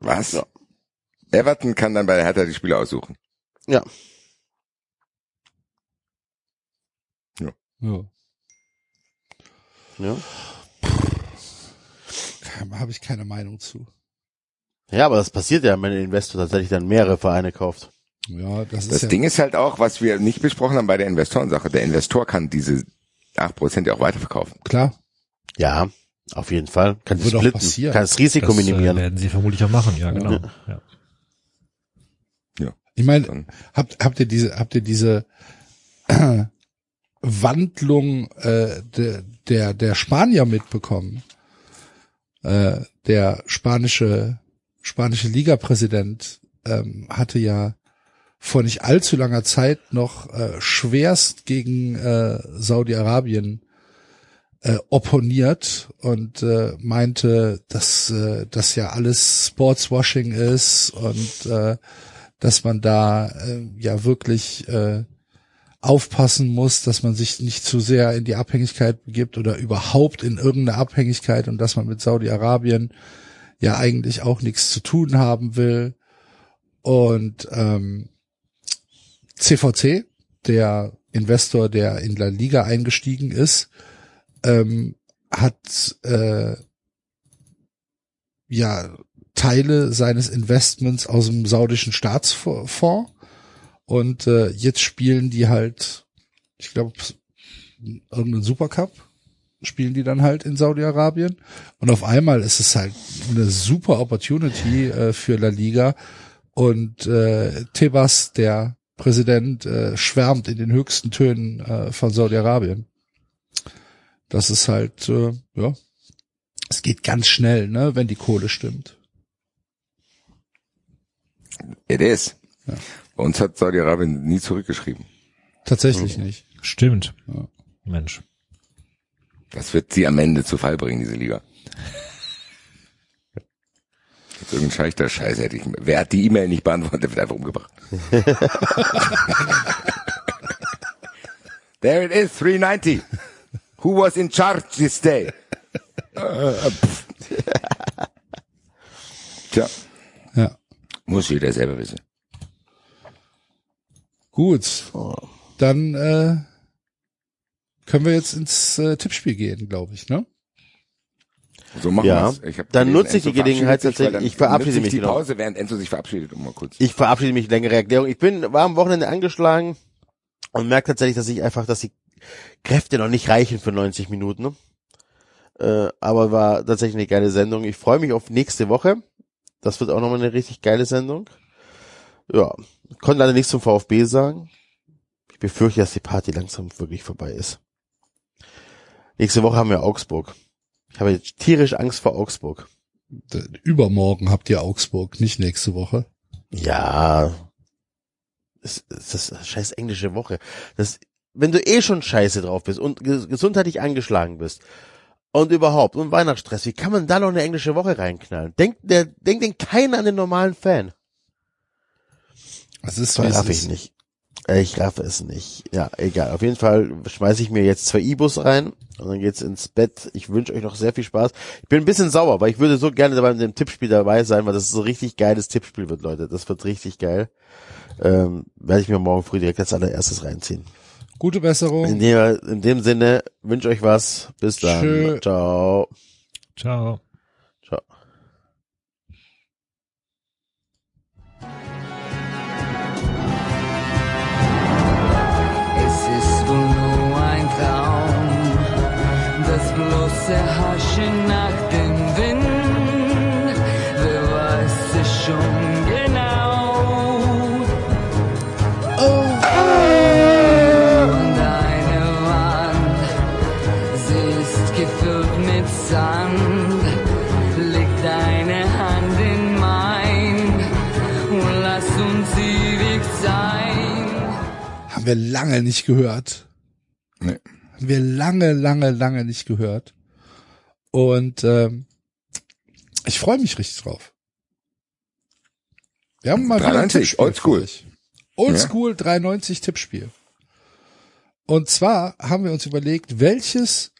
Was? Ja. Everton kann dann bei der Hertha die Spieler aussuchen. Ja. Ja. Ja. Habe ich keine Meinung zu. Ja, aber das passiert ja, wenn ein Investor tatsächlich dann mehrere Vereine kauft. Ja, das, Das ist ja, Ding ist halt auch, was wir nicht besprochen haben bei der Investorensache. Der Investor kann diese 8% ja auch weiterverkaufen. klar. Ja, auf jeden Fall. Kann auch splitten. passieren. Kann das Risiko Das äh, minimieren. werden sie vermutlich auch machen, ja, genau. Ja. Ich meine, habt, habt ihr diese, habt ihr diese äh, Wandlung äh, de, der der Spanier mitbekommen? Äh, der spanische spanische Ligapräsident ähm, hatte ja vor nicht allzu langer Zeit noch äh, schwerst gegen äh, Saudi-Arabien äh, opponiert und äh, meinte, dass äh, das ja alles Sportswashing ist und äh, dass man da äh, ja wirklich äh, aufpassen muss, dass man sich nicht zu sehr in die Abhängigkeit begibt oder überhaupt in irgendeine Abhängigkeit und dass man mit Saudi-Arabien ja eigentlich auch nichts zu tun haben will. Und ähm, CVC, der Investor, der in La Liga eingestiegen ist, ähm, hat äh, ja Teile seines Investments aus dem saudischen Staatsfonds und äh, jetzt spielen die halt, ich glaube, irgendeinen Supercup spielen die dann halt in Saudi-Arabien und auf einmal ist es halt eine super Opportunity äh, für La Liga und äh, Tebas, der Präsident, äh, schwärmt in den höchsten Tönen äh, von Saudi-Arabien. Das ist halt, äh, ja, es geht ganz schnell, ne, wenn die Kohle stimmt. It is. Bei uns hat Saudi-Arabien nie zurückgeschrieben. Tatsächlich nicht. Stimmt. Ja. Mensch. Das wird sie am Ende zu Fall bringen, diese Liga. Jetzt irgendein Scheich der Scheiße hätte ich. Wer hat die E-Mail nicht beantwortet, der wird einfach umgebracht. There it is, 390. Who was in charge this day? Tja, Ja. muss jeder selber wissen. Gut. Dann äh, können wir jetzt ins äh, Tippspiel gehen, glaube ich, ne? So machen Ja, wir's. Ich dann nutze ich die Gelegenheit tatsächlich- ich verabschiede mich ich die genau. Pause, während Enzo sich verabschiedet, um mal kurz. Ich verabschiede mich, längere Erklärung. Ich bin, war am Wochenende angeschlagen und merke tatsächlich, dass ich einfach, dass die Kräfte noch nicht reichen für 90 Minuten. Ne? Äh, aber war tatsächlich eine geile Sendung. Ich freue mich auf nächste Woche. Das wird auch nochmal eine richtig geile Sendung. Ja, konnte leider nichts zum VfB sagen. Ich befürchte, dass die Party langsam wirklich vorbei ist. Nächste Woche haben wir Augsburg. Ich habe jetzt tierisch Angst vor Augsburg. Übermorgen habt ihr Augsburg, nicht nächste Woche. Ja. Es ist eine scheiß englische Woche. Das, wenn du eh schon scheiße drauf bist und ges gesundheitlich angeschlagen bist und überhaupt und Weihnachtsstress, wie kann man da noch eine englische Woche reinknallen? Denkt der, denkt denn keiner an den normalen Fan? Das ist, Das raff ich nicht. Ich raffe es nicht. Ja, egal. Auf jeden Fall schmeiße ich mir jetzt zwei E-Bus rein und dann geht's ins Bett. Ich wünsche euch noch sehr viel Spaß. Ich bin ein bisschen sauer, weil ich würde so gerne dabei mit dem Tippspiel dabei sein, weil das so richtig geiles Tippspiel wird, Leute. Das wird richtig geil. Ähm, werde ich mir morgen früh direkt als allererstes reinziehen. Gute Besserung. In dem, in dem Sinne, wünsche euch was. Bis dann. Tschö. Ciao. Ciao. Bloße Haschen nach dem Wind. Wer weiß es schon genau? Und eine Wand, sie ist gefüllt mit Sand. Leg deine Hand in mein und lass uns ewig sein. Haben wir lange nicht gehört. Nee. Haben wir lange, lange, lange nicht gehört. Und ähm, ich freue mich richtig drauf. Wir haben mal wieder ein 93, Tippspiel oldschool. Oldschool 93 Tippspiel. Und zwar haben wir uns überlegt, welches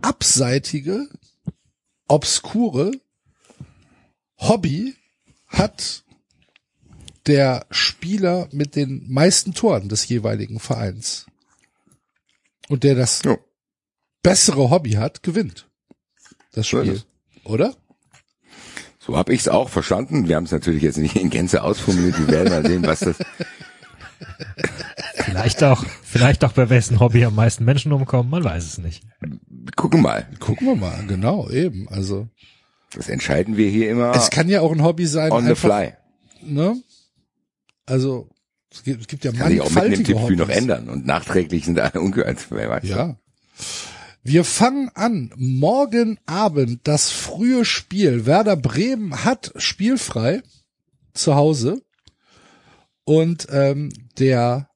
abseitige, obskure Hobby hat der Spieler mit den meisten Toren des jeweiligen Vereins. Und der das Jo. bessere Hobby hat, gewinnt das So ist Spiel. es. Oder? So habe ich es auch verstanden. Wir haben es natürlich jetzt nicht in Gänze ausformuliert. Wir werden mal sehen, was das. Vielleicht auch, vielleicht auch bei wessen Hobby am meisten Menschen umkommen, man weiß es nicht. Gucken mal. Gucken wir mal, genau, eben. Also Das entscheiden wir hier immer es kann ja auch ein Hobby sein, on the einfach, fly. ne? Also es gibt, es gibt ja Kann sich auch im mannigfaltige Tippspiel noch ändern und nachträglich sind alle ungehört. Ja. Wir fangen an. Morgen Abend das frühe Spiel. Werder Bremen hat spielfrei zu Hause. Und ähm, der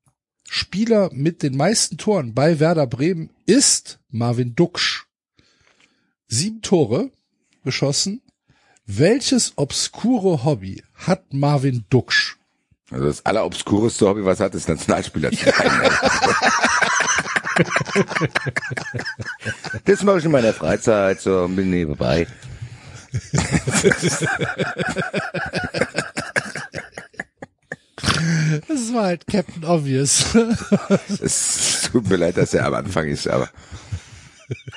Spieler mit den meisten Toren bei Werder Bremen ist Marvin Duksch. Sieben Tore geschossen. Welches obskure Hobby hat Marvin Duksch? Also das allerobskureste Hobby, was hat, ist Nationalspieler zu sein. Das mache ich in meiner Freizeit so bisschen nebenbei. Das war halt Captain Obvious. Es tut mir leid, dass er am Anfang ist, aber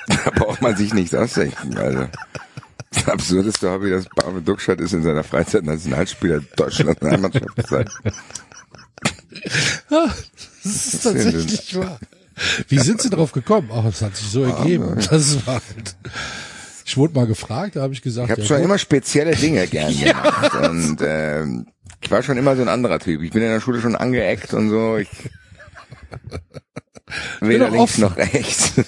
da braucht man sich nichts ausdenken. Also das absurdeste Hobby, das Barme Duckstadt ist, in seiner Freizeit Nationalspieler Deutschland Nationalmannschaft zu sein. Das ist tatsächlich wahr. Wie sind Sie drauf gekommen? Ach, es hat sich so ergeben. Das war halt. Ich wurde mal gefragt, da habe ich gesagt, Ich habe ja, schon gut. immer spezielle Dinge gern gemacht und ähm, ich war schon immer so ein anderer Typ. Ich bin in der Schule schon angeeckt und so. Ich weder links offen. noch rechts.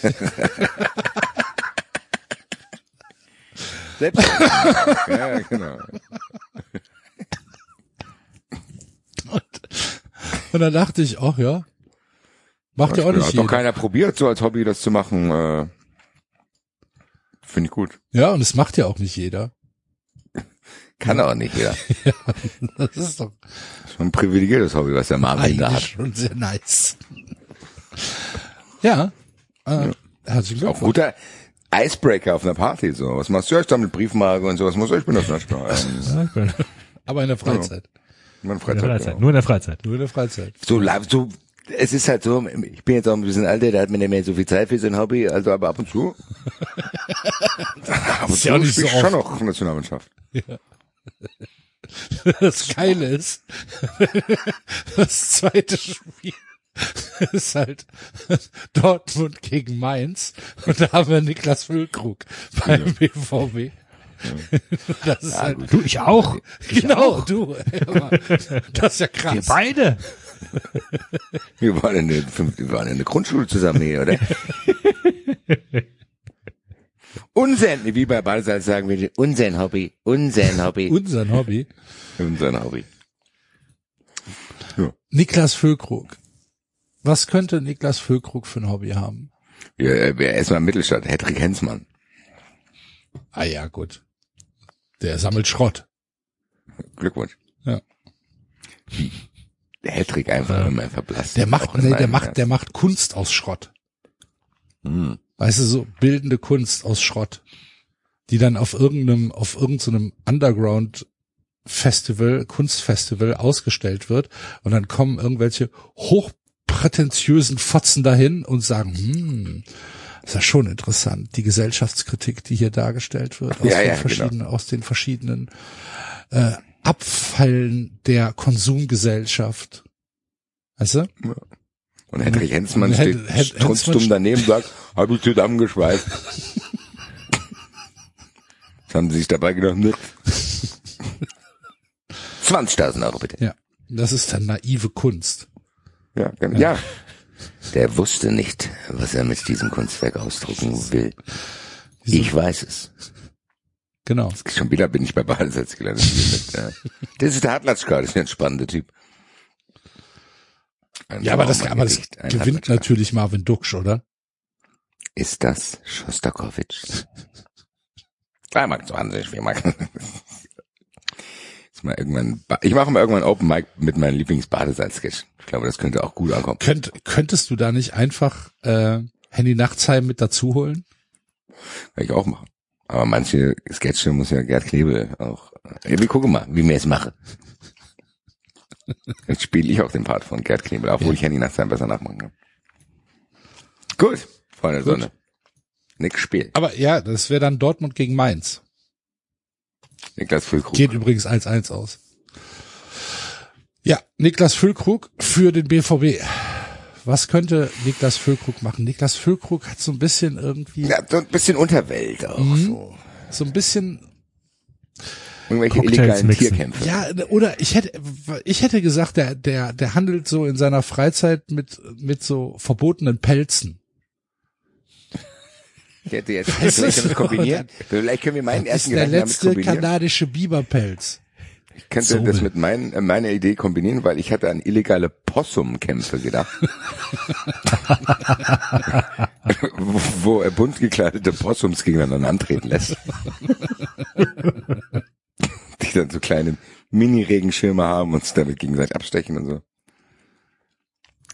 Selbst ja, genau. und dann dachte ich, ach ja, macht ja auch nicht Hat doch jeder. keiner probiert, so als Hobby das zu machen. Äh, Finde ich gut. Ja, und es macht ja auch nicht jeder. Kann auch nicht jeder. Das ist doch Schon ein privilegiertes Hobby, was der Marvin da eigentlich hat. schon sehr nice. Ja, äh, herzlichen Auch Glückwunsch. guter Icebreaker auf einer Party. So, was machst du? Ja, Ich da mit Briefmarke und so. Was muss ich? Ich bin das nicht Ja, ich bin- Aber in der Freizeit. In der Freizeit. Freizeit, ja. nur in der Freizeit. Nur in der Freizeit. So, so, es ist halt so, ich bin jetzt auch ein bisschen älter, da hat man nicht mehr so viel Zeit für sein Hobby, also aber ab und zu. ab und Ist ja auch nicht so schon noch Nationalmannschaft. Das Geile ist, das zweite Spiel ist halt Dortmund gegen Mainz und da haben wir Niklas Füllkrug beim BVB. Das ist halt, Du, ich auch. genau, du. Aber Das ist ja Wir krass. beide. Wir waren in der, wir waren in der Grundschule zusammen hier, oder? Unser, wie bei Ballsalz sagen wir, unser Hobby, unser Hobby, Unser Hobby. unser Hobby. Niklas Füllkrug. Was könnte Niklas Füllkrug für ein Hobby haben? Wir, wir erstmal Mittelstadt, Hedrick Hensmann. Ah ja, gut. Der sammelt Schrott. Glückwunsch. Ja. Der Hedrick einfach immer verblasst. Der macht, nee, der macht, der macht Kunst aus Schrott. Hm. Weißt du, so bildende Kunst aus Schrott, die dann auf irgendeinem, auf irgendeinem Underground Festival, Kunstfestival ausgestellt wird und dann kommen irgendwelche hochprätentiösen Fotzen dahin und sagen, hm, ist ja schon interessant, die Gesellschaftskritik, die hier dargestellt wird, aus Ja, den ja, verschiedenen, aus den verschiedenen äh, Abfällen der Konsumgesellschaft. Weißt du? Und Hedrick Hensmann Und steht strunzdumm Hensmann- daneben und sagt, hab ich zusammengeschweißt. Das haben sie sich dabei gedacht, ne? 20.000 Euro bitte. Ja. Das ist dann naive Kunst. Ja, genau. ja. Der wusste nicht, was er mit diesem Kunstwerk ausdrucken will. Ich weiß es. Genau. Schon wieder bin ich bei Ballsatz gelandet. äh, Das ist der Hartlatschka, das ist ein spannender Typ. Ein Ja, aber das, aber das gewinnt natürlich Marvin Duksch, oder? Ist das Schostakowitsch? 3 Mark 20, 4 Mark. Mal irgendwann, ich mache mal irgendwann Open Mic mit meinen Lieblingsbadesalz-Sketch. Ich glaube, das könnte auch gut ankommen. Könnt, könntest du da nicht einfach äh, Handy Nachtsheim mit dazu holen? Kann ich auch machen. Aber manche Sketche muss ja Gerd Knebel auch. Ja, wir gucken mal, wie mir es mache. Jetzt spiele ich auch den Part von Gerd Knebel, obwohl ich Handy nach seinem besser nachmachen kann. Gut, Freunde der. Sonne. Nix Spiel. Aber ja, das wäre dann Dortmund gegen Mainz. Niklas Füllkrug. Geht übrigens 1-1 aus. Ja, Niklas Füllkrug für den BVB. Was könnte Niklas Füllkrug machen? Niklas Füllkrug hat so ein bisschen irgendwie, Ja, so ein bisschen Unterwelt auch Mhm. so. so ein bisschen, Irgendwelche Cocktails illegalen mixen. Tierkämpfe. ja, oder ich hätte, ich hätte gesagt, der, der, der handelt so in seiner Freizeit mit, mit so verbotenen Pelzen. Ich hätte jetzt, Das vielleicht können wir kombinieren. Vielleicht können wir meinen Das ist ersten der Gedanken damit letzte kombinieren. kanadische Biberpelz. Ich könnte So das mit mein, äh, meiner Idee kombinieren, weil ich hatte an illegale Possumkämpfe gedacht. wo, wo er bunt gekleidete Possums gegeneinander antreten lässt. Die dann so kleine Mini-Regenschirme haben und sich damit gegenseitig abstechen und so.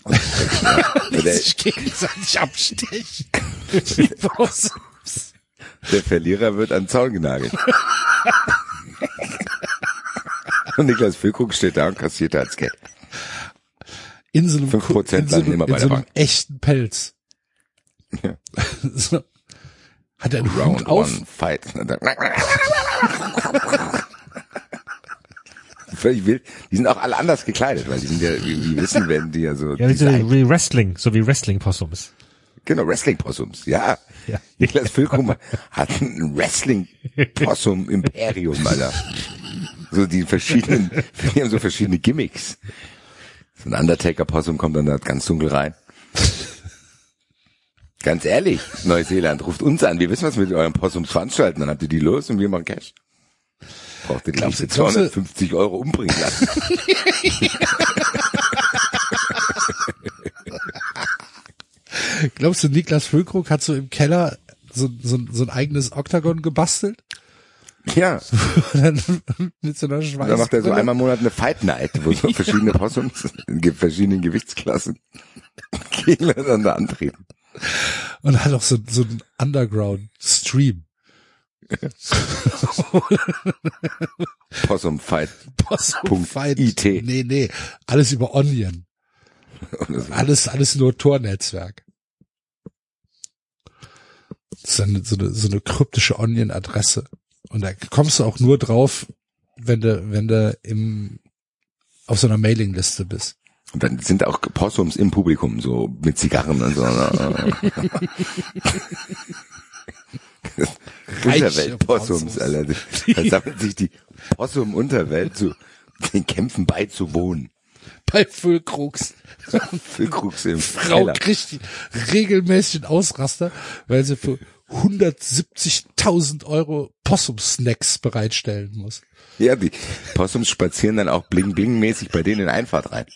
Und, ja, der, sich gegenseitig abstechen. Der Verlierer wird an den Zaun genagelt. und Niklas Füllkrug steht da und kassiert als Geld. In so einem, 5% in so einem, immer bei in so der einem echten Pelz. Ja. So. Hat er einen Round Hut auf? one, fight. Völlig wild. Die sind auch alle anders gekleidet, weil die sind ja, wie, wie wissen, werden die ja so. Ja, wie, so, wie Wrestling, so wie Wrestling-Possums. Genau, Wrestling-Possums, ja. Ja. Niklas Füllkrug hat ein Wrestling-Possum-Imperium, Alter. So die verschiedenen, die haben so verschiedene Gimmicks. So ein Undertaker-Possum kommt dann da ganz dunkel rein. Ganz ehrlich, Neuseeland ruft uns an. Wir wissen, was wir mit euren Possums veranstalten. Dann habt ihr die los und wir machen Cash. Braucht ihr, glaube ich, Glaubst du- 250 Euro umbringen lassen. Glaubst du, Niklas Füllkrug hat so im Keller so, so, so ein eigenes Oktagon gebastelt? Ja, Und dann mit so einer Schweiß. da macht er so einmal im Monat eine Fight Night, wo so verschiedene Possums in verschiedenen Gewichtsklassen gegeneinander antreten. Und hat auch so, so einen Underground-Stream. Possum Fight. Possum Punkt Fight. IT. Nee, nee. Alles über Onion. Alles, alles nur Tornetzwerk. Ist eine, so, eine, so eine kryptische Onion-Adresse. Und da kommst du auch nur drauf, wenn du, wenn du im, auf so einer Mailingliste bist. Und dann sind auch Possums im Publikum, so mit Zigarren und so. ne? Unterwelt-Possums, Possums. Alter. Da sammelt sich die Possum-Unterwelt zu den Kämpfen beizuwohnen. Bei Füllkrugs. Füllkrugs im Frau Keller. kriegt die regelmäßig einen Ausraster, weil sie für 170.000 Euro Possum-Snacks bereitstellen muss. Ja, die Possums spazieren dann auch bling-bling-mäßig bei denen in Einfahrt rein.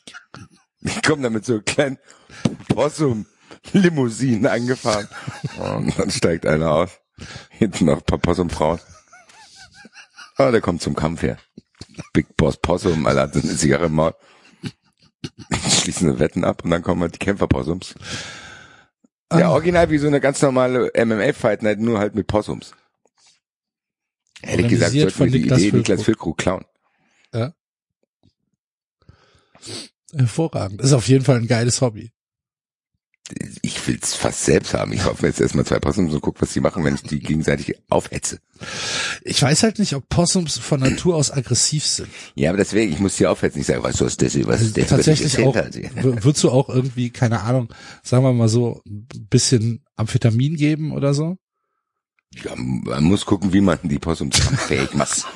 Die kommen dann mit so kleinen Possum-Limousinen angefahren. Und dann steigt einer aus. Hinten noch ein paar Possum-Frauen. Ah, der kommt zum Kampf her. Big Boss Possum, Alter, hat eine Zigarre im Maul. Schließen sie Wetten ab und dann kommen halt die Kämpfer-Possums. Ja, original wie so eine ganz normale MMA-Fight Night, nur halt mit Possums. Ehrlich gesagt, sollten wir die Niklas Idee Niklas Füllkrug. Klauen. Hervorragend. Ist auf jeden Fall ein geiles Hobby. Ich will's fast selbst haben. Ich kaufe mir jetzt erstmal zwei Possums und guck, was die machen, wenn ich die gegenseitig aufhetze. Ich weiß halt nicht, ob Possums von Natur aus aggressiv sind. Ja, aber deswegen, ich muss die aufhetzen. Ich sage, weißt du, was das ist? Was ist das? Tatsächlich auch, Was ist würdest du auch irgendwie, keine Ahnung, sagen wir mal so, ein bisschen Amphetamin geben oder so? Ja, man muss gucken, wie man die Possums fähig macht.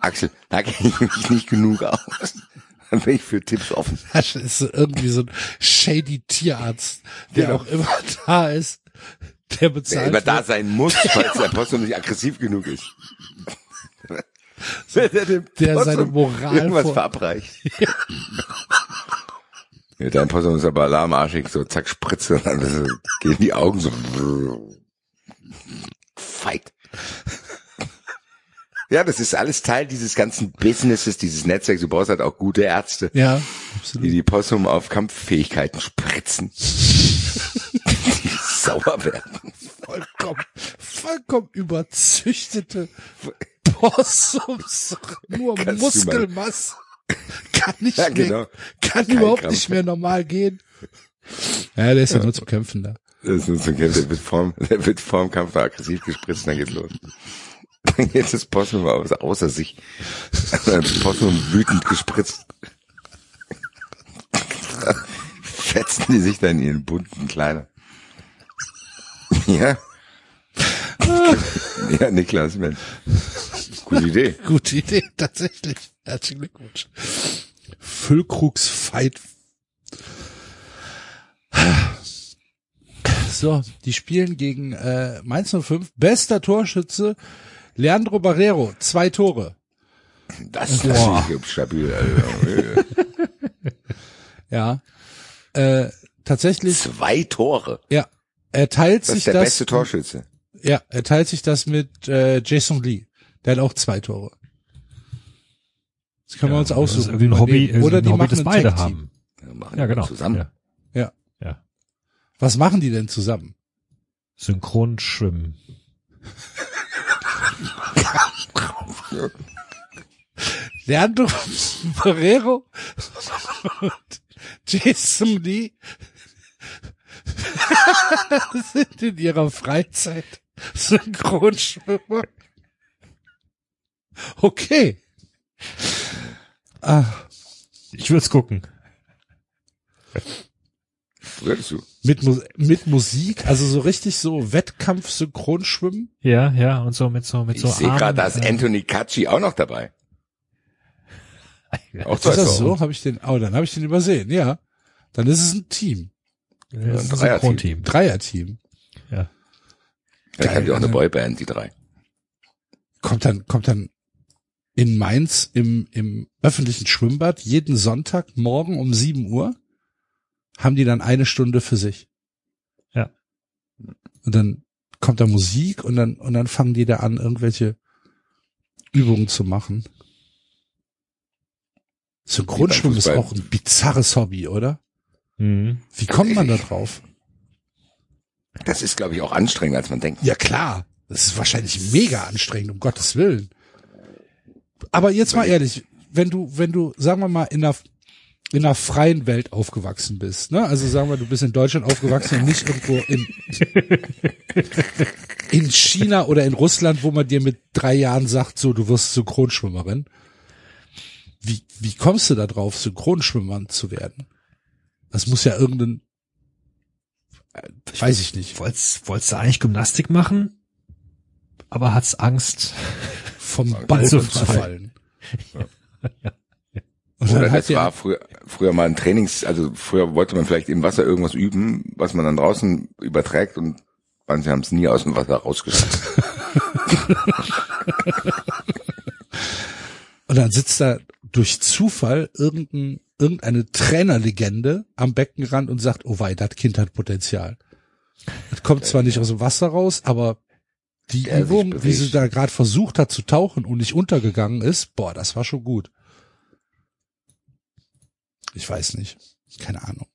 Axel, da kenne ich mich nicht genug aus. Dann bin ich für Tipps offen. Das ist so irgendwie so ein shady Tierarzt, der Genau. auch immer da ist, der bezahlt immer da wird. sein muss, falls der Possum nicht aggressiv genug ist. Wer der, Der Possum seine Moral irgendwas vor- verabreicht. Ja, dein Possum ist aber alarmarschig, so zack, Spritze und dann so, gehen die Augen so. Fight. Ja, das ist alles Teil dieses ganzen Businesses, dieses Netzwerks. Du brauchst halt auch gute Ärzte, Ja, die absolut. die Possum auf Kampffähigkeiten spritzen. die sauer werden. Vollkommen, vollkommen überzüchtete Possums. Nur Kannst Muskelmasse. Kann nicht Ja, mehr, genau. kann Kein überhaupt Krampf. nicht mehr normal gehen. Ja, der ist ja nur zum Kämpfen da. Das ist nur so ein Kämpf, der wird vorm, der wird vorm Kampf aggressiv gespritzt, dann geht's los. Dann geht das Possum aus, außer sich. Das Possum wütend gespritzt. Fetzen die sich dann in ihren bunten Kleider. Ja. Ja, Niklas, Mensch. Gute Idee. Gute Idee, tatsächlich. Herzlichen Glückwunsch. Füllkrugsfight. So, die spielen gegen äh, Mainz 05. Bester Torschütze Leandro Barrero, zwei Tore. Das ist natürlich stabil. Also, Ja. Äh, tatsächlich, zwei Tore. ja. Er teilt Das sich ist der das. beste Torschütze. Ja, er teilt sich das mit äh, Jason Lee. Der hat auch zwei Tore. Das können wir uns Das ist aussuchen. ein Hobby. Oder ein die Hobby, machen das ein beide haben. Ja, machen Ja, genau. Zusammen. Ja. Ja. ja. Was machen die denn zusammen? Synchron schwimmen. Leandro Barrero und Jason Lee sind in ihrer Freizeit Synchronschwimmer. Okay. Ah, Ich will's gucken. Würdest du? Mit, Mu mit Musik, also so richtig so Wettkampf-Synchronschwimmen. Ja, ja, und so mit so, mit Ich so sehe Armen, gerade, da ist äh, Anthony Cacci auch noch dabei. Auch Ist das so? Habe ich den, oh, dann habe ich den übersehen, ja. Dann ist es ein Team. ja, ein Dreierteam. Synchronteam. Dreierteam. Ja. Ja, ich habe ja auch eine Geil. Boyband, die drei. kommt dann, kommt dann in Mainz im, im öffentlichen Schwimmbad jeden Sonntag morgen um 7 Uhr haben die dann eine Stunde für sich. Ja. Und dann kommt da Musik und dann, und dann fangen die da an, irgendwelche Übungen zu machen. Synchronschwimmen ist auch ein bizarres Hobby, oder? Mhm. Wie kommt man da drauf? Das ist, glaube ich, auch anstrengender, als man denkt. Ja klar, das ist wahrscheinlich mega anstrengend, um Gottes Willen. Aber jetzt mal ehrlich, wenn du, wenn du, sagen wir mal, in einer, in einer freien Welt aufgewachsen bist, ne? Also sagen wir, du bist in Deutschland aufgewachsen und nicht irgendwo in, in China oder in Russland, wo man dir mit drei Jahren sagt, so, du wirst Synchronschwimmerin. Wie, wie kommst du da drauf, Synchronschwimmerin zu werden? Das muss ja irgendein, äh, weiß ich nicht, Wollt's, wollt's du eigentlich Gymnastik machen? Aber hat's Angst. vom Ball zu zu fallen. Und Oder das war der, früher, früher mal ein Trainings, also früher wollte man vielleicht im Wasser irgendwas üben, was man dann draußen überträgt und manche haben es nie aus dem Wasser rausgeschafft. und dann sitzt da durch Zufall irgendein, irgendeine Trainerlegende am Beckenrand und sagt, oh wei, das Kind hat Potenzial. Das kommt zwar nicht aus dem Wasser raus, aber die Übung, wie sie da gerade versucht hat zu tauchen und nicht untergegangen ist, boah, das war schon gut. Ich weiß nicht. Keine Ahnung.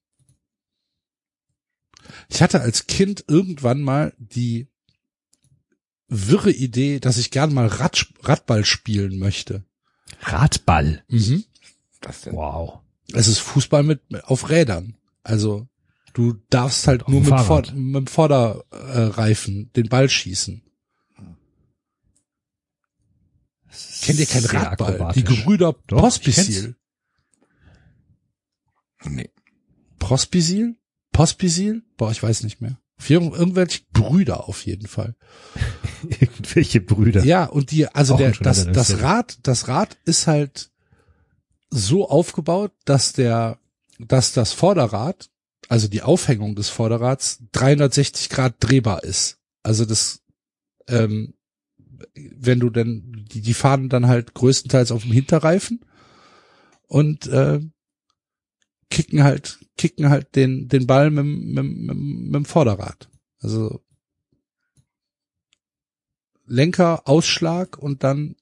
Ich hatte als Kind irgendwann mal die wirre Idee, dass ich gern mal Rad, Radball spielen möchte. Radball. Mhm. Das denn? Wow. Es ist Fußball mit, auf Rädern. Also du darfst halt Auf nur mit, Vor mit dem Vorderreifen den Ball schießen. Kennt ihr kein Sehr Radball? akrobatisch. Die Gebrüder Pospisil. Nee. Prospisil? Pospisil? Boah, ich weiß nicht mehr. Irgendwelche Brüder auf jeden Fall. Irgendwelche Brüder. Ja, und die, also Auch der, das, das. Rad, das Rad ist halt so aufgebaut, dass der, dass das Vorderrad, also die Aufhängung des Vorderrads 360 Grad drehbar ist. Also das, ähm, wenn du denn, die, die fahren dann halt größtenteils auf dem Hinterreifen und äh, kicken halt, kicken halt den, den Ball mit, mit, mit, mit dem Vorderrad. Also Lenker, Ausschlag und dann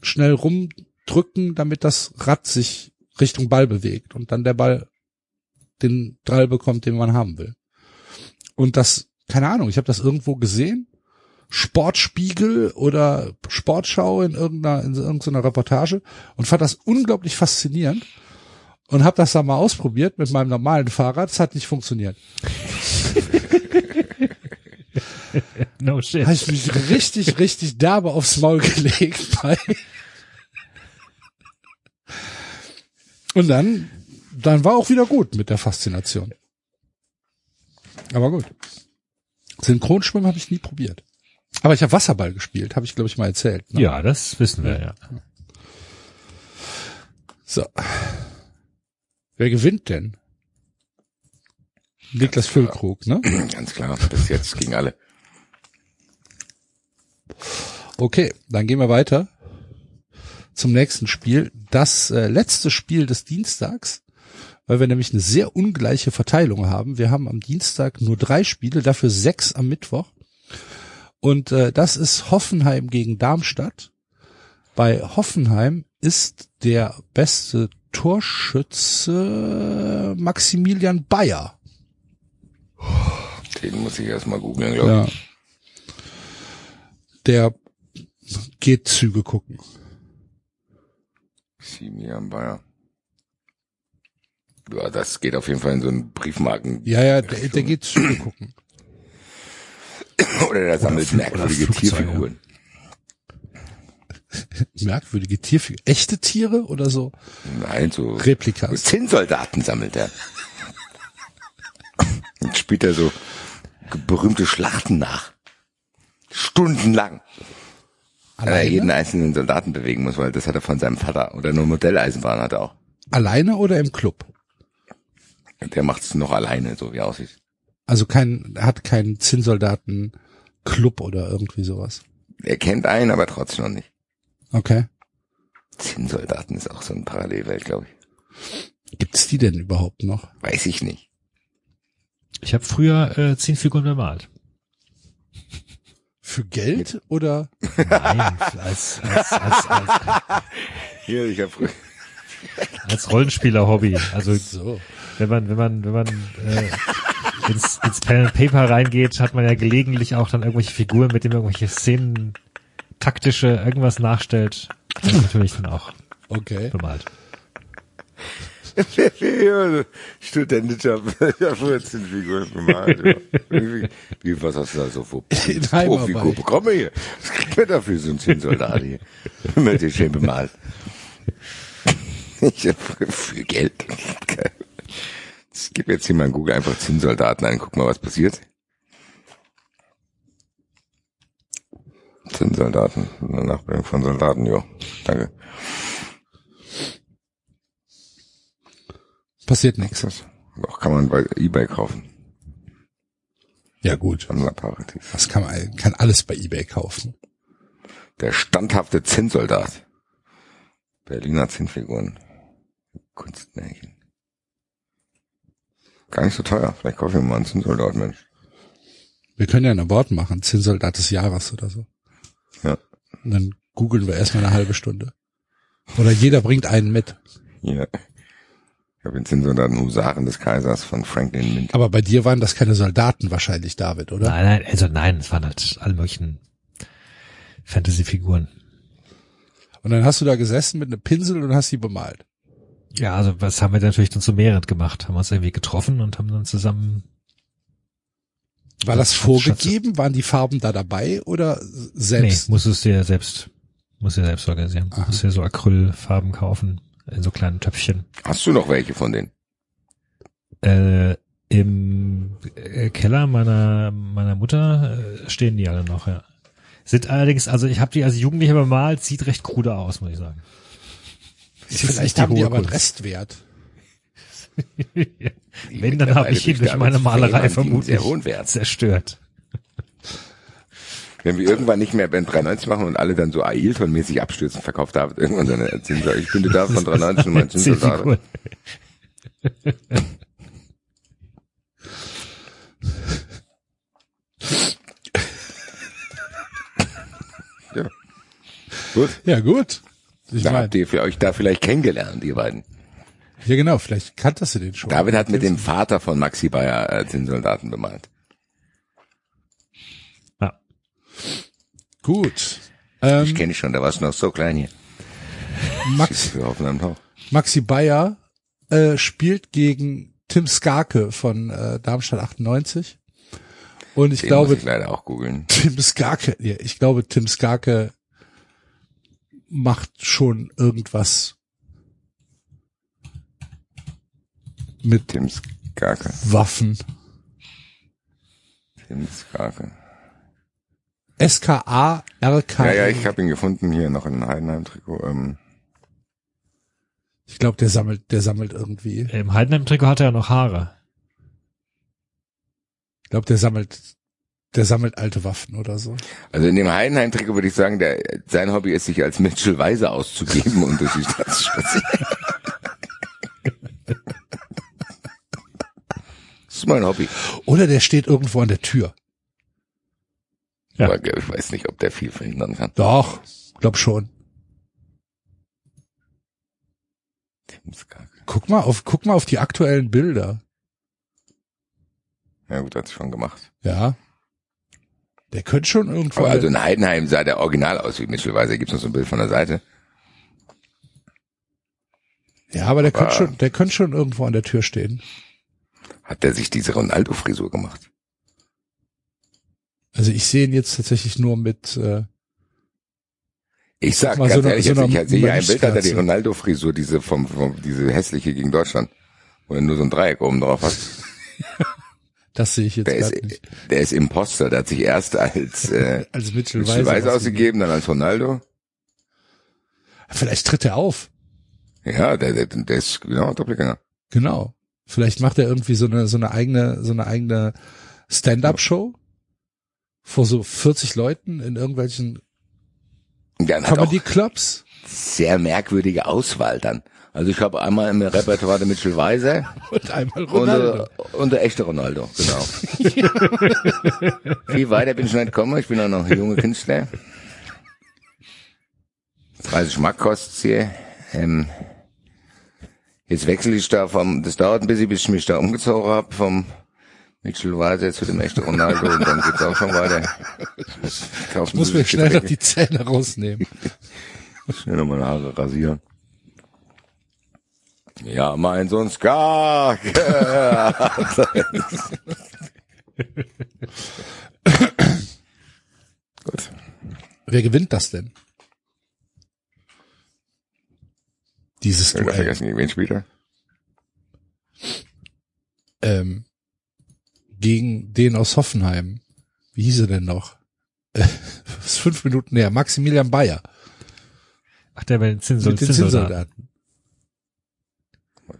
schnell rumdrücken, damit das Rad sich Richtung Ball bewegt und dann der Ball den Drall bekommt, den man haben will. Und das, keine Ahnung, ich habe das irgendwo gesehen, Sportspiegel oder Sportschau in irgendeiner, in irgendeiner Reportage und fand das unglaublich faszinierend und habe das da mal ausprobiert mit meinem normalen Fahrrad. Es hat nicht funktioniert. No shit. Habe ich mich richtig, richtig derbe aufs Maul gelegt. Bei. Und dann, dann war auch wieder gut mit der Faszination. Aber gut. Synchronschwimmen habe ich nie probiert. Aber ich habe Wasserball gespielt, habe ich glaube ich mal erzählt. Ne? Ja, das wissen wir, ja. So. Wer gewinnt denn? Niklas Füllkrug, ne? Ganz klar, bis jetzt gegen alle. Okay, dann gehen wir weiter zum nächsten Spiel. Das äh, letzte Spiel des Dienstags, weil wir nämlich eine sehr ungleiche Verteilung haben. Wir haben am Dienstag nur drei Spiele, dafür sechs am Mittwoch. Und äh, das ist Hoffenheim gegen Darmstadt. Bei Hoffenheim ist der beste Torschütze Maximilian Bayer. Den muss ich erstmal googeln, glaube Ja. ich. Der geht Züge gucken. Simian Bayer. Ja, das geht auf jeden Fall in so einen Briefmarken. Ja, ja, der, der geht Züge gucken. Oder der sammelt merkwürdige. Tierfiguren. Merkwürdige Tierfiguren. Echte Tiere oder so Nein, so Replikas? Zinnsoldaten sammelt er. Und spielt er so berühmte Schlachten nach. Stundenlang. Weil er jeden Alleine? einzelnen Soldaten bewegen muss, weil das hat er von seinem Vater. Oder nur Modelleisenbahn hat er auch. Alleine oder im Club? Der macht's noch alleine, so wie er aussieht. Also kein, hat keinen Zinnsoldaten-Club oder irgendwie sowas. Er kennt einen, aber trotzdem noch nicht. Okay. Zinnsoldaten ist auch so eine Parallelwelt, glaube ich. Gibt's die denn überhaupt noch? Weiß ich nicht. Ich habe früher äh, zehn Figuren bemalt. Für Geld oder? Nein, als, als, als, als, Hier, ich habe als Rollenspieler-Hobby. Also So. wenn man, wenn man, wenn man äh, ins, ins Pen and Paper reingeht, hat man ja gelegentlich auch dann irgendwelche Figuren, mit denen man irgendwelche Szenen, taktische, irgendwas nachstellt. Das ist natürlich dann auch Okay. bemalt. ja, studentischer, ich habe früher zehn Figuren gemalt. Ja. Wie, wie, was hast du da so. Profigruppe? Komm mal hier. Was kriegt man dafür so ein Zinnsoldat hier? Mit dir schön bemalt. Ich hab für Geld. Ich gebe jetzt hier mal in Google einfach Zinnsoldaten ein. Guck mal, was passiert. Zinnsoldaten. Eine Nachbildung von Soldaten, jo. Danke. Passiert nichts. Auch kann man bei Ebay kaufen. Ja gut. Sammlerparativ. Das kann man, kann alles bei eBay kaufen. Der standhafte Zinnsoldat. Berliner Zinnfiguren. Kunstmärchen. Gar nicht so teuer. Vielleicht kaufe ich mir mal einen Zinnsoldat, Mensch. Wir können ja ein Award machen, Zinnsoldat des Jahres oder so. Ja. Und dann googeln wir erstmal eine halbe Stunde. Oder jeder bringt einen mit. Hier. Ich habe den Zinnsoldaten Husaren des Kaisers von Franklin Mint. Aber bei dir waren das keine Soldaten wahrscheinlich, David, oder? Nein, nein, also nein, es waren halt alle möglichen Fantasy-Figuren. Und dann hast du da gesessen mit einem Pinsel und hast sie bemalt. Ja, also was haben wir natürlich dann zu mehreren gemacht? Haben uns irgendwie getroffen und haben dann zusammen War das vorgegeben? Waren die Farben da dabei oder selbst? Nee, musstest du ja selbst, musst du ja selbst organisieren. Aha. Musst dir so Acrylfarben kaufen in so kleinen Töpfchen. Hast du noch welche von denen? Äh, Im äh, Keller meiner meiner Mutter äh, stehen die alle noch. Ja. Sind allerdings, also ich habe die als Jugendlicher bemalt, sieht recht krude aus, muss ich sagen. Vielleicht haben die aber einen. Restwert. Wenn, dann habe ich ihn durch meine Malerei vermutlich Sehr zerstört. Wenn wir irgendwann nicht mehr Band 93 machen und alle dann so Ailton-mäßig abstürzen, verkauft David irgendwann seine Zinnsoldaten. Ich bin da von 93 und mein Zinnsoldat. Zinnfiguren. Gut. Ja, gut. Ich Da meine, habt ihr für euch da vielleicht kennengelernt, ihr beiden. Ja genau, vielleicht kanntest du den schon. David hat mit dem Vater von Maxi Bayer äh, den Soldaten bemalt. Ja. Gut. Ich Ähm, kenne dich schon, da warst du noch so klein hier. Max. Maxi Bayer äh, spielt gegen Tim Skarke von äh, Darmstadt 98. Und ich Den glaube, muss ich leider auch googeln. Tim Skarke, ja, ich glaube, Tim Skarke macht schon irgendwas mit Tim Skarke. Waffen. Tim Skarke. S-K-A-R-K. Ja, ja, ich habe ihn gefunden hier noch in Heidenheim-Trikot. Ähm, Ich glaube, der sammelt, der sammelt irgendwie. Im Heidenheim-Trikot hat er ja noch Haare. Ich glaube, der sammelt, der sammelt alte Waffen oder so. also in dem Heidenheim-Trikot würde ich sagen, der, sein Hobby ist, sich als Mitchell Weise auszugeben und durch die Stadt zu spazieren. Ist mein Hobby. Oder der steht irgendwo an der Tür. Ja. Aber ich weiß nicht, ob der viel verhindern kann. Doch, glaub schon. Guck mal auf, guck mal auf die aktuellen Bilder. Ja gut, hat sich schon gemacht. Ja. Der könnte schon irgendwo. Aber also in Heidenheim sah der original aus wie Mitchell Weiser. Gibt's noch so ein Bild von der Seite? ja, aber der könnte aber- schon, der könnte schon irgendwo an der Tür stehen. Hat der sich diese Ronaldo-Frisur gemacht? Also ich sehe ihn jetzt tatsächlich nur mit. Äh, Ich sag ganz so ehrlich, so eine ich sehe hier ein Bild, hat er die. Ronaldo-Frisur, diese vom, vom, diese hässliche gegen Deutschland, wo er nur so ein Dreieck oben drauf hat. das sehe ich jetzt Der ist, nicht. der ist Imposter, der hat sich erst als, äh, Als Mitchell Mitchell Weiser Weiser ausgegeben, dann als Ronaldo. Vielleicht tritt er auf. Ja, der, der, der ist genau Doppelgänger. Genau. Vielleicht macht er irgendwie so eine so eine eigene so eine eigene Stand-up-Show vor so 40 Leuten in irgendwelchen Der auch Comedy-Clubs. sehr merkwürdige Auswahl dann. Also ich habe einmal im Repertoire den Mitchell Weiser Und einmal und, Ronaldo. der- und der echte Ronaldo, genau. Viel weiter bin ich nicht gekommen, ich bin auch noch ein junger Künstler. 30 Mark kostet's hier. Ähm, jetzt wechsle ich da vom, das dauert ein bisschen, bis ich mich da umgezogen habe, vom Mitchell Weiser zu dem echten Ronaldo und dann geht's auch schon weiter. Ich muss mir schnell noch die Zähne rausnehmen. Schnell noch meine Haare rasieren. Ja, mein Sohn Skak. Gut. Wer gewinnt das denn? Dieses Ich habe Duell. vergessen, gegen wen spielt er? Ähm, gegen den aus Hoffenheim. Wie hieß er denn noch? Äh, ist fünf Minuten näher. Maximilian Bayer. Ach, der bei den Zinsel mit den Zinssoldaten. Zinssoldaten.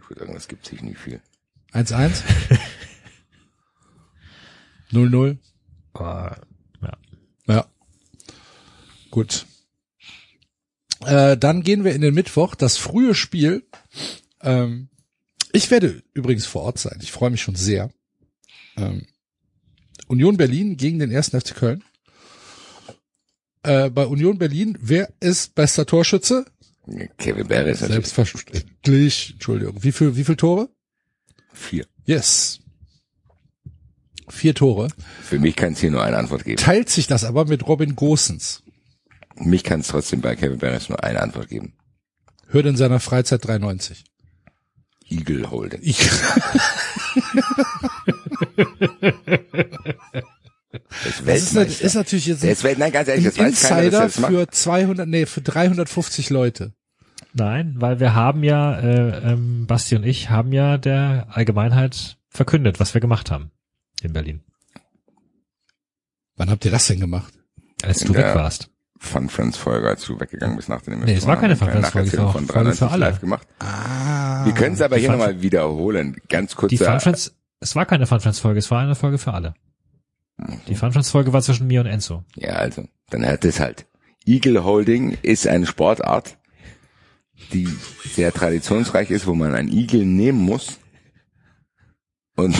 Ich würde sagen, das gibt sich nicht viel. 1-1. 0-0. Boah, ja. Ja. Gut. Äh, dann gehen wir in den Mittwoch, das frühe Spiel. Ähm, ich werde übrigens vor Ort sein. Ich freue mich schon sehr. Ähm, Union Berlin gegen den ersten FC Köln. Äh, bei Union Berlin, wer ist bester Torschütze? Kevin Barry ist Selbstverständlich. Entschuldigung. Wie viel, wie viel Tore? vier. Yes. Vier Tore. Für mich kann es hier nur eine Antwort geben. Teilt sich das aber mit Robin Gosens. Mich kann es trotzdem bei Kevin Barry nur eine Antwort geben. Hört in seiner Freizeit 93. Eagle Holding. Ich, Das das ist, ist natürlich jetzt ist Welt, nein, ganz ein ehrlich, das weiß keiner, dass er Insider das macht. für 200, nee, für 350 Leute. Nein, weil wir haben ja, äh, ähm, Basti und ich haben ja der Allgemeinheit verkündet, was wir gemacht haben in Berlin, Wann habt ihr das denn gemacht? als du weg der- warst. Fun Friends Folge, als du weggegangen bist nach dem Nee, es war keine Fun Friends Folge, es war auch von Folge für 93 alle. live gemacht. Ah. Wir können es aber hier nochmal wiederholen. Ganz kurz. Die Fun Friends, es war keine Fun Friends Folge, es war eine Folge für alle. Die Fun Friends Folge war zwischen mir und Enzo. Ja, also, dann hört es halt. Eagle Holding ist eine Sportart, die sehr traditionsreich ist, wo man einen Igel nehmen muss und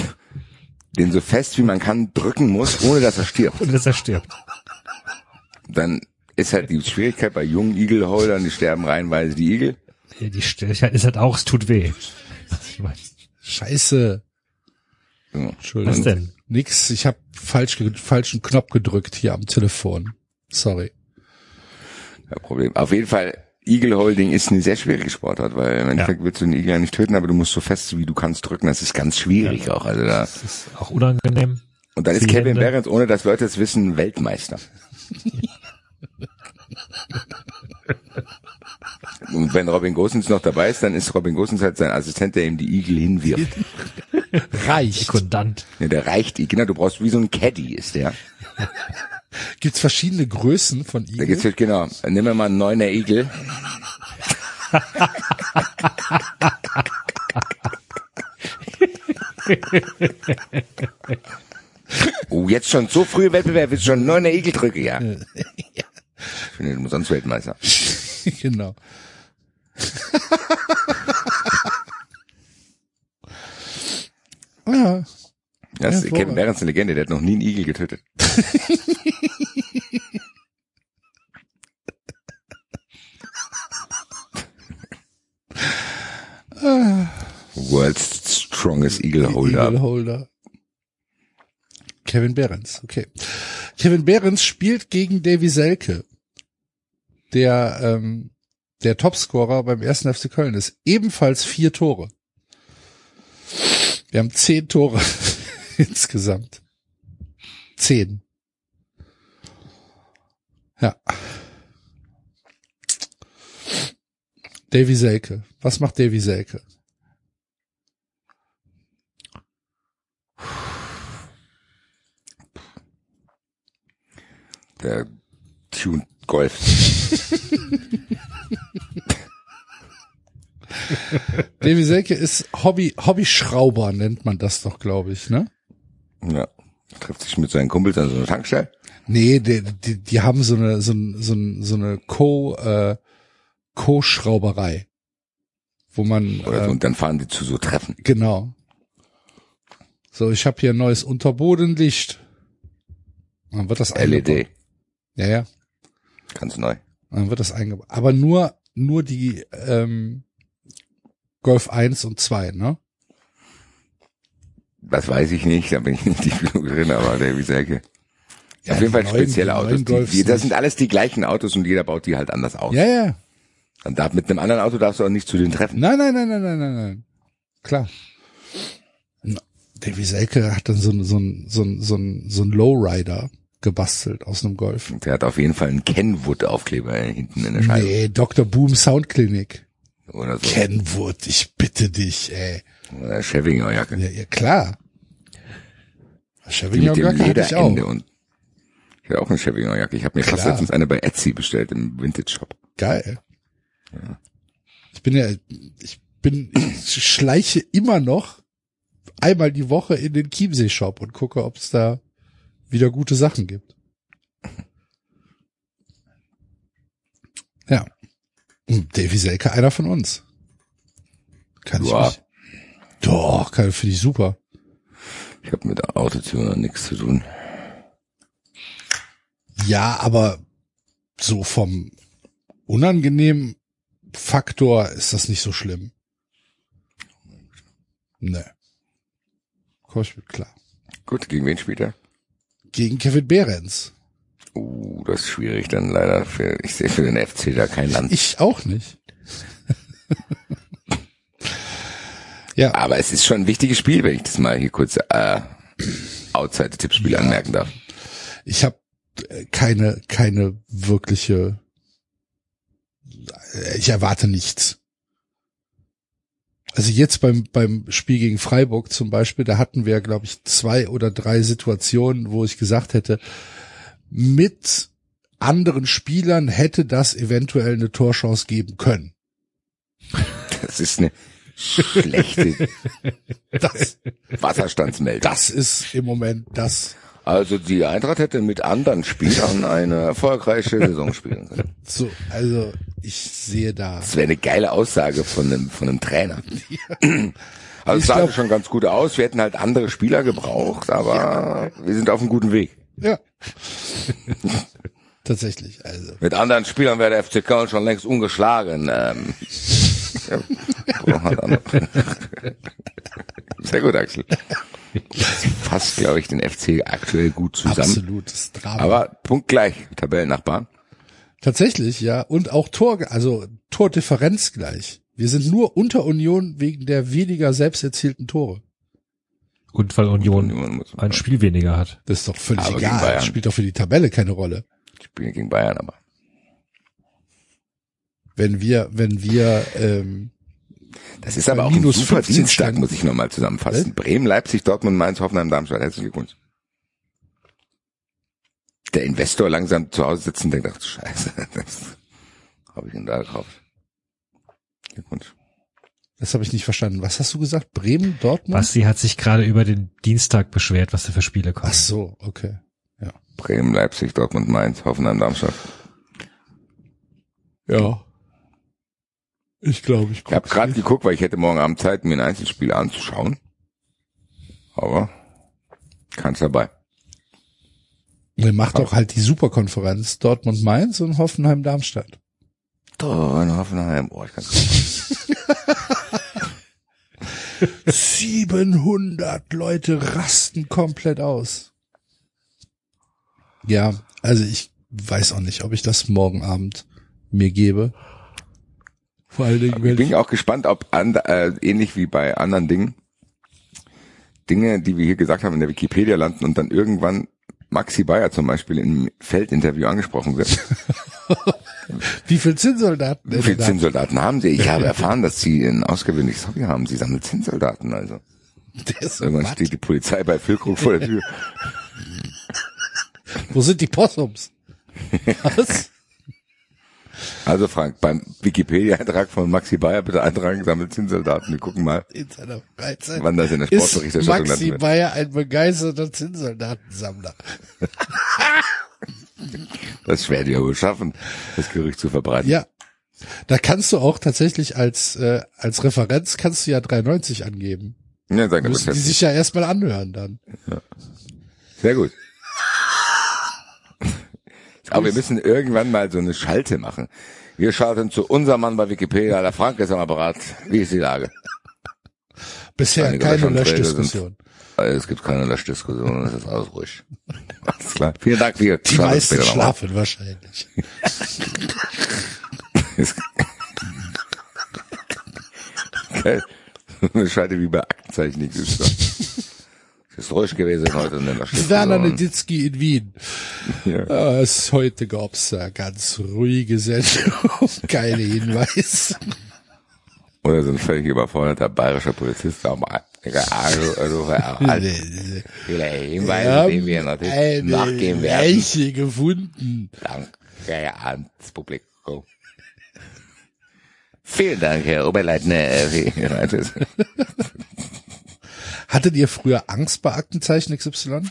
den so fest wie man kann drücken muss, ohne dass er stirbt. Und dass er stirbt. Dann ist halt die Schwierigkeit bei jungen Igelholdern, die sterben reihenweise die Igel. Die Stelle ist halt auch, es tut weh. Ich mein, Scheiße. Ja. Entschuldigung. Was denn? Nix, ich habe falsch falschen Knopf gedrückt hier am Telefon. Sorry. Kein Problem. Auf jeden Fall, Igelholding ist eine sehr schwierige Sportart, weil im Endeffekt willst du den Igel ja nicht töten, aber du musst so fest wie du kannst drücken. Das ist ganz schwierig auch. Also da. Das ist auch unangenehm. Und dann ist Kevin. Behrens, ohne dass Leute es wissen, Weltmeister. Und wenn Robin Gosens noch dabei ist, dann ist Robin Gosens halt sein Assistent, der ihm die Igel hinwirft. Reicht. Sekundant. Ja, der reicht, genau, du brauchst wie so ein Caddy ist der. Gibt's verschiedene Größen von Da Igel? geht's halt, genau, nimm mir mal einen neuner Igel. Oh, jetzt schon so früh im Wettbewerb, ist schon ein neuner Igel drücke, ja. Ich bin nicht umsonst Weltmeister. genau. ja, Das ist Ja, Kevin. Behrens eine Legende, der hat noch nie einen Igel getötet. World's strongest Eagle Holder. Eagle Holder. Kevin Behrens, okay. Kevin Behrens spielt gegen Davy Selke, der ähm, der Topscorer beim ersten FC Köln ist. Ebenfalls vier Tore. Wir haben zehn Tore insgesamt. Zehn. Ja. Davy Selke. Was macht Davy Selke? Der Tune Golf. Davy Selke ist Hobby, Hobbyschrauber nennt man das doch, glaube ich, ne? Ja. Trifft sich mit seinen Kumpels an so einer Tankstelle. Nee, die, die, die haben so eine, so, so, so eine Co, äh, Co-Schrauberei. Wo man, Oder äh, und dann fahren die zu so Treffen. genau. So, ich habe hier ein neues Unterbodenlicht. Dann wird das. LED. Ja, ja. Ganz neu. Dann wird das eingebaut. Aber nur, nur die, ähm, Golf 1 und 2, ne? Das weiß ich nicht, da bin ich nicht tief genug drin, aber der wie Selke. Ja, Auf jeden Fall die neuen- spezielle die Autos. Die, die, das sind alles die gleichen Autos und jeder baut die halt anders aus. Ja, ja. Und da, mit einem anderen Auto darfst du auch nicht zu den Treffen. Nein, nein, nein, nein, nein, nein, nein. Klar. Davy Selke hat dann so, so, ein- so, ein- so, ein- so ein Lowrider gebastelt aus einem Golf. Der hat auf jeden Fall einen Kenwood-Aufkleber hinten in der Scheibe. Nee, Dr. Boom Soundklinik. Oder so. Kenwood, ich bitte dich, ey. Oder Chevinger Jacke. Ja, ja klar. Die Chevignot mit dem Jacke hatte ich auch. Und ich hatte auch eine Chevinger Jacke. Ich habe mir fast Klar. letztens eine bei Etsy bestellt im Vintage Shop. Geil. Ich bin ja, ich bin, ich schleiche immer noch einmal die Woche in den Chiemsee Shop und gucke, ob es da wieder gute Sachen gibt. Ja. Und Davy Selke, einer von uns. Kann ich Ja. nicht. Doch, finde ich super. Ich habe mit Autotuner nichts zu tun. Ja, aber so vom unangenehmen Faktor ist das nicht so schlimm. Ne. Komm ich mit klar. Gut, gegen wen spielt er? Gegen Kevin Behrens. Uh, das ist schwierig dann leider. Für, ich sehe für den FC da kein Land. Ich auch nicht. ja, Aber es ist schon ein wichtiges Spiel, wenn ich das mal hier kurz äh, Outside-Tippspiel Ja. anmerken darf. ich habe keine, keine wirkliche, ich erwarte nichts. Also jetzt beim, beim Spiel gegen Freiburg zum Beispiel, da hatten wir, glaube ich, zwei oder drei Situationen, wo ich gesagt hätte, mit anderen Spielern hätte das eventuell eine Torchance geben können. Das ist eine schlechte Das, Wasserstandsmeldung. das ist im Moment das. Also die Eintracht hätte mit anderen Spielern eine erfolgreiche Saison spielen können. So, also ich sehe da. Das wäre eine geile Aussage von einem, von einem Trainer. Also es sah glaub- schon ganz gut aus. Wir hätten halt andere Spieler gebraucht, aber wir sind auf einem guten Weg. Ja. Tatsächlich, also. Mit anderen Spielern wäre der FC Köln schon längst ungeschlagen. Ähm, ja, braucht. Sehr gut, Axel. Fasst, glaube ich, den FC aktuell gut zusammen. Absolutes Drama. Aber punktgleich, Tabellennachbarn. Tatsächlich, ja. Und auch Tor, also Tordifferenz gleich. Wir sind nur unter Union wegen der weniger selbst erzielten Tore. Und weil Union Union muss- ein Spiel weniger hat. Das ist doch völlig Aber egal. Das spielt doch für die Tabelle keine Rolle. Spielen gegen Bayern, aber. Wenn wir, wenn wir, ähm, Das ist aber auch ein Minus super 15 Dienstag, Stand. muss ich nochmal zusammenfassen. Was? Bremen, Leipzig, Dortmund, Mainz, Hoffenheim, Darmstadt. Herzlichen Glückwunsch. Der Investor langsam zu Hause sitzt und denkt, ach Scheiße, das habe ich denn da gekauft. Glückwunsch. das habe ich nicht verstanden. Was hast du gesagt? Bremen, Dortmund? Basti hat sich gerade über den Dienstag beschwert, was da für Spiele kommen. Ach so, okay. Bremen, Leipzig, Dortmund, Mainz, Hoffenheim, Darmstadt. Ja. Ich glaube, ich Ich habe gerade geguckt, weil ich hätte morgen Abend Zeit, mir ein Einzelspiel anzuschauen. Aber keins dabei. Er macht doch halt die Superkonferenz Dortmund Mainz und Hoffenheim Darmstadt. Da in Hoffenheim. Oh, ich kann 700 Leute rasten komplett aus. Ja, also ich weiß auch nicht, ob ich das morgen Abend mir gebe. Vor allen Dingen, Ich bin auch gespannt, ob and, äh, ähnlich wie bei anderen Dingen Dinge, die wir hier gesagt haben, in der Wikipedia landen und dann irgendwann Maxi Bayer zum Beispiel im Feldinterview angesprochen wird. wie viel Zinnsoldaten Wie viele. Zinnsoldaten haben Sie? Ich habe erfahren, dass Sie ein ausgewöhnliches Hobby haben. Sie sammeln Zinnsoldaten also. Irgendwann was? steht die Polizei bei Füllkrug vor der Tür. Wo sind die Possums? Was? Also Frank, beim Wikipedia-Eintrag von Maxi Bayer bitte eintragen, sammelt Zinnsoldaten. Wir gucken mal, In seiner Freizeit. wann das in der Ist Sportberichterstattung landen Maxi. Bayer ein begeisterter Zinnsoldatensammler? Das ist schwer dir wohl schaffen, das Gerücht zu verbreiten. Ja. Da kannst du auch tatsächlich als, äh, als Referenz kannst du ja 3,90 angeben. Ja, sag das Müssen die sich ja erstmal anhören dann. Sehr gut. Aber wir müssen irgendwann mal so eine Schalte machen. Wir schalten zu unserem Mann bei Wikipedia. Der Frank ist am Apparat. Wie ist die Lage? Bisher Einige keine Löschdiskussion. Äh, Es gibt keine Löschdiskussion. Es ist alles ruhig. Alles klar. Vielen Dank. Wir Die meisten schlafen wahrscheinlich. Geil. Eine Schalte wie bei Aktenzeichen XY. Es ist ruhig gewesen heute in der Löschdiskussion. Werner Neditzky in Wien. Ja. Es, heute gab's eine ganz ruhige Sendung. Keine Hinweis. Oder so ein völlig überforderter bayerischer Polizist. Also, also, also, also, viele Hinweise, denen wir natürlich nachgehen werden. Leiche gefunden. Danke ans Publikum. Vielen Dank, Herr Oberleitner. Hattet ihr früher Angst bei Aktenzeichen XY?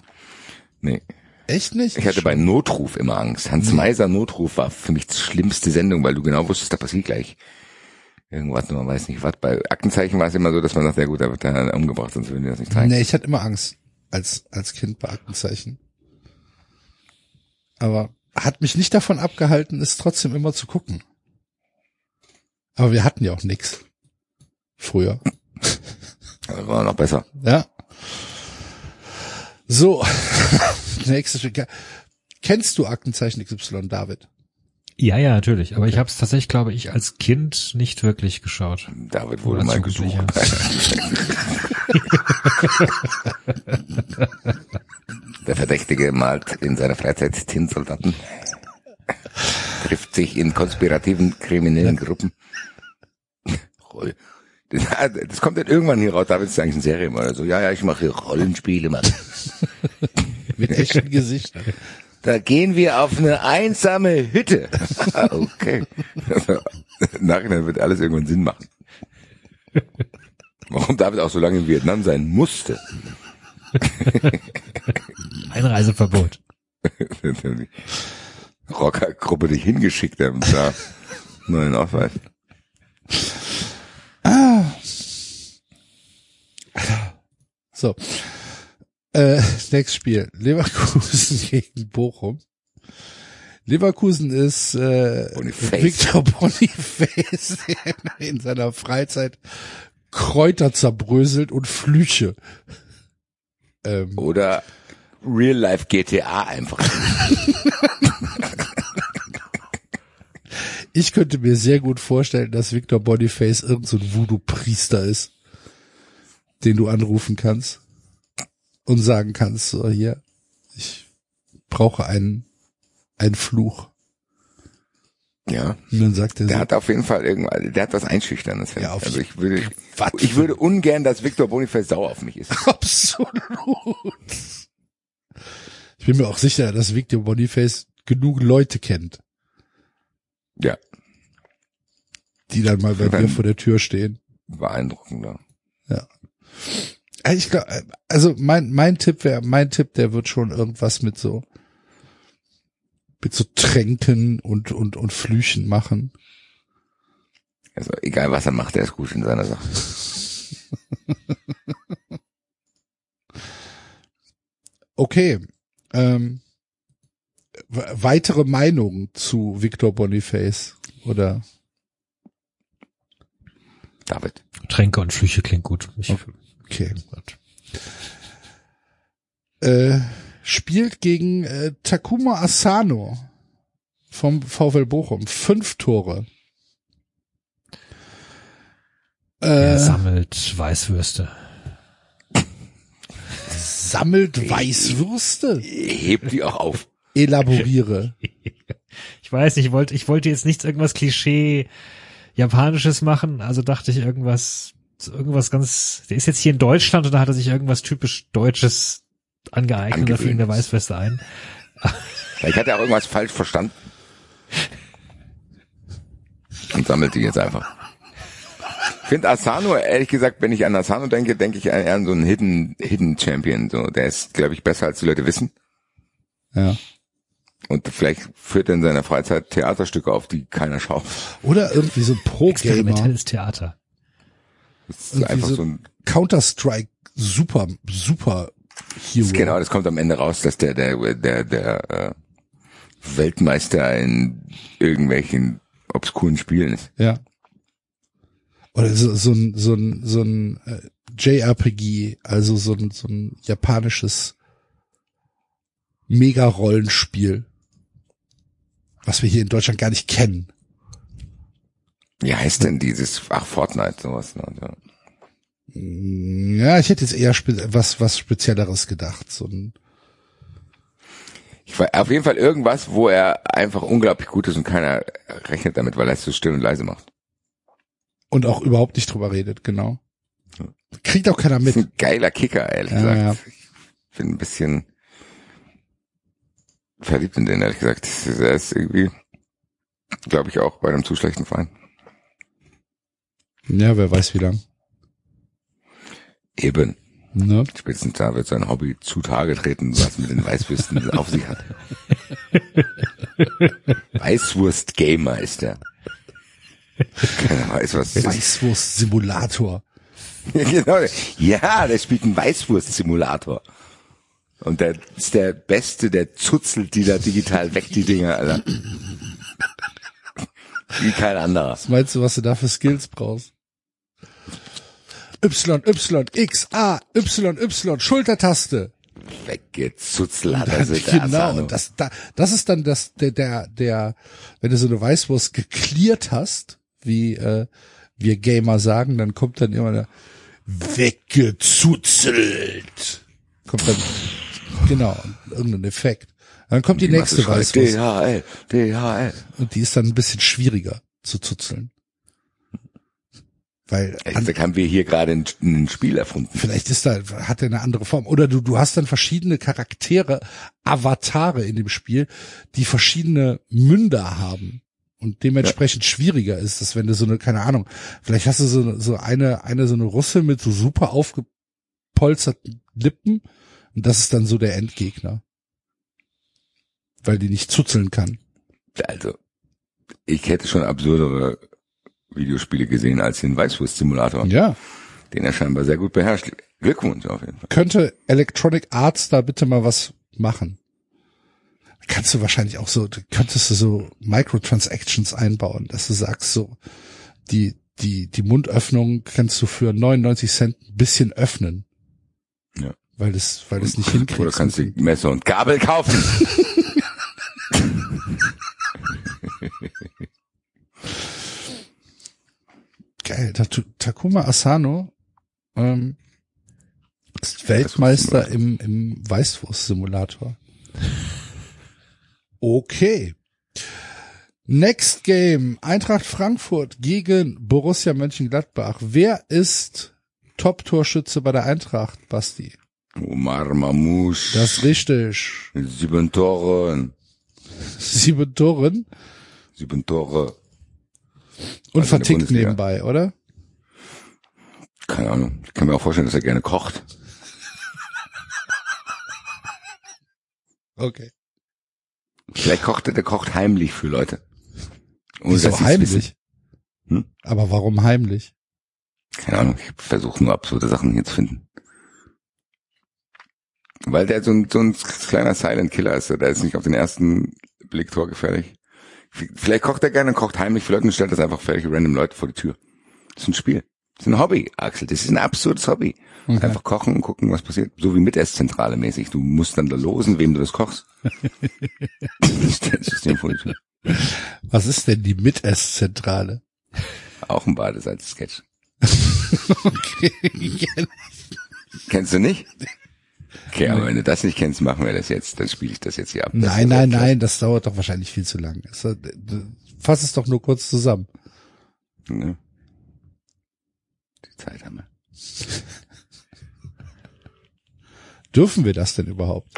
Nee. Echt nicht? Ich hatte bei Notruf immer Angst. Hans Meiser Notruf war für mich die schlimmste Sendung, weil du genau wusstest, da passiert gleich irgendwas, man weiß nicht was. Bei Aktenzeichen war es immer so, dass man sagt, ja gut, da wird er umgebracht, sonst würden die das nicht zeigen. Nee, ich hatte immer Angst als, als Kind bei Aktenzeichen. Aber hat mich nicht davon abgehalten, es trotzdem immer zu gucken. Aber wir hatten ja auch nix. Früher. Das war noch besser. Ja. So. Nächstes Stück. Kennst du Aktenzeichen XY, David? Ja, ja, natürlich. Aber ich habe es tatsächlich, glaube ich, als Kind nicht wirklich geschaut. David wurde mal gesucht. Der Verdächtige malt in seiner Freizeit Zinnsoldaten, trifft sich in konspirativen kriminellen Gruppen. Das, kommt dann irgendwann hier raus. David ist eigentlich ein Serienmörder. So, ja, ja, ich mache hier Rollenspiele, Mann. Mit echten Gesichtern. Da gehen wir auf eine einsame Hütte. okay. Im Nachhinein wird alles irgendwann Sinn machen. Warum David auch so lange in Vietnam sein musste. Einreiseverbot. Rockergruppe dich hingeschickt haben, da neuen Ausweis. So. Äh, nächstes Spiel. Leverkusen gegen Bochum. Leverkusen ist äh, Boniface. Victor Boniface, der in seiner Freizeit Kräuter zerbröselt und Flüche. Ähm, Oder Real Life GTA einfach. ich könnte mir sehr gut vorstellen, dass Victor Boniface irgend so Voodoo-Priester ist, den du anrufen kannst und sagen kannst, so hier, ich brauche einen, einen Fluch. Ja. Und dann sagt er Der so, hat auf jeden Fall irgendwann, der hat was Einschüchterndes. Ja, auf also ich würde, Was ich würde ungern, dass Victor Boniface sauer auf mich ist. Absolut. Ich bin mir auch sicher, dass Victor Boniface genug Leute kennt, Ja, die dann mal bei dir vor der Tür stehen. beeindruckender. Äh, Ich glaub, also mein mein Tipp wäre, mein Tipp, der wird schon irgendwas mit so mit so Tränken und und und Flüchen machen. Also egal was er macht, er ist gut in seiner Sache. Okay. Ähm, we- weitere Meinungen zu Victor Boniface oder David. Tränke und Flüche klingt gut. Ich, okay. Äh, spielt gegen äh, Takuma Asano vom VfL Bochum. Fünf Tore. Er Äh, sammelt Weißwürste. sammelt Weißwürste. Hebt die auch auf. Elaboriere. Ich weiß nicht, ich wollte, ich wollte jetzt nichts irgendwas Klischee Japanisches machen, also dachte ich irgendwas, irgendwas ganz, der ist jetzt hier in Deutschland und da hat er sich irgendwas typisch Deutsches angeeignet, da fiel mir Angewöhnt. Weißwürste ein. Vielleicht hat er auch irgendwas falsch verstanden. Und sammelt die jetzt einfach. Ich finde Asano, ehrlich gesagt, wenn ich an Asano denke, denke ich eher an so einen Hidden, Hidden Champion. So, der ist, glaube ich, besser als die Leute wissen. Ja. Und vielleicht führt er in seiner Freizeit Theaterstücke auf, die keiner schaut. Oder irgendwie so ein Pro-Gamer. Experimentelles Theater. Das ist Irgendwie einfach so- so ein, Counter-Strike super, super Hero. genau, das kommt am Ende raus, dass der, der, der, der, äh, Weltmeister in irgendwelchen obskuren Spielen ist. Ja. Oder so, so ein, so ein, so ein äh, JRPG, also so ein, so ein japanisches Mega-Rollenspiel, was wir hier in Deutschland gar nicht kennen. Wie heißt denn dieses, ach, Fortnite, sowas, ne? Ja. Ja, ich hätte jetzt eher was, was Spezielleres gedacht. So ein, Ich war auf jeden Fall irgendwas, wo er einfach unglaublich gut ist und keiner rechnet damit, weil er es so still und leise macht. und auch überhaupt nicht drüber redet, genau. Kriegt auch keiner Das ist mit. ein geiler Kicker, ehrlich Ja, gesagt. ja. Ich bin ein bisschen verliebt in den, ehrlich gesagt. Er ist irgendwie, glaube ich, auch bei einem zu schlechten Verein. Ja, wer weiß wie lang. Eben. Ne? Spätestens da wird sein Hobby zutage treten, was mit den Weißwürsten auf sich hat. Weißwurst-Gamer ist er. Keiner weiß, was das ist. Weißwurst-Simulator. genau. Ja, der spielt einen Weißwurst-Simulator. Und der ist der Beste, der zuzelt die da digital weg, die Dinger, Alter. Wie kein anderer. Was meinst du, was du da für Skills brauchst? Y, Y, X, A, Y, Y, Schultertaste. Weggezuzelt hat er sich der genau, und das, da, das ist dann das, der, der, der, wenn du so eine Weißwurst geklärt hast, wie äh, wir Gamer sagen, dann kommt dann immer der weggezuzelt. Kommt dann, genau, irgendein Effekt. Dann kommt die, Die nächste Weißwurst DHL, DHL. und die ist dann ein bisschen schwieriger zu zuzeln. Weil gesagt haben wir hier gerade ein, ein Spiel erfunden. Vielleicht ist da, hat er eine andere Form. Oder du, du hast dann verschiedene Charaktere, Avatare in dem Spiel, die verschiedene Münder haben. Und dementsprechend schwieriger ist das, wenn du so eine, keine Ahnung, vielleicht hast du so, so eine, eine so eine Russe mit so super aufgepolsterten Lippen und das ist dann so der Endgegner. Weil die nicht zuzeln kann. Also, ich hätte schon absurdere Videospiele gesehen als den Weißwurst-Simulator, Ja. den er scheinbar sehr gut beherrscht. Glückwunsch auf jeden Fall. Könnte Electronic Arts da bitte mal was machen? kannst du wahrscheinlich auch so, könntest du so Microtransactions einbauen, dass du sagst so, die, die, die Mundöffnung kannst du für 99 Cent ein bisschen öffnen. Weil das, weil das nicht hinkriegst. Oder kannst du Messer und Gabel kaufen. Geil, Ta- Takuma Asano ähm, ist Weltmeister im, im Weißwurst-Simulator. Okay. Next Game. Eintracht Frankfurt gegen Borussia Mönchengladbach. Wer ist Top-Torschütze bei der Eintracht, Basti? Omar Mamouche. Das ist richtig. Sieben Tore. Sieben Toren Sieben Tore. und Also vertickt nebenbei, oder? Keine Ahnung. Ich kann mir auch vorstellen, dass er gerne kocht. Okay. Vielleicht kocht er, der kocht heimlich für Leute. Ohne Wieso heimlich? Hm? Aber warum heimlich? Keine Ahnung. Ich versuche nur absurde Sachen hier zu finden. Weil der so ein, so ein kleiner Silent Killer ist. Der ist nicht auf den ersten Blick torgefährlich. Vielleicht kocht er gerne und kocht heimlich für Leute und stellt das einfach völlig random Leute vor die Tür. Das ist ein Spiel. Das ist ein Hobby, Axel. Das ist ein absurdes Hobby. Okay. Einfach kochen und gucken, was passiert. So wie Mitesszentrale mäßig. Du musst dann da losen, wem du das kochst. Die Tür. Was ist denn die Mitesszentrale? Auch ein Badesalz-Sketch. okay. Kennst du nicht? Okay, aber wenn du das nicht kennst, machen wir das jetzt. Dann spiele ich das jetzt hier ab. Das Nein, nein, ja nein, das dauert doch wahrscheinlich viel zu lang. Es, äh, Fass es doch nur kurz zusammen. klar, Ne? Die Zeit haben wir. Dürfen wir das denn überhaupt?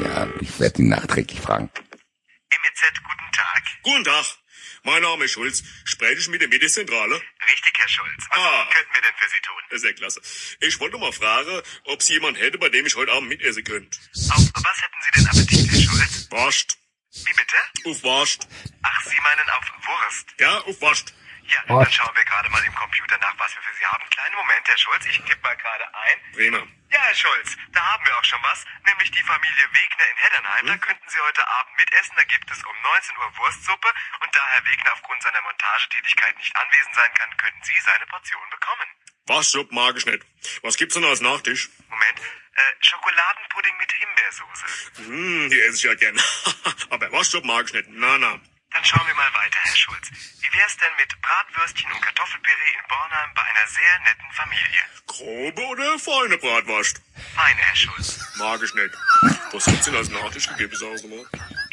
Ja, ich werde ihn nachträglich fragen. MEZ, guten Tag. Guten Tag. Mein Name ist Schulz. Spreche ich mit der Mittelzentrale? Richtig, Herr Schulz. Was Ah. könnten wir denn für Sie tun? Sehr klasse. Ich wollte mal fragen, ob Sie jemand hätte, bei dem ich heute Abend mitessen könnte. Auf was hätten Sie denn Appetit, Herr Schulz? Wascht. Wie bitte? Auf Wascht. Ach, Sie meinen auf Wurst. Ja, auf Wascht. Ja, dann schauen wir gerade mal im Computer nach, was wir für Sie haben. Kleinen Moment, Herr Schulz. Ich tippe mal gerade ein. Prima. Ja, Herr Schulz, da haben wir auch schon was, nämlich die Familie Wegner in Heddernheim. Da könnten Sie heute Abend mitessen. Da gibt es um 19 Uhr Wurstsuppe. Und da Herr Wegner aufgrund seiner Montagetätigkeit nicht anwesend sein kann, könnten Sie seine Portion bekommen. Waschsuppe mag ich nicht. Was gibt's denn als Nachtisch? Moment, äh, Schokoladenpudding mit Himbeersoße. Hm, die esse ich ja gern. Aber Waschsuppe mag ich nicht. Na, na. Dann schauen wir mal weiter, Herr Schulz. Wie wär's denn mit Bratwürstchen und Kartoffelpüree in Bornheim bei einer sehr netten Familie? Grobe oder feine Bratwurst? Feine, Herr Schulz. Mag ich nicht. Was gibt's denn als Nachtisch gegeben, sagen Sie mal?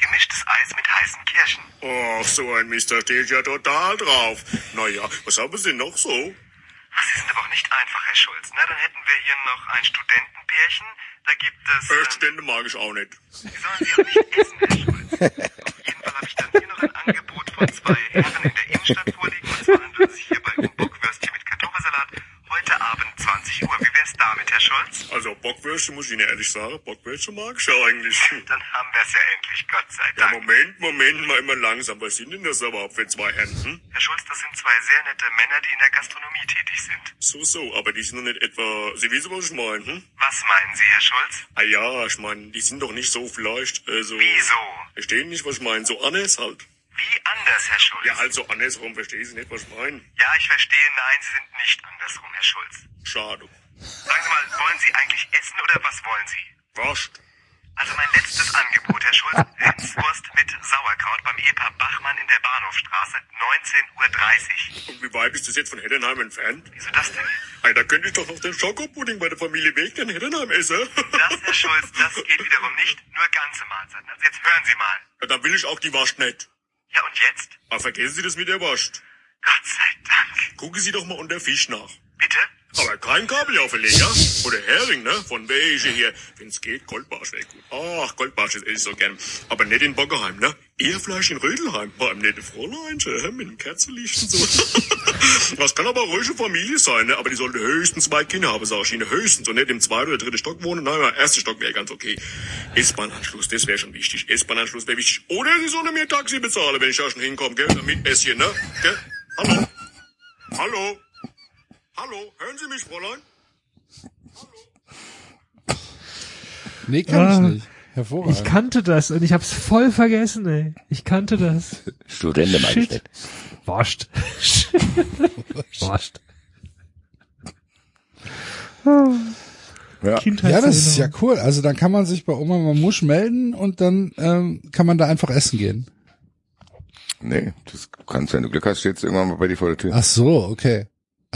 Gemischtes Eis mit heißen Kirschen. Ach, so ein Mist, da stehe ich ja total drauf. Naja, was haben Sie noch so? Ach, Sie sind aber auch nicht einfach, Herr Schulz. Na, dann hätten wir hier noch ein Studentenpärchen. Da gibt es... ähm, Öststände mag ich auch nicht. Sie sollen sie auch nicht essen, Herr Schulz. Habe ich dann hier noch ein Angebot von zwei Herren in der Innenstadt vorliegen. Und zwar handelt es sich hierbei um Bockwürstchen mit Kartoffelsalat. Heute Abend 20 Uhr. Wie wär's damit, Herr Schulz? Also Bockwürste, muss ich Ihnen ehrlich sagen, Bockwürste mag ich ja eigentlich. Dann haben wir es ja endlich, Gott sei Ja, Dank. Moment, Moment, mal immer langsam. Was sind denn das überhaupt für zwei? Hm? Herr Schulz, das sind zwei sehr nette Männer, die in der Gastronomie tätig sind. So, so, aber die sind doch nicht etwa... Sie wissen, was ich meine, hm? Was meinen Sie, Herr Schulz? Ah ja, ich meine, die sind doch nicht so vielleicht, also... Wieso? Verstehen nicht, was ich meine, so anders halt. Wie anders, Herr Schulz? Ja, also andersrum, verstehen Sie nicht, was ich meine? Ja, ich verstehe. Nein, Sie sind nicht andersrum, Herr Schulz. Schade. Sagen Sie mal, wollen Sie eigentlich essen oder was wollen Sie? Wascht. Also mein letztes Angebot, Herr Schulz, Ritzwurst mit Sauerkraut beim Ehepaar Bachmann in der Bahnhofstraße, 19.30 Uhr. Und wie weit ist das jetzt von Heddernheim entfernt? Wieso das denn? Hey, da könnte ich doch noch den Schokopudding bei der Familie Weg in Heddernheim essen. Das, Herr Schulz, das geht wiederum nicht. Nur ganze Mahlzeiten. Also jetzt hören Sie mal. Ja, dann will ich auch die Wascht nicht. Ja, und jetzt? Aber vergessen Sie das mit der Wascht. Gott sei Dank. Gucken Sie doch mal unter Fisch nach. Bitte? Aber kein Kabeljauverleger oder Hering, ne? Von welche hier? Wenn's geht, Goldbarsch wäre gut. Ach, Goldbarsch das esse ich so gern. Aber nicht in Bockerheim, ne? Eher Fleisch in Rödelheim. Bei einem netten Fräulein, hä? mit einem Kerzenlicht und so. das kann aber ruhig eine Familie sein, ne? Aber die sollte höchstens zwei Kinder haben, sag ich Ihnen. Höchstens. Und nicht im zweiten oder dritten Stock wohnen. Nein, erster Stock wäre ganz okay. S-Bahn-Anschluss, das wäre schon wichtig. S-Bahn-Anschluss wäre wichtig. Oder Sie sollen mir Taxi bezahlen, wenn ich da schon hinkomme, gell? Damit Esschen, ne? Gell? Hallo? Hallo? Hallo? Hören Sie mich, Fräulein? Nee, kann ich Ah. nicht. hervorragend. Ich kannte das und ich hab's voll vergessen, ey. Ich kannte das. Studenten mal Shit. Wascht. Wascht. Ja. ja, das ist ja cool. Also dann kann man sich bei Oma Mamusch melden und dann ähm, kann man da einfach essen gehen. Nee, das kannst, wenn du Glück hast, steht's irgendwann mal bei dir vor der Tür. Ach so, okay.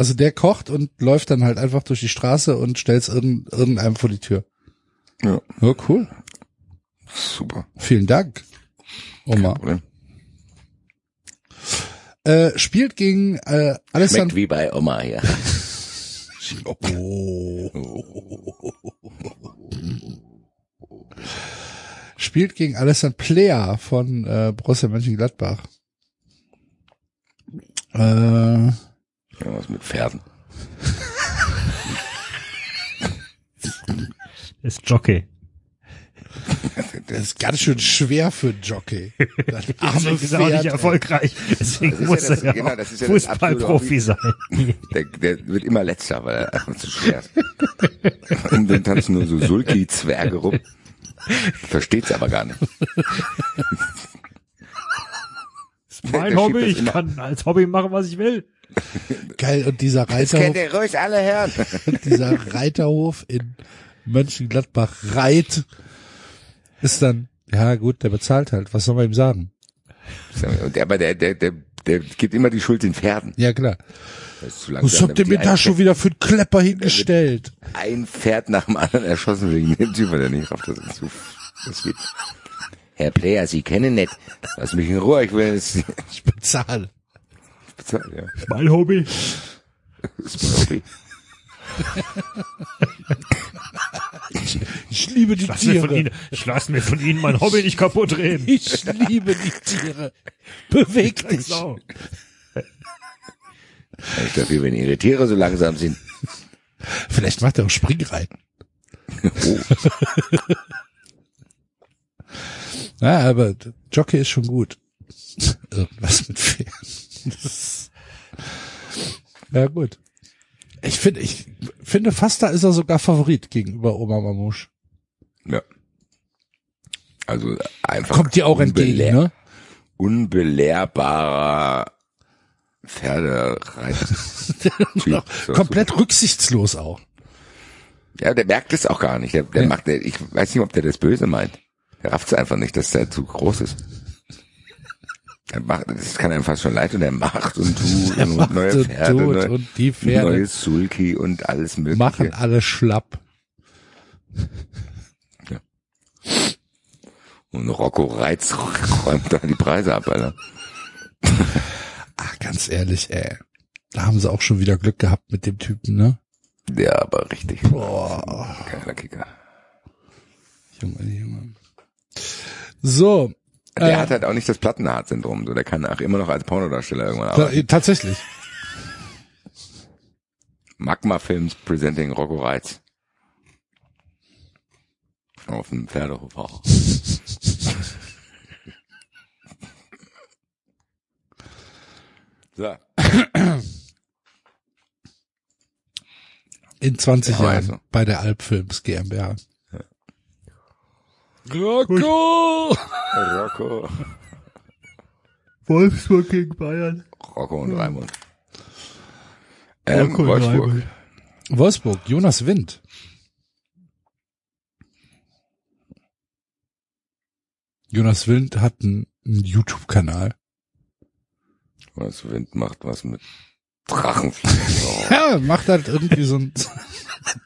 Also der kocht und läuft dann halt einfach durch die Straße und stellt's irgend, irgendeinem vor die Tür. Ja, Ja, cool. super. Vielen Dank, Oma. Problem. Äh, spielt gegen äh, Schmeckt Alessandro. wie bei Oma, ja. Oh. Spielt gegen Alessandro Plea von äh, Borussia Mönchengladbach. Äh, Irgendwas mit Pferden. Ist Jockey. das ist ganz schön schwer für einen Jockey. Das arme Deswegen ist er auch nicht Pferd, erfolgreich. Deswegen Das ist muss ja das- er genau, auch das ist ja das Fußballprofi sein. Der, der wird immer letzter, weil er einfach zu schwer ist. Und dann tanzen nur so Sulki-Zwerge rum. Versteht's aber gar nicht. Mein Der Hobby, schiebt das ich kann als Hobby machen, was ich will. Geil, und dieser Das kennt Reiterhof, ihr ruhig alle hören. dieser Reiterhof in Mönchengladbach Reit ist dann, ja gut, der bezahlt halt. Was soll man ihm sagen? Und der, aber der, der, der, der gibt immer die Schuld den Pferden. Ja klar. Das ist zu Was habt ihr mir da schon wieder für einen Klepper hingestellt? ein Pferd nach dem anderen erschossen wegen dem Typ, der nicht rafft, das ist zu, das geht. Herr Player, Sie kennen nicht. Lass mich in Ruhe, ich will es Ich bezahle. Bezahlen, ja. Mein Hobby. Das ist mein Hobby. Ich liebe die Lass mir von Tiere. Ihnen, ich lass mir von Ihnen mein Hobby nicht kaputt reden. Ich liebe die Tiere. Beweg dich. Sau. Ich dafür, wenn Ihre Tiere so langsam sind. Vielleicht macht er auch Springreiten. ja, aber Jockey ist schon gut. Irgendwas mit Pferden. Ja, gut. Ich finde, ich finde fast da ist er sogar Favorit gegenüber Oma Mamouche. Ja. Also einfach. Kommt dir auch entgegen, ne? Unbelehrbarer Pferdereiter. Typ. So, Komplett rücksichtslos auch. Ja, der merkt es auch gar nicht. Der, der Ja. macht, der, ich weiß nicht, ob der das böse meint. Der rafft es einfach nicht, dass der zu groß ist. Er macht, das kann einem fast schon leid und er macht und tut und macht neue und Pferde, tut neu- und die Pferde neues Sulki und alles mögliche. Machen alle schlapp. Und Rocco Reitz räumt da die Preise ab, Alter. Ach, ganz ehrlich, ey. Da haben sie auch schon wieder Glück gehabt mit dem Typen, ne? Der aber richtig. Boah. Geiler Kicker. Junge, Junge. So. Der äh, hat halt auch nicht das Plattenhart-Syndrom, so der kann auch immer noch als Pornodarsteller irgendwann arbeiten. tatsächlich. Magma Films presenting Rocco Reitz. Auf dem Pferdehof auch. So. In 20 Ja, Jahren also. bei der Alpfilms GmbH. Rocco! Rocco. Wolfsburg gegen Bayern. Rocco und Raimund. Ähm, Rocco und Wolfsburg. Raimund. Wolfsburg, Jonas Wind. Jonas Wind hat einen, einen YouTube-Kanal. Was Wind macht was mit Drachenfliegen. Ja, macht halt irgendwie so ein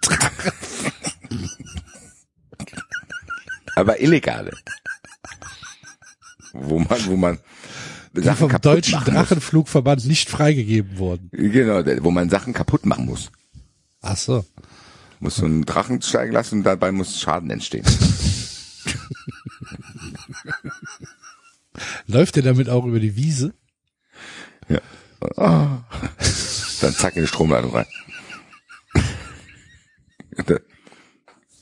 Aber illegale. Wo man, wo man Sachen vom kaputt deutschen Drachenflugverband nicht freigegeben worden. Muss. Genau, der- wo man Sachen kaputt machen muss. Ach so. Muss so einen Drachen steigen lassen und dabei muss Schaden entstehen. Läuft er damit auch über die Wiese? Ja. Oh. Dann zack in die Stromleitung rein. Der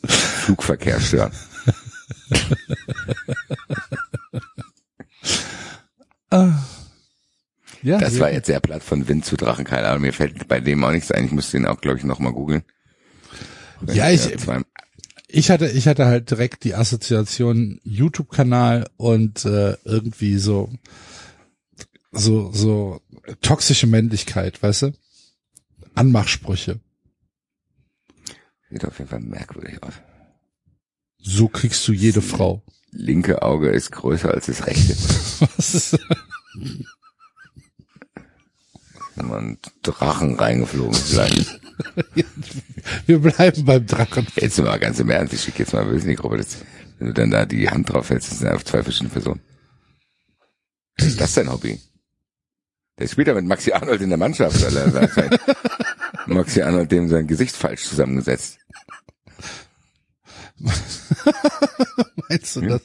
Flugverkehr stören. Ja, Das war jetzt sehr platt von Wind zu Drachen, keine Ahnung. Mir fällt bei dem auch nichts ein. Ich muss den auch, glaube ich, nochmal googeln. Ja, ich- zwei- Ich hatte, ich hatte halt direkt die Assoziation YouTube-Kanal und äh, irgendwie so, so, so toxische Männlichkeit, weißt du? Anmachsprüche. Sieht auf jeden Fall merkwürdig aus. So kriegst du jede Frau. Linke Auge ist größer als das rechte. Was ist, Und Drachen reingeflogen vielleicht. wir bleiben beim Drachen. Jetzt mal ganz im Ernst, ich schicke jetzt mal bisschen in die Gruppe. Das, wenn du dann da die Hand drauf hältst, das sind einfach zwei verschiedene Personen. Ist das dein Hobby? Der spielt ja mit Maxi Arnold in der Mannschaft, Alter. Maxi Arnold dem sein Gesicht falsch zusammengesetzt. Meinst du das?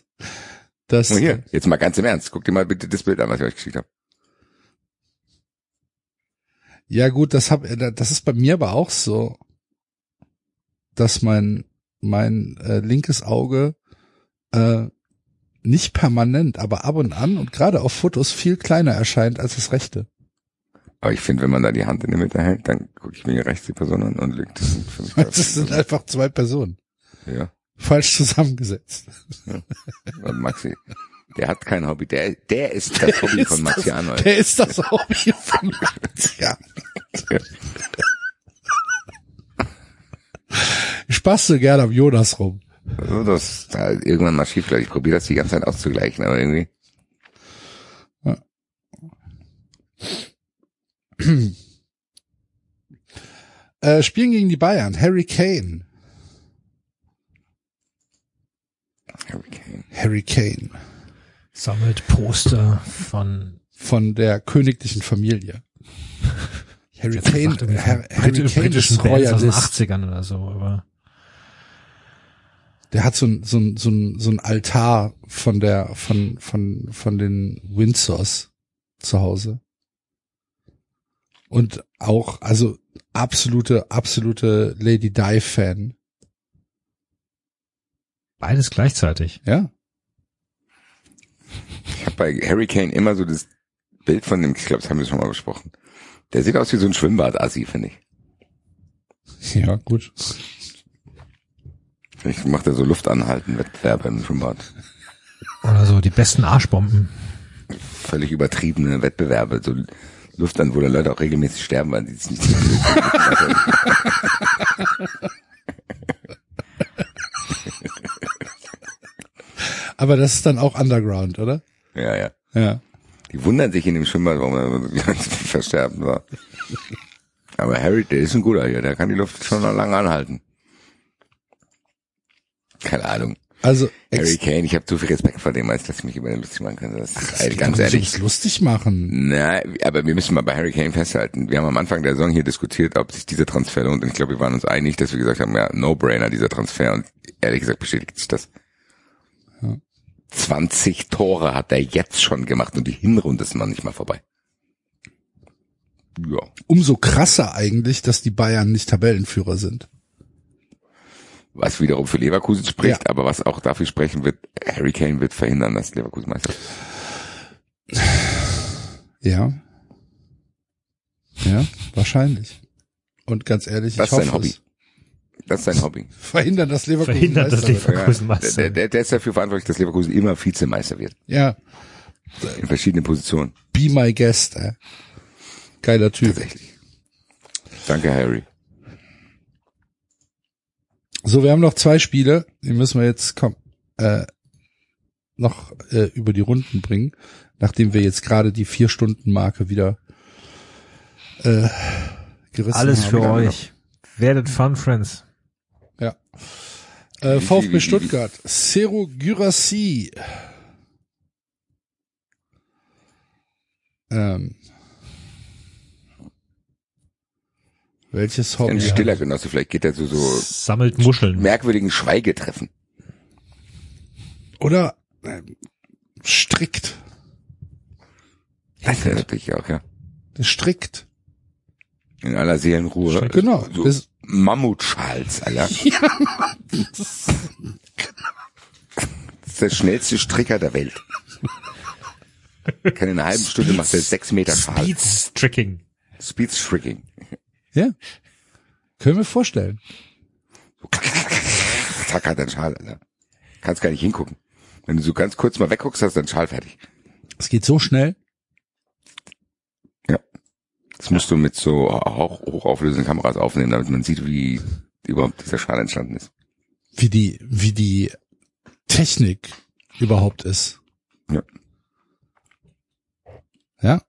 das Und hier, jetzt mal ganz im Ernst. Guck dir mal bitte das Bild an, was ich euch geschickt habe. Ja gut, das hab, das ist bei mir aber auch so, dass mein mein äh, linkes Auge äh, nicht permanent, aber ab und an und gerade auf Fotos viel kleiner erscheint als das rechte. Aber ich finde, wenn man da die Hand in der Mitte hält, dann gucke ich mir rechts die Person an und legt das Das sind einfach zwei Personen. Ja. Falsch zusammengesetzt. Und Maxi, der hat kein Hobby. Der, der ist das Hobby von Maxi Arnold. Der ist das Hobby von Maxi Arnold. Ich bastel gerne am Jonas rum. Also das da irgendwann mal schief. Ich probiere das die ganze Zeit auszugleichen, aber irgendwie. Äh, spielen gegen die Bayern. Harry Kane. Harry Kane. Harry Kane. Sammelt Poster von Von der königlichen Familie. Harry Kane, von Harry Brit- Kane ist Bands aus den Royalist. 80ern oder so, aber Der hat so ein, so ein, so ein, so ein Altar von der, von, von, von den Windsors zu Hause. Und auch, also absolute, absolute Lady Di Fan. Beides gleichzeitig. Ja. Ich habe bei Harry Kane immer so das Bild von dem, ich glaube, das haben wir schon mal besprochen. Der sieht aus wie so ein Schwimmbad-Assi, finde ich. Ja, gut. Ich mache da so Luftanhalten, Wettbewerbe im Schwimmbad. Oder so die besten Arschbomben. Völlig übertriebene Wettbewerbe, so Luft an, wo dann Leute auch regelmäßig sterben, weil die es nicht Aber das ist dann auch Underground, oder? Ja, ja. Ja. Die wundern sich in dem Schwimmbad, warum er so versterben war. Aber Harry, der ist ein guter hier, der kann die Luft schon noch lange anhalten. Keine Ahnung. Also, Harry Kane, ich habe zu viel Respekt vor dem, als dass ich mich über den lustig machen kann. Das ist es ey, geht ganz ehrlich. ums lustig machen. Na, aber wir müssen mal bei Harry Kane festhalten. Wir haben am Anfang der Saison hier diskutiert, ob sich dieser Transfer lohnt. Und ich glaube, wir waren uns einig, dass wir gesagt haben, ja, No-Brainer dieser Transfer. Und ehrlich gesagt bestätigt sich das. 20 Tore hat er jetzt schon gemacht und die Hinrunde ist noch nicht mal vorbei. Ja. Umso krasser eigentlich, dass die Bayern nicht Tabellenführer sind. Was wiederum für Leverkusen spricht, Ja. aber was auch dafür sprechen wird, Harry Kane wird verhindern, dass Leverkusen Meister wird. Ja. Ja, wahrscheinlich. Und ganz ehrlich, Das ich ist sein hoffe Hobby. es. Das ist sein Hobby. Verhindern, dass Leverkusen Verhindert, dass Meister wird. Leverkusen Ja, Meister der, der, der ist dafür verantwortlich, dass Leverkusen immer Vizemeister wird. Ja, In verschiedenen Positionen. be my guest. Äh. Geiler Typ. Tatsächlich. Danke, Harry. So, wir haben noch zwei Spiele, die müssen wir jetzt komm, äh, noch äh, über die Runden bringen, nachdem wir jetzt gerade die vier Stunden Marke wieder äh, gerissen Alles haben. für euch. Werdet Fun Friends. Ja. Äh, VfB Stuttgart, Cero Gyrassi. Ähm. Welches Ein Hobby? stiller Genosse, vielleicht geht er zu so Sammelt Muscheln. merkwürdigen Schweigetreffen. Oder ähm, strickt. Das wäre natürlich auch, ja. Der strickt. In aller Seelenruhe. Genau. So Das, Mammutschals, Alter. Das ist der schnellste Stricker der Welt. Kann in einer halben Stunde macht er sechs Meter Schal. Speed Stricking. Speed Stricking. ja. Können wir vorstellen. zack, hat einen Schal, Alter. Kannst gar nicht hingucken. Wenn du so ganz kurz mal wegguckst, hast du einen Schal fertig. Es geht so schnell. Das musst du mit so hoch, hochauflösenden Kameras aufnehmen, damit man sieht, wie überhaupt dieser Schal entstanden ist. wie die, wie die Technik überhaupt ist. Ja. Ja,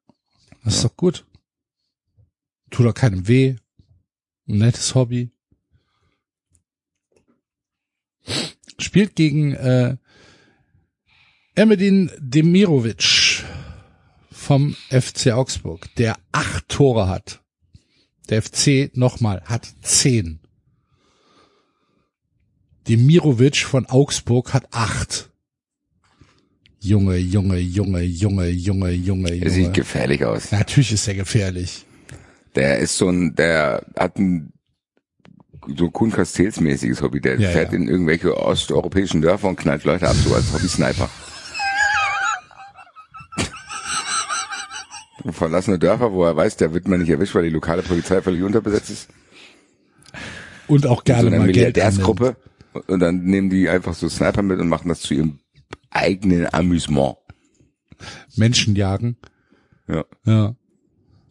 das ist doch gut. Tut doch keinem weh. Ein nettes Hobby. Spielt gegen äh, Emedin Demirovic vom FC Augsburg, der acht Tore hat. Der FC nochmal hat zehn. Demirovic von Augsburg hat acht. Junge, Junge, Junge, Junge, Junge, Junge, Er sieht Junge. gefährlich aus. Natürlich ist er gefährlich. Der ist so ein, der hat ein so Kuhn Castells mäßiges Hobby. Der Ja, fährt ja. in irgendwelche osteuropäischen Dörfer und knallt Leute ab, so als Hobby-Sniper. Verlassene Dörfer, wo er weiß, der wird man nicht erwischt, weil die lokale Polizei völlig unterbesetzt ist. Und auch so gerne einer mal Geld annimmt. Milliardärsgruppe. Und dann nehmen die einfach so Sniper mit und machen das zu ihrem eigenen Amüsement. Menschen jagen. Ja. Ja.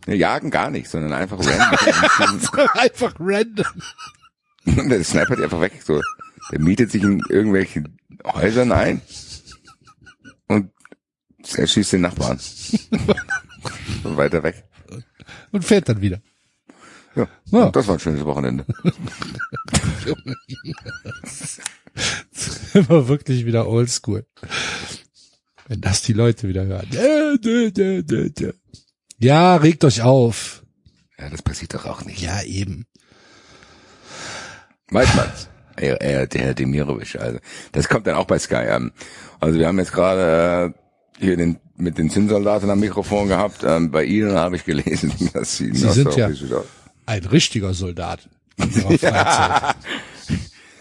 Ja, jagen gar nicht, sondern einfach random. Einfach random. Und der snipert die einfach weg. So, der mietet sich in irgendwelchen Häusern ein und er schießt den Nachbarn. und weiter weg. Und fährt dann wieder. Ja, Ja. Das war ein schönes Wochenende. Immer wirklich wieder oldschool. Wenn das die Leute wieder hören. Ja, regt euch auf. Ja, das passiert doch auch nicht. Ja, eben. Man's. Er, er, der Herr Demirovic, also. Das kommt dann auch bei Sky. Ähm, also wir haben jetzt gerade äh, hier den mit den Zinssoldaten am Mikrofon gehabt. Ähm, bei Ihnen habe ich gelesen, dass Sie, Sie sind ja- Ein richtiger Soldat. In ihrer Freizeit.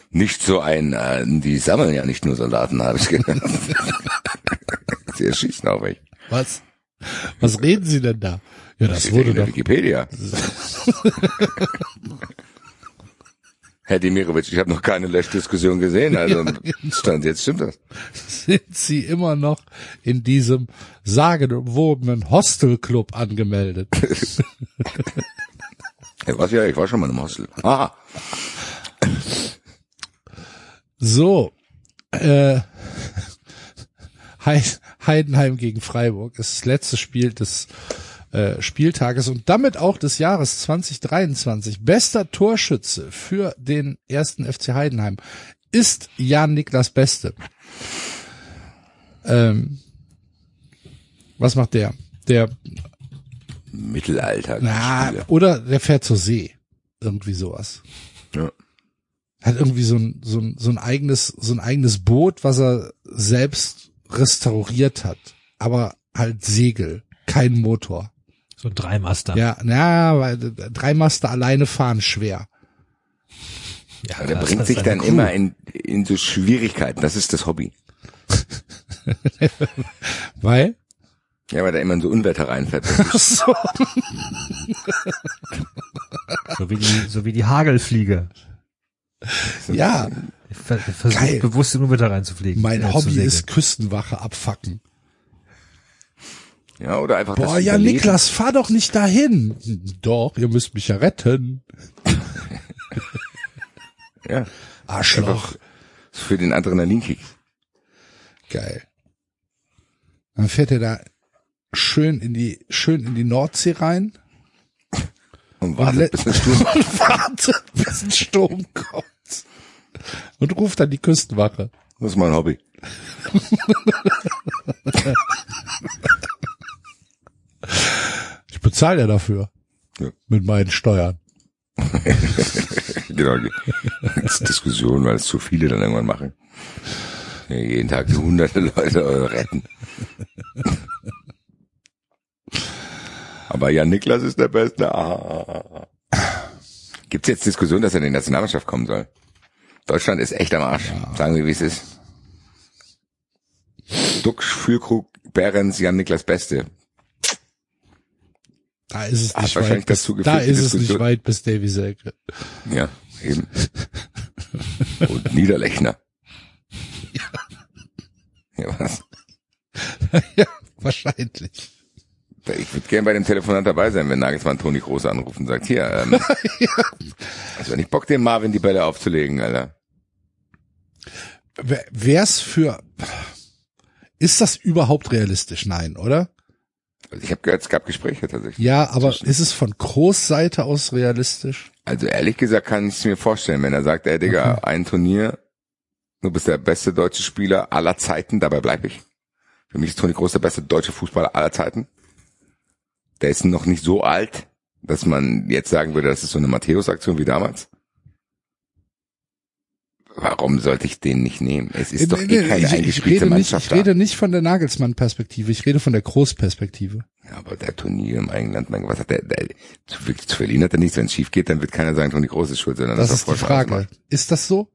Nicht so ein, äh, die sammeln ja nicht nur Soldaten, habe ich gehört. Sie erschießen auch welche. Was? Was reden Sie denn da? Ja, das wurde doch. Wikipedia. Herr Demirovic, ich habe noch keine Löschdiskussion gesehen, also stand jetzt stimmt das. Sind Sie immer noch in diesem sagenumwobenen Hostelclub angemeldet? Ja, was ja, ich war schon mal im Hostel. Aha. So, äh, Heid- Heidenheim gegen Freiburg ist das letzte Spiel des äh, Spieltages und damit auch des Jahres 2023. Bester Torschütze für den ersten FC Heidenheim ist Jan Niklas Beste. Ähm, was macht der? Der, Mittelalter. na, oder der fährt zur See. Irgendwie sowas. Ja. hat irgendwie so ein, so ein, so ein eigenes, so ein eigenes Boot, was er selbst restauriert hat. Aber halt Segel, kein Motor. So ein Dreimaster. Ja, na, weil drei Master alleine fahren schwer. ja Der bringt sich dann Crew. immer in, in so Schwierigkeiten. Das ist das Hobby. Weil? Ja, weil da immer in so Unwetter reinfährt. So. So wie die, so wie die Hagelfliege. Ja, Ich ver- ich versuche Geil. bewusst in Unwetter reinzufliegen. mein äh, Hobby ist Küstenwache abfacken. Ja, oder einfach Boah, ja, Überleben. Niklas, fahr doch nicht dahin. Doch, ihr müsst mich ja retten. Ja, Arschloch. für den Adrenalinkick. Geil. Dann fährt er da schön in die, schön in die Nordsee rein. Und wartet, bis ein Sturm und wartet, bis ein Sturm kommt. Und ruft dann die Küstenwache. Das ist mein Hobby. Ich bezahle ja dafür. Ja. Mit meinen Steuern. genau, ist Diskussion, weil es zu viele dann irgendwann machen. Ja, jeden Tag hunderte Leute retten. Aber Jan Niklas ist der Beste. Ah. Gibt es jetzt Diskussion, dass er in die Nationalmannschaft kommen soll? Deutschland ist echt am Arsch. Sagen wir, wie es ist. Duxch, Füllkrug, Behrens, Jan Niklas Beste. Da ist es nicht weit bis, geführt, da ist es nicht weit bis Davy Selke. Ja, eben. Und Niederlechner. Ja, was? ja, wahrscheinlich. Ich würde gerne bei dem Telefonat dabei sein, wenn Nagelsmann Toni Groß anruft und sagt, hier, ähm, also wenn ich Bock, dem Marvin die Bälle aufzulegen, Alter. Wer- Wär's für, ist das überhaupt realistisch? Nein, oder? Also ich habe gehört, es gab Gespräche tatsächlich. Ja, aber ist es von Groß Seite aus realistisch? Also ehrlich gesagt kann ich es mir vorstellen, wenn er sagt, ey Digga, ein Turnier, du bist der beste deutsche Spieler aller Zeiten, dabei bleib ich. Für mich ist Toni Groß der beste deutsche Fußballer aller Zeiten. Der ist noch nicht so alt, dass man jetzt sagen würde, das ist so eine Matthäus-Aktion wie damals. Warum sollte ich den nicht nehmen? Es ist doch Nee, eh keine ich, ich, eingespielte rede nicht, ich rede nicht von der Nagelsmann-Perspektive, ich rede von der Groß-Perspektive. Ja, aber der Turnier im eigenen Land, mein was hat der, der zu, wirklich zu verlieren hat er nichts. Wenn es schief geht, dann wird keiner sagen, Toni Groß ist schuld, sondern Das das, ist die Frage. Ist das so?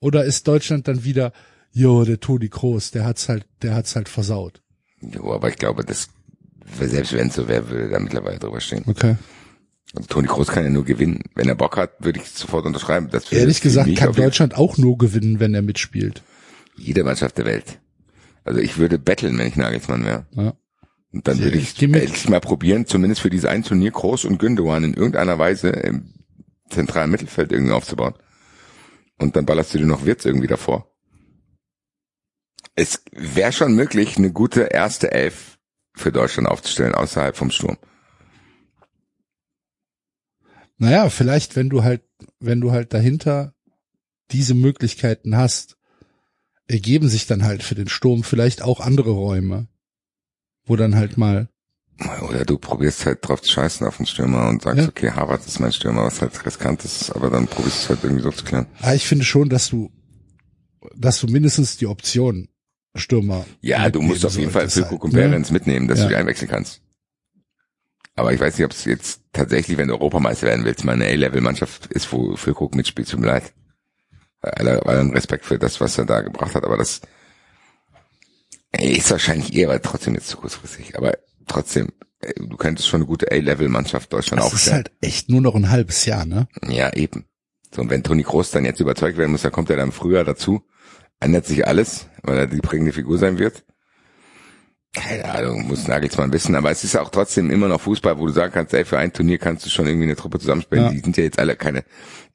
Oder ist Deutschland dann wieder, jo, der Toni Groß, der hat's halt, der hat's halt versaut. Jo, aber ich glaube, das, selbst wenn es so wäre, würde da mittlerweile drüber stehen. Okay. Also Toni Groß kann ja nur gewinnen. Wenn er Bock hat, würde ich sofort unterschreiben. Das Ehrlich gesagt kann Deutschland auch nur gewinnen, wenn er mitspielt. Jede Mannschaft der Welt. Also ich würde betteln, wenn ich Nagelsmann wäre. Ja. Und dann würde ich endlich mal probieren, zumindest für dieses ein Turnier Groß und Gündogan in irgendeiner Weise im zentralen Mittelfeld irgendwie aufzubauen. Und dann ballerst du dir noch Wirtz irgendwie davor. Es wäre schon möglich, eine gute erste Elf für Deutschland aufzustellen, außerhalb vom Sturm. Naja, vielleicht, wenn du halt, wenn du halt dahinter diese Möglichkeiten hast, ergeben sich dann halt für den Sturm vielleicht auch andere Räume, wo dann halt mal, Oder du probierst halt drauf zu scheißen auf den Stürmer und sagst, Ja. okay, Harvard ist mein Stürmer, was halt riskant ist, aber dann probierst du es halt irgendwie so zu klären. ah, ich finde schon, dass du, dass du mindestens die Option Stürmer. Ja, du musst auf jeden Fall Füllkrug halt, und ne? Behrens mitnehmen, dass Ja. du die einwechseln kannst. Aber ich weiß nicht, ob es jetzt tatsächlich, wenn du Europameister werden willst, mal eine A-Level-Mannschaft ist, wo Füllkrug mitspielt, tut mir leid. Aller, allen Respekt für das, was er da gebracht hat, aber das ist wahrscheinlich eher, aber trotzdem jetzt zu kurzfristig. Aber trotzdem, äh, du könntest schon eine gute A-Level-Mannschaft Deutschland Das ist aufstellen. halt echt nur noch ein halbes Jahr, ne? Ja, eben. So, und wenn Toni Kroos dann jetzt überzeugt werden muss, dann kommt er dann früher dazu, ändert sich alles, weil er die prägende Figur sein wird. Keine Ahnung, muss Nagelsmann wissen, aber es ist auch trotzdem immer noch Fußball, wo du sagen kannst, ey, für ein Turnier kannst du schon irgendwie eine Truppe zusammenspielen. Ja. Die sind ja jetzt alle keine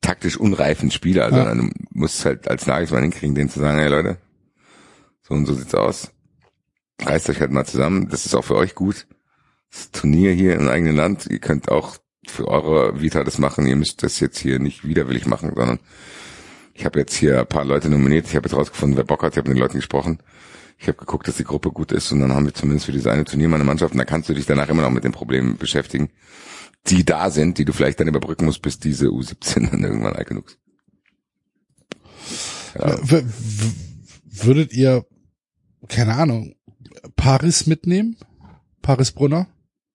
taktisch unreifen Spieler, Ja. sondern du musst halt als Nagelsmann hinkriegen, denen zu sagen, hey Leute, so und so sieht's aus. Reißt euch halt mal zusammen, das ist auch für euch gut. Das Turnier hier im eigenen Land, ihr könnt auch für eure Vita das machen, ihr müsst das jetzt hier nicht widerwillig machen, sondern ich habe jetzt hier ein paar Leute nominiert, ich habe jetzt rausgefunden, wer Bock hat, ich habe mit den Leuten gesprochen. Ich habe geguckt, dass die Gruppe gut ist und dann haben wir zumindest für dieses eine Turnier mal eine Mannschaft und da kannst du dich danach immer noch mit den Problemen beschäftigen, die da sind, die du vielleicht dann überbrücken musst, bis diese U17 dann irgendwann alt genug ist. Ja. Würdet ihr, keine Ahnung, Paris mitnehmen? Paris Brunner?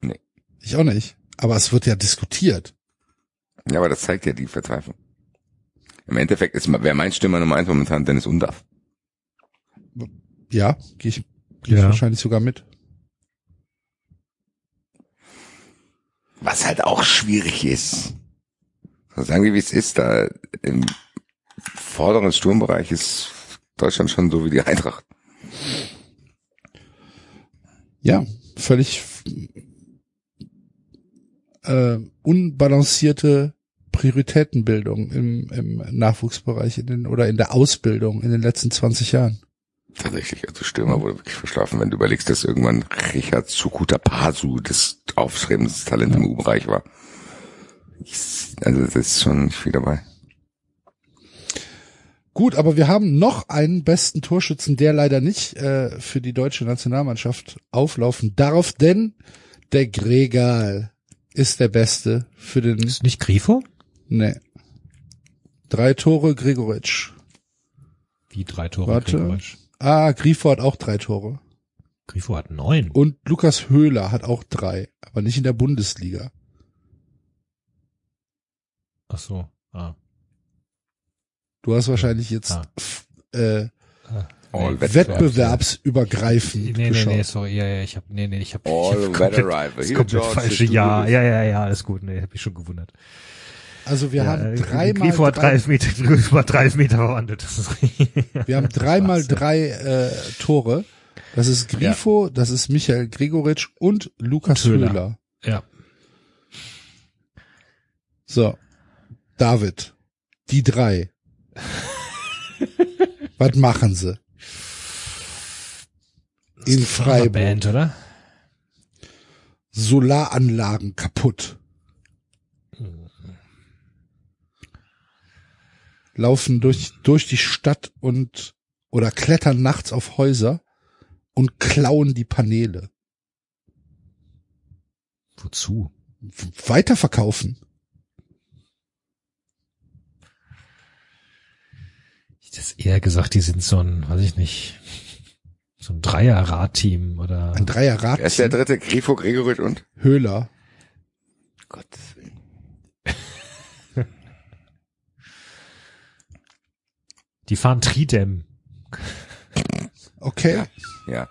Nee. Ich auch nicht. Aber es wird ja diskutiert. ja, aber das zeigt ja die Verzweiflung. Im Endeffekt ist wäre mein Stürmer Nummer eins momentan Dennis Undaff. Ja, gehe ich, geh ich Ja. wahrscheinlich sogar mit. Was halt auch schwierig ist. So sagen wir, wie es ist, da im vorderen Sturmbereich ist Deutschland schon so wie die Eintracht. Ja, völlig äh, unbalancierte Prioritätenbildung im, im Nachwuchsbereich in den, oder in der Ausbildung in den letzten 20 Jahren. Tatsächlich, also Stürmer wurde wirklich verschlafen, wenn du überlegst, dass irgendwann Richard Sukuta Pasu das Aufstrebenstalent im U-Bereich war. Ich, also das ist schon nicht viel dabei. Gut, aber wir haben noch einen besten Torschützen, der leider nicht äh, für die deutsche Nationalmannschaft auflaufen darf, denn der Gregal ist der Beste für den. Ist nicht Grifo? Nee. Drei Tore Gregoritsch. Wie drei Tore. Warte. Gregoritsch. Ah, Grifo hat auch drei Tore. Grifo hat neun. Und Lukas Höhler hat auch drei, aber nicht in der Bundesliga. Ach so. Ah. Du hast wahrscheinlich jetzt Ah. äh, All wettbewerbsübergreifend Nee, nee, geschaut. nee, sorry, ja, ja, ich hab, nee, nee, ich hab, All ich hab weather komplett, rival. das komplett falsche Jahr. Ja, ja, ja, alles gut, nee, hab mich schon gewundert. Also wir haben äh, dreimal Grifo hat drei, drei Meter, Grifo hat drei Meter verwandelt. Das ist richtig. wir haben dreimal drei äh, Tore. Das ist Grifo, das ist Michael Gregoritsch und Lukas. Höhler. Ja. So, David, die drei. Was machen sie? In Freiburg. Band, oder? Solaranlagen kaputt. Laufen durch, durch die Stadt und oder klettern nachts auf Häuser und klauen die Paneele. Wozu? Weiterverkaufen. Ich hätte eher gesagt, die sind so ein, weiß ich nicht, so ein Dreier-Radteam oder Ein Dreierrad. Wer ist der dritte? Grifo, Gregoritsch und? Höhler. Gottes die fahren Tridem. Okay. Ja.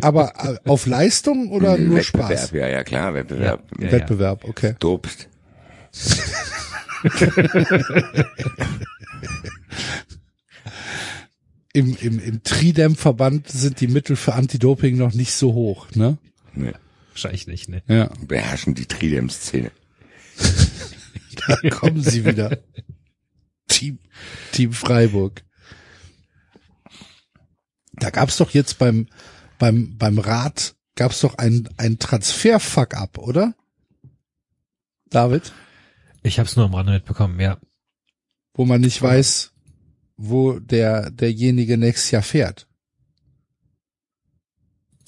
Aber äh, auf Leistung oder nur Wettbewerb, Spaß? ja, ja, klar, Wettbewerb. Ja, ja. Wettbewerb, okay. Dobst. Im, im, im Tridem-Verband sind die Mittel für Anti-Doping noch nicht so hoch, ne? Nee. Wahrscheinlich nicht, ne? Ja. Beherrschen die Tridem-Szene. Da kommen sie wieder. Team, Freiburg. Da gab's doch jetzt beim, beim, beim Rat gab's doch ein, ein Transfer-Fuck-up, oder? David? Ich hab's nur am Rande mitbekommen, ja. Wo man nicht weiß, wo der, derjenige nächstes Jahr fährt.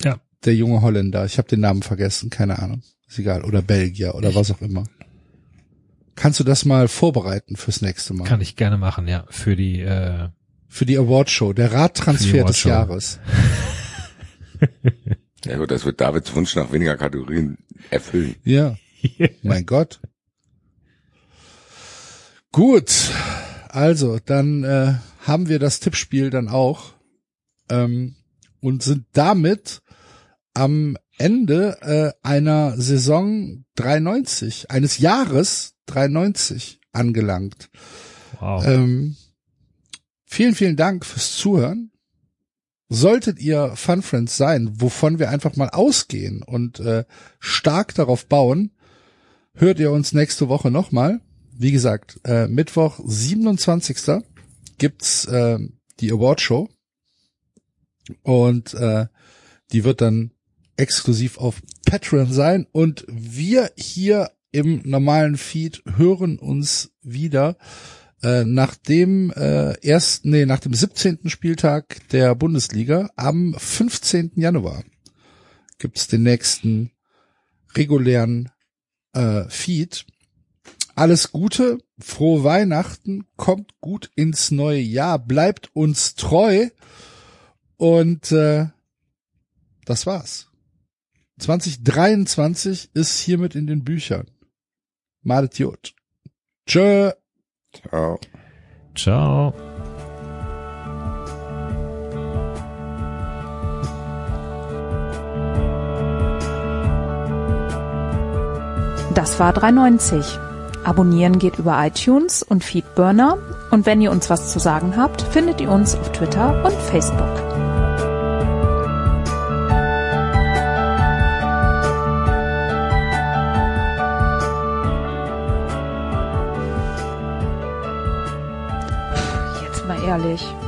Ja. Der junge Holländer. Ich habe den Namen vergessen, keine Ahnung. Ist egal. Oder Belgier oder was auch immer. Kannst du das mal vorbereiten fürs nächste Mal? Kann ich gerne machen, ja. Für die, äh, Für die Awardshow, der Radtransfer des. Jahres. Ja gut, das wird Davids Wunsch nach weniger Kategorien erfüllen. Ja. mein Gott. Gut. Also, dann äh, haben wir das Tippspiel dann auch ähm, und sind damit am Ende äh, einer Saison 93, eines Jahres 93 angelangt. wow. Ähm, vielen, vielen Dank fürs Zuhören. Solltet ihr Fun Friends sein, wovon wir einfach mal ausgehen und äh, stark darauf bauen, hört ihr uns nächste Woche nochmal. Wie gesagt, äh, Mittwoch, 27. gibt's äh, die Awardshow und äh, die wird dann exklusiv auf Patreon sein und wir hier im normalen Feed hören uns wieder äh, nach dem äh, ersten, nee, nach dem 17. Spieltag der Bundesliga am 15. Januar gibt's den nächsten regulären äh, Feed. Alles Gute, frohe Weihnachten, kommt gut ins neue Jahr, bleibt uns treu und äh, das war's. 2023 ist hiermit in den Büchern. Malet Jod. Tschö. Ciao. Ciao. Das war 390. Abonnieren geht über iTunes und Feedburner. Und wenn ihr uns was zu sagen habt, findet ihr uns auf Twitter und Facebook. Jetzt